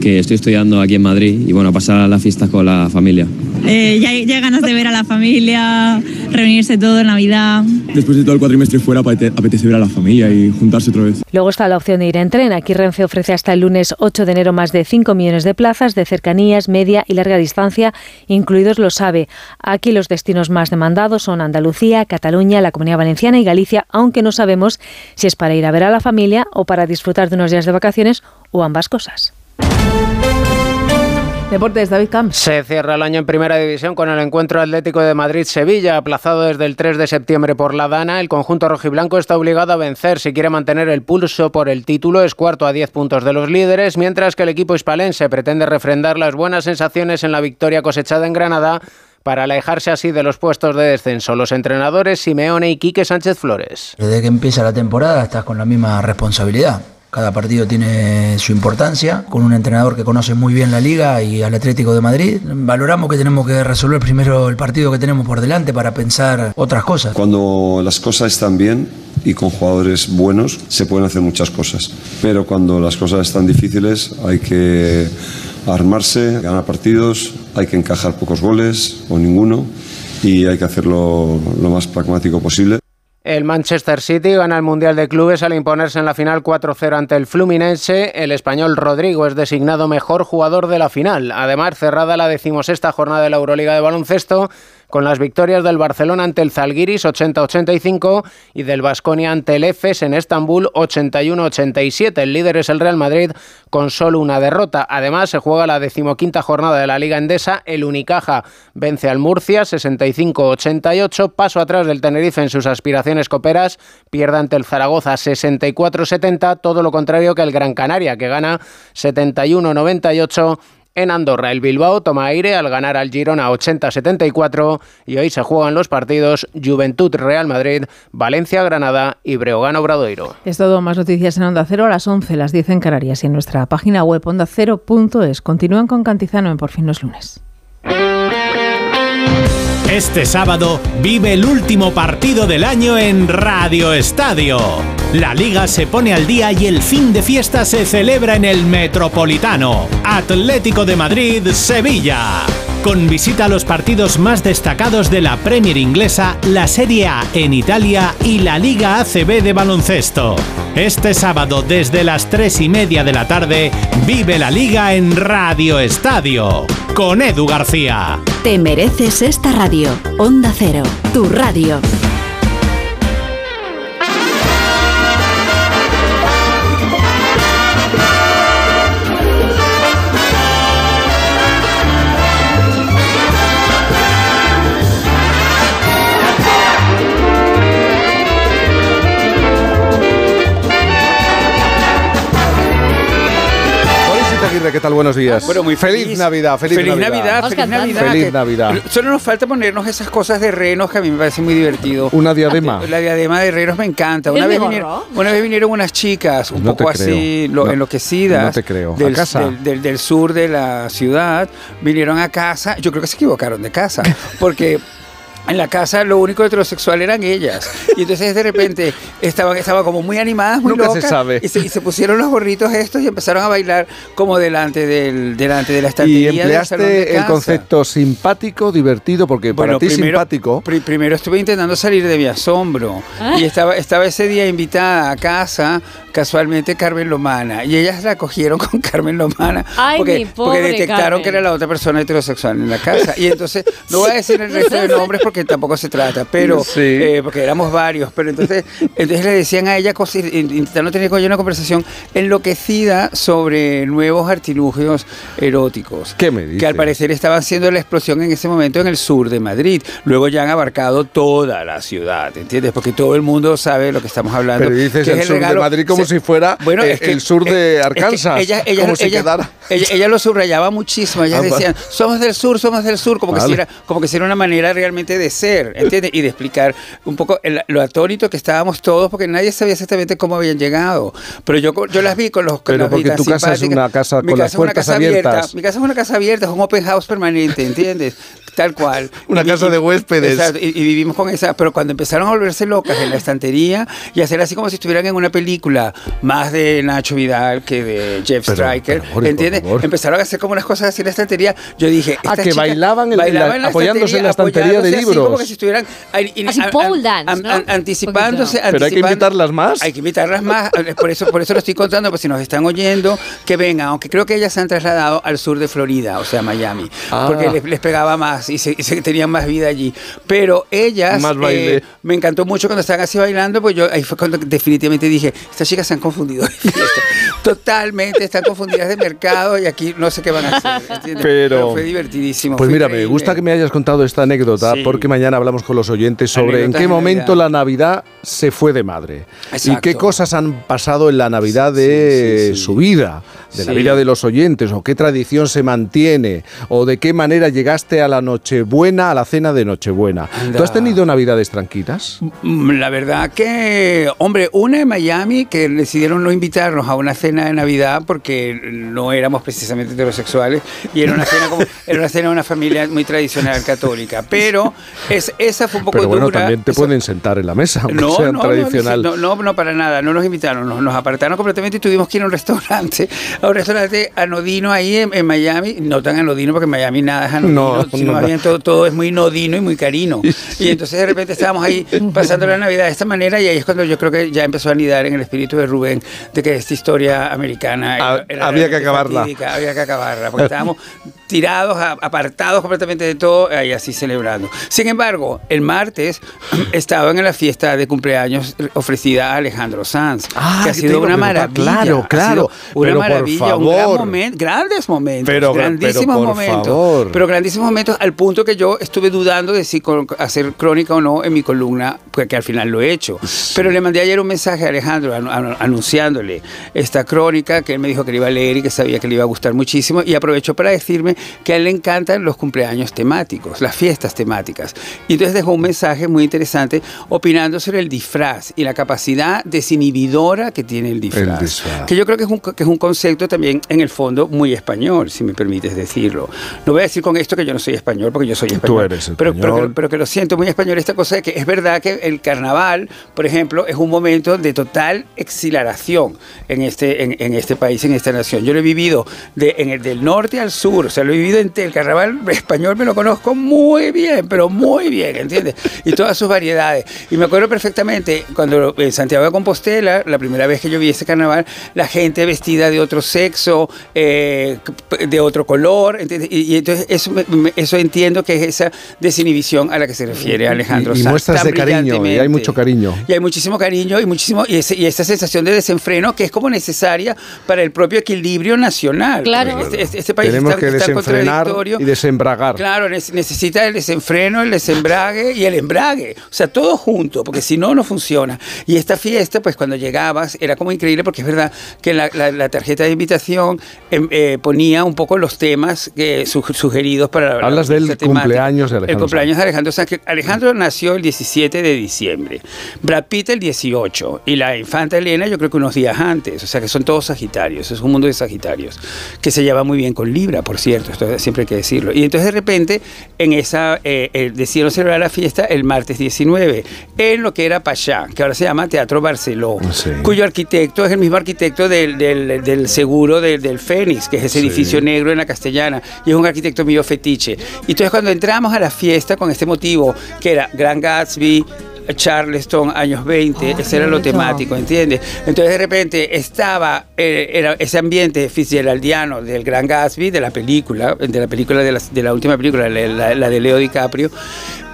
Que estoy estudiando aquí en Madrid y bueno, pasar las fiestas con la familia. Eh, ya, ya hay ganas de ver a la familia, reunirse todo en Navidad. Después de todo el cuatrimestre fuera, apete- apetece ver a la familia y juntarse otra vez. Luego está la opción de ir en tren. Aquí Renfe ofrece hasta el lunes 8 de enero más de 5 millones de plazas de cercanías, media y larga distancia, incluidos los AVE. Aquí los destinos más demandados son Andalucía, Cataluña, la Comunidad Valenciana y Galicia, aunque no sabemos si es para ir a ver a la familia o para disfrutar de unos días de vacaciones o ambas cosas. Deportes, David Camps. Se cierra el año en Primera División con el encuentro Atlético de Madrid-Sevilla, aplazado desde el 3 de septiembre por la Dana. El conjunto rojiblanco está obligado a vencer si quiere mantener el pulso por el título. Es cuarto a 10 puntos de los líderes, mientras que el equipo hispalense pretende refrendar las buenas sensaciones en la victoria cosechada en Granada para alejarse así de los puestos de descenso. Los entrenadores Simeone y Quique Sánchez Flores. Desde que empieza la temporada estás con la misma responsabilidad. Cada partido tiene su importancia, con un entrenador que conoce muy bien la liga y al Atlético de Madrid. Valoramos que tenemos que resolver primero el partido que tenemos por delante para pensar otras cosas. Cuando las cosas están bien y con jugadores buenos se pueden hacer muchas cosas, pero cuando las cosas están difíciles hay que armarse, ganar partidos, hay que encajar pocos goles o ninguno y hay que hacerlo lo más pragmático posible. El Manchester City gana el Mundial de Clubes al imponerse en la final 4-0 ante el Fluminense. El español Rodrigo es designado mejor jugador de la final. Además, cerrada la decimosexta jornada de la Euroliga de baloncesto con las victorias del Barcelona ante el Zalgiris 80-85 y del Basconia ante el Efes en Estambul 81-87. El líder es el Real Madrid con solo una derrota. Además, se juega la decimoquinta jornada de la Liga Endesa. El Unicaja vence al Murcia 65-88. Paso atrás del Tenerife en sus aspiraciones coperas. Pierde ante el Zaragoza 64-70. Todo lo contrario que el Gran Canaria, que gana 71-98 en Andorra, el Bilbao toma aire al ganar al Girona 80-74 y hoy se juegan los partidos Juventud-Real Madrid, Valencia-Granada y Breogán-Obradoiro. Es todo, más noticias en Onda Cero a las 11, las 10 en Canarias y en nuestra página web ondacero.es. Continúan con Cantizano en Por fin los lunes. Este sábado vive el último partido del año en Radio Estadio. La liga se pone al día y el fin de fiesta se celebra en el Metropolitano. Atlético de Madrid, Sevilla. Con visita a los partidos más destacados de la Premier inglesa, la Serie A en Italia y la Liga ACB de baloncesto. Este sábado desde las 3 y media de la tarde, vive la liga en Radio Estadio. Con Edu García. Te mereces esta radio. Onda Cero, tu radio. Aguirre, ¿qué tal? Buenos días. Bueno, muy feliz, feliz. Navidad, feliz, Feliz Navidad, feliz. Navidad. Feliz Navidad. Solo nos falta ponernos esas cosas de renos que a mí me parece muy divertido. Una diadema. La diadema de renos me encanta. Una ¿El vez, vinieron, gorro? una vez vinieron unas chicas un No poco así creo. lo- No, enloquecidas no te creo. ¿A Del, casa? del- del- del sur de la ciudad. Vinieron a casa. Yo creo que se equivocaron de casa. Porque en la casa lo único heterosexual eran ellas. Y entonces de repente estaban, estaban como muy animadas, muy Nunca se locas. sabe. Y se, y se pusieron los gorritos estos y empezaron a bailar como delante del delante de la Y estantería del salón de empleaste el concepto simpático, divertido, porque para Bueno, ti primero- simpático. Pri- primero estuve intentando salir de mi asombro Ah. y estaba, estaba ese día invitada a casa casualmente Carmen Lomana y ellas la cogieron con Carmen Lomana Ay, porque, mi porque detectaron Carmen. que era la otra persona heterosexual en la casa y entonces no voy a decir el resto de nombres porque tampoco se trata pero Sí. eh, porque éramos varios pero entonces entonces le decían a ella cosas in- intentando tener con ella una conversación enloquecida sobre nuevos artilugios eróticos ¿Qué me dices? que al parecer estaban haciendo la explosión en ese momento en el sur de Madrid. Luego ya han abarcado toda la ciudad, ¿entiendes? Porque todo el mundo sabe lo que estamos hablando. Pero dices que el sur de Madrid como se- si fuera Bueno, eh, es que- el sur de es que Arkansas. ella, ella, como si ella- quedara. ella- lo subrayaba muchísimo. Ellas Ah, decían, somos del sur, somos del sur, como, que si era, como que si era una manera realmente de ser, ¿entiendes? Y de explicar un poco el- lo atónito que estábamos todos, porque nadie sabía exactamente cómo habían llegado. Pero yo, yo las vi con los con Pero las porque tu casa es una casa Mi con las casa una puertas casa abierta. abiertas. Mi casa es una casa abierta, es un open house permanente, ¿entiendes? Tal cual. Una Y- casa de huéspedes. Exacto, y, y vivimos con esa, pero cuando empezaron a volverse locas en la estantería y hacer así como si estuvieran en una película más de Nacho Vidal que de Jeff Striker, ¿entiendes? Empezaron a hacer como unas cosas así en la estantería. Yo dije, Ah, que chicas bailaban en la- bailaban apoyándose en la estantería de apoyándose así como que si estuvieran y- Así pole an- dance, an- ¿no? an- anticipándose, Pero hay que invitarlas más. Hay que invitarlas más. Por eso, por eso lo estoy contando, pues si nos están oyendo, que vengan, aunque creo que ellas se han trasladado al sur de Florida, o sea, Miami, Ah. porque les, les pegaba más y, se, y se- tenían más vida allí. Pero ellas, Más baile. eh, me encantó mucho cuando estaban así bailando, pues yo ahí fue cuando definitivamente dije, estas chicas se han confundido. Totalmente, están confundidas de mercado y aquí no sé qué van a hacer. ¿entiendes? Pero- fue divertidísimo. Pues fue mira, me increíble. gusta que me hayas contado esta anécdota Sí. porque mañana hablamos con los oyentes sobre en qué momento la Navidad se fue de madre y Exacto. qué cosas han pasado en la Navidad de Sí, sí, sí. su vida, de la vida de los oyentes o qué tradición se mantiene o de qué manera llegaste a la Nochebuena, a la cena de Nochebuena. Anda. ¿Tú has tenido Navidades tranquilas? Mm, La verdad que, hombre, una en Miami que decidieron no invitarnos a una cena de Navidad porque no éramos precisamente heterosexuales y era una cena como, era una cena de una familia muy tradicional católica. Pero es, esa fue un poco Pero bueno, dura. también te Esa- pueden sentar en la mesa, aunque no, sean no, tradicional. No, no, no, para nada, no nos invitaron, nos, nos apartaron completamente y tuvimos que ir a un restaurante, a un restaurante anodino ahí en, en Miami, no tan anodino porque en Miami nada es anodino, No, sino no, más bien todo, todo es muy nodino y muy carino. Y entonces de repente estábamos ahí pasando la Navidad de esta manera y ahí es cuando yo creo que ya empezó a anidar en el espíritu de Rubén de que esta historia americana Ah, era- era había que acabarla. fatídica, había que acabarla, porque estábamos tirados, apartados completamente de todo, y así celebrando. Sin embargo, el martes estaban en la fiesta de cumpleaños ofrecida a Alejandro Sanz, Ah, que ha sido una maravilla. claro, claro, una pero por maravilla, un gran momento, grandes momentos, Pero- grandísimos pero por momentos, favor. pero grandísimos momentos al punto que yo estuve dudando de si hacer crónica o no en mi columna, porque al final lo he hecho. Pero le mandé ayer un mensaje a Alejandro anu- anu- anunciándole esta crónica que él me dijo que le iba a leer y que sabía que le iba a gustar muchísimo y aprovechó para decirme que a él le encantan los cumpleaños temáticos, las fiestas temáticas. Y entonces dejó un mensaje muy interesante opinando sobre el disfraz y la capacidad desinhibidora que tiene el disfraz. disfraz. Que yo creo que es, un, que es un concepto también en el fondo muy español, si me permites decirlo. No voy a decir con esto que yo no soy español, porque yo soy español. eres Pero, pero, español. que, pero que lo siento muy español esta cosa de que es verdad que el carnaval, por ejemplo, es un momento de total exhilaración en este, en, en este país, en esta nación. Yo lo he vivido de, en el, del norte al sur, o sea, lo he vivido en el carnaval español, me lo conozco muy bien, pero muy bien, ¿entiendes? Y todas sus variedades. Y me acuerdo perfectamente cuando en Santiago de Compostela, la primera vez que yo vi ese carnaval, la gente vestida de otro sexo, eh, de otro color, ¿entiendes? Y, y entonces eso, me- eso entiendo que es esa desinhibición a la que se refiere Alejandro Y, y muestras de cariño, y hay mucho cariño. Y hay muchísimo cariño y muchísimo y, ese- y esa sensación de desenfreno que es como necesaria para el propio equilibrio nacional. Claro. Este, este- este país Tenemos está, que está desenfrenar contradictorio. y desembragar. Claro, ne- necesita el desenfreno, el desembrague y el embrague. O sea, todo junto, porque si no, no funciona. Y esta fiesta, pues cuando llegabas, era como increíble, porque es verdad que la, la- la tarjeta de invitación em, eh, ponía un poco los temas su- sugeridos para la Hablas la del temática. cumpleaños de Alejandro El cumpleaños de Alejandro que Alejandro nació el 17 de diciembre, Brad Pitt el 18 y la infanta Elena yo creo que unos días antes. O sea que son todos sagitarios, es un mundo de sagitarios, que se lleva muy bien con Libra, por cierto, esto siempre hay que decirlo. Y entonces de repente en esa, eh, eh, decidieron celebrar la fiesta el martes 19 en lo que era Pachá, que ahora se llama Teatro Barceló, cuyo arquitecto es el mismo arquitecto del, del- del seguro del, del Fénix, que es ese Sí. edificio negro en la castellana, y es un arquitecto mío fetiche. Y entonces cuando entramos a la fiesta con este motivo, que era Gran Gatsby, Charleston, años 20, ese era lo temático, ¿entiendes? Entonces de repente estaba eh, era ese ambiente fitzgeraldiano del Gran Gatsby, de la película, de la película de la, de la última película, la, la- la de Leo DiCaprio,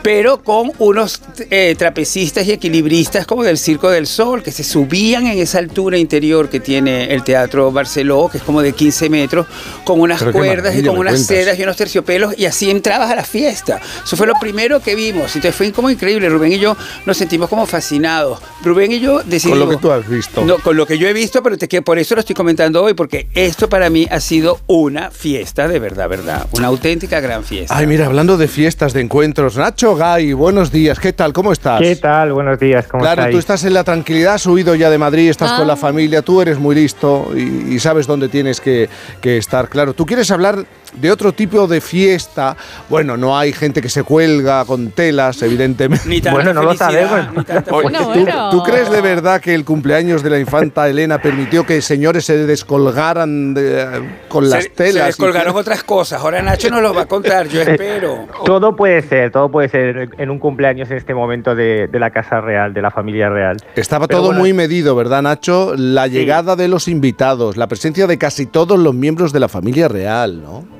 pero con unos eh, trapecistas y equilibristas como del Circo del Sol, que se subían en esa altura interior que tiene el Teatro Barceló, que es como de 15 metros, con unas Pero cuerdas y con unas cuentas. sedas y unos terciopelos, y así entrabas a la fiesta. Eso fue lo primero que vimos. Entonces fue como increíble. Rubén y yo nos sentimos como fascinados. Rubén y yo decidimos... Con lo que tú has visto. No, con lo que yo he visto, pero te, que por eso lo estoy comentando hoy, porque esto para mí ha sido una fiesta de verdad, verdad. Una auténtica gran fiesta. Ay, mira, hablando de fiestas, de encuentros. Nacho Gay, buenos días. ¿Qué tal? ¿Cómo estás? ¿Qué tal? Buenos días, ¿cómo Claro, estáis? tú estás en la tranquilidad, has huido ya de Madrid, estás con la familia, tú eres muy listo y, y sabes dónde tienes que, que estar. Claro, tú quieres hablar de otro tipo de fiesta. Bueno, no hay gente que se cuelga con telas, evidentemente. Ni Bueno, no lo sabemos. Bueno, ¿tú, bueno. tú crees de verdad que el cumpleaños de la infanta Elena permitió que señores se descolgaran de- con las telas? se y- descolgaron otras cosas. Ahora Nacho nos lo va a contar, yo espero. Todo puede ser, todo puede ser en un cumpleaños en este momento de, de la Casa Real, de la familia real. Estaba Pero todo bueno, muy medido, ¿verdad, Nacho? La llegada de los invitados, la presencia de casi todos los miembros de la familia real, ¿no?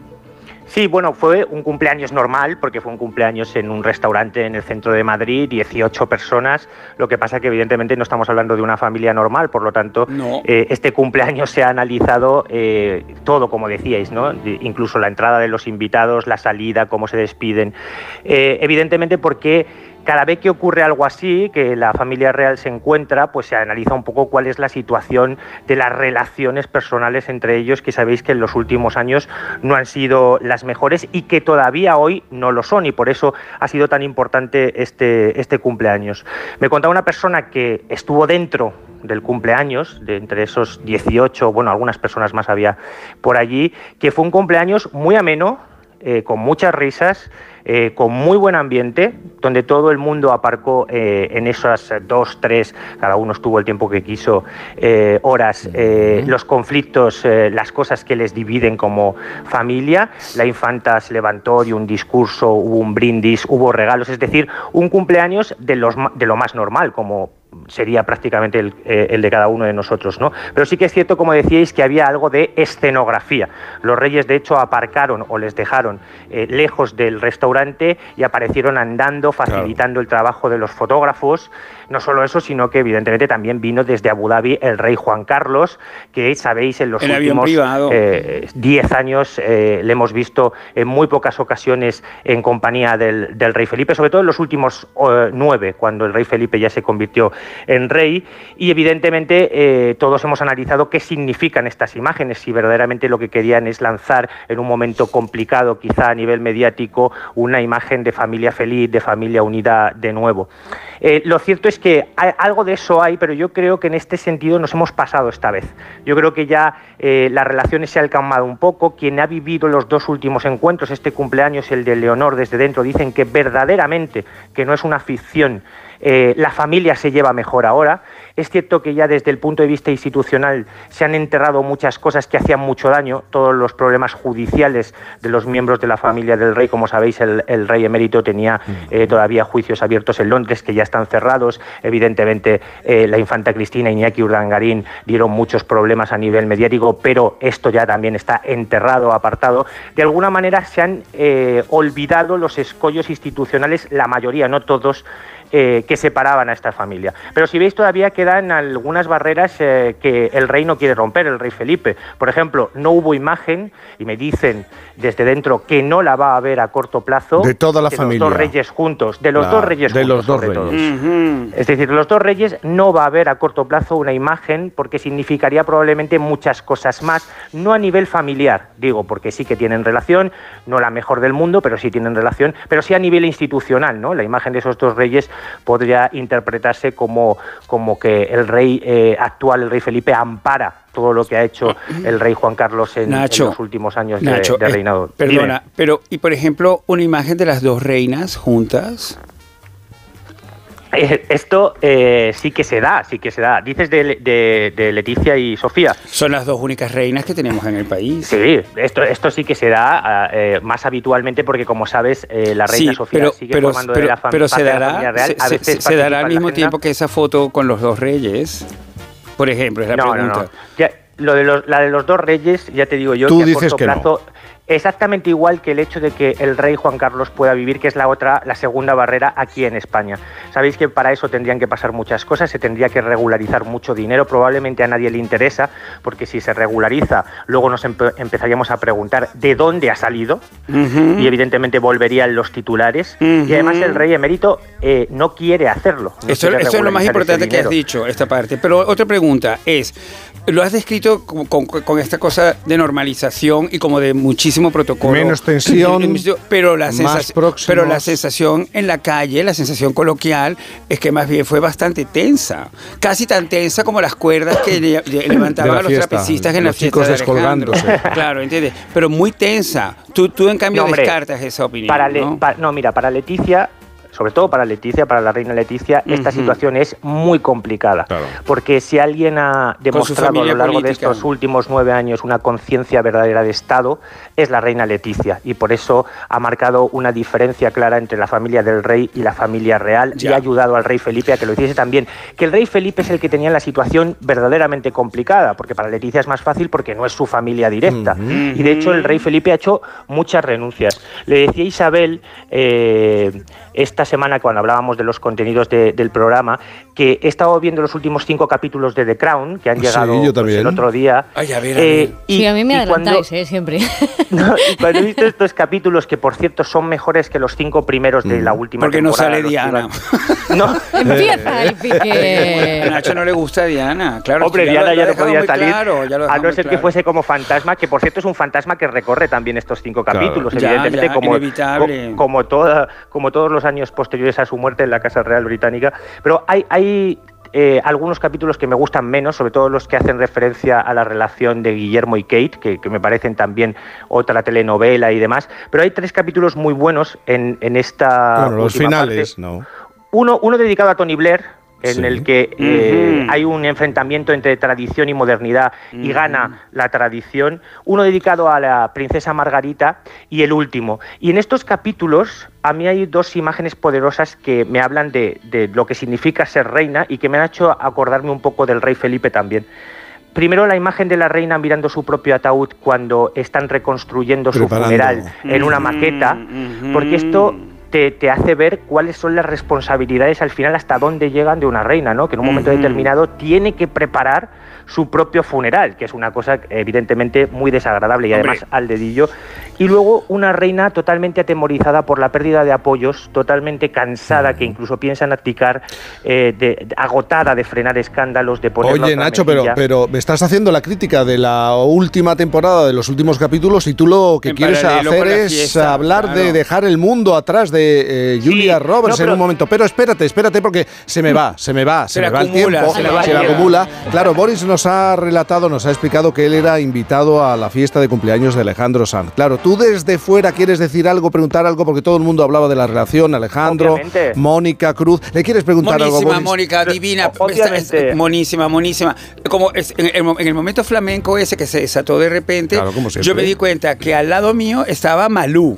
Sí, bueno, fue un cumpleaños normal, porque fue un cumpleaños en un restaurante en el centro de Madrid, 18 personas. Lo que pasa que evidentemente no estamos hablando de una familia normal, por lo tanto, No. eh, este cumpleaños se ha analizado eh, todo, como decíais, ¿no? De- incluso la entrada de los invitados, la salida, cómo se despiden. Eh, evidentemente porque cada vez que ocurre algo así, que la familia real se encuentra, pues se analiza un poco cuál es la situación de las relaciones personales entre ellos, que sabéis que en los últimos años no han sido las mejores y que todavía hoy no lo son, y por eso ha sido tan importante este, este cumpleaños. Me contaba una persona que estuvo dentro del cumpleaños, de entre esos 18, bueno, algunas personas más había por allí, que fue un cumpleaños muy ameno, eh, con muchas risas, eh, con muy buen ambiente, donde todo el mundo aparcó eh, en esas dos, tres, cada uno estuvo el tiempo que quiso, horas, los conflictos, las cosas que les dividen como familia. La infanta se levantó, dio un discurso, hubo un brindis, hubo regalos, es decir, un cumpleaños de, los, de lo más normal, como sería prácticamente el, eh, el de cada uno de nosotros, ¿no? Pero sí que es cierto, como decíais, que había algo de escenografía. Los reyes, de hecho, aparcaron o les dejaron eh, lejos del restaurante y aparecieron andando, facilitando el trabajo de los fotógrafos. No solo eso, sino que evidentemente también vino desde Abu Dhabi el rey Juan Carlos, que sabéis en los últimos privado. eh, 10 años eh, le hemos visto en muy pocas ocasiones en compañía del, del rey Felipe, sobre todo en los últimos eh, nueve, cuando el rey Felipe ya se convirtió en rey. Y evidentemente eh, todos hemos analizado qué significan estas imágenes, si verdaderamente lo que querían es lanzar en un momento complicado, quizá a nivel mediático, una imagen de familia feliz, de familia unida de nuevo. Eh, lo cierto es que algo de eso hay, pero yo creo que en este sentido nos hemos pasado esta vez. Yo creo que ya eh, las relaciones se han calmado un poco. Quien ha vivido los dos últimos encuentros, este cumpleaños, el de Leonor desde dentro, dicen que verdaderamente, que no es una ficción, eh, la familia se lleva mejor ahora. Es cierto que ya desde el punto de vista institucional se han enterrado muchas cosas que hacían mucho daño, todos los problemas judiciales de los miembros de la familia del rey, como sabéis, el, el rey emérito tenía eh, todavía juicios abiertos en Londres que ya están cerrados. Evidentemente, eh, la infanta Cristina y Iñaki Urdangarín dieron muchos problemas a nivel mediático, pero esto ya también está enterrado, apartado. De alguna manera se han eh, olvidado los escollos institucionales, la mayoría, no todos, que separaban a esta familia. Pero si veis, todavía queda da en algunas barreras eh, que el rey no quiere romper, el rey Felipe. Por ejemplo, no hubo imagen, y me dicen desde dentro que no la va a haber a corto plazo. De toda la de familia. los dos reyes juntos, de los dos reyes de juntos. los dos reyes. Es decir, de los dos reyes no va a haber a corto plazo una imagen porque significaría probablemente muchas cosas más, no a nivel familiar, digo, porque sí que tienen relación, no la mejor del mundo, pero sí tienen relación, pero sí a nivel institucional, ¿no? La imagen de esos dos reyes podría interpretarse como, como que el rey eh, actual, el rey Felipe, ampara todo lo que ha hecho el rey Juan Carlos en, en Nacho, los últimos años de- Nacho, de, eh, reinado. perdona, Dime. pero, y por ejemplo, una imagen de las dos reinas juntas. Esto eh, sí que se da, sí que se da. Dices de, de- de Leticia y Sofía. Son las dos únicas reinas que tenemos en el país. Sí, esto, esto sí que se da ah, eh, más habitualmente porque, como sabes, eh, la reina Sí, Sofía pero, sigue pero, formando pero, de la fam- pero se dará, familia real. se, dará al mismo tiempo que esa foto con los dos reyes. Por ejemplo, es la no, pregunta. No, no, Ya, lo de los, la de los dos reyes, ya te digo yo, Tú que a dices corto que no. Exactamente igual que el hecho de que el rey Juan Carlos pueda vivir, que es la otra, la segunda barrera aquí en España. Sabéis que para eso tendrían que pasar muchas cosas, se tendría que regularizar mucho dinero, probablemente a nadie le interesa, porque si se regulariza, luego nos empe- empezaríamos a preguntar de dónde ha salido, y evidentemente volverían los titulares, y además el rey emérito eh, no quiere hacerlo. no Esto, quiere esto es lo más importante que has dicho, esta parte. Pero otra pregunta es, lo has descrito con, con- con esta cosa de normalización y como de muchísimo protocolo. Menos tensión, pero la, más pero la sensación en la calle, la sensación coloquial, es que más bien fue bastante tensa. Casi tan tensa como las cuerdas que le- le- levantaban a los fiesta, trapecistas en los la fiesta chicos de descolgándose. Claro, ¿entiendes? Pero muy tensa. Tú, tú en cambio No, hombre, descartas esa opinión. Para Le- ¿no? pa- no, mira, para Leticia, sobre todo para Leticia, para la reina Leticia, esta situación es muy complicada. Porque si alguien ha demostrado a lo largo de estos últimos nueve años una conciencia verdadera de Estado, es la reina Leticia. Y por eso ha marcado una diferencia clara entre la familia del rey y la familia real y ha ayudado al rey Felipe a que lo hiciese también. Que el rey Felipe es el que tenía la situación verdaderamente complicada, porque para Leticia es más fácil porque no es su familia directa. Y de hecho el rey Felipe ha hecho muchas renuncias. Le decía Isabel eh, esta semana cuando hablábamos de los contenidos de- del programa que he estado viendo los últimos cinco capítulos de The Crown que han Sí, llegado yo pues, el otro día. Ay, a ver, a Eh, ver. y- sí, a mí me y cuando- adelantáis, ¿eh? Siempre. no, y cuando he visto estos capítulos, que por cierto son mejores que los cinco primeros de la última Porque no temporada. sale Diana. No. Empieza el pique. A Nacho no le gusta Diana, claro. Hombre, ya Diana lo ya no podía salir, claro, ya lo ha a no ser que fuese como fantasma, que por cierto es un fantasma que recorre también estos cinco capítulos, evidentemente, ya, como, inevitable. co- como, toda, como todos los años posteriores a su muerte en la Casa Real Británica. Pero hay, hay eh, algunos capítulos que me gustan menos, sobre todo los que hacen referencia a la relación de Guillermo y Kate, que, que me parecen también otra telenovela y demás. Pero hay tres capítulos muy buenos en, en esta. Bueno, los última parte. finales, ¿no? Uno, uno dedicado a Tony Blair, en Sí. el que eh, hay un enfrentamiento entre tradición y modernidad y gana la tradición. Uno dedicado a la princesa Margarita y el último. Y en estos capítulos a mí hay dos imágenes poderosas que me hablan de, de lo que significa ser reina y que me han hecho acordarme un poco del rey Felipe también. Primero la imagen de la reina mirando su propio ataúd cuando están reconstruyendo su funeral en una maqueta, porque esto te, te hace ver cuáles son las responsabilidades al final, hasta dónde llegan de una reina, ¿no? Que en un momento determinado tiene que preparar su propio funeral, que es una cosa evidentemente muy desagradable y Hombre. además al dedillo. Y luego una reina totalmente atemorizada por la pérdida de apoyos, totalmente cansada, que incluso piensa en abdicar, eh, de- de- agotada de frenar escándalos, de poner Oye, Nacho, pero, pero me estás haciendo la crítica de la última temporada, de los últimos capítulos, y tú lo que En quieres hacer es fiesta, hablar de dejar el mundo atrás de eh, Julia Sí, Roberts no, en un momento. Pero espérate, espérate, porque se me va, se me va, se, Se me va el tiempo, se va tiempo. acumula. Claro, Boris nos ha relatado, nos ha explicado que él era invitado a la fiesta de cumpleaños de Alejandro Sanz. Claro, tú desde fuera quieres decir algo, preguntar algo, porque todo el mundo hablaba de la relación, Alejandro, Obviamente. Mónica Cruz. ¿Le quieres preguntar algo, Monísima, Boris? Mónica, divina. Obviamente. Monísima, monísima. Como es- en, el, mo- en el momento flamenco ese que se desató de repente, Claro, como siempre. yo me di cuenta que al lado mío estaba Malú.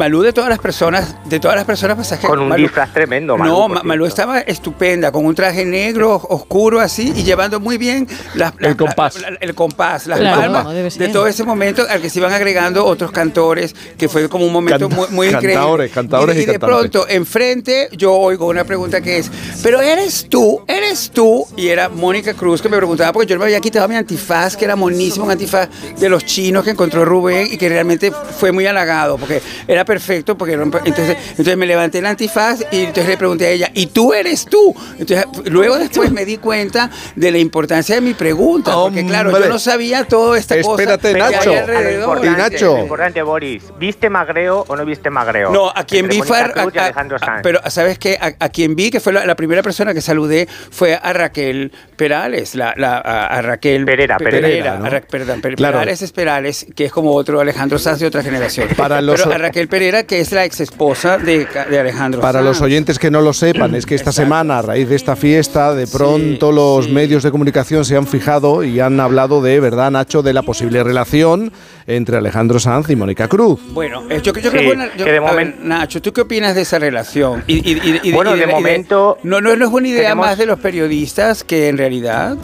Malú de todas las personas, de todas las personas pasajeras. Con un Malú- disfraz tremendo, Malú, No, cierto. Malú estaba estupenda, con un traje negro, oscuro así, y llevando muy bien las- las- El compás. la- la- el compás, las Claro, palmas de todo ese momento al que se iban agregando otros cantores, que fue como un momento Canta- muy, muy increíble. cantadores, cantadores y, y de cantantes. pronto, enfrente, yo oigo una pregunta que es, pero eres tú, eres tú, y era Mónica Cruz que me preguntaba, porque yo me había quitado mi antifaz, que era monísimo, un antifaz de los chinos que encontró Rubén y que realmente fue muy halagado, porque era perfecto, porque un- entonces, entonces me levanté el antifaz y entonces le pregunté a ella, ¿y tú eres tú? Entonces, luego después me di cuenta de la importancia de mi pregunta, porque claro, yo no sabía toda esta Espérate, cosa que hay Nacho. alrededor. Y Nacho. Lo importante, Boris, ¿viste magreo o no viste magreo? No, a quien vi fue a, a- Alejandro a- Sanz. pero sabes qué, a, a quien vi que fue la, la primera persona que saludé fue a Raquel Perales, la, la- a, a Raquel Pereira, Pe- Pereira, a ¿no? Ra- perdón, Per- Claro. Perales es Perales, que es como otro Alejandro Sanz de otra generación. Para los- pero a Raquel Pereira, que es la ex esposa de, de Alejandro Para Sanz. los oyentes que no lo sepan, es que esta semana, a raíz de esta fiesta, de pronto los medios de comunicación se han fijado y han hablado de, ¿verdad, Nacho?, de la posible relación entre Alejandro Sanz y Mónica Cruz. Bueno, eh, yo, yo creo Sí, que buena- yo- que de ver, Nacho, ¿tú qué opinas de esa relación? Y, y- y- y- Bueno, y de momento no, no, no es una idea tenemos- más de los periodistas que en realidad.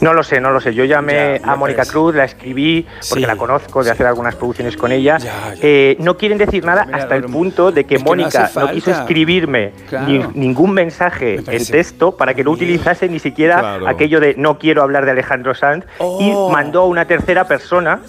No lo sé, no lo sé. Yo llamé Ya, a Mónica. Cruz, la escribí porque Sí. la conozco de hacer algunas producciones con ella. Ya, ya. Eh, no quieren decir nada Mira, hasta el punto de que no Mónica no, quiso escribirme Claro. ni- ningún mensaje en texto para que no utilizase ni siquiera Claro. aquello de no quiero hablar de Alejandro Sanz Oh. y mandó a una tercera persona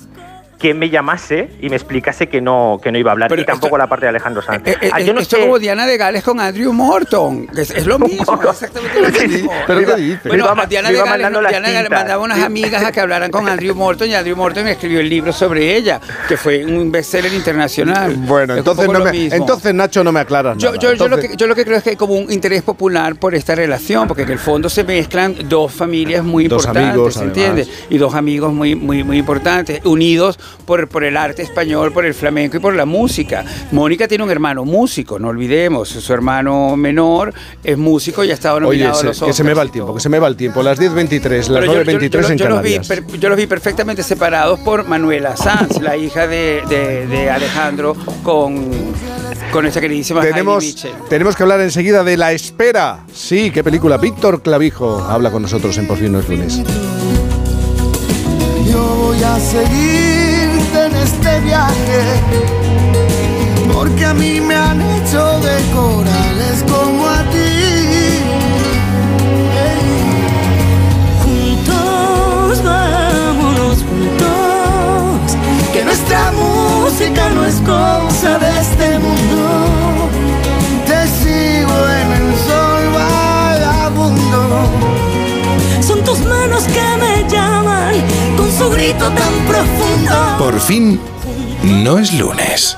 que me llamase y me explicase que no, que no iba a hablar Pero y tampoco esto- la parte de Alejandro Sanz. Eh, eh, Ah, yo no esto sé- como Diana de Gales con Andrew Morton. que Es, es lo mismo, exactamente lo Sí, mismo. ¿Pero iba- me Bueno, iba Diana de iba Gales, mandando las Diana de Gales mandaba unas amigas a que hablaran con Andrew Morton y Andrew Morton escribió el libro sobre ella, que fue un bestseller internacional. Bueno, Es entonces, no me- entonces Nacho, no me aclaras Yo, nada. yo, yo lo que, yo lo que creo es que hay como un interés popular por esta relación, porque en el fondo se mezclan dos familias muy Dos importantes, amigos, ¿se además. entiende? Y dos amigos muy, muy, muy importantes, unidos por, por el arte español, por el flamenco y por la música. Mónica tiene un hermano músico, no olvidemos, su hermano menor es músico y ha estado Oye, nominado a se- los que se me va el Oscars tiempo, que se me va el tiempo. Las 10.23, las Pero yo- yo- 9.23 yo- en yo los vi Canarias. per- yo los vi perfectamente separados por Manuela Sanz, la hija de, de- de Alejandro, con, con esta queridísima Tenemos, tenemos que hablar enseguida de La Espera. Sí, qué película. Víctor Clavijo habla con nosotros en Por fin no es lunes. Yo voy a seguirte en este viaje, porque a mí me han hecho de corales como a ti. Juntos, vámonos juntos, que nuestra música no es cosa de este mundo. Te sigo en el sol vagabundo. Son tus manos que me llaman Por fin, no es lunes.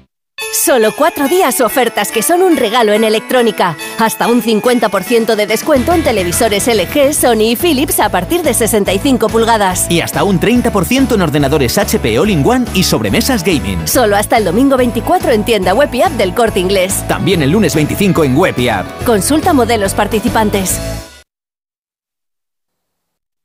Solo cuatro días ofertas que son un regalo en electrónica. Hasta un 50% de descuento en televisores LG, Sony y Philips a partir de 65 pulgadas. Y hasta un 30% en ordenadores HP All-in-One y sobremesas gaming. Solo hasta el domingo 24 en tienda web y app del Corte Inglés. También el lunes 25 en web y app. Consulta modelos participantes.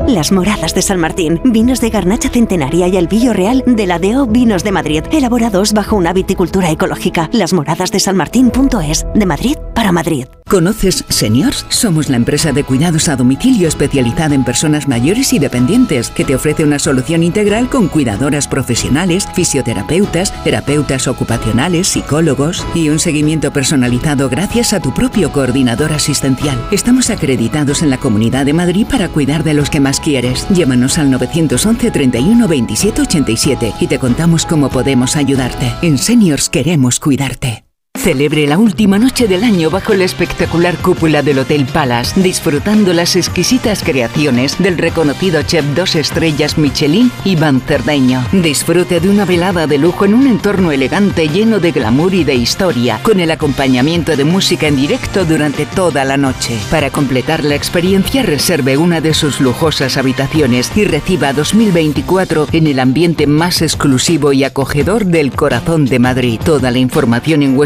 Las Moradas de San Martín, vinos de garnacha centenaria y el Villo Real de la DO Vinos de Madrid, elaborados bajo una viticultura ecológica. Las Moradas de San Martín.es, de Madrid Madrid. ¿Conoces Seniors? Somos la empresa de cuidados a domicilio especializada en personas mayores y dependientes que te ofrece una solución integral con cuidadoras profesionales, fisioterapeutas, terapeutas ocupacionales, psicólogos y un seguimiento personalizado gracias a tu propio coordinador asistencial. Estamos acreditados en la Comunidad de Madrid para cuidar de los que más quieres. Llámanos al 911 31 27 87 y te contamos cómo podemos ayudarte. En Seniors queremos cuidarte. Celebre la última noche del año bajo la espectacular cúpula del Hotel Palace, disfrutando las exquisitas creaciones del reconocido chef dos estrellas Michelin, Iván Cerdeño. Disfrute de una velada de lujo en un entorno elegante lleno de glamour y de historia, con el acompañamiento de música en directo durante toda la noche. Para completar la experiencia, reserve una de sus lujosas habitaciones y reciba 2024 en el ambiente más exclusivo y acogedor del corazón de Madrid. Toda la información en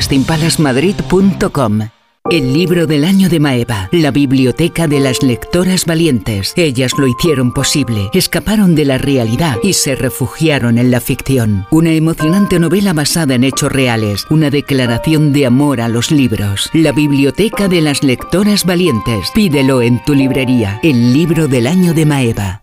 El libro del año de Maeva, la biblioteca de las lectoras valientes. Ellas lo hicieron posible, escaparon de la realidad y se refugiaron en la ficción. Una emocionante novela basada en hechos reales, una declaración de amor a los libros. La biblioteca de las lectoras valientes. Pídelo en tu librería. El libro del año de Maeva.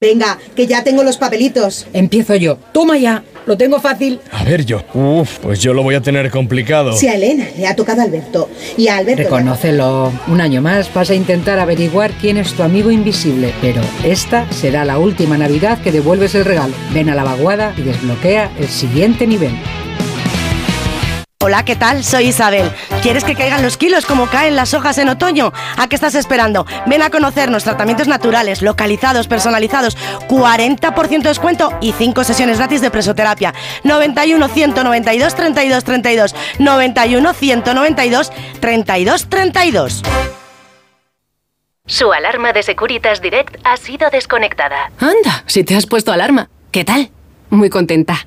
Venga, que ya tengo los papelitos. Empiezo yo. Toma ya. Lo tengo fácil. A ver yo. Uf, pues yo lo voy a tener complicado. Si a Elena le ha tocado a Alberto y a Alberto... Reconócelo. Un año más vas a intentar averiguar quién es tu amigo invisible, pero esta será la última Navidad que devuelves el regalo. Ven a la vaguada y desbloquea el siguiente nivel. Hola, ¿qué tal? Soy Isabel. ¿Quieres que caigan los kilos como caen las hojas en otoño? ¿A qué estás esperando? Ven a conocernos tratamientos naturales, localizados, personalizados, 40% de descuento y 5 sesiones gratis de presoterapia. 91 192 32 32 91 192 32 32. Su alarma de Securitas Direct ha sido desconectada. Anda, si te has puesto alarma. ¿Qué tal? Muy contenta.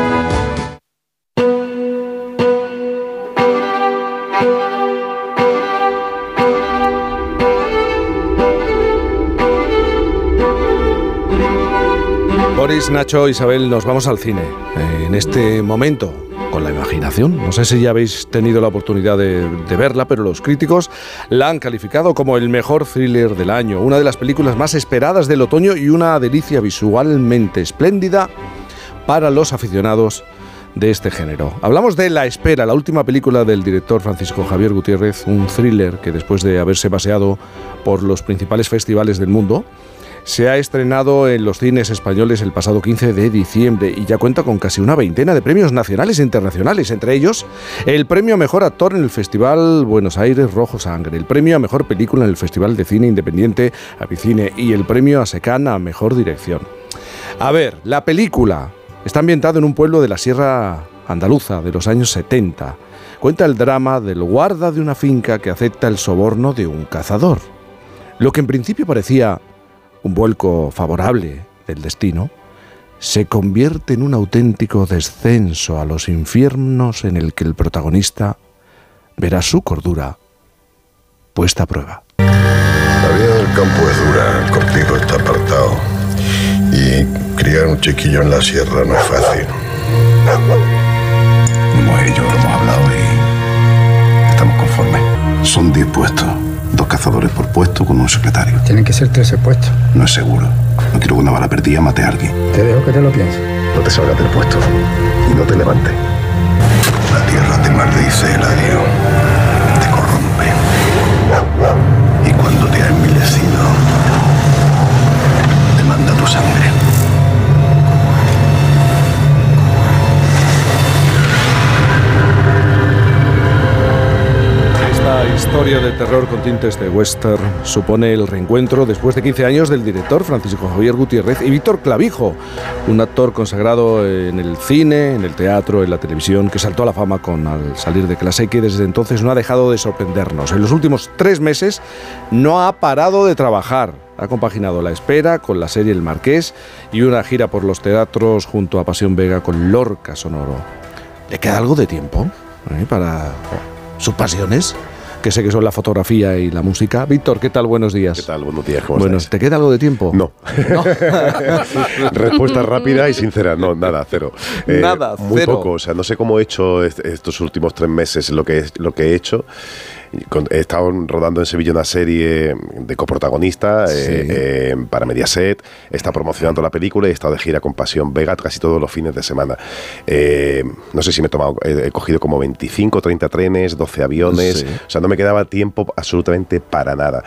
Nacho, Isabel, nos vamos al cine. Eh, en este momento, con la imaginación. No sé si ya habéis tenido la oportunidad de, de, verla, pero los críticos la han calificado como el mejor thriller del año, una de las películas más esperadas del otoño y una delicia visualmente espléndida para los aficionados de este género. Hablamos de La Espera, la última película del director Francisco Javier Gutiérrez, un thriller que después de haberse paseado por los principales festivales del mundo, se ha estrenado en los cines españoles el pasado 15 de diciembre y ya cuenta con casi una veintena de premios nacionales e internacionales, entre ellos el premio a Mejor Actor en el Festival Buenos Aires Rojo Sangre, el premio a Mejor Película en el Festival de Cine Independiente Avicine y el premio a Secán a Mejor Dirección. A ver, la película está ambientada en un pueblo de la Sierra Andaluza de los años 70. Cuenta el drama del guarda de una finca que acepta el soborno de un cazador. Lo que en principio parecía un vuelco favorable del destino, se convierte en un auténtico descenso a los infiernos en el que el protagonista verá su cordura puesta a prueba. La vida del campo es dura, el cortijo está apartado y criar un chiquillo en la sierra no es fácil. Como ellos lo hemos hablado y estamos conformes. Son 10 puestos. Dos cazadores por puesto con un secretario. Tienen que ser 13 puestos. No es seguro. No quiero que una bala perdida mate a alguien. Te dejo que te lo pienses. no te salgas del puesto y no te levantes. La tierra te maldice, Eladio. Te corrompe. Historia de terror con tintes de western supone el reencuentro después de 15 años del director Francisco Javier Gutiérrez y Víctor Clavijo, un actor consagrado en el cine, en el teatro, en la televisión, que saltó a la fama con al salir de clase y que desde entonces no ha dejado de sorprendernos. En los últimos tres meses no ha parado de trabajar. Ha compaginado la espera con la serie El Marqués y una gira por los teatros junto a Pasión Vega con Lorca Sonoro. ¿Le queda algo de tiempo eh, para sus pasiones? Que sé que son la fotografía y la música. Víctor, ¿qué tal? Buenos días. ¿Qué tal? Buenos días. ¿cómo Bueno, estáis? ¿te queda algo de tiempo? No. Respuesta rápida y sincera. No, nada, cero. Eh, Nada, Muy cero. poco. O sea, no sé cómo he hecho est- estos últimos tres meses lo que, lo que he hecho. He estado rodando en Sevilla una serie de coprotagonista eh, eh, para Mediaset. He estado promocionando la película y he estado de gira con Pasión Vega casi todos los fines de semana. Eh, no sé si me he tomado, he, he cogido como 25, 30 trenes, 12 aviones. Sí. O sea, no me quedaba tiempo absolutamente para nada.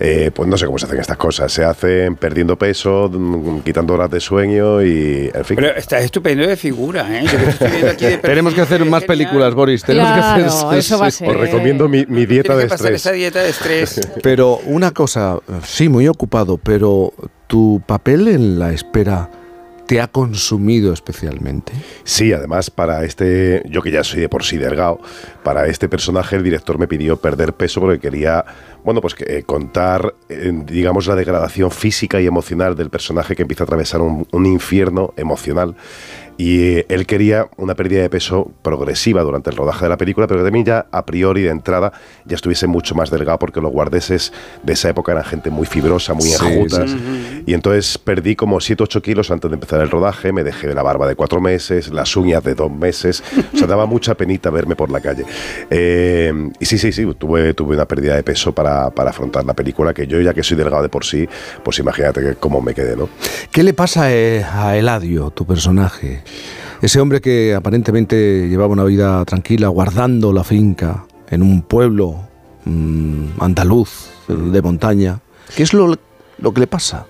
Eh, pues no sé cómo se hacen estas cosas. Se hacen perdiendo peso, mm, quitando horas de sueño y, en fin. Pero estás estupendo de figura, ¿eh? Yo que estoy aquí de Tenemos que hacer más películas, Boris. Tenemos Claro, que hacer. eso va a ser. Os recomiendo mi, mi dieta de que pasar estrés. esa dieta de estrés. Pero una cosa, sí, muy ocupado, pero tu papel en la espera te ha consumido especialmente. Sí, además para este, yo que ya soy de por sí delgado, para este personaje el director me pidió perder peso porque quería, bueno, pues que, eh, contar, eh, digamos, la degradación física y emocional del personaje que empieza a atravesar un, un infierno emocional. Y eh, él quería una pérdida de peso progresiva durante el rodaje de la película, pero también ya a priori de entrada ya estuviese mucho más delgado porque los guardeses de esa época eran gente muy fibrosa, muy Sí, enjutas. sí. Y entonces perdí como 7-8 kilos antes de empezar el rodaje, me dejé la barba de 4 meses, las uñas de 2 meses, o sea, daba mucha penita verme por la calle. Eh, y sí, sí, sí, tuve, tuve una pérdida de peso para, para afrontar la película, que yo ya que soy delgado de por sí, pues imagínate cómo me quedé, ¿no? ¿Qué le pasa eh, a Eladio, tu personaje? Ese hombre que aparentemente llevaba una vida tranquila, guardando la finca en un pueblo mm, andaluz, de montaña. ¿Qué es lo, lo que le pasa?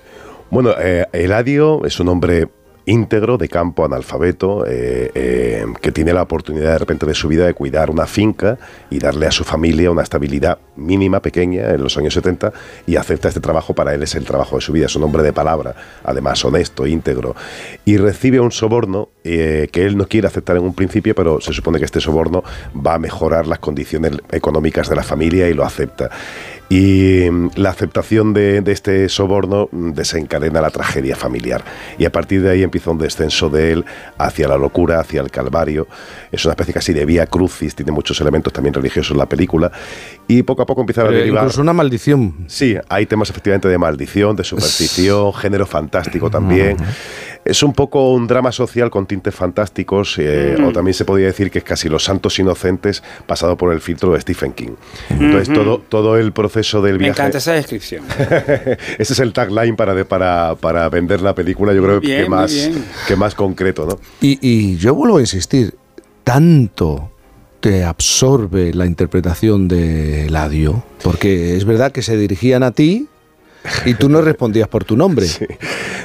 Bueno, eh, Eladio es un hombre íntegro, de campo, analfabeto, eh, eh, que tiene la oportunidad de repente de su vida de cuidar una finca y darle a su familia una estabilidad mínima, pequeña, en los años 70, y acepta este trabajo, para él es el trabajo de su vida, es un hombre de palabra, además honesto, íntegro, y recibe un soborno eh, que él no quiere aceptar en un principio, pero se supone que este soborno va a mejorar las condiciones económicas de la familia y lo acepta. Y mm, la aceptación de, de este soborno mm, desencadena la tragedia familiar. Y a partir de ahí empieza un descenso de él hacia la locura, hacia el calvario. Es una especie casi de vía crucis, tiene muchos elementos también religiosos en la película. Y poco a poco empieza a derivar. incluso una maldición. Sí, hay temas efectivamente de maldición, de superstición, género fantástico también. Es un poco un drama social con tintes fantásticos, eh, Mm. o también se podría decir que es casi Los Santos Inocentes pasado por el filtro de Stephen King. Entonces, todo, todo el proceso del Me viaje. encanta esa descripción. Ese es el tagline para, de- para, para vender la película, yo creo bien, que, más, que más concreto, ¿no? Y, y yo vuelvo a insistir, tanto te absorbe la interpretación de Eladio, porque es verdad que se dirigían a ti y tú no respondías por tu nombre.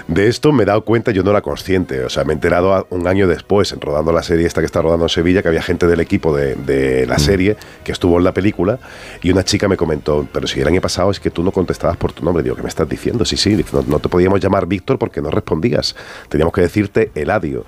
De esto me he dado cuenta, yo no era consciente, o sea, me he enterado un año después, en rodando la serie esta que está rodando en Sevilla, que había gente del equipo de, de la serie que estuvo en la película y una chica me comentó, pero si el año pasado es que tú no contestabas por tu nombre, digo, ¿qué me estás diciendo? Sí, sí, no, no te podíamos llamar Víctor porque no respondías, teníamos que decirte Eladio.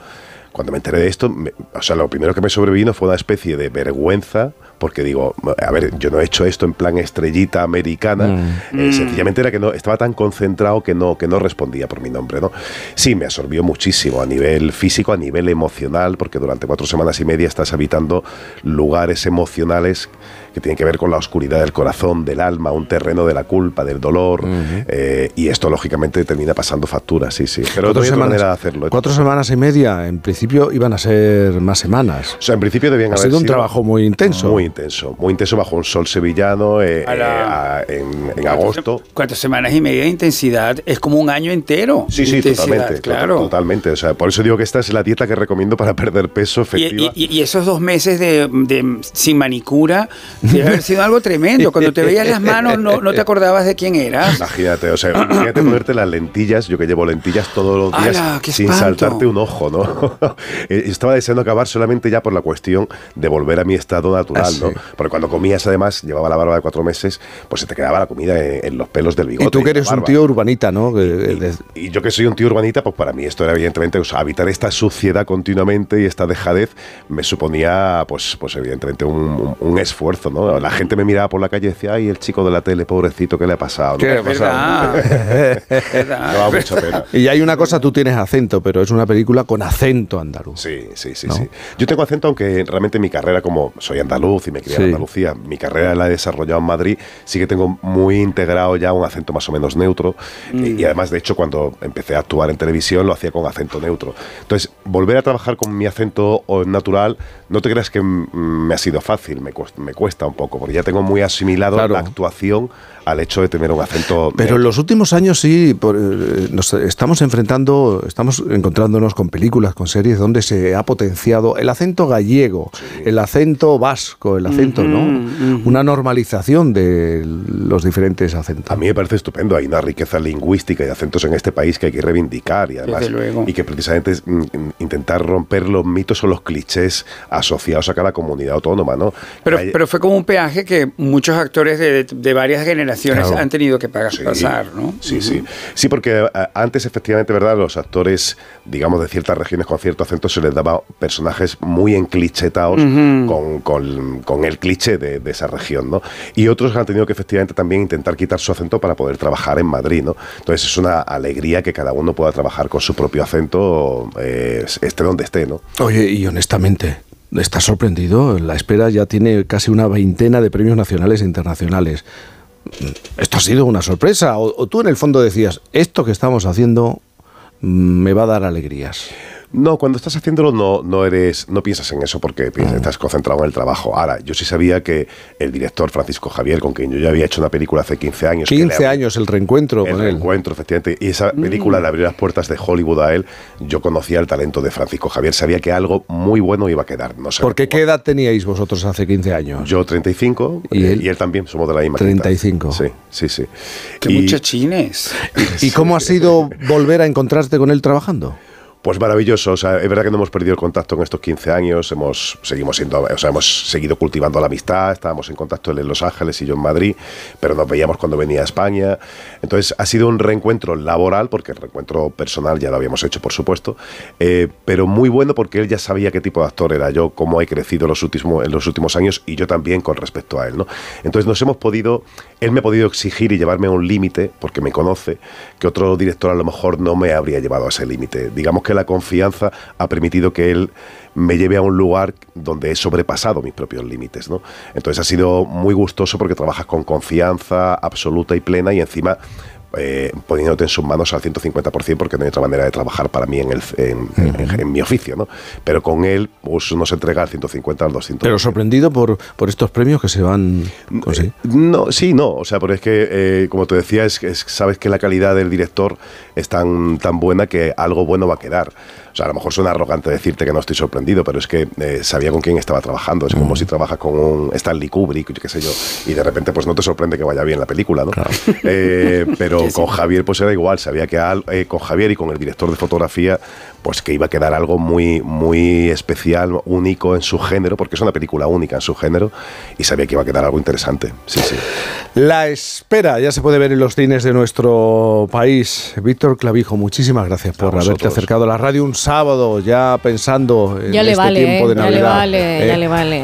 Cuando me enteré de esto, me- o sea, lo primero que me sobrevino fue una especie de vergüenza, porque digo, a ver, yo no he hecho esto en plan estrellita americana, Mm. eh, Mm. sencillamente era que no estaba tan concentrado que no, que no respondía por mi nombre, ¿no? Sí, me absorbió muchísimo a nivel físico, a nivel emocional, porque durante cuatro semanas y media estás habitando lugares emocionales que tienen que ver con la oscuridad del corazón, del alma, un terreno de la culpa, del dolor, eh, y esto lógicamente termina pasando factura, sí, sí. Pero otra manera de hacerlo. ¿eh? cuatro semanas y media, en principio iban a ser más semanas. O sea, en principio debían ha haber sido un sido trabajo muy intenso. Muy intenso, muy intenso bajo un sol sevillano eh, A la- eh, a- en, en agosto. Cuatro semanas y media de intensidad es como un año entero. Sí, sí, totalmente, Claro. to- totalmente. O sea, por eso digo que esta es la dieta que recomiendo para perder peso Y, efectiva. y- y esos dos meses de, de- sin manicura debe haber sido algo tremendo. Cuando te veías las manos no, no te acordabas de quién eras. Imagínate, o sea, imagínate ponerte las lentillas, yo que llevo lentillas todos los días ¡Hala, qué sin saltarte un ojo, ¿no? Eh, Estaba deseando acabar solamente ya por la cuestión de volver a mi estado natural, Ah, sí. ¿no? Porque cuando comías, además, llevaba la barba de cuatro meses, pues se te quedaba la comida en, en los pelos del bigote. Y tú que eres un tío urbanita, ¿no? Y yo que soy un tío urbanita, pues para mí esto era evidentemente, o sea, habitar esta suciedad continuamente y esta dejadez me suponía, pues, pues evidentemente un, un- un esfuerzo, ¿no? La gente me miraba por la calle y decía, ay, el chico de la tele, pobrecito, ¿qué le ha pasado? ¿Qué ¿no? le ha pasado? Mucha pena. Y hay una cosa, tú tienes acento, pero es una película con acento andaluz. Sí, sí, sí, sí. Yo tengo acento, aunque realmente mi carrera, como soy andaluz y me crié en Sí. Andalucía, mi carrera la he desarrollado en Madrid, sí que tengo muy integrado ya un acento más o menos neutro. Y, y además, de hecho, cuando empecé a actuar en televisión, lo hacía con acento neutro. Entonces, volver a trabajar con mi acento natural, no te creas que mm, me ha sido fácil, me cuesta, me cuesta un poco, porque ya tengo muy asimilado Claro. la actuación al hecho de tener un acento Pero en los últimos años sí, por, eh, nos estamos enfrentando, estamos encontrándonos con películas, con series donde se ha potenciado el acento gallego, el acento vasco, el acento, ¿no? Una normalización de los diferentes acentos. A mí me parece estupendo. Hay una riqueza lingüística y de acentos en este país que hay que reivindicar y además Desde luego. y que precisamente es mm, mm, intentar romper los mitos o los clichés asociados a cada comunidad autónoma, ¿no? Pero, Hay- pero fue como un peaje que muchos actores de, de varias generaciones Claro. han tenido que pagar, Sí, pasar, ¿no? Sí, sí. Sí, porque eh, antes, efectivamente, ¿verdad? Los actores, digamos, de ciertas regiones con cierto acento se les daba personajes muy enclichetados Ujú. con, con- con el cliché de, de esa región, ¿no? Y otros han tenido que, efectivamente, también intentar quitar su acento para poder trabajar en Madrid, ¿no? Entonces es una alegría que cada uno pueda trabajar con su propio acento, eh, esté donde esté, ¿no? Oye, y honestamente, ¿estás sorprendido? La espera ya tiene casi una veintena de premios nacionales e internacionales. ¿Esto ha sido una sorpresa? ¿O, tú en el fondo decías, esto que estamos haciendo mm, me va a dar alegrías? No, cuando estás haciéndolo no, no eres, no piensas en eso porque piensas- estás concentrado en el trabajo. Ahora, yo sí sabía que el director Francisco Javier, con quien yo ya había hecho una película hace 15 años, que le 15 abrí- años el reencuentro el con él. reencuentro, efectivamente, y esa película le abrió las puertas de Hollywood a él. Yo conocía el talento de Francisco Javier, sabía que algo muy bueno iba a quedar. No sé. Porque ¿qué edad teníais vosotros hace 15 años? Yo 35 ¿Y eh, él? y él también, somos de la misma. 35. Sí, sí, sí. ¡Qué Y- muchachines! ¿Y cómo ha sido volver a encontrarte con él trabajando? Pues maravilloso, o sea, es verdad que no hemos perdido el contacto en estos 15 años, hemos, seguimos siendo, o sea, hemos seguido cultivando la amistad, estábamos en contacto él en Los Ángeles y yo en Madrid, pero nos veíamos cuando venía a España. Entonces ha sido un reencuentro laboral, porque el reencuentro personal ya lo habíamos hecho, por supuesto, eh, pero muy bueno porque él ya sabía qué tipo de actor era yo, cómo he crecido los últimos, en los últimos años y yo también con respecto a él, ¿no? Entonces nos hemos podido, él me ha podido exigir y llevarme a un límite, porque me conoce, que otro director a lo mejor no me habría llevado a ese límite. Digamos que la confianza ha permitido que él me lleve a un lugar donde he sobrepasado mis propios límites, ¿no? Entonces ha sido muy gustoso porque trabajas con confianza absoluta y plena y encima eh, poniéndote en sus manos al 150% porque no hay otra manera de trabajar para mí en, el, en, en- en mi oficio, ¿no? Pero con él pues, uno se entrega al 150, al 200. Pero sorprendido por, por estos premios que se van a conseguir. No, sí, no. O sea, pero es que, eh, como te decía, es, es- sabes que la calidad del director es tan, tan buena que algo bueno va a quedar. O sea, a lo mejor suena arrogante decirte que no estoy sorprendido, pero es que eh, sabía con quién estaba trabajando. Es como si trabajas con un Stanley Kubrick, qué sé yo, y de repente pues no te sorprende que vaya bien la película, ¿no? Eh, pero con Javier pues era igual. Sabía que al- eh, con Javier y con el director de fotografía pues que iba a quedar algo muy, muy especial, único en su género, porque es una película única en su género, y sabía que iba a quedar algo interesante. Sí, sí. La espera ya se puede ver en los cines de nuestro país. Víctor Clavijo, muchísimas gracias por haberte acercado a la radio un sábado, ya pensando en Ya le este vale, tiempo ¿eh? de ya le Navidad. vale, ¿eh? ya le vale.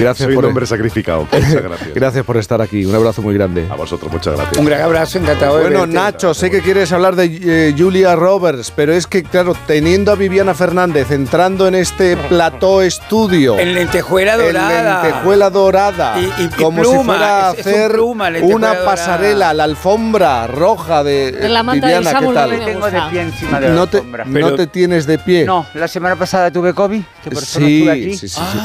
Gracias Soy por un hombre sacrificado. Muchas gracias. Gracias por estar aquí. Un abrazo muy grande. A vosotros, muchas gracias. Un gran abrazo, encantado Bueno, verte. Nacho, sé que quieres hablar de eh, Julia Roberts, pero es que, claro, teniendo a Viviana Fernández entrando en este plató estudio. En lentejuela dorada. En lentejuela dorada. Y- y- y como si fuera a es- es un hacer pluma, una dorada. pasarela, la alfombra roja de la del Viviana, ¿qué tal? Tengo de pie encima de la No te, alfombra. no te tienes de de pie. No, la semana pasada tuve COVID, que por eso no Sí, estuve aquí. sí, sí, sí.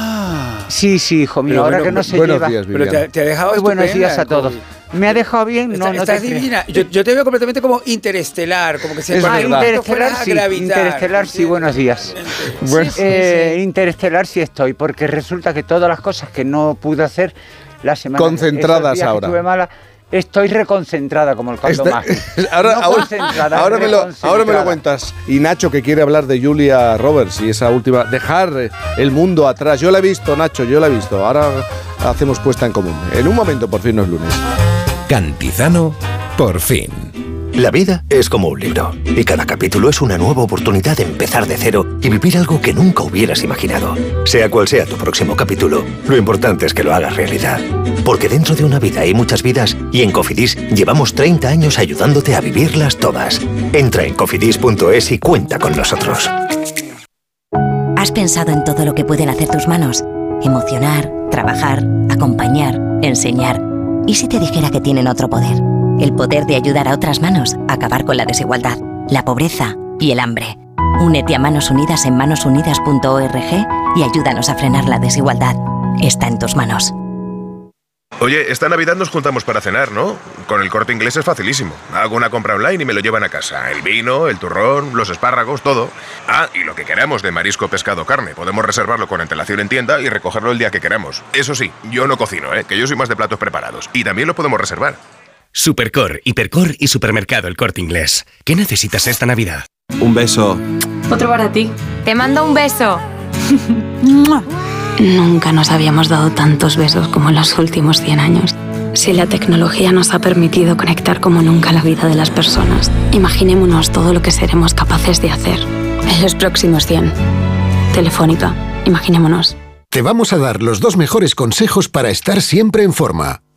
Sí, sí, hijo mío, Pero ahora bueno, que no se buenos lleva. días, Pero te- te ha dejado Muy buenos días a todos. ¿Me ha dejado bien? No, Está- no estás te creas. divina. Yo, yo te veo completamente como interestelar, como que se Ah, interestelar sí, gravitar. interestelar sí, buenos días. Bueno. Sí, sí, Eh, Interestelar sí estoy, porque resulta que todas las cosas que no pude hacer la semana Concentradas que ahora. estuve mala, estoy reconcentrada como el caldo Está- mágico. ahora, No ahora- concentrada, ahora me lo, reconcentrada. ahora me lo cuentas. Y Nacho que quiere hablar de Julia Roberts y esa última. Dejar el mundo atrás. Yo la he visto, Nacho, yo la he visto. Ahora hacemos puesta en común. En un momento, por fin no es lunes. Cantizano, por fin. La vida es como un libro y cada capítulo es una nueva oportunidad de empezar de cero y vivir algo que nunca hubieras imaginado. Sea cual sea tu próximo capítulo, lo importante es que lo hagas realidad. Porque dentro de una vida hay muchas vidas y en Cofidis llevamos 30 años ayudándote a vivirlas todas. Entra en cofidis.es y cuenta con nosotros. ¿Has pensado en todo lo que pueden hacer tus manos? Emocionar, trabajar, acompañar, enseñar. ¿Y si te dijera que tienen otro poder? El poder de ayudar a otras manos a acabar con la desigualdad, la pobreza y el hambre. Únete a Manos Unidas en manosunidas.org y ayúdanos a frenar la desigualdad. Está en tus manos. Oye, esta Navidad nos juntamos para cenar, ¿no? Con el corte inglés es facilísimo. Hago una compra online y me lo llevan a casa. El vino, el turrón, los espárragos, todo. Ah, y lo que queramos de marisco, pescado, carne. Podemos reservarlo con antelación en tienda y recogerlo el día que queramos. Eso sí, yo no cocino, ¿eh? Que yo soy más de platos preparados. Y también lo podemos reservar. Supercor, Hipercor y Supermercado El Corte Inglés. ¿Qué necesitas esta Navidad? Un beso. Otro para ti. Te mando un beso. Nunca nos habíamos dado tantos besos como en los últimos 100 años. Si la tecnología nos ha permitido conectar como nunca la vida de las personas, imaginémonos todo lo que seremos capaces de hacer en los próximos 100. Telefónica, imaginémonos. Te vamos a dar los dos mejores consejos para estar siempre en forma.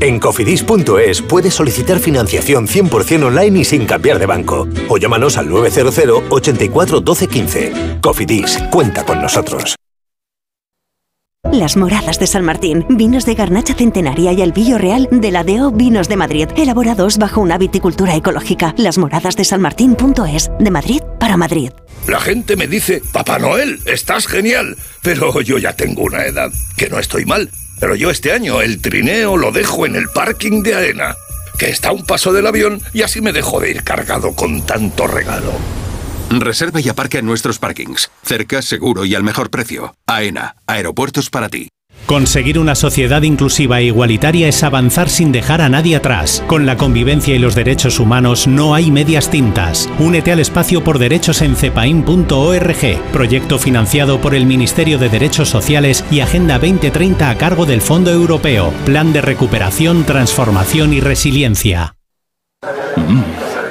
En cofidis.es puedes solicitar financiación 100% online y sin cambiar de banco. O llámanos al 900 84 12 15. Cofidis, cuenta con nosotros. Las Moradas de San Martín, vinos de garnacha centenaria y el Villo Real de la DEO Vinos de Madrid, elaborados bajo una viticultura ecológica. Las Moradas de San Martín.es, de Madrid para Madrid. La gente me dice, Papá Noel, estás genial. Pero yo ya tengo una edad, que no estoy mal. Pero yo este año el trineo lo dejo en el parking de AENA, que está a un paso del avión y así me dejo de ir cargado con tanto regalo. Reserva y aparca en nuestros parkings. Cerca, seguro y al mejor precio. AENA, aeropuertos para ti. Conseguir una sociedad inclusiva e igualitaria es avanzar sin dejar a nadie atrás. Con la convivencia y los derechos humanos no hay medias tintas. Únete al espacio por derechos en cepain.org, proyecto financiado por el Ministerio de Derechos Sociales y Agenda 2030 a cargo del Fondo Europeo, Plan de Recuperación, Transformación y Resiliencia.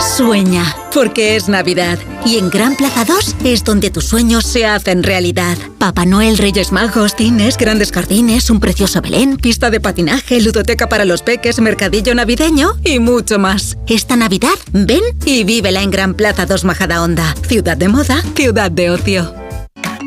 Sueña, porque es Navidad. Y en Gran Plaza 2 es donde tus sueños se hacen realidad. Papá Noel, Reyes Magos, cines, grandes jardines, un precioso Belén, pista de patinaje, ludoteca para los peques, mercadillo navideño y mucho más. Esta Navidad, ven y vívela en Gran Plaza 2 Majadahonda. Ciudad de moda, ciudad de ocio.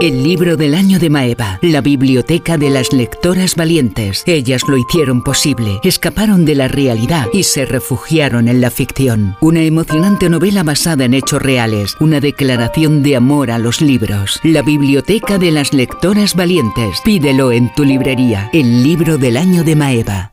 El libro del año de Maeva, la biblioteca de las lectoras valientes. Ellas lo hicieron posible, escaparon de la realidad y se refugiaron en la ficción. Una emocionante novela basada en hechos reales, una declaración de amor a los libros. La biblioteca de las lectoras valientes. Pídelo en tu librería. El libro del año de Maeva.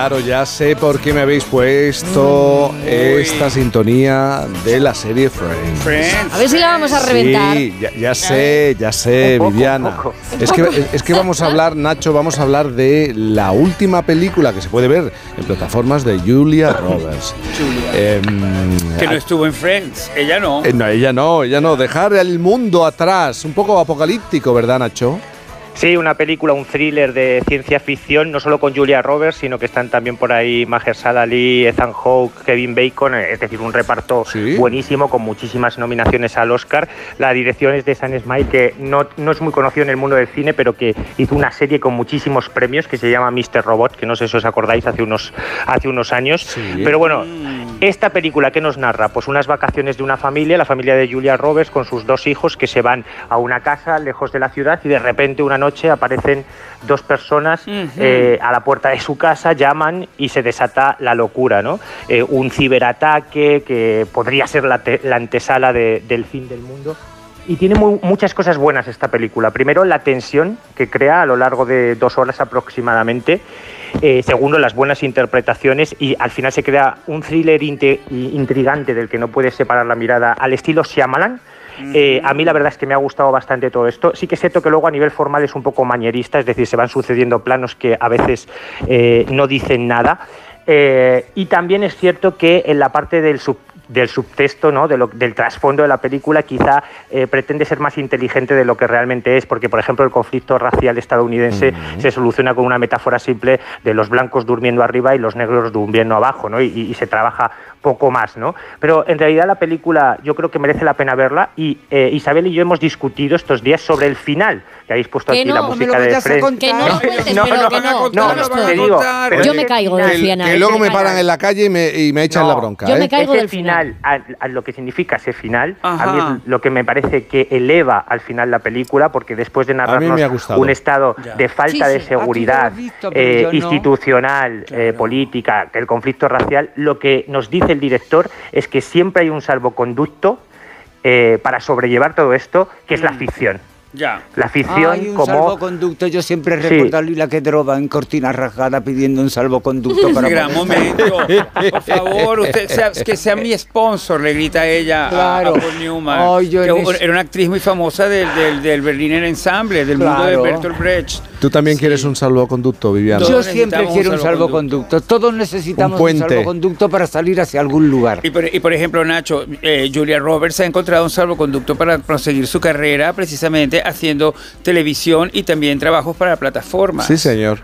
Claro, ya sé por qué me habéis puesto esta sintonía de la serie Friends. A ver si la vamos a reventar. Sí, ya, ya sé, ya sé, Un poco, Viviana. un poco. Es que, es que vamos a hablar, Nacho, vamos a hablar de la última película que se puede ver en plataformas de Julia Roberts. Em, Que no estuvo en Friends. Ella no. eh, no, ella no, ella no. Dejar el mundo atrás. Un poco apocalíptico, ¿verdad, Nacho? Sí, una película, un thriller de ciencia ficción, no solo con Julia Roberts, sino que están también por ahí Mahershala Ali, Ethan Hawke, Kevin Bacon, eh, es decir, un reparto buenísimo con muchísimas nominaciones al Oscar. La dirección es de Sam Smile, que no, no es muy conocido en el mundo del cine, pero que hizo una serie con muchísimos premios que se llama Mr. Robot, que no sé si os acordáis hace unos, hace unos años. Pero bueno, esta película que nos narra, pues unas vacaciones de una familia, la familia de Julia Roberts con sus dos hijos que se van a una casa lejos de la ciudad y de repente una noche aparecen dos personas eh, a la puerta de su casa, llaman y se desata la locura, ¿no? Eh, un ciberataque que podría ser la, la antesala de- del fin del mundo. Y tiene mu- muchas cosas buenas esta película. Primero, la tensión que crea a lo largo de dos horas aproximadamente. Eh, segundo, las buenas interpretaciones y al final se crea un thriller intrigante del que no puedes separar la mirada al estilo Shyamalan. Eh, a mí la verdad es que me ha gustado bastante todo esto. Sí que es cierto que luego a nivel formal es un poco mañerista, es decir, se van sucediendo planos que a veces eh, no dicen nada. Eh, y también es cierto que en la parte del sub- del subtexto, ¿no? de lo- del trasfondo de la película, quizá eh, pretende ser más inteligente de lo que realmente es, porque, por ejemplo, el conflicto racial estadounidense se soluciona con una metáfora simple de los blancos durmiendo arriba y los negros durmiendo abajo, ¿no? y, y se trabaja poco más. ¿no? Pero en realidad la película yo creo que merece la pena verla y eh, Isabel y yo hemos discutido estos días sobre el final, que habéis puesto Que aquí no, la no me música lo de Friends. contar. Que no cuentes, no, pero no, que no, no, no, te no. digo, Yo me caigo final- del final. Que luego me paran en la calle y me, y me echan la bronca. Yo ¿eh? me caigo ese del final, a, a lo que significa ese final, a mí Ajá. es lo que me parece que eleva al final la película, porque después de narrarnos un estado Ya. de falta Sí, de. Ah, seguridad visto, eh, yo no. institucional, eh, política, el conflicto racial, lo que nos dice el director es que siempre hay un salvoconducto eh, para sobrellevar todo esto, que es la ficción. Ya. La ficción Hay un como salvoconducto. Yo siempre Sí. recuerdo a Lila que droga en cortina rajada pidiendo un salvoconducto para Gran poder- momento. Por favor, usted sea- que sea mi sponsor, le grita ella Claro. a, Paul Newman. Yo que era una actriz muy famosa del, del, del Berliner Ensemble, del mundo Claro. de Bertolt Brecht. Tú también quieres un salvoconducto, Viviana. Yo siempre quiero un un salvoconducto. Todos necesitamos Un un, salvoconducto para salir hacia algún lugar. Y por, y por ejemplo, Nacho, eh, Julia Roberts ha encontrado un salvoconducto para proseguir su carrera precisamente haciendo televisión y también trabajos para plataformas. Sí, señor.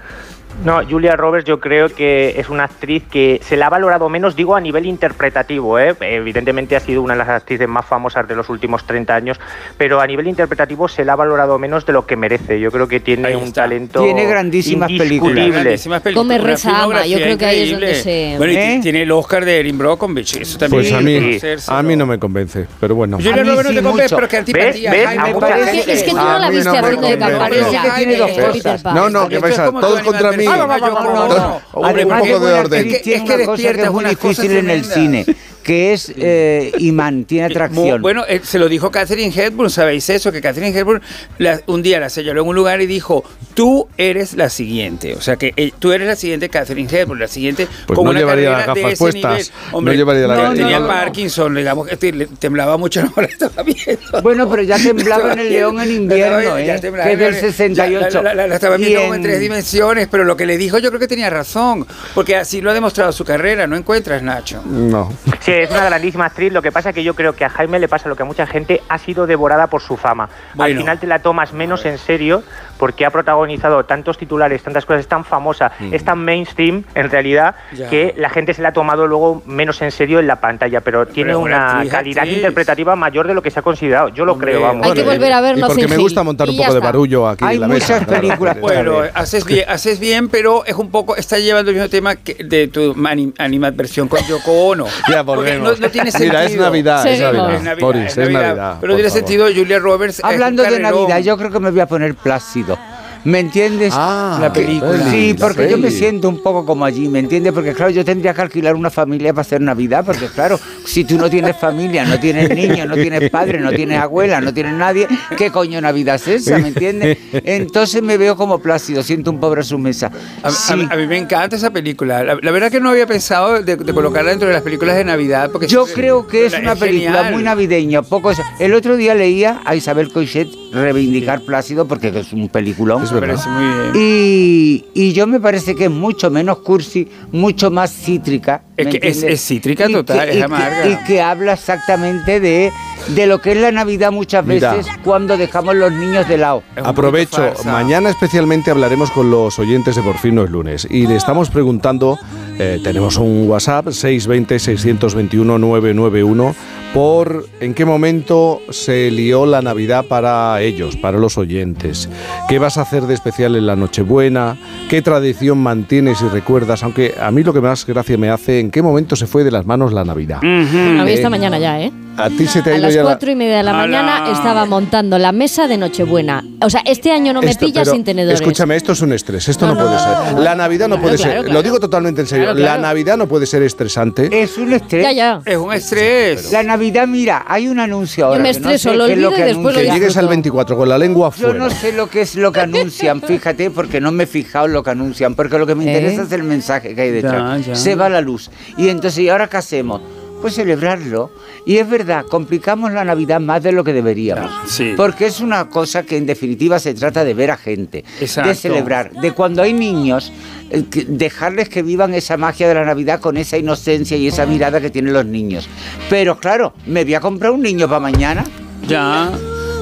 No, Julia Roberts yo creo que es una actriz que se la ha valorado menos, digo a nivel interpretativo, ¿eh? evidentemente ha sido una de las actrices más famosas de los últimos 30 años, pero a nivel interpretativo se la ha valorado menos de lo que merece. Yo creo que tiene un talento Tiene grandísimas películas. Grandísimas películas, Come, una reza, ama. Yo creo que ahí es increíble. donde se- Bueno, y ¿Eh? tiene el Oscar de Erin Brockovich, eso también Pues a que mí, a mí no me convence, pero bueno. Julia Roberts no te convence, pero qué antipatía. ¿Ves? Ay, A me parece Es que tú no la viste haciendo de. Parece que tiene dos cosas. No, no, que vais a todos contra mí. Animal perfecto, yo como- Hombre, un Además poco de orden. Es que- es que despiertas es muy difícil en el cine. Que es eh, imán, tiene atracción. Bueno, eh, se lo dijo Catherine Hepburn, ¿sabéis eso? Que Catherine Hepburn la- un día la señaló en un lugar y dijo, tú eres la siguiente. O sea, que eh, tú eres la siguiente Catherine Hepburn, la siguiente Pues con no una llevaría las de gafas ese puestas, nivel. no llevaría la no, gafas. tenía No, no. Parkinson, digamos, que te- le temblaba mucho la estaba viendo. Bueno, pero ya temblaba en el León en invierno, Ya ¿eh? temblaba que es del en el- 68. ya La, la- la estaba viendo como en en- tres dimensiones, pero lo que le dijo yo creo que tenía razón, porque así lo ha demostrado su carrera, ¿no encuentras, Nacho? No. Sí, es una grandísima actriz. Lo que pasa es que yo creo que a Jaime le pasa lo que a mucha gente ha sido devorada por su fama. Al final te la tomas menos en serio porque ha protagonizado tantos titulares, tantas cosas, es tan famosa, Mm. es tan mainstream en realidad Ya. que la gente se la ha tomado luego menos en serio en la pantalla, pero tiene una actriz, calidad actriz. interpretativa mayor de lo que se ha considerado. Yo lo Hombre, creo, vamos. Hay que volver a verlo Y porque me gusta montar un poco de barullo aquí Hay en la muchas mesa. películas. Bueno, haces bien, haces bien, pero es un poco, está llevando el mismo tema que de tu ani- animadversión con Yoko Ono. Ya Porque No, no tiene sentido. Mira, es Navidad, es. Navidad. Es Navidad, Boris, es es Navidad. Pero tiene favor. sentido, Julia Roberts. Hablando de. Navidad, yo creo que me voy a poner plácido. ¿Me entiendes? Ah, La película. Sí, porque yo me siento un poco como allí, ¿me entiendes? Porque claro, yo tendría que alquilar una familia para hacer Navidad, porque claro, si tú no tienes familia, no tienes niños, no tienes padre, no tienes abuela, no tienes nadie, ¿qué coño Navidad es esa? ¿Me entiendes? Entonces me veo como plácido, siento un pobre a su mesa. A, Sí. a mí me encanta esa película. La, la verdad que no había pensado de, de colocarla dentro de las películas de Navidad. Porque Yo creo que es una película genial. muy navideña. Poco El otro día leía a Isabel Coixet reivindicar Plácido porque es un peliculón. Es verdad. parece muy bien. Y, y yo me parece que es mucho menos cursi, mucho más cítrica. Es ¿me que es- cítrica Y total, que- es y que- amarga. Y que habla exactamente de, de lo que es la Navidad muchas Mira. veces cuando dejamos los niños de lado. Aprovecho, mañana especialmente hablaremos con los oyentes de Por fin no es lunes y le estamos preguntando, eh, tenemos un WhatsApp 620-621-991, por en qué momento se lió la Navidad para ellos, para los oyentes. ¿Qué vas a hacer de especial en la Nochebuena? ¿Qué tradición mantienes y recuerdas? Aunque a mí lo que más gracia me hace, ¿en qué momento se fue de las manos la Navidad? Bueno, a mí Eh, esta mañana ya, ¿eh? A ti se te ha A ido las ya la- cuatro y media de la mañana estaba montando la mesa de Nochebuena. O sea, este año no me Esto- pilla pero, sin tenedores. Escúchame, esto es un estrés, esto no, No, no, puede ser. la Navidad no Claro, puede claro, ser, claro. lo digo totalmente en serio, Claro, la. Navidad no puede ser estresante. Es un estrés. Ya, ya. Es un estrés. La Navidad, mira, hay un anuncio ahora. me que no estreso, sé lo olvido y después lo que llegues al disfruto. 24 con la lengua Yo afuera. no sé lo que es lo que anuncian, fíjate, porque no me he fijado en lo que anuncian, porque lo que me ¿Eh? interesa es el mensaje que hay detrás. Ya, ya. Se va la luz. Y entonces, ¿y ahora qué hacemos? Pues celebrarlo. Y es verdad, complicamos la Navidad más de lo que deberíamos. Sí. Porque es una cosa que en definitiva se trata de ver a gente, Exacto. de celebrar, de cuando hay niños, eh, dejarles que vivan esa magia de la Navidad con esa inocencia y esa mirada que tienen los niños. Pero claro, ¿me voy a comprar un niño para mañana? Ya.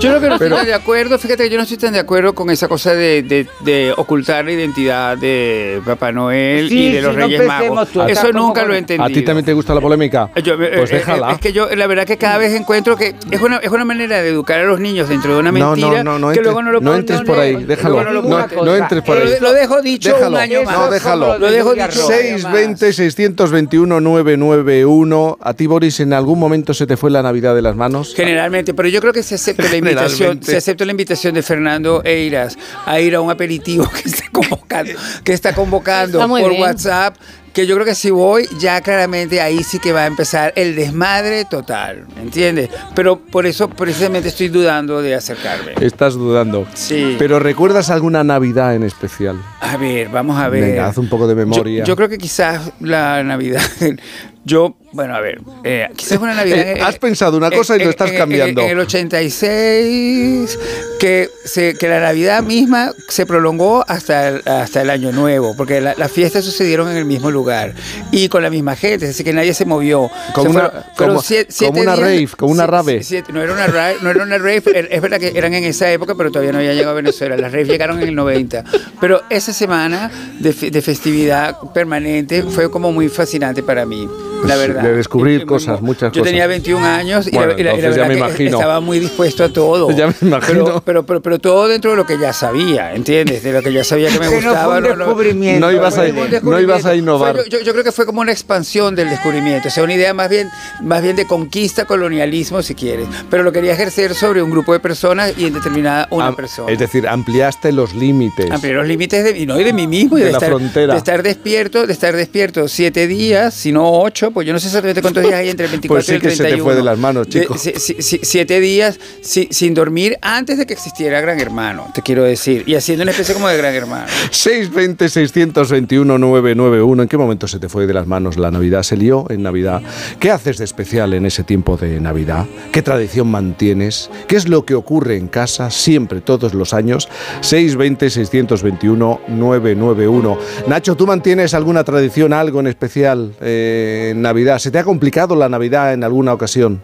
Yo creo que no estoy tan de acuerdo, fíjate que yo no estoy tan de acuerdo con esa cosa de, de- de ocultar la identidad de Papá Noel Sí, y de los no Reyes empecemos, Magos. tú Eso nunca lo he entendido. ¿A ti también te gusta la polémica? Yo, eh, pues eh, déjala. Es que yo, la verdad que cada vez encuentro que es una, es una manera de educar a los niños dentro de una No, mentira no, no, no que luego no lo no entres no por ahí, déjalo. no No, no entres por ahí. Lo dejo dicho Déjalo. un año más. No, déjalo. Lo dejo dicho un año más. 620-621-991. ¿A ti, Boris, en algún momento se te fue la Navidad de las manos? Generalmente, pero yo creo que se acepta la invitación, se acepta la invitación de Fernando Eiras a ir a un aperitivo que está convocando, que está convocando Está muy por bien. WhatsApp. Que yo creo que si voy, ya claramente ahí sí que va a empezar el desmadre total, ¿entiendes? Pero por eso precisamente estoy dudando de acercarme. Estás dudando. Sí. ¿Pero recuerdas alguna Navidad en especial? A ver, vamos a ver. Venga, haz un poco de Yo- memoria. Yo, creo que quizás la Navidad. Yo, bueno, a ver, eh, quizás una Navidad. Eh, has pensado una cosa y lo estás cambiando. En, el 86, que, se, que la Navidad misma se prolongó hasta el, hasta el Año Nuevo, porque la- las fiestas sucedieron en el mismo lugar y con la misma gente, así que nadie se movió. Como Se una- como- una rave, como una rave. siete- no era una rave, no era una rave, er- es verdad que eran en esa época, pero todavía no había llegado a Venezuela. Las raves llegaron en el 90. Pero esa semana de, de festividad permanente fue como muy fascinante para mí, la Pues, verdad. De descubrir cosas, muchas Yo cosas. tenía 21 años y, la- Bueno, y la, y la entonces ya verdad me que imagino. estaba muy dispuesto a todo. Ya me imagino. Pero, pero, pero, pero todo dentro de lo que ya sabía, ¿entiendes? De lo que ya sabía que me Que no fue gustaba. un descubrimiento. No ibas a- fue un no ibas a innovar. Fue- yo, yo creo que fue como una expansión del descubrimiento, o sea, una idea más bien, más bien de conquista, colonialismo, si quieres. Pero lo quería ejercer sobre un grupo de personas y en determinada una Am- persona. Es decir, ampliaste los límites. Ampliar los límites de, no, y de mí mismo y De de, la estar, frontera. de estar despierto, de estar despierto siete días, si no ocho, pues yo no sé exactamente cuántos días hay entre el 24 Pues sí y el que se 31. te fue de las manos, chico. si- si- si- siete días si- sin dormir antes de que existiera Gran Hermano, te quiero decir. Y haciendo una especie como de Gran Hermano. 620-621-991. ¿En qué momento se te fue de las manos la Navidad? ¿Se lió en Navidad? ¿Qué haces de especial en ese tiempo de Navidad? ¿Qué tradición mantienes? ¿Qué es lo que ocurre en casa siempre, todos los años? 620-621-991. Nacho, ¿tú mantienes alguna tradición, algo en especial eh, en Navidad? ¿Se te ha complicado la Navidad en alguna ocasión?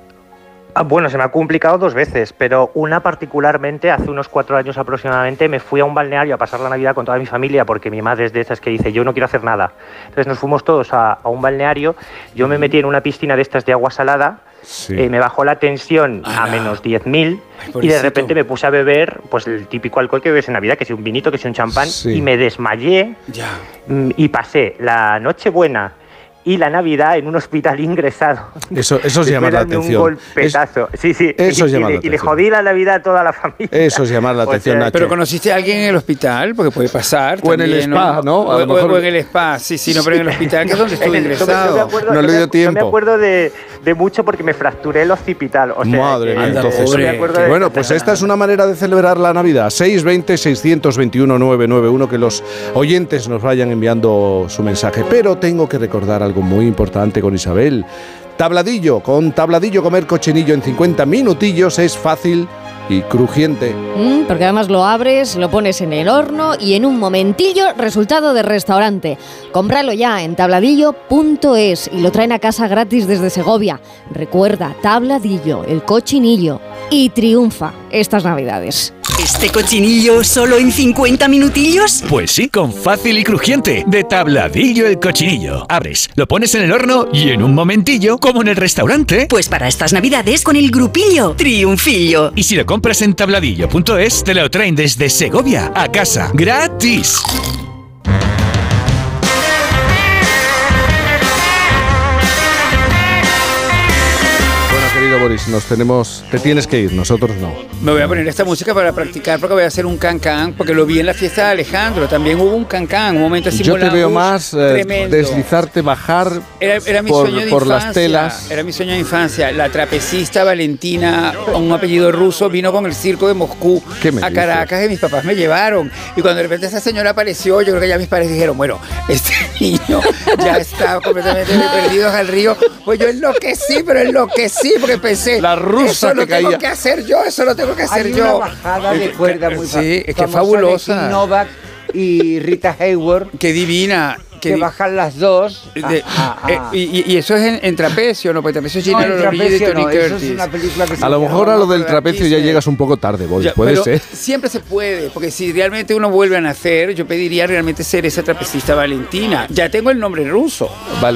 Ah, bueno, se me ha complicado dos veces, pero una particularmente, hace unos cuatro años aproximadamente, me fui a un balneario a pasar la Navidad con toda mi familia, porque mi madre es de esas que dice, yo no quiero hacer nada. Entonces nos fuimos todos a, a un balneario, yo me metí en una piscina de estas de agua salada, eh, me bajó la tensión a menos 10.000 y de repente me puse a beber pues el típico alcohol que bebes en Navidad, que es un vinito, que es un champán, Sí. y me desmayé Ya. mm, y pasé la Nochebuena y la Navidad en un hospital ingresado. Eso, eso Después llama la atención. Un golpetazo. sí, sí. eso y, y la y le jodí la Navidad a toda la familia. Eso es llamar la O atención, sea, Nacho. Pero conociste a alguien en el hospital, porque puede pasar. O en el también, spa, ¿no? A O, lo o- mejor- o en el spa, sí, sí, no, pero en el hospital, que es donde estuve ingresado. me acuerdo- No le dio No me tiempo. acuerdo de, de mucho porque me fracturé el occipital. O sea, Madre mía, entonces. no me acuerdo de- Bueno, pues esta es una manera de celebrar la Navidad. 620-621-991, que los oyentes nos vayan enviando su mensaje. Pero tengo que recordar algo muy importante con Isabel. Tabladillo, con tabladillo comer cochinillo en 50 minutillos es fácil y crujiente. Mm, porque además lo abres, lo pones en el horno y en un momentillo, resultado de restaurante. Cómpralo ya en tabladillo.es y lo traen a casa gratis desde Segovia. Recuerda, tabladillo, el cochinillo. Y triunfa estas navidades. ¿Este cochinillo solo en 50 minutillos? Pues sí, con fácil y crujiente. De tabladillo el cochinillo. Abres, lo pones en el horno y en un momentillo, como en el restaurante. Pues para estas navidades con el grupillo Triunfillo. Y si lo compras en tabladillo.es, te lo traen desde Segovia a casa. ¡Gratis! Nos tenemos, te tienes que ir, nosotros no. Me voy a poner esta música para practicar porque voy a hacer un cancán, porque lo vi en la fiesta de Alejandro. También hubo un cancán, un momento así Yo te veo más eh, deslizarte, bajar Era, era mi por, sueño de por infancia. las telas. Era mi sueño de infancia. La trapecista Valentina, un apellido ruso, vino con el circo de Moscú ¿Qué me a Caracas y mis papás me llevaron. Y cuando de repente esa señora apareció, yo creo que ya mis padres dijeron, bueno, este niño ya está completamente perdido al río. Pues yo enloquecí, pero enloquecí porque pensé, La rusa eso lo que tengo caía. que hacer yo, eso lo tengo que hacer Hay yo. una bajada de cuerda muy Sí, es que fabulosa. Novak y Rita Hayworth. Qué divina. Que bajan las dos. de- Ah, ah, eh, ah. y, y- eso es en, en trapecio, ¿no? Porque trapecio es No, en trapecio Tony no, eso es Curtis. una película que se A lo mejor a lo del trapecio ya llegas un poco tarde, Boris, Ya, puede pero ser. Siempre se puede, porque si realmente uno vuelve a nacer, yo pediría realmente ser esa trapecista Valentina. Ya tengo el nombre ruso.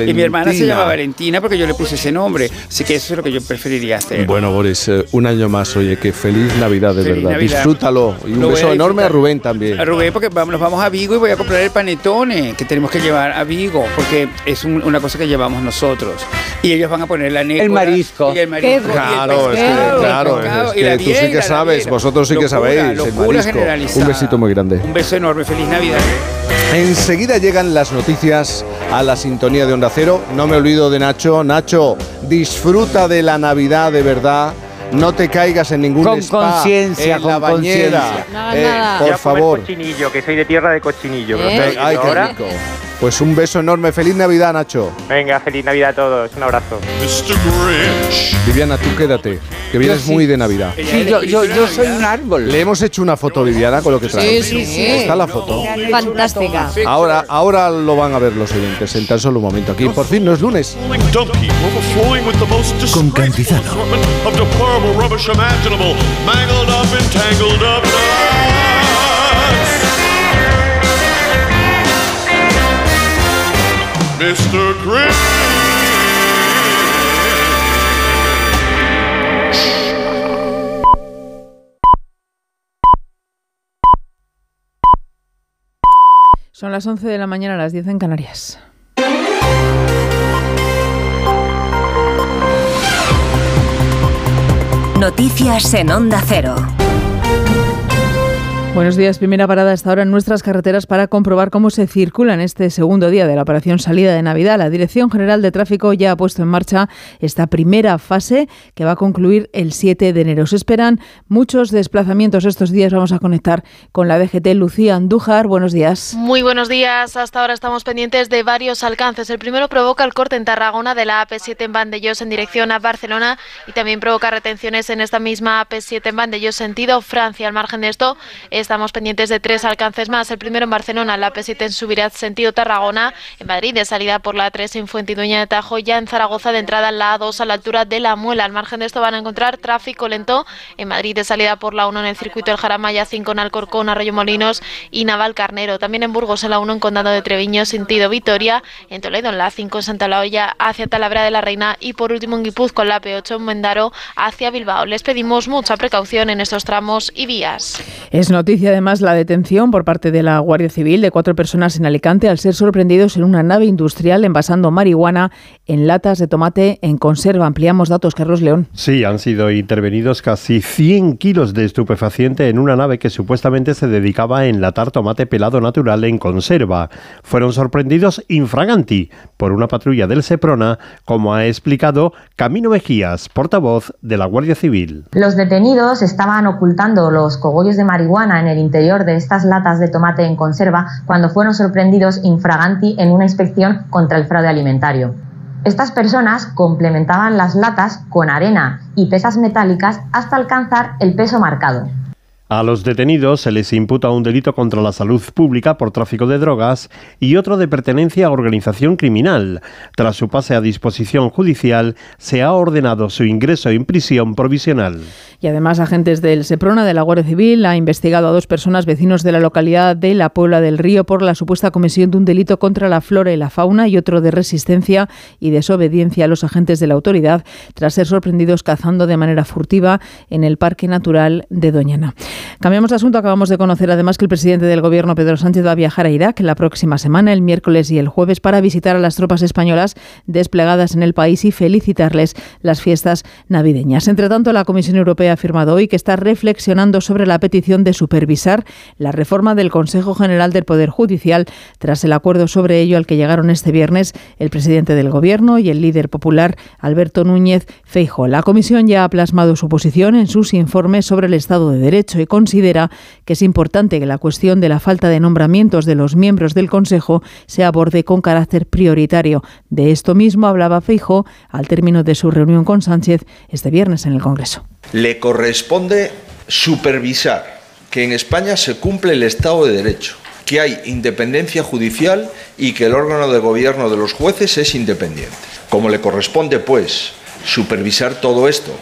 Y mi hermana se Valentina. llama Valentina porque yo le puse ese nombre. Así que eso es lo que yo preferiría hacer. Bueno, Boris, eh, un año más, oye, que feliz Navidad, de Feliz verdad. Navidad. Disfrútalo. Y un Lo beso enorme a. Rubén también. A Rubén, porque vamos, nos vamos a Vigo y voy a comprar el panetone que tenemos que llevar a Vigo, porque es un- una cosa que llevamos nosotros. Y ellos van a poner la nécora. El marisco. Y el marisco. y el Claro, es que, pescado, claro, el pescado, es y la que tú sí que la sabes, vosotros sí que Locura, sabéis, el locura marisco. generalizada. Un besito muy grande. Un beso enorme, feliz Navidad. Enseguida llegan las noticias a la sintonía de Onda Cero. No me olvido de Nacho. Nacho, disfruta de la Navidad de verdad. No te caigas en ningún Con spa, conciencia, en la con bañera. conciencia. Nada, Eh, nada. por Voy a comer favor. cochinillo, que soy de tierra de cochinillo. ¿Eh? Ay, qué ahora. rico. Pues un beso enorme. Feliz Navidad, Nacho. Venga, feliz Navidad a todos. Un abrazo. Viviana, tú quédate, que vienes sí. muy de Navidad. Sí, yo, yo, yo soy un árbol. Le hemos hecho una foto, Viviana, con lo que traes. sí, sí. Está la foto. Fantástica. Ahora, ahora lo van a ver los oyentes en tan solo un momento. Aquí, por fin, no es lunes. Con Cantizano. Mr. Son las 11 de la mañana, las 10 en Canarias. Noticias en Onda Cero. Buenos días. Primera parada hasta ahora en nuestras carreteras para comprobar cómo se circula en este segundo día de la operación salida de Navidad. La Dirección General de Tráfico ya ha puesto en marcha esta primera fase que va a concluir el 7 de enero. Se esperan muchos desplazamientos estos días. Vamos a conectar con la DGT Lucía Andújar. Buenos días. Muy buenos días. Hasta ahora estamos pendientes de varios alcances. El primero provoca el corte en Tarragona de la AP7 en Vandellós en dirección a Barcelona y también provoca retenciones en esta misma AP7 en Vandellós sentido Francia. Al margen de esto, Estamos pendientes de tres alcances más. El primero en Barcelona, la P7 en Subirat, sentido Tarragona. En Madrid, de salida por la 3 en Fuentidueña de Tajo. Ya en Zaragoza, de entrada en la A2 a la altura de la Muela. Al margen de esto van a encontrar tráfico lento. En Madrid, de salida por la 1 en el circuito del Jaramaya, 5 en Alcorcón, Arroyo Molinos y Naval Carnero. También en Burgos, en la 1 en Condado de Treviño, sentido Vitoria. En Toledo, en la 5 en Santa La Hoya, hacia Talavera de la Reina. Y por último en Guipúzcoa, en la P8 en Mendaro, hacia Bilbao. Les pedimos mucha precaución en estos tramos y vías. Es noticia además la detención por parte de la Guardia Civil de cuatro personas en Alicante al ser sorprendidos en una nave industrial envasando marihuana en latas de tomate en conserva. Ampliamos datos, Carlos León. Sí, han sido intervenidos casi 100 kilos de estupefaciente en una nave que supuestamente se dedicaba a enlatar tomate pelado natural en conserva. Fueron sorprendidos infraganti por una patrulla del Seprona, como ha explicado Camino Mejías, portavoz de la Guardia Civil. Los detenidos estaban ocultando los cogollos de marihuana en el interior de estas latas de tomate en conserva cuando fueron sorprendidos infraganti en una inspección contra el fraude alimentario. Estas personas complementaban las latas con arena y pesas metálicas hasta alcanzar el peso marcado. A los detenidos se les imputa un delito contra la salud pública por tráfico de drogas y otro de pertenencia a organización criminal. Tras su pase a disposición judicial, se ha ordenado su ingreso en prisión provisional. Y además, agentes del SEPRONA de la Guardia Civil ha investigado a dos personas vecinos de la localidad de La Puebla del Río por la supuesta comisión de un delito contra la flora y la fauna y otro de resistencia y desobediencia a los agentes de la autoridad tras ser sorprendidos cazando de manera furtiva en el Parque Natural de Doñana. Cambiamos de asunto. Acabamos de conocer además que el presidente del gobierno, Pedro Sánchez, va a viajar a Irak la próxima semana, el miércoles y el jueves, para visitar a las tropas españolas desplegadas en el país y felicitarles las fiestas navideñas. Entre tanto, la Comisión Europea ha afirmado hoy que está reflexionando sobre la petición de supervisar la reforma del Consejo General del Poder Judicial tras el acuerdo sobre ello al que llegaron este viernes el presidente del gobierno y el líder popular Alberto Núñez Feijo. La comisión ya ha plasmado su posición en sus informes sobre el Estado de Derecho considera que es importante que la cuestión de la falta de nombramientos de los miembros del Consejo se aborde con carácter prioritario. De esto mismo hablaba Feijo al término de su reunión con Sánchez este viernes en el Congreso. Le corresponde supervisar que en España se cumple el Estado de Derecho, que hay independencia judicial y que el órgano de gobierno de los jueces es independiente. Como le corresponde, pues, supervisar todo esto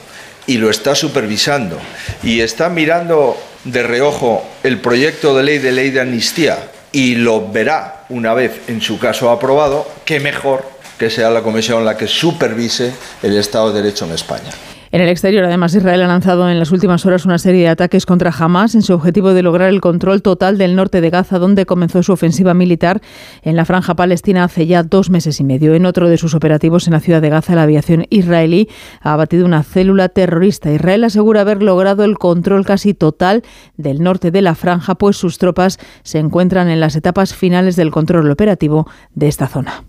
y lo está supervisando y está mirando de reojo el proyecto de ley de ley de amnistía y lo verá una vez en su caso aprobado, qué mejor que sea la comisión la que supervise el Estado de Derecho en España. En el exterior, además, Israel ha lanzado en las últimas horas una serie de ataques contra Hamas en su objetivo de lograr el control total del norte de Gaza, donde comenzó su ofensiva militar en la franja palestina hace ya dos meses y medio. En otro de sus operativos en la ciudad de Gaza, la aviación israelí ha abatido una célula terrorista. Israel asegura haber logrado el control casi total del norte de la franja, pues sus tropas se encuentran en las etapas finales del control operativo de esta zona.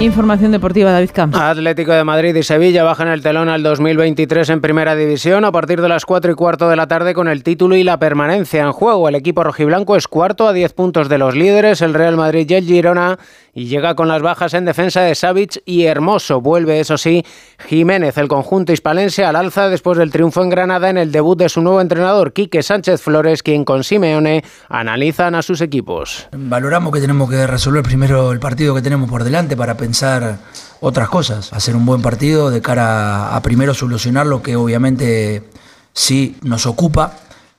Información deportiva, David Camps. Atlético de Madrid y Sevilla bajan el telón al 2023 en Primera División a partir de las 4 y cuarto de la tarde con el título y la permanencia en juego. El equipo rojiblanco es cuarto a 10 puntos de los líderes, el Real Madrid y el Girona y llega con las bajas en defensa de Savic y Hermoso. Vuelve, eso sí, Jiménez, el conjunto hispalense, al alza después del triunfo en Granada en el debut de su nuevo entrenador, Quique Sánchez Flores, quien con Simeone analizan a sus equipos. Valoramos que tenemos que resolver primero el partido que tenemos por delante para pensar otras cosas, hacer un buen partido de cara a primero solucionar lo que obviamente sí nos ocupa,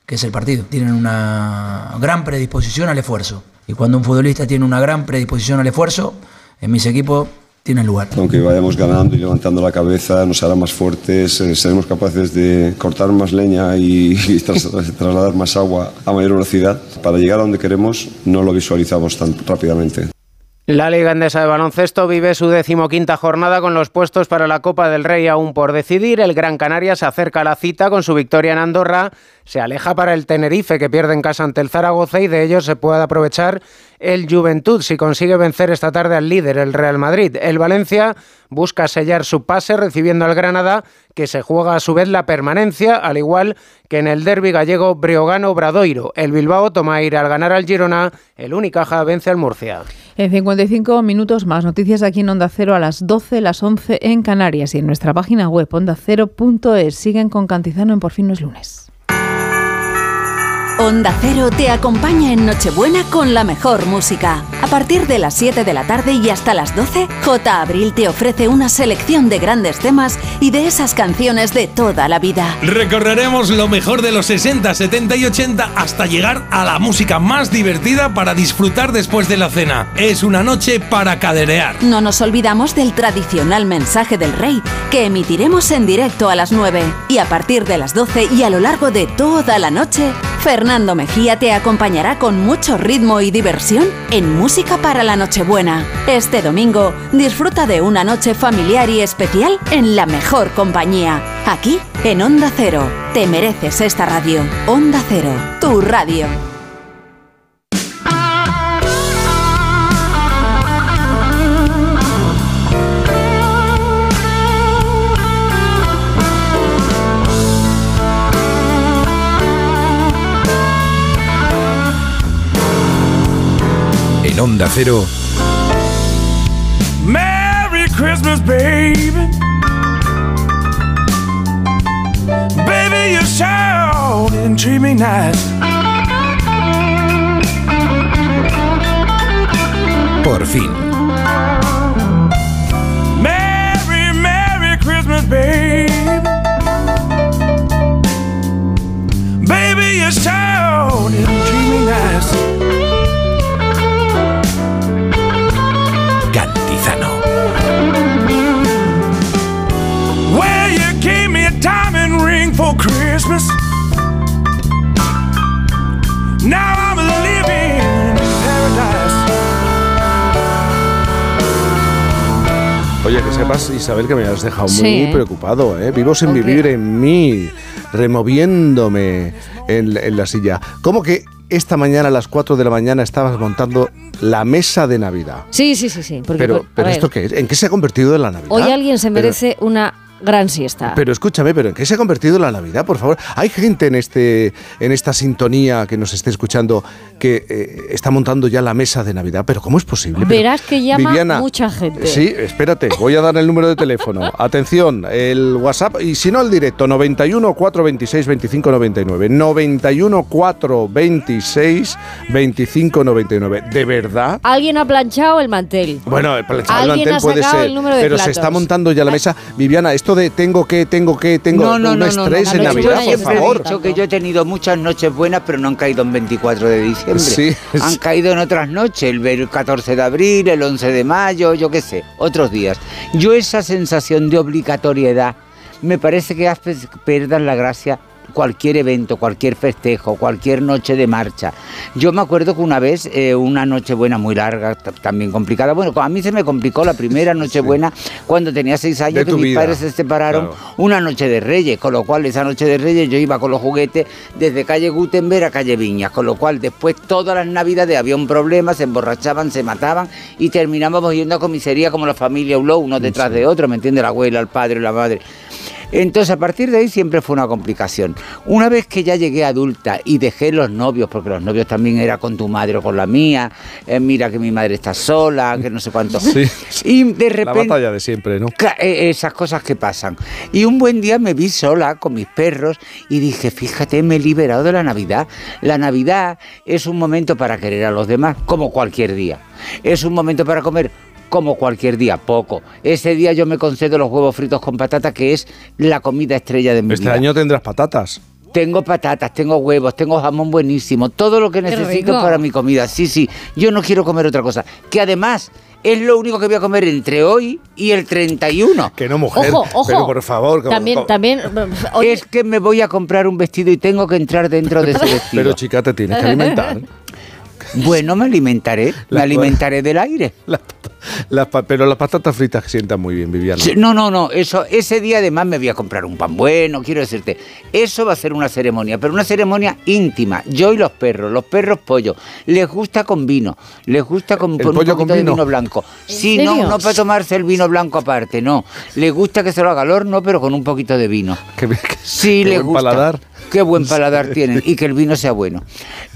que es el partido. Tienen una gran predisposición al esfuerzo y cuando un futbolista tiene una gran predisposición al esfuerzo, en mis equipos tiene lugar. Aunque vayamos ganando y levantando la cabeza, nos hará más fuertes, eh, seremos capaces de cortar más leña y, y trasladar más agua a mayor velocidad. Para llegar a donde queremos no lo visualizamos tan rápidamente. La Liga Endesa de Baloncesto vive su decimoquinta jornada con los puestos para la Copa del Rey aún por decidir. El Gran Canaria se acerca a la cita con su victoria en Andorra. Se aleja para el Tenerife, que pierde en casa ante el Zaragoza, y de ello se puede aprovechar el Juventud si consigue vencer esta tarde al líder, el Real Madrid. El Valencia busca sellar su pase recibiendo al Granada, que se juega a su vez la permanencia, al igual que en el derby gallego Breogano-Bradoiro. El Bilbao toma aire al ganar al Girona, el Unicaja vence al Murcia. En 55 minutos más noticias aquí en Onda Cero a las 12, las 11 en Canarias y en nuestra página web ondacero.es. Siguen con Cantizano en Por fin no es lunes. Onda Cero te acompaña en Nochebuena con la mejor música. A partir de las 7 de la tarde y hasta las 12, J. Abril te ofrece una selección de grandes temas y de esas canciones de toda la vida. Recorreremos lo mejor de los 60, 70 y 80 hasta llegar a la música más divertida para disfrutar después de la cena. Es una noche para caderear. No nos olvidamos del tradicional mensaje del rey, que emitiremos en directo a las 9. Y a partir de las 12 y a lo largo de toda la noche, Fernando Mejía te acompañará con mucho ritmo y diversión en Música para la Nochebuena. Este domingo, disfruta de una noche familiar y especial en la mejor compañía. Aquí, en Onda Cero. Te mereces esta radio. Onda Cero, tu radio. Onda Cero, Merry Christmas, baby. Baby, you shout and treat me nice. por fin. Oye, que sepas, Isabel, que me has dejado muy preocupado, ¿eh? Vivo sin vivir en mí, removiéndome en, en la silla. ¿Cómo que esta mañana a las 4 de la mañana estabas montando la mesa de Navidad? Sí, sí, sí, sí. Porque, Pero, pero ¿esto qué es? ¿En qué se ha convertido la Navidad? Hoy alguien se Pero- merece una gran siesta. Pero escúchame, pero ¿en qué se ha convertido la Navidad, por favor? Hay gente en este en esta sintonía que nos esté escuchando que eh, está montando ya la mesa de Navidad, pero ¿cómo es posible? Pero, Verás que llama Viviana, mucha gente. Sí, espérate, voy a dar el número de teléfono. Atención, el WhatsApp y si no el directo 91 426 25 99. 91 426 25 99. ¿De verdad? Alguien ha planchado el mantel. Bueno, el planchado Alguien mantel puede ser, el número de pero se está montando ya la mesa. Viviana, esto de tengo que, tengo que, tengo no, no, un no, estrés en Navidad, Yo por siempre he favor. dicho que yo he tenido muchas noches buenas, pero no han caído en 24 de diciembre. Sí, Han sí. caído en otras noches, el ver- 14 de abril, el 11 de mayo, yo qué sé, otros días. Yo esa sensación de obligatoriedad me parece que hace perder la gracia cualquier evento, cualquier festejo, cualquier noche de marcha. Yo me acuerdo que una vez, eh, una noche buena muy larga, también complicada, bueno, a mí se me complicó la primera noche buena cuando tenía seis años De que mis vida. padres se separaron Claro. una noche de Reyes, con lo cual esa noche de Reyes yo iba con los juguetes desde calle Gutenberg a calle Viñas, con lo cual después todas las navidades había un problema, se emborrachaban, se mataban y terminábamos yendo a comisaría como la familia Hulot, uno detrás de otro, ¿me entiende? La abuela, el padre, la madre. Entonces, a partir de ahí siempre fue una complicación. Una vez que ya llegué adulta y dejé los novios, porque los novios también era con tu madre o con la mía, eh, mira que mi madre está sola, que no sé cuánto. Sí. Y de La repente... batalla de siempre, ¿no? Eh, esas cosas que pasan. Y un buen día me vi sola con mis perros y dije, fíjate, me he liberado de la Navidad. La Navidad es un momento para querer a los demás, como cualquier día. Es un momento para comer, como cualquier día, poco. Ese día yo me concedo los huevos fritos con patata, que es la comida estrella de mi Este vida. año tendrás patatas. Tengo patatas, tengo huevos, tengo jamón buenísimo, todo lo que necesito para mi comida. Sí, sí, yo no quiero comer otra cosa. Que además es lo único que voy a comer entre hoy y el 31. Que no, mujer. Ojo, ojo. Pero por favor. También, como- también. oye, Es que me voy a comprar un vestido y tengo que entrar dentro de ese vestido. Pero chica, te tienes que alimentar. Bueno, me alimentaré, me alimentaré del aire. Las pa- pero las patatas fritas sientan muy bien, Viviana. Sí, No, no, no, eso, ese día además me voy a comprar un pan bueno, quiero decirte, eso va a ser una ceremonia, pero una ceremonia íntima, yo y los perros, los perros pollo, les gusta con vino, les gusta con, con un pollo poquito con de vino? vino blanco. ¿En Sí, serio? no, no para tomarse el vino blanco aparte, no, les gusta que se lo haga al horno, pero con un poquito de vino. Sí, qué les buen gusta. paladar. Qué buen paladar tienen y que el vino sea bueno.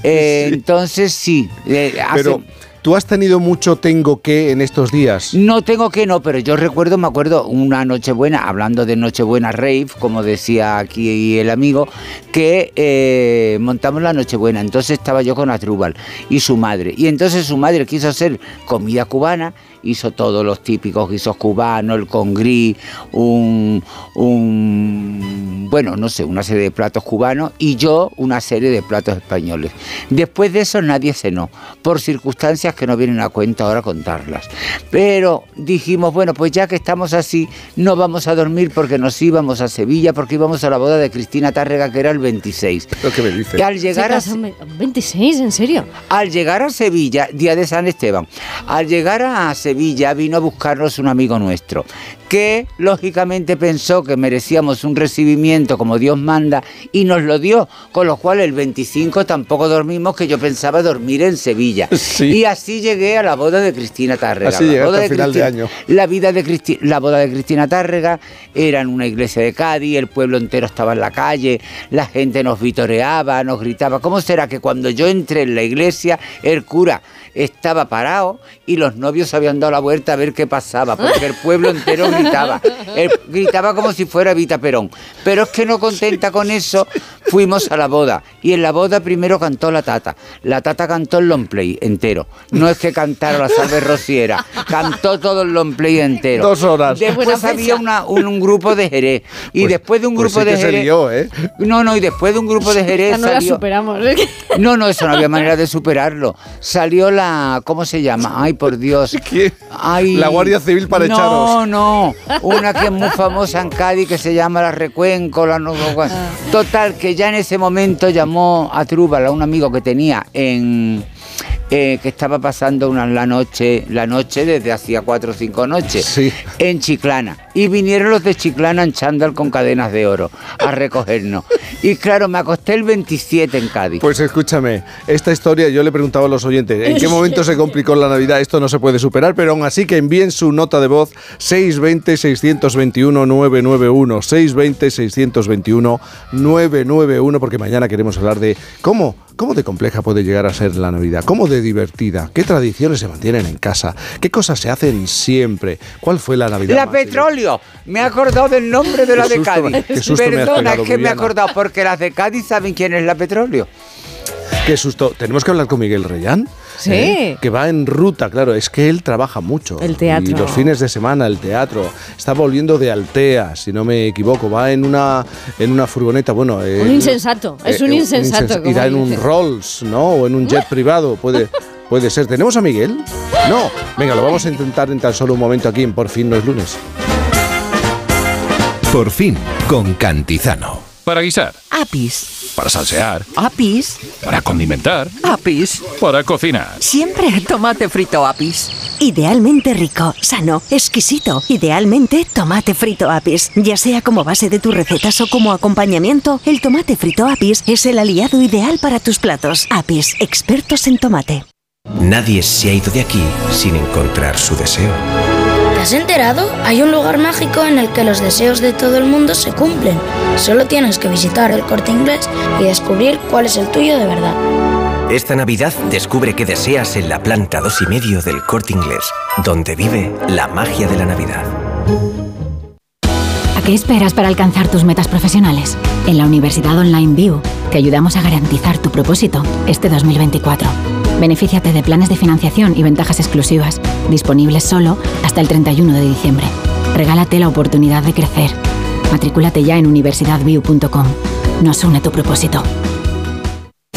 Eh, Entonces sí, eh, Pero tú has tenido mucho tengo que en estos días. no tengo que no, pero yo recuerdo, me acuerdo una Nochebuena, hablando de Nochebuena Rave, como decía aquí el amigo, que eh, montamos la Nochebuena. Entonces estaba yo con Atrúbal y su madre. Y entonces su madre quiso hacer comida cubana, hizo todos los típicos guisos cubanos, el congrí, un, un, bueno, no sé, una serie de platos cubanos y yo una serie de platos españoles. Después de eso nadie cenó, por circunstancias que no vienen a cuenta ahora contarlas. Pero dijimos, bueno, pues ya que estamos así, no vamos a dormir porque nos íbamos a Sevilla, porque íbamos a la boda de Cristina Tárrega, que era el 26. Lo que me dice. Y al llegar a, Se casan 26, ¿en serio? al llegar a Sevilla, día de San Esteban, al llegar a Sevilla vino a buscarnos un amigo nuestro que lógicamente pensó que merecíamos un recibimiento como Dios manda y nos lo dio, con lo cual el 25 tampoco dormimos, que yo pensaba dormir en Sevilla. Y así llegué a la boda de Cristina Tárrega. Así La boda al final de Cristina- año. La, vida de Cristi- la boda de Cristina Tárrega era en una iglesia de Cádiz, el pueblo entero estaba en la calle, la gente nos vitoreaba, nos gritaba. ¿Cómo será que cuando yo entré en la iglesia, el cura estaba parado y los novios habían dado la vuelta a ver qué pasaba? Porque el pueblo entero gritaba. Él gritaba como si fuera Vita Perón. Pero es que no contenta con eso, fuimos a la boda. Y en la boda primero cantó la tata. La tata cantó el long play entero. No es que cantara la salve rociera, cantó todo el long play entero. Dos horas. Después había una- un, un grupo de Jerez. Y Pues- después de un pues grupo sí de que se Jerez. lió, ¿eh? No, no, y después de un grupo de Jerez Ya no la superamos. No, no, eso no había manera de superarlo. Salió la. ¿Cómo se llama? Ay, por Dios. Ay, La Guardia Civil para no, echaros. No, Una que es muy famosa en Cádiz que se llama la Recuenco, la no, no- Total, que ya en ese momento llamó a Trúbal, a un amigo que tenía en. Eh, que estaba pasando una, la noche la noche desde hacía cuatro o cinco noches en Chiclana. Y vinieron los de Chiclana en chándal con cadenas de oro a recogernos. Y claro me acosté el 27 en Cádiz. Pues escúchame, esta historia yo le preguntaba a los oyentes, ¿en qué momento se complicó la Navidad? Esto no se puede superar, pero aún así que envíen su nota de voz 620-621-991, 620-621-991, porque mañana queremos hablar de cómo, cómo de compleja puede llegar a ser la Navidad, cómo de divertida, qué tradiciones se mantienen en casa, qué cosas se hacen siempre, cuál fue la Navidad. La más petróleo, me he acordado del nombre de la de Cádiz. qué susto me has Perdona, pegado, es que me he acordado porque las de Cádiz saben quién es la petróleo. Qué susto. Tenemos que hablar con Miguel Reyán. Sí. ¿eh? Que va en ruta, claro. Es que él trabaja mucho. El teatro. Y los fines de semana, el teatro. Está volviendo de Altea, si no me equivoco. Va en una, en una furgoneta. Bueno, eh, Un insensato, es un insensato, Irá en un. Rolls, ¿no? O en un jet privado. Puede, puede ser. ¿Tenemos a Miguel? No. Venga, lo vamos a intentar en tan solo un momento aquí en Por fin no es lunes. Por fin, con Cantizano. Para guisar, Apis. para salsear, Apis. para condimentar, Apis. para cocinar. Siempre tomate frito apis. Idealmente rico, sano, exquisito. Idealmente tomate frito apis. Ya sea como base de tus recetas o como acompañamiento, el tomate frito apis es el aliado ideal para tus platos. Apis, expertos en tomate. Nadie se ha ido de aquí sin encontrar su deseo. ¿Te has enterado? Hay un lugar mágico en el que los deseos de todo el mundo se cumplen. Solo tienes que visitar el corte inglés y descubrir cuál es el tuyo de verdad. Esta Navidad descubre qué deseas en la planta dos y medio del Corte Inglés, donde vive la magia de la Navidad. ¿A qué esperas para alcanzar tus metas profesionales? En la Universidad Online View te ayudamos a garantizar tu propósito este 2024. Benefíciate de planes de financiación y ventajas exclusivas, disponibles solo hasta el 31 de diciembre. Regálate la oportunidad de crecer. Matrículate ya en universidadview.com. Nos une tu propósito.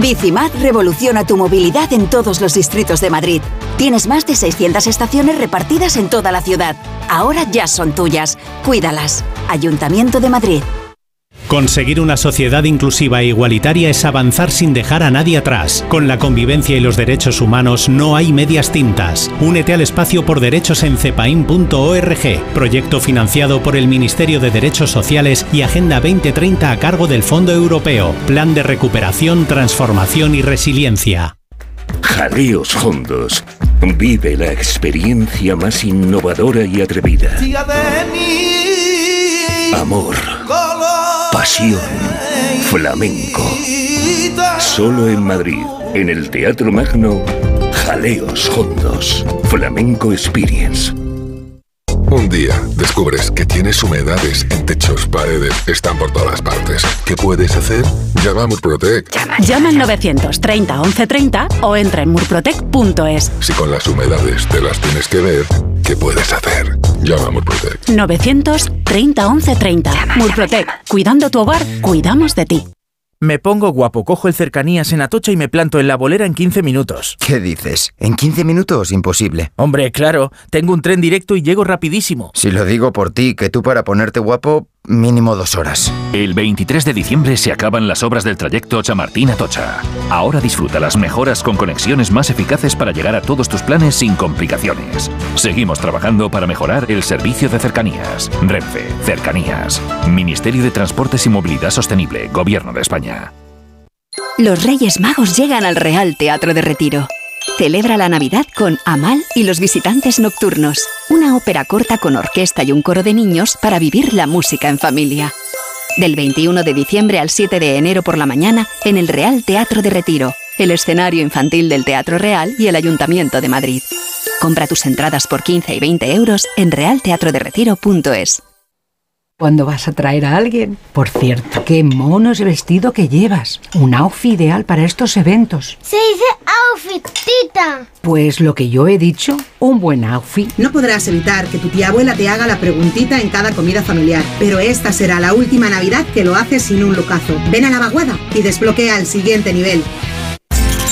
Bicimad revoluciona tu movilidad en todos los distritos de Madrid. Tienes más de 600 estaciones repartidas en toda la ciudad. Ahora ya son tuyas. Cuídalas. Ayuntamiento de Madrid. Conseguir una sociedad inclusiva e igualitaria es avanzar sin dejar a nadie atrás. Con la convivencia y los derechos humanos no hay medias tintas. Únete al espacio por derechos en cepain.org, proyecto financiado por el Ministerio de Derechos Sociales y Agenda 2030 a cargo del Fondo Europeo, Plan de Recuperación, Transformación y Resiliencia. Jaleos Hondos. Vive la experiencia más innovadora y atrevida. Amor. Pasión. Flamenco. Solo en Madrid, en el Teatro Magno, Jaleos Hondos. Flamenco Experience. Un día descubres que tienes humedades en techos, paredes, están por todas partes. ¿Qué puedes hacer? Llama a Murprotec. Llama al 930 1130 o entra en murprotec.es. Si con las humedades te las tienes que ver, ¿qué puedes hacer? Llama a Murprotec. 930 1130. Murprotec. Cuidando tu hogar, cuidamos de ti. Me pongo guapo, cojo el cercanías en Atocha y me planto en la bolera en 15 minutos. ¿Qué dices? ¿En 15 minutos? Imposible. Hombre, claro, tengo un tren directo y llego rapidísimo. Si lo digo por ti, que tú para ponerte guapo, mínimo dos horas. El 23 de diciembre se acaban las obras del trayecto Chamartín a Tocha. Ahora disfruta las mejoras con conexiones más eficaces para llegar a todos tus planes sin complicaciones. Seguimos trabajando para mejorar el servicio de cercanías. Renfe, Cercanías. Ministerio de Transportes y Movilidad Sostenible, Gobierno de España. Los Reyes Magos llegan al Real Teatro de Retiro. Celebra la Navidad con Amal y los visitantes nocturnos, una ópera corta con orquesta y un coro de niños para vivir la música en familia. Del 21 de diciembre al 7 de enero por la mañana en el Real Teatro de Retiro, el escenario infantil del Teatro Real y el Ayuntamiento de Madrid. Compra tus entradas por 15 y 20 euros en realteatroderetiro.es. Cuando vas a traer a alguien. Por cierto, qué mono es el vestido que llevas. Un outfit ideal para estos eventos. Se dice outfit, tita. Pues lo que yo he dicho, un buen outfit. No podrás evitar que tu tía abuela te haga la preguntita en cada comida familiar, pero esta será la última Navidad que lo haces sin un lucazo. Ven a la vaguada y desbloquea el siguiente nivel.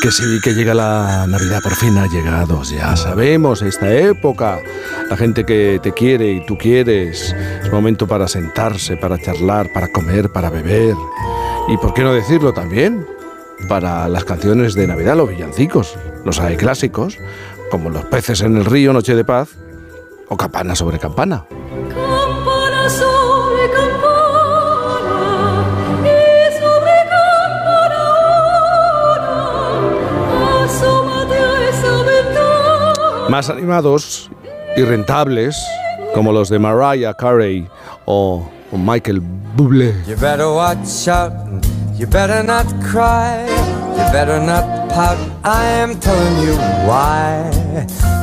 Que sí, que llega la Navidad, por fin ha llegado, ya sabemos, esta época. La gente que te quiere y tú quieres. Es momento para sentarse, para charlar, para comer, para beber. Y por qué no decirlo también, para las canciones de Navidad, los villancicos. Los hay clásicos, como Los peces en el río, Noche de Paz, o Campana sobre Campana. Más animados y rentables, como los de Mariah Carey o, Michael Bublé. You better watch out, you better not cry, you better not pout. I am telling you why.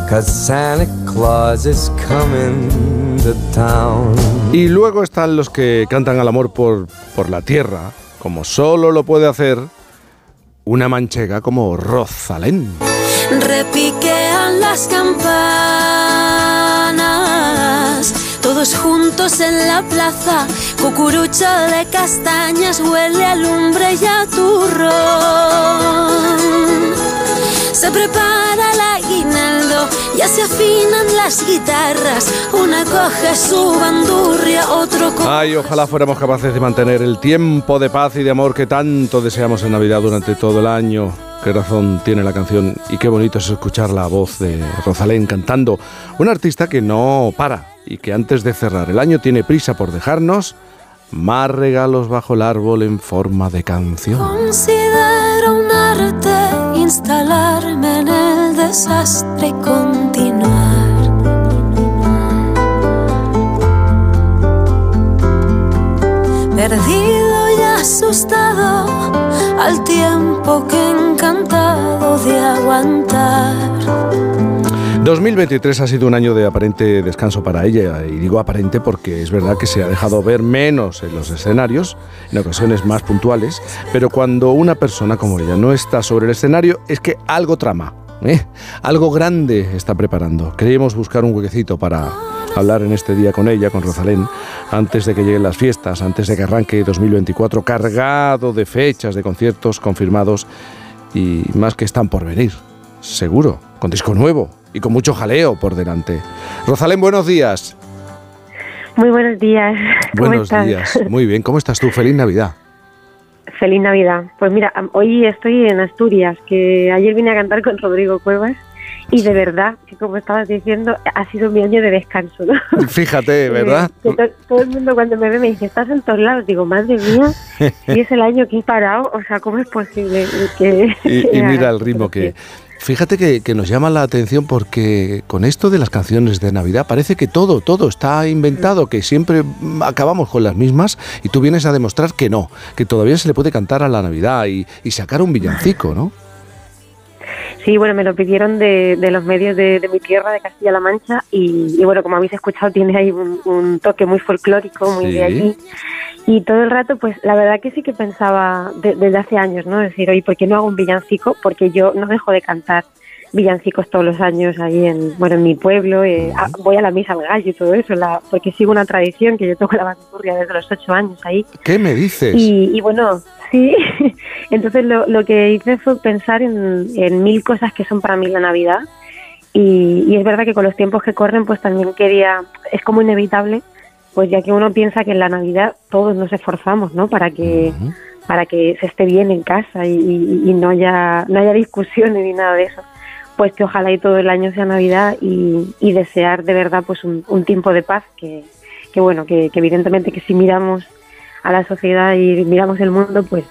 Cause Santa Claus is coming to town. Y luego están los que cantan al amor por, por la tierra, como solo lo puede hacer una manchega como Rosalén. Repiquean las campanas, todos juntos en la plaza, cucurucho de castañas huele a lumbre y a turrón. Se prepara el aguinaldo, ya se afinan las guitarras. Una coge su bandurria, otro coge... Ay, ojalá fuéramos capaces de mantener el tiempo de paz y de amor que tanto deseamos en Navidad durante todo el año. Qué razón tiene la canción y qué bonito es escuchar la voz de Rosalén cantando. Un artista que no para y que antes de cerrar el año tiene prisa por dejarnos más regalos bajo el árbol en forma de canción. Desastre continuar. Perdido y asustado al tiempo que encantado de aguantar. 2023 ha sido un año de aparente descanso para ella, y digo aparente porque es verdad que se ha dejado ver menos en los escenarios, en ocasiones más puntuales, pero cuando una persona como ella no está sobre el escenario es que algo trama, ¿eh? algo grande está preparando. Queríamos buscar un huequecito para hablar en este día con ella, con Rosalén, antes de que lleguen las fiestas, antes de que arranque 2024 cargado de fechas, de conciertos confirmados y más que están por venir, seguro, con disco nuevo y con mucho jaleo por delante. Rosalén, buenos días. Muy buenos días. ¿Cómo buenos estás? días. Muy bien, ¿cómo estás tú? Feliz Navidad. Feliz Navidad. Pues mira, hoy estoy en Asturias, que ayer vine a cantar con Rodrigo Cuevas y de verdad, que como estabas diciendo, ha sido mi año de descanso, ¿no? Fíjate, ¿verdad? Eh, que to- todo el mundo cuando me ve me dice, estás en todos lados. Digo, madre mía, si es el año que he parado, o sea, ¿cómo es posible que... Y, y que mira el ritmo que... Fíjate que, que nos llama la atención porque con esto de las canciones de Navidad parece que todo, todo está inventado, que siempre acabamos con las mismas y tú vienes a demostrar que no, que todavía se le puede cantar a la Navidad y, y sacar un villancico, ¿no? Sí, bueno, me lo pidieron de, de los medios de, de mi tierra, de Castilla-La Mancha, y, y bueno, como habéis escuchado, tiene ahí un, un toque muy folclórico, muy Sí. de allí. Y todo el rato, pues la verdad que sí que pensaba de- desde hace años, ¿no? Decir, oye, ¿por qué no hago un villancico? Porque yo no dejo de cantar villancicos todos los años ahí en, bueno, en mi pueblo, eh, a- voy a la misa al gallo y todo eso, la, porque sigo una tradición que yo toco la bandurria desde los ocho años ahí. ¿Qué me dices? Y, y bueno, sí, entonces lo, lo que hice fue pensar en, en mil cosas que son para mí la Navidad. Y, y es verdad que con los tiempos que corren, pues también quería, es como inevitable, pues ya que uno piensa que en la Navidad todos nos esforzamos, ¿no? Para que, para que se esté bien en casa y, y- y no haya, no haya discusiones ni nada de eso. Pues que ojalá y todo el año sea Navidad y, y desear de verdad pues un, un tiempo de paz que, que bueno, que, que evidentemente que si miramos a la sociedad y miramos el mundo, pues,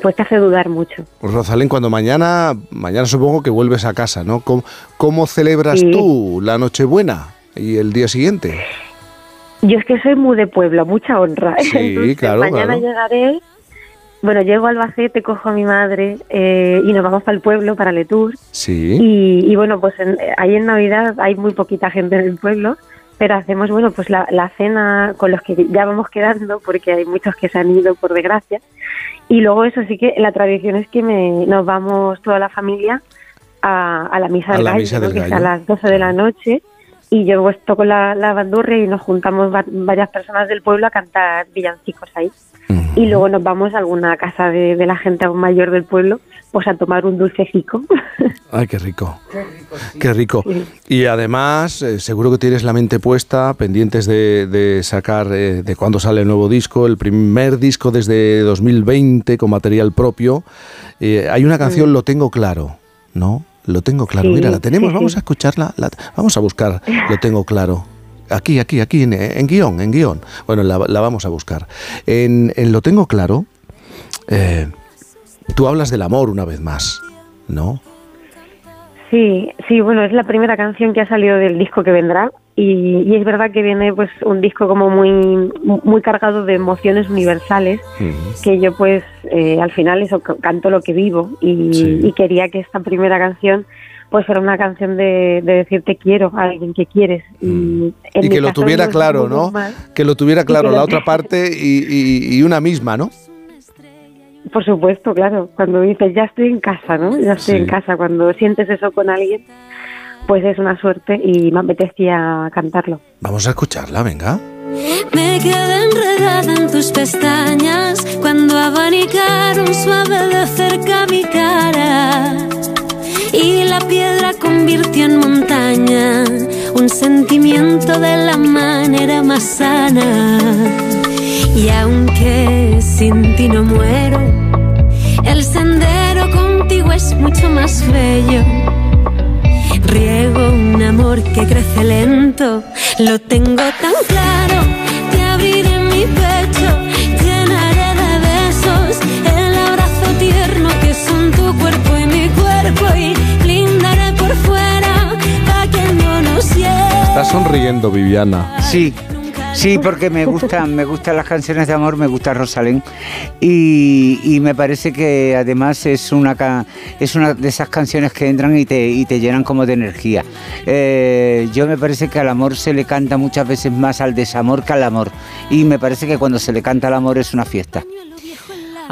pues te hace dudar mucho. Rosalén, cuando mañana, mañana supongo que vuelves a casa, ¿no? ¿Cómo, cómo celebras Sí. tú la Nochebuena y el día siguiente? Yo es que soy muy de pueblo, mucha honra. Sí, Entonces, claro, mañana claro. llegaré, bueno, llego a Albacete, cojo a mi madre eh, y nos vamos para el pueblo, para Letour. Sí. Y, y bueno, pues en- ahí en Navidad hay muy poquita gente en el pueblo, pero hacemos, bueno, pues la, la cena con los que ya vamos quedando, porque hay muchos que se han ido, por desgracia. Y luego eso sí que la tradición es que me, nos vamos toda la familia a, a la misa A del la gallo, misa ¿no? del que es a las 12 de la noche. Y yo pues toco la, la bandurria y nos juntamos va- varias personas del pueblo a cantar villancicos ahí. Y luego nos vamos a alguna casa de, de la gente aún mayor del pueblo, pues a tomar un dulcecico. Ay, qué rico. Qué rico. Y además, eh, seguro que tienes la mente puesta, pendientes de, de sacar eh, de cuándo sale el nuevo disco, el primer disco desde 2020 con material propio. Eh, hay una canción, Lo tengo claro, ¿no? Lo tengo claro. Mira, la tenemos, vamos a escucharla. la- vamos a buscar, Lo tengo claro. Aquí, aquí, aquí, en, en guion, en guion. Bueno, la, la vamos a buscar. En, en Lo tengo claro, eh, tú hablas del amor una vez más, ¿no? Sí, sí, bueno, es la primera canción que ha salido del disco que vendrá y, y es verdad que viene pues un disco como muy muy cargado de emociones universales que yo pues eh, al final eso canto lo que vivo y, Sí. y quería que esta primera canción pues era una canción de, de decir te quiero a alguien que quieres y, mi que lo tuviera claro, ¿no? Que lo tuviera claro la otra parte y una misma, ¿no? Por supuesto, claro. Cuando dices ya estoy en casa, ¿no? Ya estoy Sí. en casa. Cuando sientes eso con alguien, pues es una suerte y me apetecía cantarlo. Vamos a escucharla, venga. Me quedé enredada en tus pestañas cuando abanicaron suave de cerca mi cara. Y la piedra convirtió en montaña un sentimiento de la manera más sana. Y aunque sin ti no muero, el sendero contigo es mucho más bello. Riego un amor que crece lento, lo tengo tan claro. Te abriré mi pecho, llenaré de besos el abrazo tierno que son tu cuerpo y mi cuerpo y blindaré por fuera para que no nos llegue. Está sonriendo, Viviana. Sí. Sí, porque me gustan, me gustan las canciones de amor, me gusta Rosalén y, y me parece que además es una es una de esas canciones que entran y te, y te llenan como de energía. Eh, yo me parece que al amor se le canta muchas veces más al desamor que al amor y me parece que cuando se le canta al amor es una fiesta.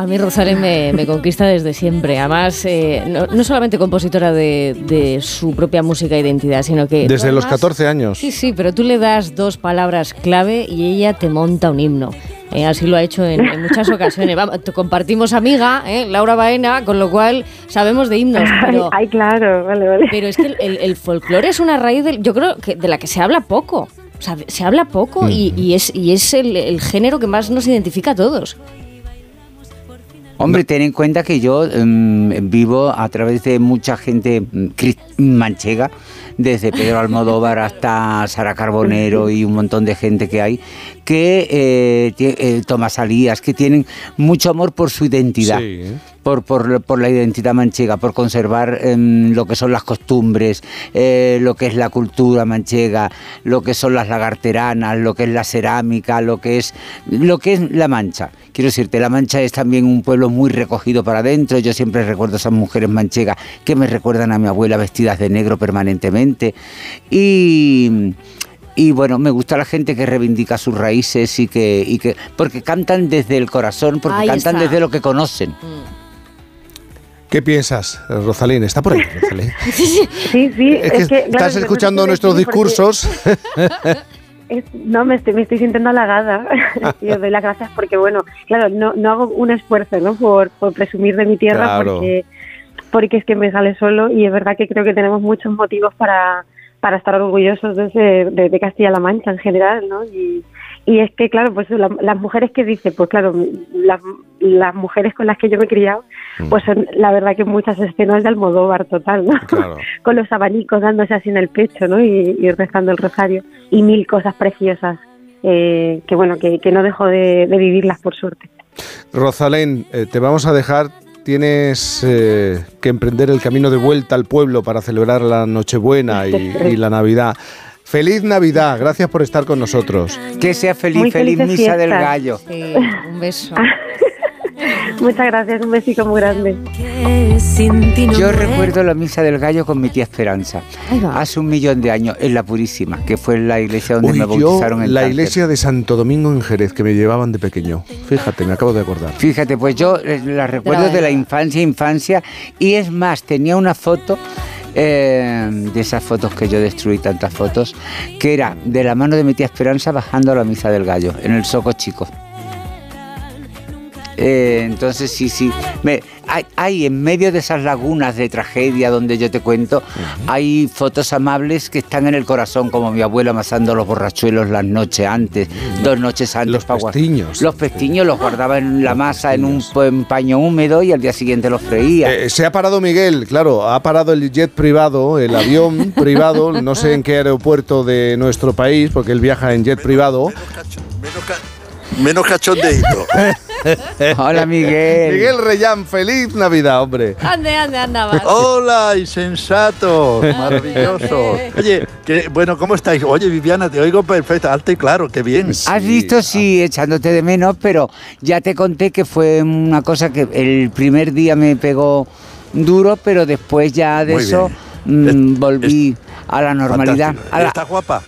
A mí Rosalén me, me conquista desde siempre. Además, eh, no, no solamente compositora de, de su propia música e identidad, sino que... Desde los además- 14 años. Sí, sí, pero tú le das dos palabras clave y ella te monta un himno. Eh, así lo ha hecho en, en muchas ocasiones. Vamos, te compartimos amiga, eh, Laura Baena, con lo cual sabemos de himnos. Pero, Ay, claro, vale, vale. pero es que el, el- el folclore es una raíz, del, yo creo, que de la que se habla poco. O sea, se habla poco y, y es, y es el, el género que más nos identifica a todos. Hombre, ten en cuenta que yo em, vivo a través de mucha gente mm, manchega, desde Pedro Almodóvar hasta Sara Carbonero y un montón de gente que hay, que eh, eh, Tomás Alías, que tienen mucho amor por su identidad. Sí. Por, por, por la identidad manchega, por conservar em, lo que son las costumbres, eh, lo que es la cultura manchega, lo que son las lagarteranas, lo que es la cerámica, lo que es lo que es la Mancha. Quiero decirte, la Mancha es también un pueblo muy recogido para adentro. Yo siempre recuerdo a esas mujeres manchegas que me recuerdan a mi abuela vestidas de negro permanentemente. Y y bueno, me gusta la gente que reivindica sus raíces y que, y que porque cantan desde el corazón, porque Ahí cantan está. desde lo que conocen. ¿Qué piensas, Rosalín? ¿Está por ahí, Rosalín? Sí, sí. Es que claro, estás escuchando nuestros discursos. es- no, me estoy, me estoy sintiendo halagada y os doy las gracias porque, bueno, claro, no, no hago un esfuerzo ¿no? por, por presumir de mi tierra Claro. porque, porque es que me sale solo y es verdad que creo que tenemos muchos motivos para, para estar orgullosos de, ese- de, de Castilla-La Mancha en general, ¿no? Y, y es que, claro, pues la- las mujeres que dice, pues claro, las, las mujeres con las que yo me he criado, pues son la verdad que muchas escenas de Almodóvar total, ¿no? con los abanicos dándose así en el pecho, ¿no? Y, y rezando el rosario y mil cosas preciosas eh, que bueno que, que no dejo de, de vivirlas por suerte. Rosalén, eh, te vamos a dejar. Tienes eh, que emprender el camino de vuelta al pueblo para celebrar la Nochebuena y, y la Navidad. Feliz Navidad, gracias por estar con nosotros. Que sea feliz, Muy feliz misa del gallo. Sí, un beso. Muchas gracias, un besito muy grande. Yo recuerdo la misa del gallo con mi tía Esperanza. Hace un millón de años, en la Purísima, que fue la iglesia donde Uy, me yo, bautizaron en la cáncer. iglesia de Santo Domingo en Jerez, que me llevaban de pequeño. Fíjate, me acabo de acordar. Fíjate, pues yo eh, la recuerdo de la infancia, infancia, y es más, tenía una foto, eh, de esas fotos que yo destruí, tantas fotos, que era de la mano de mi tía Esperanza bajando a la misa del gallo, en el Soco Chico. Eh, entonces sí, sí. Hay, hay en medio de esas lagunas de tragedia donde yo te cuento, hay fotos amables que están en el corazón, como mi abuela amasando los borrachuelos las noches antes, dos noches antes. Los pestiños. Los pestiños los guardaba en la masa en un paño húmedo y al día siguiente los freía. Eh, se ha parado Miguel, claro, ha parado el jet privado, el avión privado, no sé en qué aeropuerto de nuestro país, porque él viaja en jet privado. Menos cachondeito. Hola, Miguel. Miguel Reyán, feliz Navidad, hombre. Ande, ande, anda, vas. Hola, insensato, maravilloso. Oye, que, bueno, ¿cómo estáis? Oye, Viviana, te oigo perfecta, alto y claro, qué bien. Has visto, sí, echándote de menos, pero ya te conté que fue una cosa que el primer día me pegó duro, pero después ya de Muy eso mm, volví a la normalidad. Fantástico. A la- ¿Estás guapa?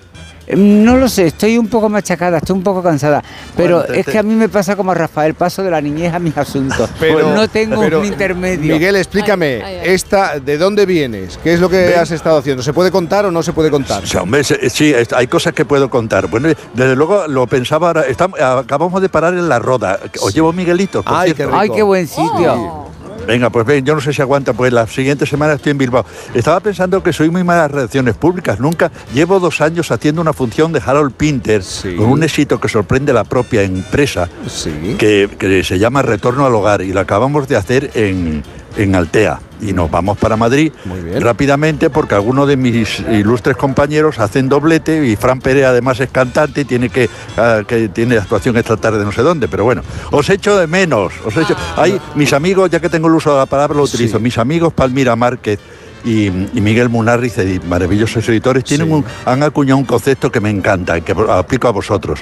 Mm, No lo sé, estoy un poco machacada, estoy un poco cansada, pero Bueno, te- es que a mí me pasa como a Rafael, paso de la niñez a mis asuntos. Pero- no tengo pero, un intermedio. Miguel, explícame, esta, ¿de dónde vienes? ¿Qué es lo que Ven. has estado haciendo? ¿Se puede contar o no se puede contar? O sea, hombre, se- sí, hay cosas que puedo contar. Bueno, desde luego lo pensaba ahora. estamos- acabamos de parar en la roda. Os llevo Miguelito. por Ay, qué Ay, qué buen sitio. Venga, pues ven, yo no sé si aguanta, pues la siguiente semana estoy en Bilbao. Estaba pensando que soy muy malas relaciones públicas. Nunca llevo dos años haciendo una función de Harold Pinter con un éxito que sorprende a la propia empresa, que, que se llama Retorno al Hogar y la acabamos de hacer en, en Altea. Y nos vamos para Madrid rápidamente porque algunos de mis ilustres compañeros hacen doblete y Fran Pérez además es cantante y tiene que, ah, que tiene actuación esta tarde no sé dónde, pero bueno, os echo de menos, os echo, hay mis amigos, ya que tengo el uso de la palabra lo utilizo, mis amigos Palmira Márquez y, y Miguel Munarriz, maravillosos editores, tienen un- han acuñado un concepto que me encanta y que aplico a vosotros.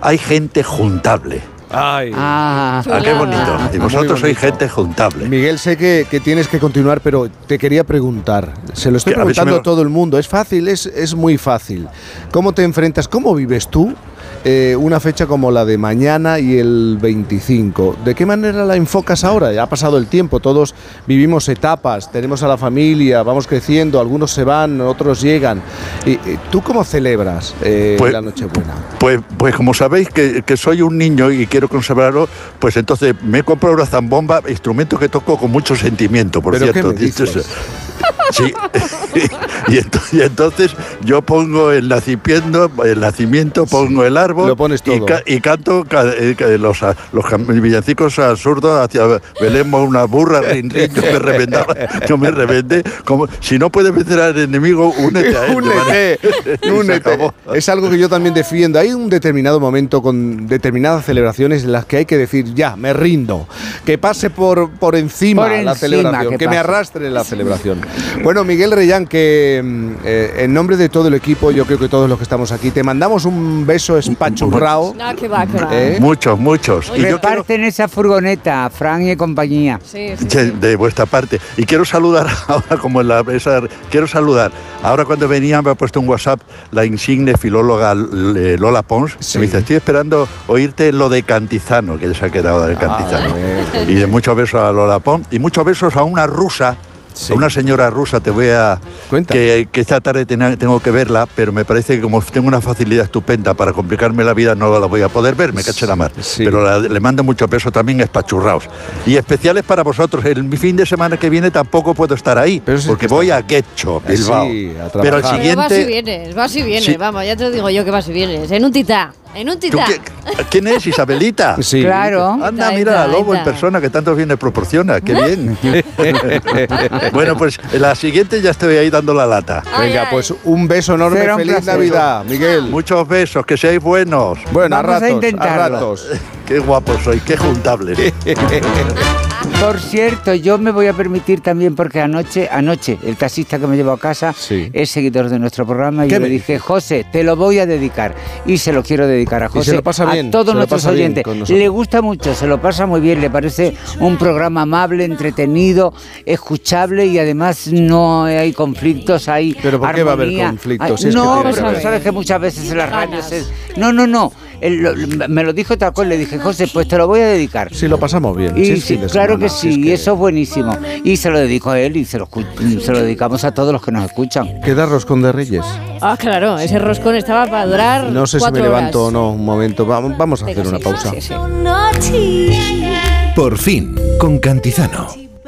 Hay gente juntable. Ay. Ah, Ah, qué bonito. Y vosotros sois gente juntable. Miguel, sé que, que tienes que continuar, pero te quería preguntar. Se lo estoy a si preguntando me a todo el mundo. ¿Es fácil? Es, es muy fácil. ¿Cómo te enfrentas? ¿Cómo vives tú eh, una fecha como la de mañana y el 25? ¿De qué manera la enfocas ahora? Ya ha pasado el tiempo, todos vivimos etapas, tenemos a la familia, vamos creciendo, algunos se van, otros llegan. Y, ¿Tú cómo celebras eh, Pues- la Nochebuena? Pues, pues como sabéis que, que soy un niño y quiero conservarlo, pues entonces me he comprado una zambomba, instrumento que toco con mucho sentimiento, por ¿Pero qué cierto. me dices? Sí, y entonces yo pongo el nacimiento, el nacimiento pongo el árbol Lo pones Y, todo. ca- y canto ca- eh, los, a- los villancicos absurdos hacia Belén una burra, rin, rin, yo me reventaba, yo me reventé, como si no puedes vencer al enemigo, únete a él. Únete, Y únete. Es algo que yo también defiendo. Hay un determinado momento con determinadas celebraciones en las que hay que decir, ya, me rindo. Que pase por, por encima Por la encima, celebración, que que, me arrastre la celebración. Bueno, Miguel Reyán, que mm, eh, en nombre de todo el equipo, yo creo que todos los que estamos aquí, te mandamos un beso espachurrao. No, que va, que va. ¿Eh? Muchos, muchos. Y yo quiero, Reparten esa furgoneta, Fran y compañía. Sí, sí. de, de vuestra parte. Y quiero saludar ahora, como en la esa- quiero saludar. Ahora cuando venía me ha puesto un WhatsApp la insigne filóloga eh, Lola Pons. que me dice, estoy esperando oírte lo de Cantizano, que ya se ha quedado de Cantizano. y de muchos besos a Lola Pons. Y muchos besos a una rusa. A una señora rusa te voy a que, que esta tarde tengo que verla, pero me parece que como tengo una facilidad estupenda para complicarme la vida no la voy a poder ver, me caché la mar. Pero la- le mando mucho peso también espachurraos. Y especiales para vosotros. El mi fin de semana que viene tampoco puedo estar ahí, porque voy a Quecho, Eh, Bilbao. sí, a pero el trabajar. Pero vas y siguiente... vienes, vas y vienes, Sí. vamos, ya te lo digo yo que vas y vienes. En un titá, en un ¿Tú titá. qué- ¿Quién es Isabelita? Sí. Claro. Anda, mira ita, a Lobo en persona que tantos bienes proporciona. Qué bien. bueno, pues en la siguiente ya estoy ahí dando la lata. Venga, pues un beso enorme, Será feliz placer. Navidad, Miguel. Muchos besos, que seáis buenos. Bueno, a Vamos a ratos, a, intentarlo. ratos. Qué guapos sois, qué juntables. Por cierto, yo me voy a permitir también porque anoche, anoche el taxista que me llevó a casa es seguidor de nuestro programa y ¿Qué yo me le dije, José, te lo voy a dedicar y se lo quiero dedicar a Y José, se lo pasa bien, a todos se lo nuestros oyentes. Le gusta mucho, se lo pasa muy bien, le parece un programa amable, entretenido, escuchable y además no hay conflictos, hay Pero ¿por qué va a haber conflictos? Hay- Si es que no, pues, que sabes que muchas veces en las radios es- No, no, no. Él lo- me lo dijo tal cual, le dije, José, pues te lo voy a dedicar. Sí, lo pasamos bien. Y sí, sí, claro semana, que sí, si es y eso es buenísimo. Y se lo dedico a él y se lo, se lo dedicamos a todos los que nos escuchan. ¿Queda roscón de Reyes? Ah, claro, ese roscón estaba para durar. No sé si me levanto o no. Un momento, vamos, vamos a hacer una pausa. Por fin, con Cantizano.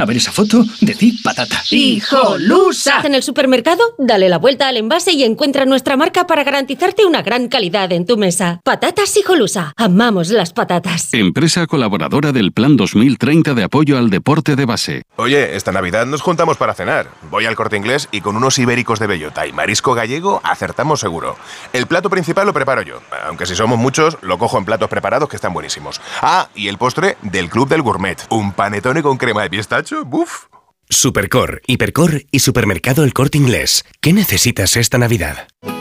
A ver esa foto, decid patata. ¡Hijolusa! En el supermercado, dale la vuelta al envase y encuentra nuestra marca para garantizarte una gran calidad en tu mesa. Patatas Hijolusa. Amamos las patatas. Empresa colaboradora del Plan 2030 de apoyo al deporte de base. Oye, esta Navidad nos juntamos para cenar. Voy al corte inglés y con unos ibéricos de bellota y marisco gallego acertamos seguro. El plato principal lo preparo yo, aunque si somos muchos, lo cojo en platos preparados que están buenísimos. Ah, y el postre del Club del Gourmet. Un panetone con crema de pistacho, ¡buf! Supercor, Hipercor y Supermercado El Corte Inglés. ¿Qué necesitas esta Navidad?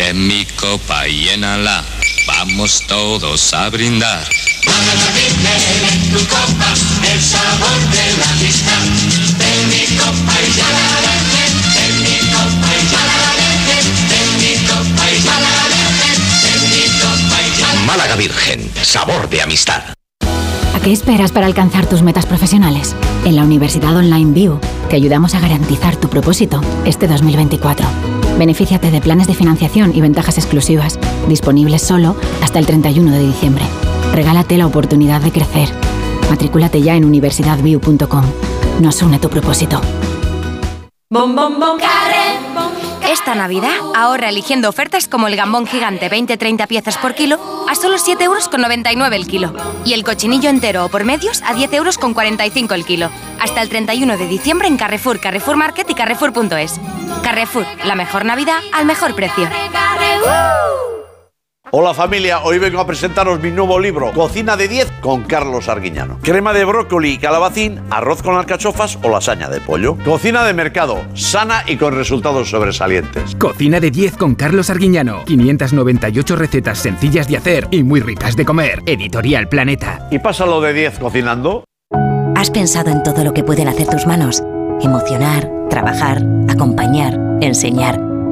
Ten mi copa y llénala, vamos todos a brindar. en tu copa el sabor de la amistad. Ten mi copa y ya la dejen, ten mi copa y ya la dejen, ten mi copa y ya la dejen, ten mi copa y ya la Málaga Virgen, sabor de amistad. ¿A qué esperas para alcanzar tus metas profesionales? En la Universidad Online View te ayudamos a garantizar tu propósito este 2024. Benefíciate de planes de financiación y ventajas exclusivas, disponibles solo hasta el 31 de diciembre. Regálate la oportunidad de crecer. Matrículate ya en universidadview.com. Nos une tu propósito. Bom, bom, bom. Esta Navidad ahorra eligiendo ofertas como el gambón gigante 20-30 piezas por kilo a solo 7,99 euros el kilo. Y el cochinillo entero o por medios a 10,45 euros el kilo. Hasta el 31 de diciembre en Carrefour, Carrefour Market y Carrefour.es. Carrefour, la mejor Navidad al mejor precio. Hola familia, hoy vengo a presentaros mi nuevo libro, Cocina de 10 con Carlos Arguiñano. Crema de brócoli y calabacín, arroz con alcachofas o lasaña de pollo. Cocina de mercado, sana y con resultados sobresalientes. Cocina de 10 con Carlos Arguiñano. 598 recetas sencillas de hacer y muy ricas de comer. Editorial Planeta. ¿Y pásalo de 10 cocinando? ¿Has pensado en todo lo que pueden hacer tus manos? Emocionar, trabajar, acompañar, enseñar.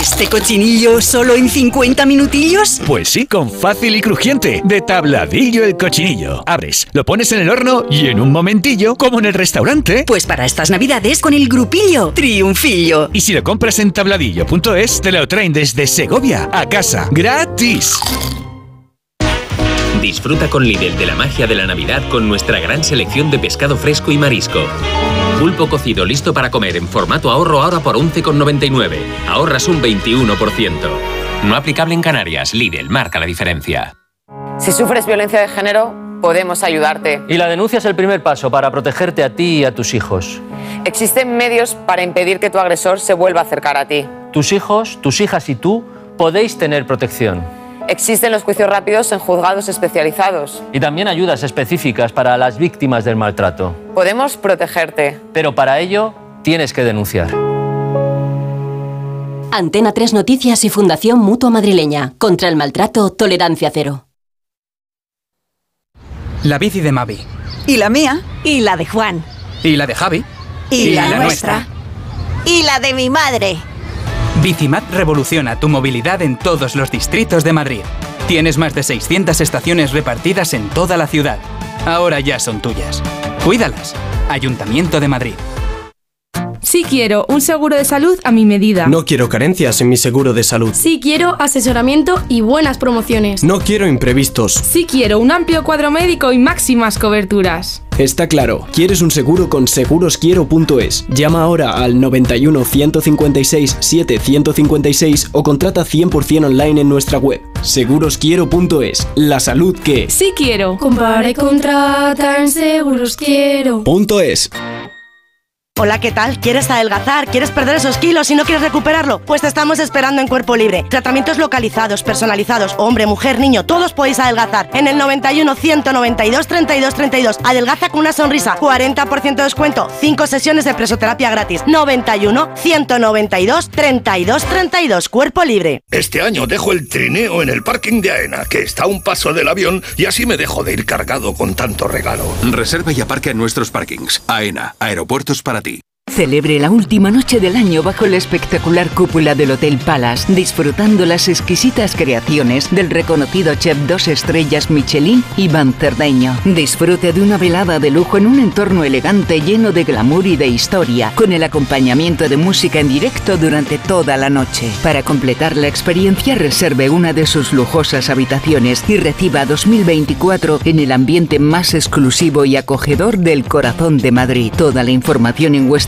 ¿Este cochinillo solo en 50 minutillos? Pues sí, con fácil y crujiente. De tabladillo el cochinillo. Abres, lo pones en el horno y en un momentillo, como en el restaurante. Pues para estas navidades con el grupillo Triunfillo. Y si lo compras en tabladillo.es, te lo traen desde Segovia a casa. ¡Gratis! Disfruta con Lidl de la magia de la Navidad con nuestra gran selección de pescado fresco y marisco. Pulpo cocido listo para comer en formato ahorro ahora por 11,99. Ahorras un 21%. No aplicable en Canarias. Lidl marca la diferencia. Si sufres violencia de género, podemos ayudarte. Y la denuncia es el primer paso para protegerte a ti y a tus hijos. Existen medios para impedir que tu agresor se vuelva a acercar a ti. Tus hijos, tus hijas y tú podéis tener protección. Existen los juicios rápidos en juzgados especializados. Y también ayudas específicas para las víctimas del maltrato. Podemos protegerte. Pero para ello tienes que denunciar. Antena 3 Noticias y Fundación Mutua Madrileña. Contra el maltrato, tolerancia cero. La bici de Mavi. Y la mía. Y la de Juan. Y la de Javi. Y, la, nuestra. Y la de mi madre. Bicimat revoluciona tu movilidad en todos los distritos de Madrid. Tienes más de 600 estaciones repartidas en toda la ciudad. Ahora ya son tuyas. Cuídalas. Ayuntamiento de Madrid. Sí quiero un seguro de salud a mi medida. No quiero carencias en mi seguro de salud. Sí quiero asesoramiento y buenas promociones. No quiero imprevistos. Sí quiero un amplio cuadro médico y máximas coberturas. Está claro, quieres un seguro con segurosquiero.es. Llama ahora al 91 156 7156 o contrata 100% online en nuestra web. Segurosquiero.es. La salud que Sí quiero. Compara y contrata en Seguros Quiero. Punto es. Hola, ¿qué tal? ¿Quieres adelgazar? ¿Quieres perder esos kilos y no quieres recuperarlo? Pues te estamos esperando en Cuerpo Libre. Tratamientos localizados, personalizados, hombre, mujer, niño, todos podéis adelgazar. En el 91 192 32 32. Adelgaza con una sonrisa. 40% de descuento. 5 sesiones de presoterapia gratis. 91 192 32 32. Cuerpo Libre. Este año dejo el trineo en el parking de AENA, que está a un paso del avión, y así me dejo de ir cargado con tanto regalo. Reserva y aparca en nuestros parkings. AENA, aeropuertos para ti. Celebre la última noche del año bajo la espectacular cúpula del Hotel Palace, disfrutando las exquisitas creaciones del reconocido chef dos estrellas Michelin, Iván Cerdeño. Disfrute de una velada de lujo en un entorno elegante lleno de glamour y de historia, con el acompañamiento de música en directo durante toda la noche. Para completar la experiencia, reserve una de sus lujosas habitaciones y reciba 2024 en el ambiente más exclusivo y acogedor del corazón de Madrid. Toda la información en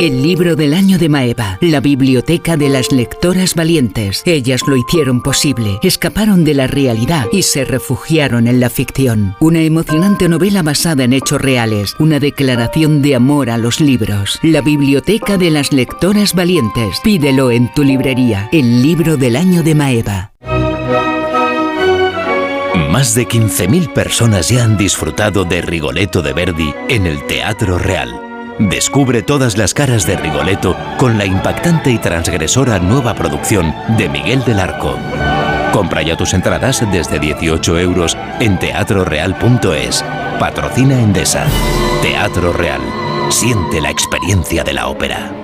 El libro del año de Maeva, la biblioteca de las lectoras valientes. Ellas lo hicieron posible, escaparon de la realidad y se refugiaron en la ficción. Una emocionante novela basada en hechos reales, una declaración de amor a los libros. La biblioteca de las lectoras valientes. Pídelo en tu librería. El libro del año de Maeva. Más de 15.000 personas ya han disfrutado de Rigoletto de Verdi en el Teatro Real. Descubre todas las caras de Rigoletto con la impactante y transgresora nueva producción de Miguel del Arco. Compra ya tus entradas desde 18 euros en teatroreal.es. Patrocina Endesa. Teatro Real. Siente la experiencia de la ópera.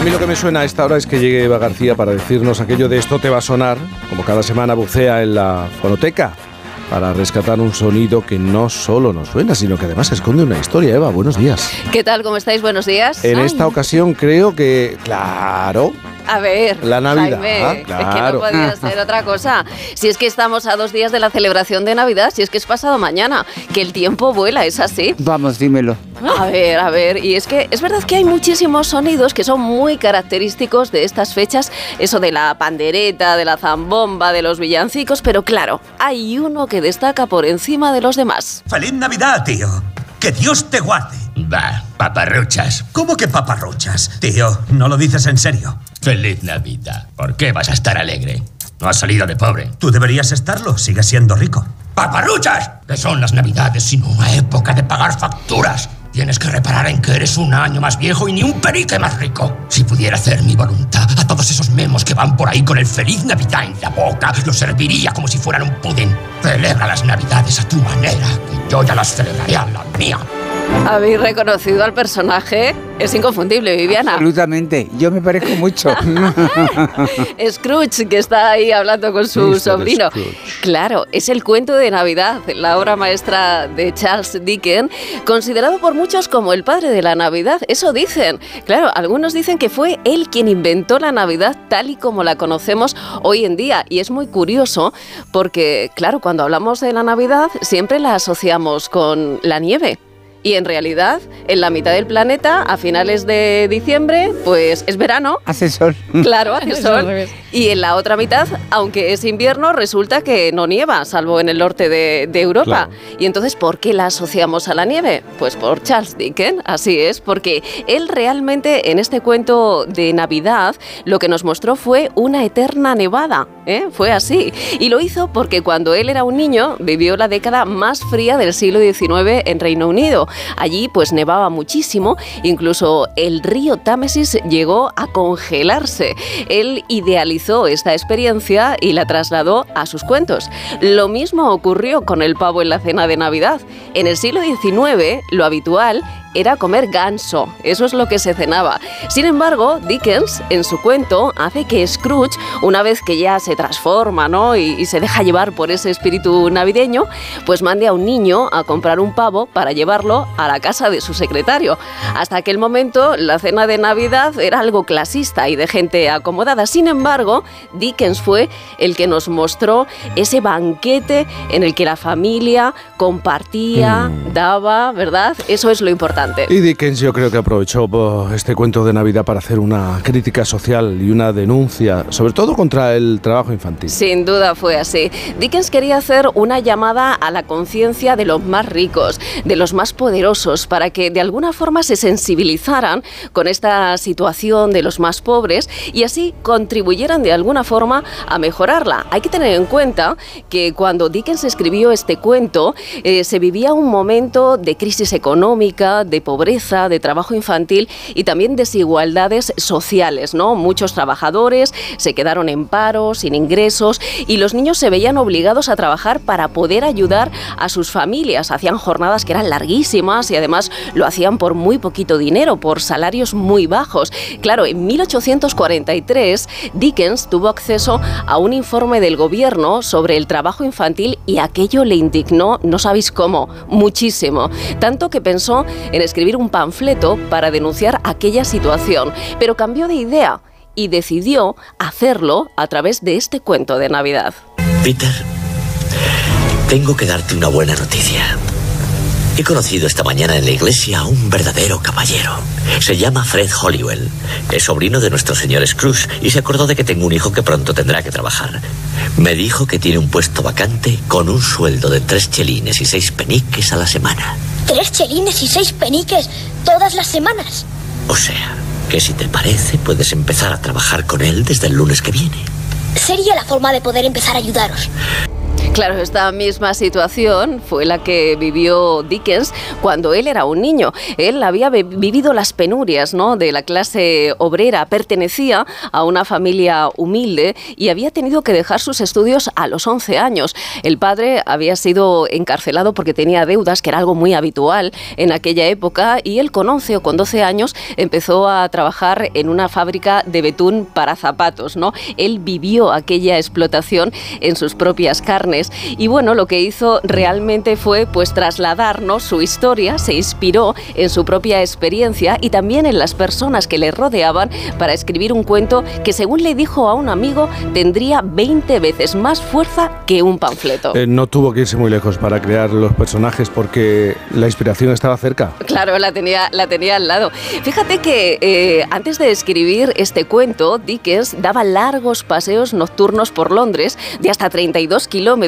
A mí lo que me suena a esta hora es que llegue Eva García para decirnos aquello de esto te va a sonar, como cada semana bucea en la fonoteca, para rescatar un sonido que no solo nos suena, sino que además esconde una historia. Eva, buenos días. ¿Qué tal? ¿Cómo estáis? Buenos días. En esta ocasión creo que, claro, A ver, La Navidad, Jaime, ah, es que claro. no podía ser otra cosa. Si es que estamos a dos días de la celebración de Navidad, si es que es pasado mañana, que el tiempo vuela, ¿es así? Vamos, dímelo. A ver, a ver, y es que es verdad que hay muchísimos sonidos que son muy característicos de estas fechas, eso de la pandereta, de la zambomba, de los villancicos, pero claro, hay uno que destaca por encima de los demás. ¡Feliz Navidad, tío! ¡Que Dios te guarde! Va, paparruchas. ¿Cómo que paparruchas? Tío, no lo dices en serio. Feliz Navidad. ¿Por qué vas a estar alegre? No has salido de pobre. Tú deberías estarlo, sigues siendo rico. ¡Paparruchas! Que son las Navidades sino una época de pagar facturas. Tienes que reparar en que eres un año más viejo y ni un perique más rico. Si pudiera hacer mi voluntad a todos esos memos que van por ahí con el Feliz Navidad en la boca, los serviría como si fueran un pudín. Celebra las Navidades a tu manera, que yo ya las celebraré a la mía. ¿Habéis reconocido al personaje? Es inconfundible, Viviana. Absolutamente. Yo me parezco mucho. Scrooge, que está ahí hablando con su sobrino. Scrooge. Claro, es el cuento de Navidad, la obra maestra de Charles Dickens, considerado por muchos como el padre de la Navidad. Eso dicen. Claro, algunos dicen que fue él quien inventó la Navidad tal y como la conocemos hoy en día. Y es muy curioso porque, claro, cuando hablamos de la Navidad siempre la asociamos con la nieve. Y en realidad, en la mitad del planeta, a finales de diciembre, pues es verano. Hace sol. Claro, hace sol. Y en la otra mitad, aunque es invierno, resulta que no nieva, salvo en el norte de, de Europa. Claro. Y entonces, ¿por qué la asociamos a la nieve? Pues por Charles Dickens, así es, porque él realmente en este cuento de Navidad lo que nos mostró fue una eterna nevada, ¿eh? Fue así. Y lo hizo porque cuando él era un niño vivió la década más fría del siglo XIX en Reino Unido. Allí pues nevaba muchísimo, incluso el río Támesis llegó a congelarse. Él idealizó esta experiencia y la trasladó a sus cuentos. Lo mismo ocurrió con el pavo en la cena de Navidad. En el siglo XIX, lo habitual era comer ganso, eso es lo que se cenaba. Sin embargo, Dickens, en su cuento, hace que Scrooge, una vez que ya se transforma ¿no? y, y se deja llevar por ese espíritu navideño, pues mande a un niño a comprar un pavo para llevarlo a la casa de su secretario. Hasta aquel momento, la cena de Navidad era algo clasista y de gente acomodada. Sin embargo, Dickens fue el que nos mostró ese banquete en el que la familia compartía, daba, ¿verdad? Eso es lo importante. Y Dickens yo creo que aprovechó pues, este cuento de Navidad para hacer una crítica social y una denuncia, sobre todo contra el trabajo infantil. Sin duda fue así. Dickens quería hacer una llamada a la conciencia de los más ricos, de los más poderosos, para que de alguna forma se sensibilizaran con esta situación de los más pobres y así contribuyeran de alguna forma a mejorarla. Hay que tener en cuenta que cuando Dickens escribió este cuento eh, se vivía un momento de crisis económica, de pobreza, de trabajo infantil y también desigualdades sociales, ¿no? Muchos trabajadores se quedaron en paro, sin ingresos y los niños se veían obligados a trabajar para poder ayudar a sus familias. Hacían jornadas que eran larguísimas y además lo hacían por muy poquito dinero, por salarios muy bajos. Claro, en 1843 Dickens tuvo acceso a un informe del gobierno sobre el trabajo infantil y aquello le indignó, no sabéis cómo, muchísimo. Tanto que pensó en escribir un panfleto para denunciar aquella situación, pero cambió de idea y decidió hacerlo a través de este cuento de Navidad. Peter, tengo que darte una buena noticia. He conocido esta mañana en la iglesia a un verdadero caballero. Se llama Fred Hollywell. Es sobrino de nuestro señor Scrooge y se acordó de que tengo un hijo que pronto tendrá que trabajar. Me dijo que tiene un puesto vacante con un sueldo de tres chelines y seis peniques a la semana. ¿Tres chelines y seis peniques todas las semanas? O sea, que si te parece, puedes empezar a trabajar con él desde el lunes que viene. Sería la forma de poder empezar a ayudaros. Claro, esta misma situación fue la que vivió Dickens cuando él era un niño. Él había vivido las penurias ¿no? de la clase obrera, pertenecía a una familia humilde y había tenido que dejar sus estudios a los 11 años. El padre había sido encarcelado porque tenía deudas, que era algo muy habitual en aquella época, y él con 11 o con 12 años empezó a trabajar en una fábrica de betún para zapatos. ¿no? Él vivió aquella explotación en sus propias carnes y bueno, lo que hizo realmente fue pues trasladarnos su historia, se inspiró en su propia experiencia y también en las personas que le rodeaban para escribir un cuento que según le dijo a un amigo tendría 20 veces más fuerza que un panfleto. Eh, no tuvo que irse muy lejos para crear los personajes porque la inspiración estaba cerca. Claro, la tenía, la tenía al lado. Fíjate que eh, antes de escribir este cuento, Dickens daba largos paseos nocturnos por Londres de hasta 32 kilómetros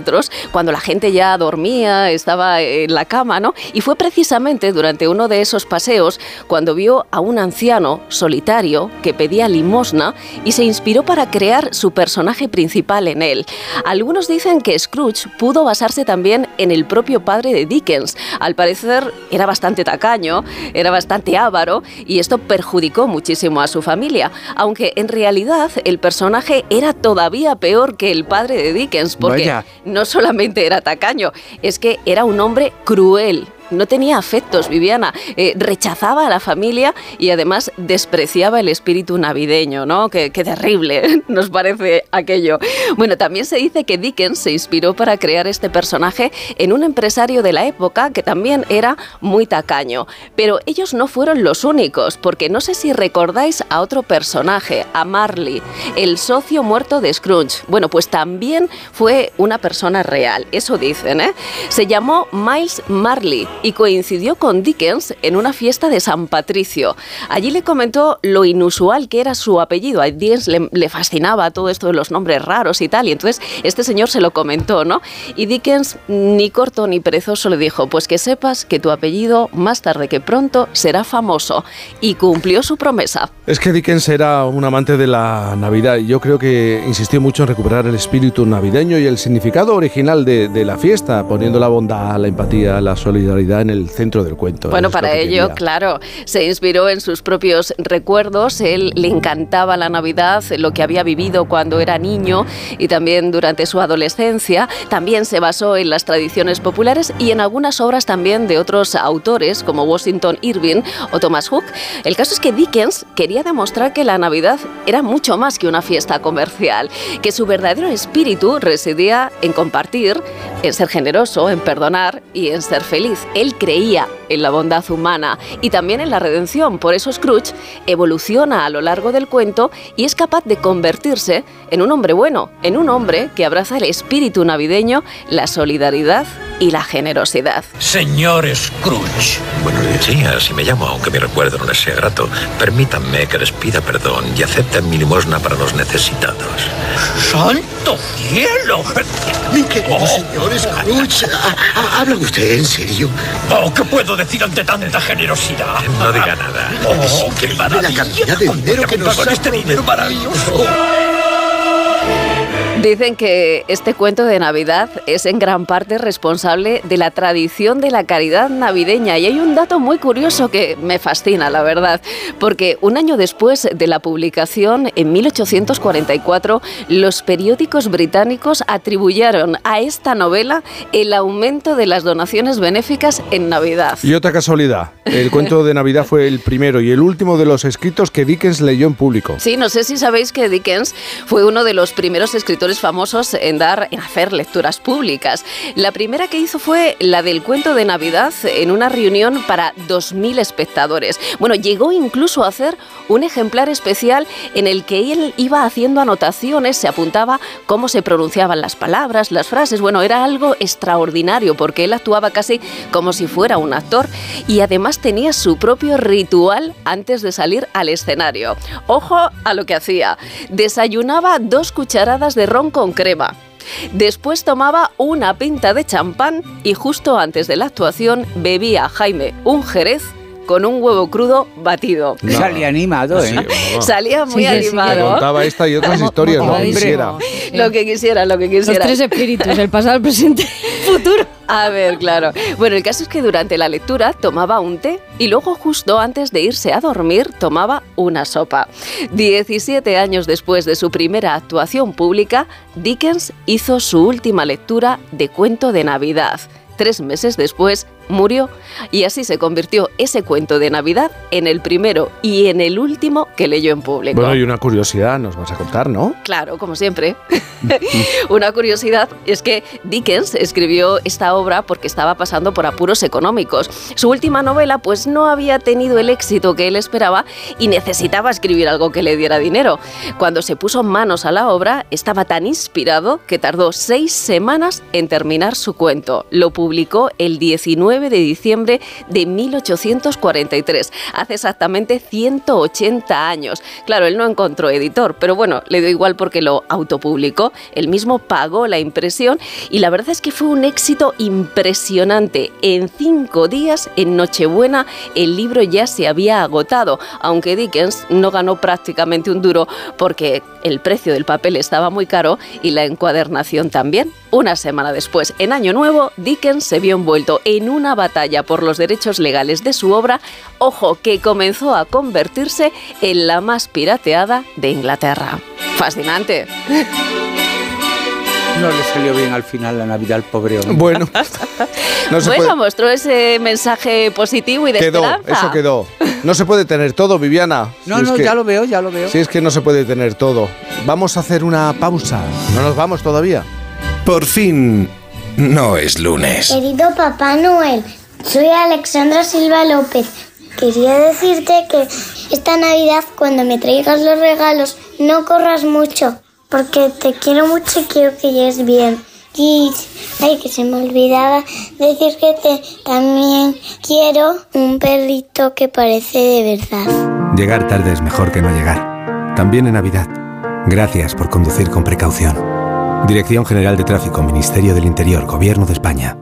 cuando la gente ya dormía, estaba en la cama, ¿no? Y fue precisamente durante uno de esos paseos cuando vio a un anciano solitario que pedía limosna y se inspiró para crear su personaje principal en él. Algunos dicen que Scrooge pudo basarse también en el propio padre de Dickens. Al parecer era bastante tacaño, era bastante avaro y esto perjudicó muchísimo a su familia, aunque en realidad el personaje era todavía peor que el padre de Dickens porque no solamente era tacaño, es que era un hombre cruel no tenía afectos, Viviana, eh, rechazaba a la familia y además despreciaba el espíritu navideño, ¿no? Qué, qué terrible nos parece aquello. Bueno, también se dice que Dickens se inspiró para crear este personaje en un empresario de la época que también era muy tacaño. Pero ellos no fueron los únicos, porque no sé si recordáis a otro personaje, a Marley, el socio muerto de Scrooge. Bueno, pues también fue una persona real, eso dicen, ¿eh? Se llamó Miles Marley y coincidió con Dickens en una fiesta de San Patricio. Allí le comentó lo inusual que era su apellido. A Dickens le, fascinaba todo esto de los nombres raros y tal, y entonces este señor se lo comentó, ¿no? Y Dickens, ni corto ni perezoso, le dijo, pues que sepas que tu apellido más tarde que pronto será famoso. Y cumplió su promesa. Es que Dickens era un amante de la Navidad yo creo que insistió mucho en recuperar el espíritu navideño y el significado original de la fiesta, poniendo la bondad, la empatía, la solidaridad en el centro del cuento. Bueno, para ello, claro, se inspiró en sus propios recuerdos. Él le encantaba la Navidad, lo que había vivido cuando era niño y también durante su adolescencia. También se basó en las tradiciones populares y en algunas obras también de otros autores como Washington Irving o Thomas Hook. El caso es que Dickens quería demostrar que la Navidad era mucho más que una fiesta comercial, que su verdadero espíritu residía en compartir, en ser generoso, en perdonar y en ser feliz. Él creía en la bondad humana y también en la redención. Por eso Scrooge evoluciona a lo largo del cuento y es capaz de convertirse en un hombre bueno, en un hombre que abraza el espíritu navideño, la solidaridad y la generosidad. Señor Scrooge. Buenos días, si me llamo, aunque mi recuerdo no les sea grato. Permítanme que les pida perdón y acepten mi limosna para los necesitados. ¡Santo cielo! Mi querido señor Scrooge, ¿ha- ha- ¿habla usted en serio? Oh, ¿Qué puedo decir ante tanta generosidad? No diga nada. Oh, qué La maravilla. cantidad de dinero que nos con este dinero maravilloso. Dicen que este cuento de Navidad es en gran parte responsable de la tradición de la caridad navideña. Y hay un dato muy curioso que me fascina, la verdad, porque un año después de la publicación, en 1844, los periódicos británicos atribuyeron a esta novela el aumento de las donaciones benéficas en Navidad. Y otra casualidad, el cuento de Navidad fue el primero y el último de los escritos que Dickens leyó en público. Sí, no sé si sabéis que Dickens fue uno de los primeros escritores famosos en dar, en hacer lecturas públicas. La primera que hizo fue la del cuento de Navidad en una reunión para 2.000 espectadores. Bueno, llegó incluso a hacer un ejemplar especial en el que él iba haciendo anotaciones, se apuntaba cómo se pronunciaban las palabras, las frases. Bueno, era algo extraordinario porque él actuaba casi como si fuera un actor y además tenía su propio ritual antes de salir al escenario. Ojo a lo que hacía. Desayunaba dos cucharadas de ron con crema. Después tomaba una pinta de champán y justo antes de la actuación bebía Jaime un jerez con un huevo crudo batido. No. Salía animado, ¿eh? Salía muy Sí, que sí. animado. Me contaba esta y otras historias, lo que quisiera. Lo que quisiera, lo que Los quisiera. tres espíritus, el pasado, el presente, el futuro. A ver, claro. Bueno, el caso es que durante la lectura tomaba un té y luego justo antes de irse a dormir tomaba una sopa. 17 años después de su primera actuación pública, Dickens hizo su última lectura de cuento de Navidad. Tres meses después murió y así se convirtió ese cuento de Navidad en el primero y en el último que leyó en público. Bueno, y una curiosidad nos vas a contar, ¿no? Claro, como siempre. Una curiosidad es que Dickens escribió esta obra porque estaba pasando por apuros económicos. Su última novela pues no había tenido el éxito que él esperaba y necesitaba escribir algo que le diera dinero. Cuando se puso manos a la obra estaba tan inspirado que tardó seis semanas en terminar su cuento. Lo publicó el 19 de diciembre de 1843, hace exactamente 180 años. Claro, él no encontró editor, pero bueno, le dio igual porque lo autopublicó, él mismo pagó la impresión y la verdad es que fue un éxito impresionante. En cinco días, en Nochebuena, el libro ya se había agotado, aunque Dickens no ganó prácticamente un duro porque el precio del papel estaba muy caro y la encuadernación también. Una semana después, en Año Nuevo, Dickens se vio envuelto en una batalla por los derechos legales de su obra, ojo, que comenzó a convertirse en la más pirateada de Inglaterra. Fascinante. No le salió bien al final la Navidad al pobre hombre. Bueno, no se bueno, puede- mostró ese mensaje positivo y de quedó, esperanza. eso quedó. No se puede tener todo, Viviana. No, Si no, que- ya lo veo, ya lo veo. Si es que no se puede tener todo. Vamos a hacer una pausa. No nos vamos todavía. Por fin, no es lunes. Querido Papá Noel, soy Alexandra Silva López. Quería decirte que esta Navidad cuando me traigas los regalos no corras mucho, porque te quiero mucho y quiero que llegues bien. Y, ay, que se me olvidaba decir que te también quiero un perrito que parece de verdad. Llegar tarde es mejor que no llegar. También en Navidad. Gracias por conducir con precaución. Dirección General de Tráfico, Ministerio del Interior, Gobierno de España.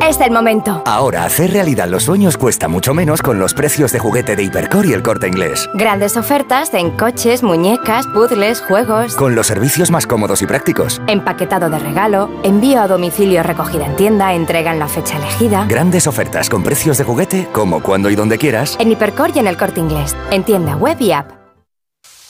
Es el momento. Ahora hacer realidad los sueños cuesta mucho menos con los precios de juguete de Hipercor y el corte inglés. Grandes ofertas en coches, muñecas, puzzles, juegos. Con los servicios más cómodos y prácticos. Empaquetado de regalo, envío a domicilio recogida en tienda, entrega en la fecha elegida. Grandes ofertas con precios de juguete, como cuando y donde quieras. En Hipercor y en el corte inglés. En tienda web y app.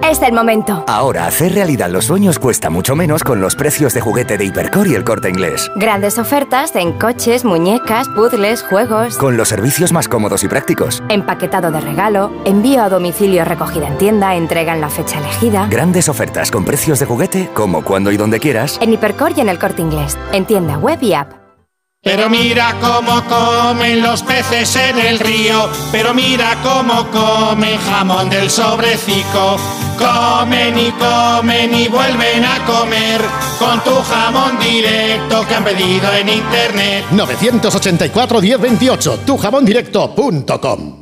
Es el momento. Ahora hacer realidad los sueños cuesta mucho menos con los precios de juguete de Hipercor y el corte inglés. Grandes ofertas en coches, muñecas, puzzles, juegos. Con los servicios más cómodos y prácticos. Empaquetado de regalo, envío a domicilio recogida en tienda, entrega en la fecha elegida. Grandes ofertas con precios de juguete como cuando y donde quieras. En Hipercor y en el corte inglés. En tienda web y app. Pero mira cómo comen los peces en el río, pero mira cómo comen jamón del sobrecico. Comen y comen y vuelven a comer con tu jamón directo que han pedido en internet. 984-1028, tujamondirecto.com.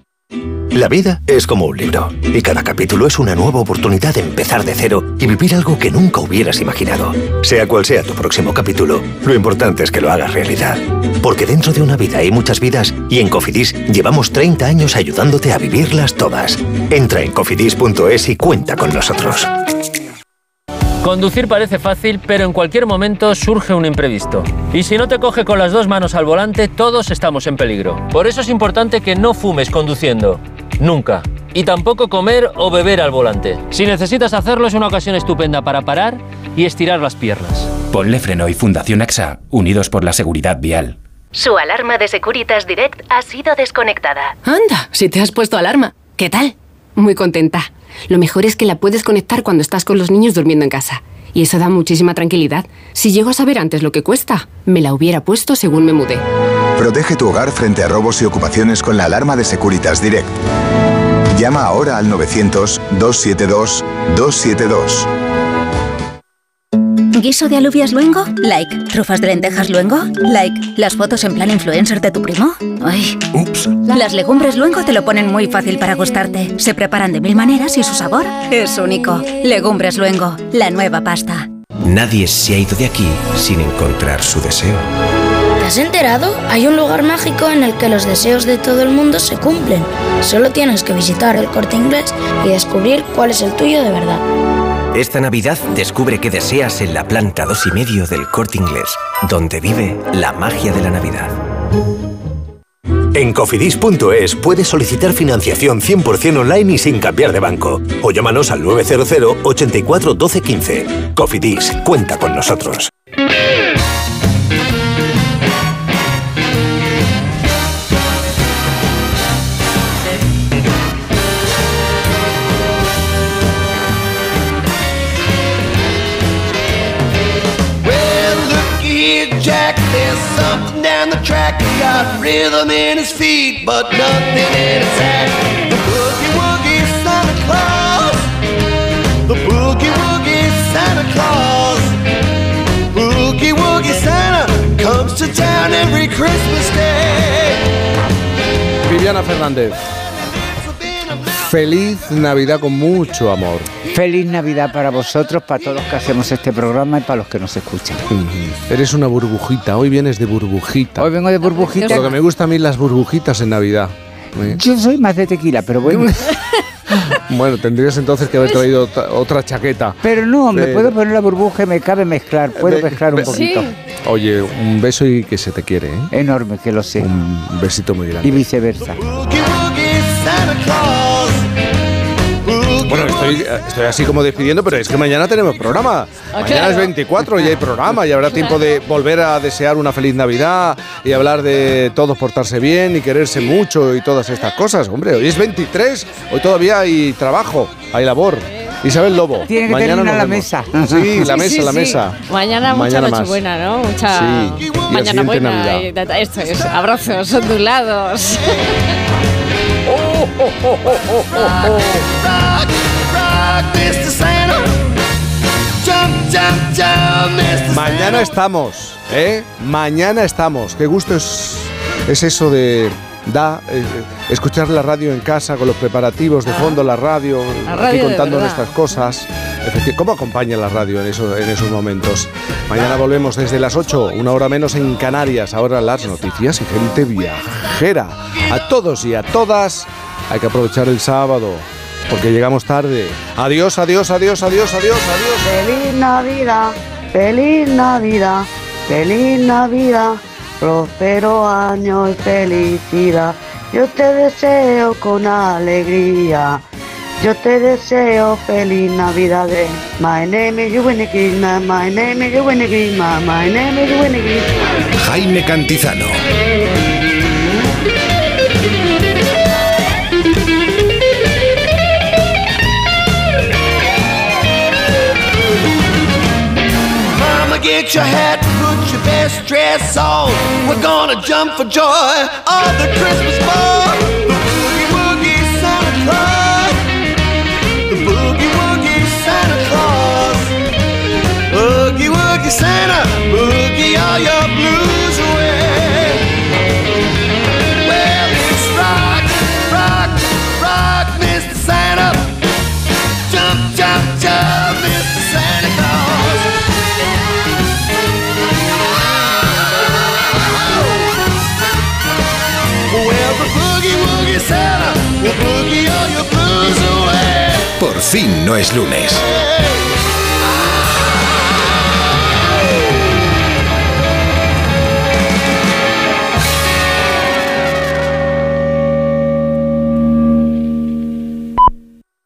La vida es como un libro y cada capítulo es una nueva oportunidad de empezar de cero y vivir algo que nunca hubieras imaginado. Sea cual sea tu próximo capítulo, lo importante es que lo hagas realidad. Porque dentro de una vida hay muchas vidas y en Cofidis llevamos 30 años ayudándote a vivirlas todas. Entra en cofidis.es y cuenta con nosotros. Conducir parece fácil, pero en cualquier momento surge un imprevisto. Y si no te coge con las dos manos al volante, todos estamos en peligro. Por eso es importante que no fumes conduciendo. Nunca. Y tampoco comer o beber al volante. Si necesitas hacerlo, es una ocasión estupenda para parar y estirar las piernas. Ponle Freno y Fundación AXA, unidos por la seguridad vial. Su alarma de Securitas Direct ha sido desconectada. Anda, si te has puesto alarma. ¿Qué tal? Muy contenta. Lo mejor es que la puedes conectar cuando estás con los niños durmiendo en casa. Y eso da muchísima tranquilidad. Si llego a saber antes lo que cuesta, me la hubiera puesto según me mudé. Protege tu hogar frente a robos y ocupaciones con la alarma de Securitas Direct. Llama ahora al 900-272-272. ¿Guiso de alubias luengo? Like. ¿Trufas de lentejas luengo? Like. ¿Las fotos en plan influencer de tu primo? Ay. Ups. Las legumbres luengo te lo ponen muy fácil para gustarte. Se preparan de mil maneras y su sabor es único. Legumbres luengo, la nueva pasta. Nadie se ha ido de aquí sin encontrar su deseo. ¿Te has enterado? Hay un lugar mágico en el que los deseos de todo el mundo se cumplen. Solo tienes que visitar el corte inglés y descubrir cuál es el tuyo de verdad. Esta Navidad descubre qué deseas en la planta dos y medio del Corte Inglés, donde vive la magia de la Navidad. En cofidis.es puedes solicitar financiación 100% online y sin cambiar de banco. O llámanos al 900 84 12 15. Cofidis, cuenta con nosotros. There's something down the track. He got rhythm in his feet, but nothing in his. The boogie woogie Santa Claus. The boogie woogie Santa Claus. Boogie woogie Santa comes to town every Christmas Day. Viviana Fernández. Feliz Navidad con mucho amor. Feliz Navidad para vosotros, para todos los que hacemos este programa y para los que nos escuchan. Eres una burbujita, hoy vienes de burbujita. Hoy vengo de burbujita. Lo que me gusta a mí las burbujitas en Navidad. ¿eh? Yo soy más de tequila, pero bueno. Bueno, tendrías entonces que haber traído otra, otra chaqueta. Pero no, me puedo poner la burbuja y me cabe mezclar. Puedo mezclar un poquito. Oye, un beso y que se te quiere, ¿eh? Enorme, que lo sé. Un besito muy grande. Y viceversa. Bueno, estoy, estoy así como despidiendo, pero es que mañana tenemos programa. Ah, mañana es 24 y hay programa y habrá tiempo de volver a desear una feliz Navidad y hablar de todos portarse bien y quererse mucho y todas estas cosas. Hombre, hoy es 23, hoy todavía hay trabajo, hay labor. Isabel Lobo. Tiene que mañana terminar nos la vemos. mesa. Sí, la Sí, mesa, sí, la sí. mesa. Mañana mucha Mañana más. nochebuena, ¿no? Mucha Sí, y al mañana buena. Y esto es, abrazos ondulados. Rock, rock, Mr. Mañana estamos, ¿eh? Mañana estamos. Qué gusto es, es eso de da eh, escuchar la radio en casa con los preparativos de fondo, la radio, La aquí radio contando nuestras cosas. ¿Cómo acompaña la radio en, eso- en esos momentos? Mañana volvemos desde las 8, una hora menos en Canarias. Ahora las noticias y gente viajera. A todos y a todas hay que aprovechar el sábado, porque llegamos tarde. Adiós, adiós, adiós, adiós, adiós, adiós. Feliz Navidad, feliz Navidad, feliz Navidad, próspero año y felicidad. Yo te deseo con alegría. Yo te deseo feliz Navidad. My name is Winnie Christmas, my name is Winnie Christmas, my name is Winnie Christmas. Jaime Cantizano. Get your hat, put your best dress on. We're gonna jump for joy on the Christmas ball. Boogie woogie Santa Claus. Boogie woogie Santa Claus. Boogie woogie Santa, boogie all your blues fin no es lunes.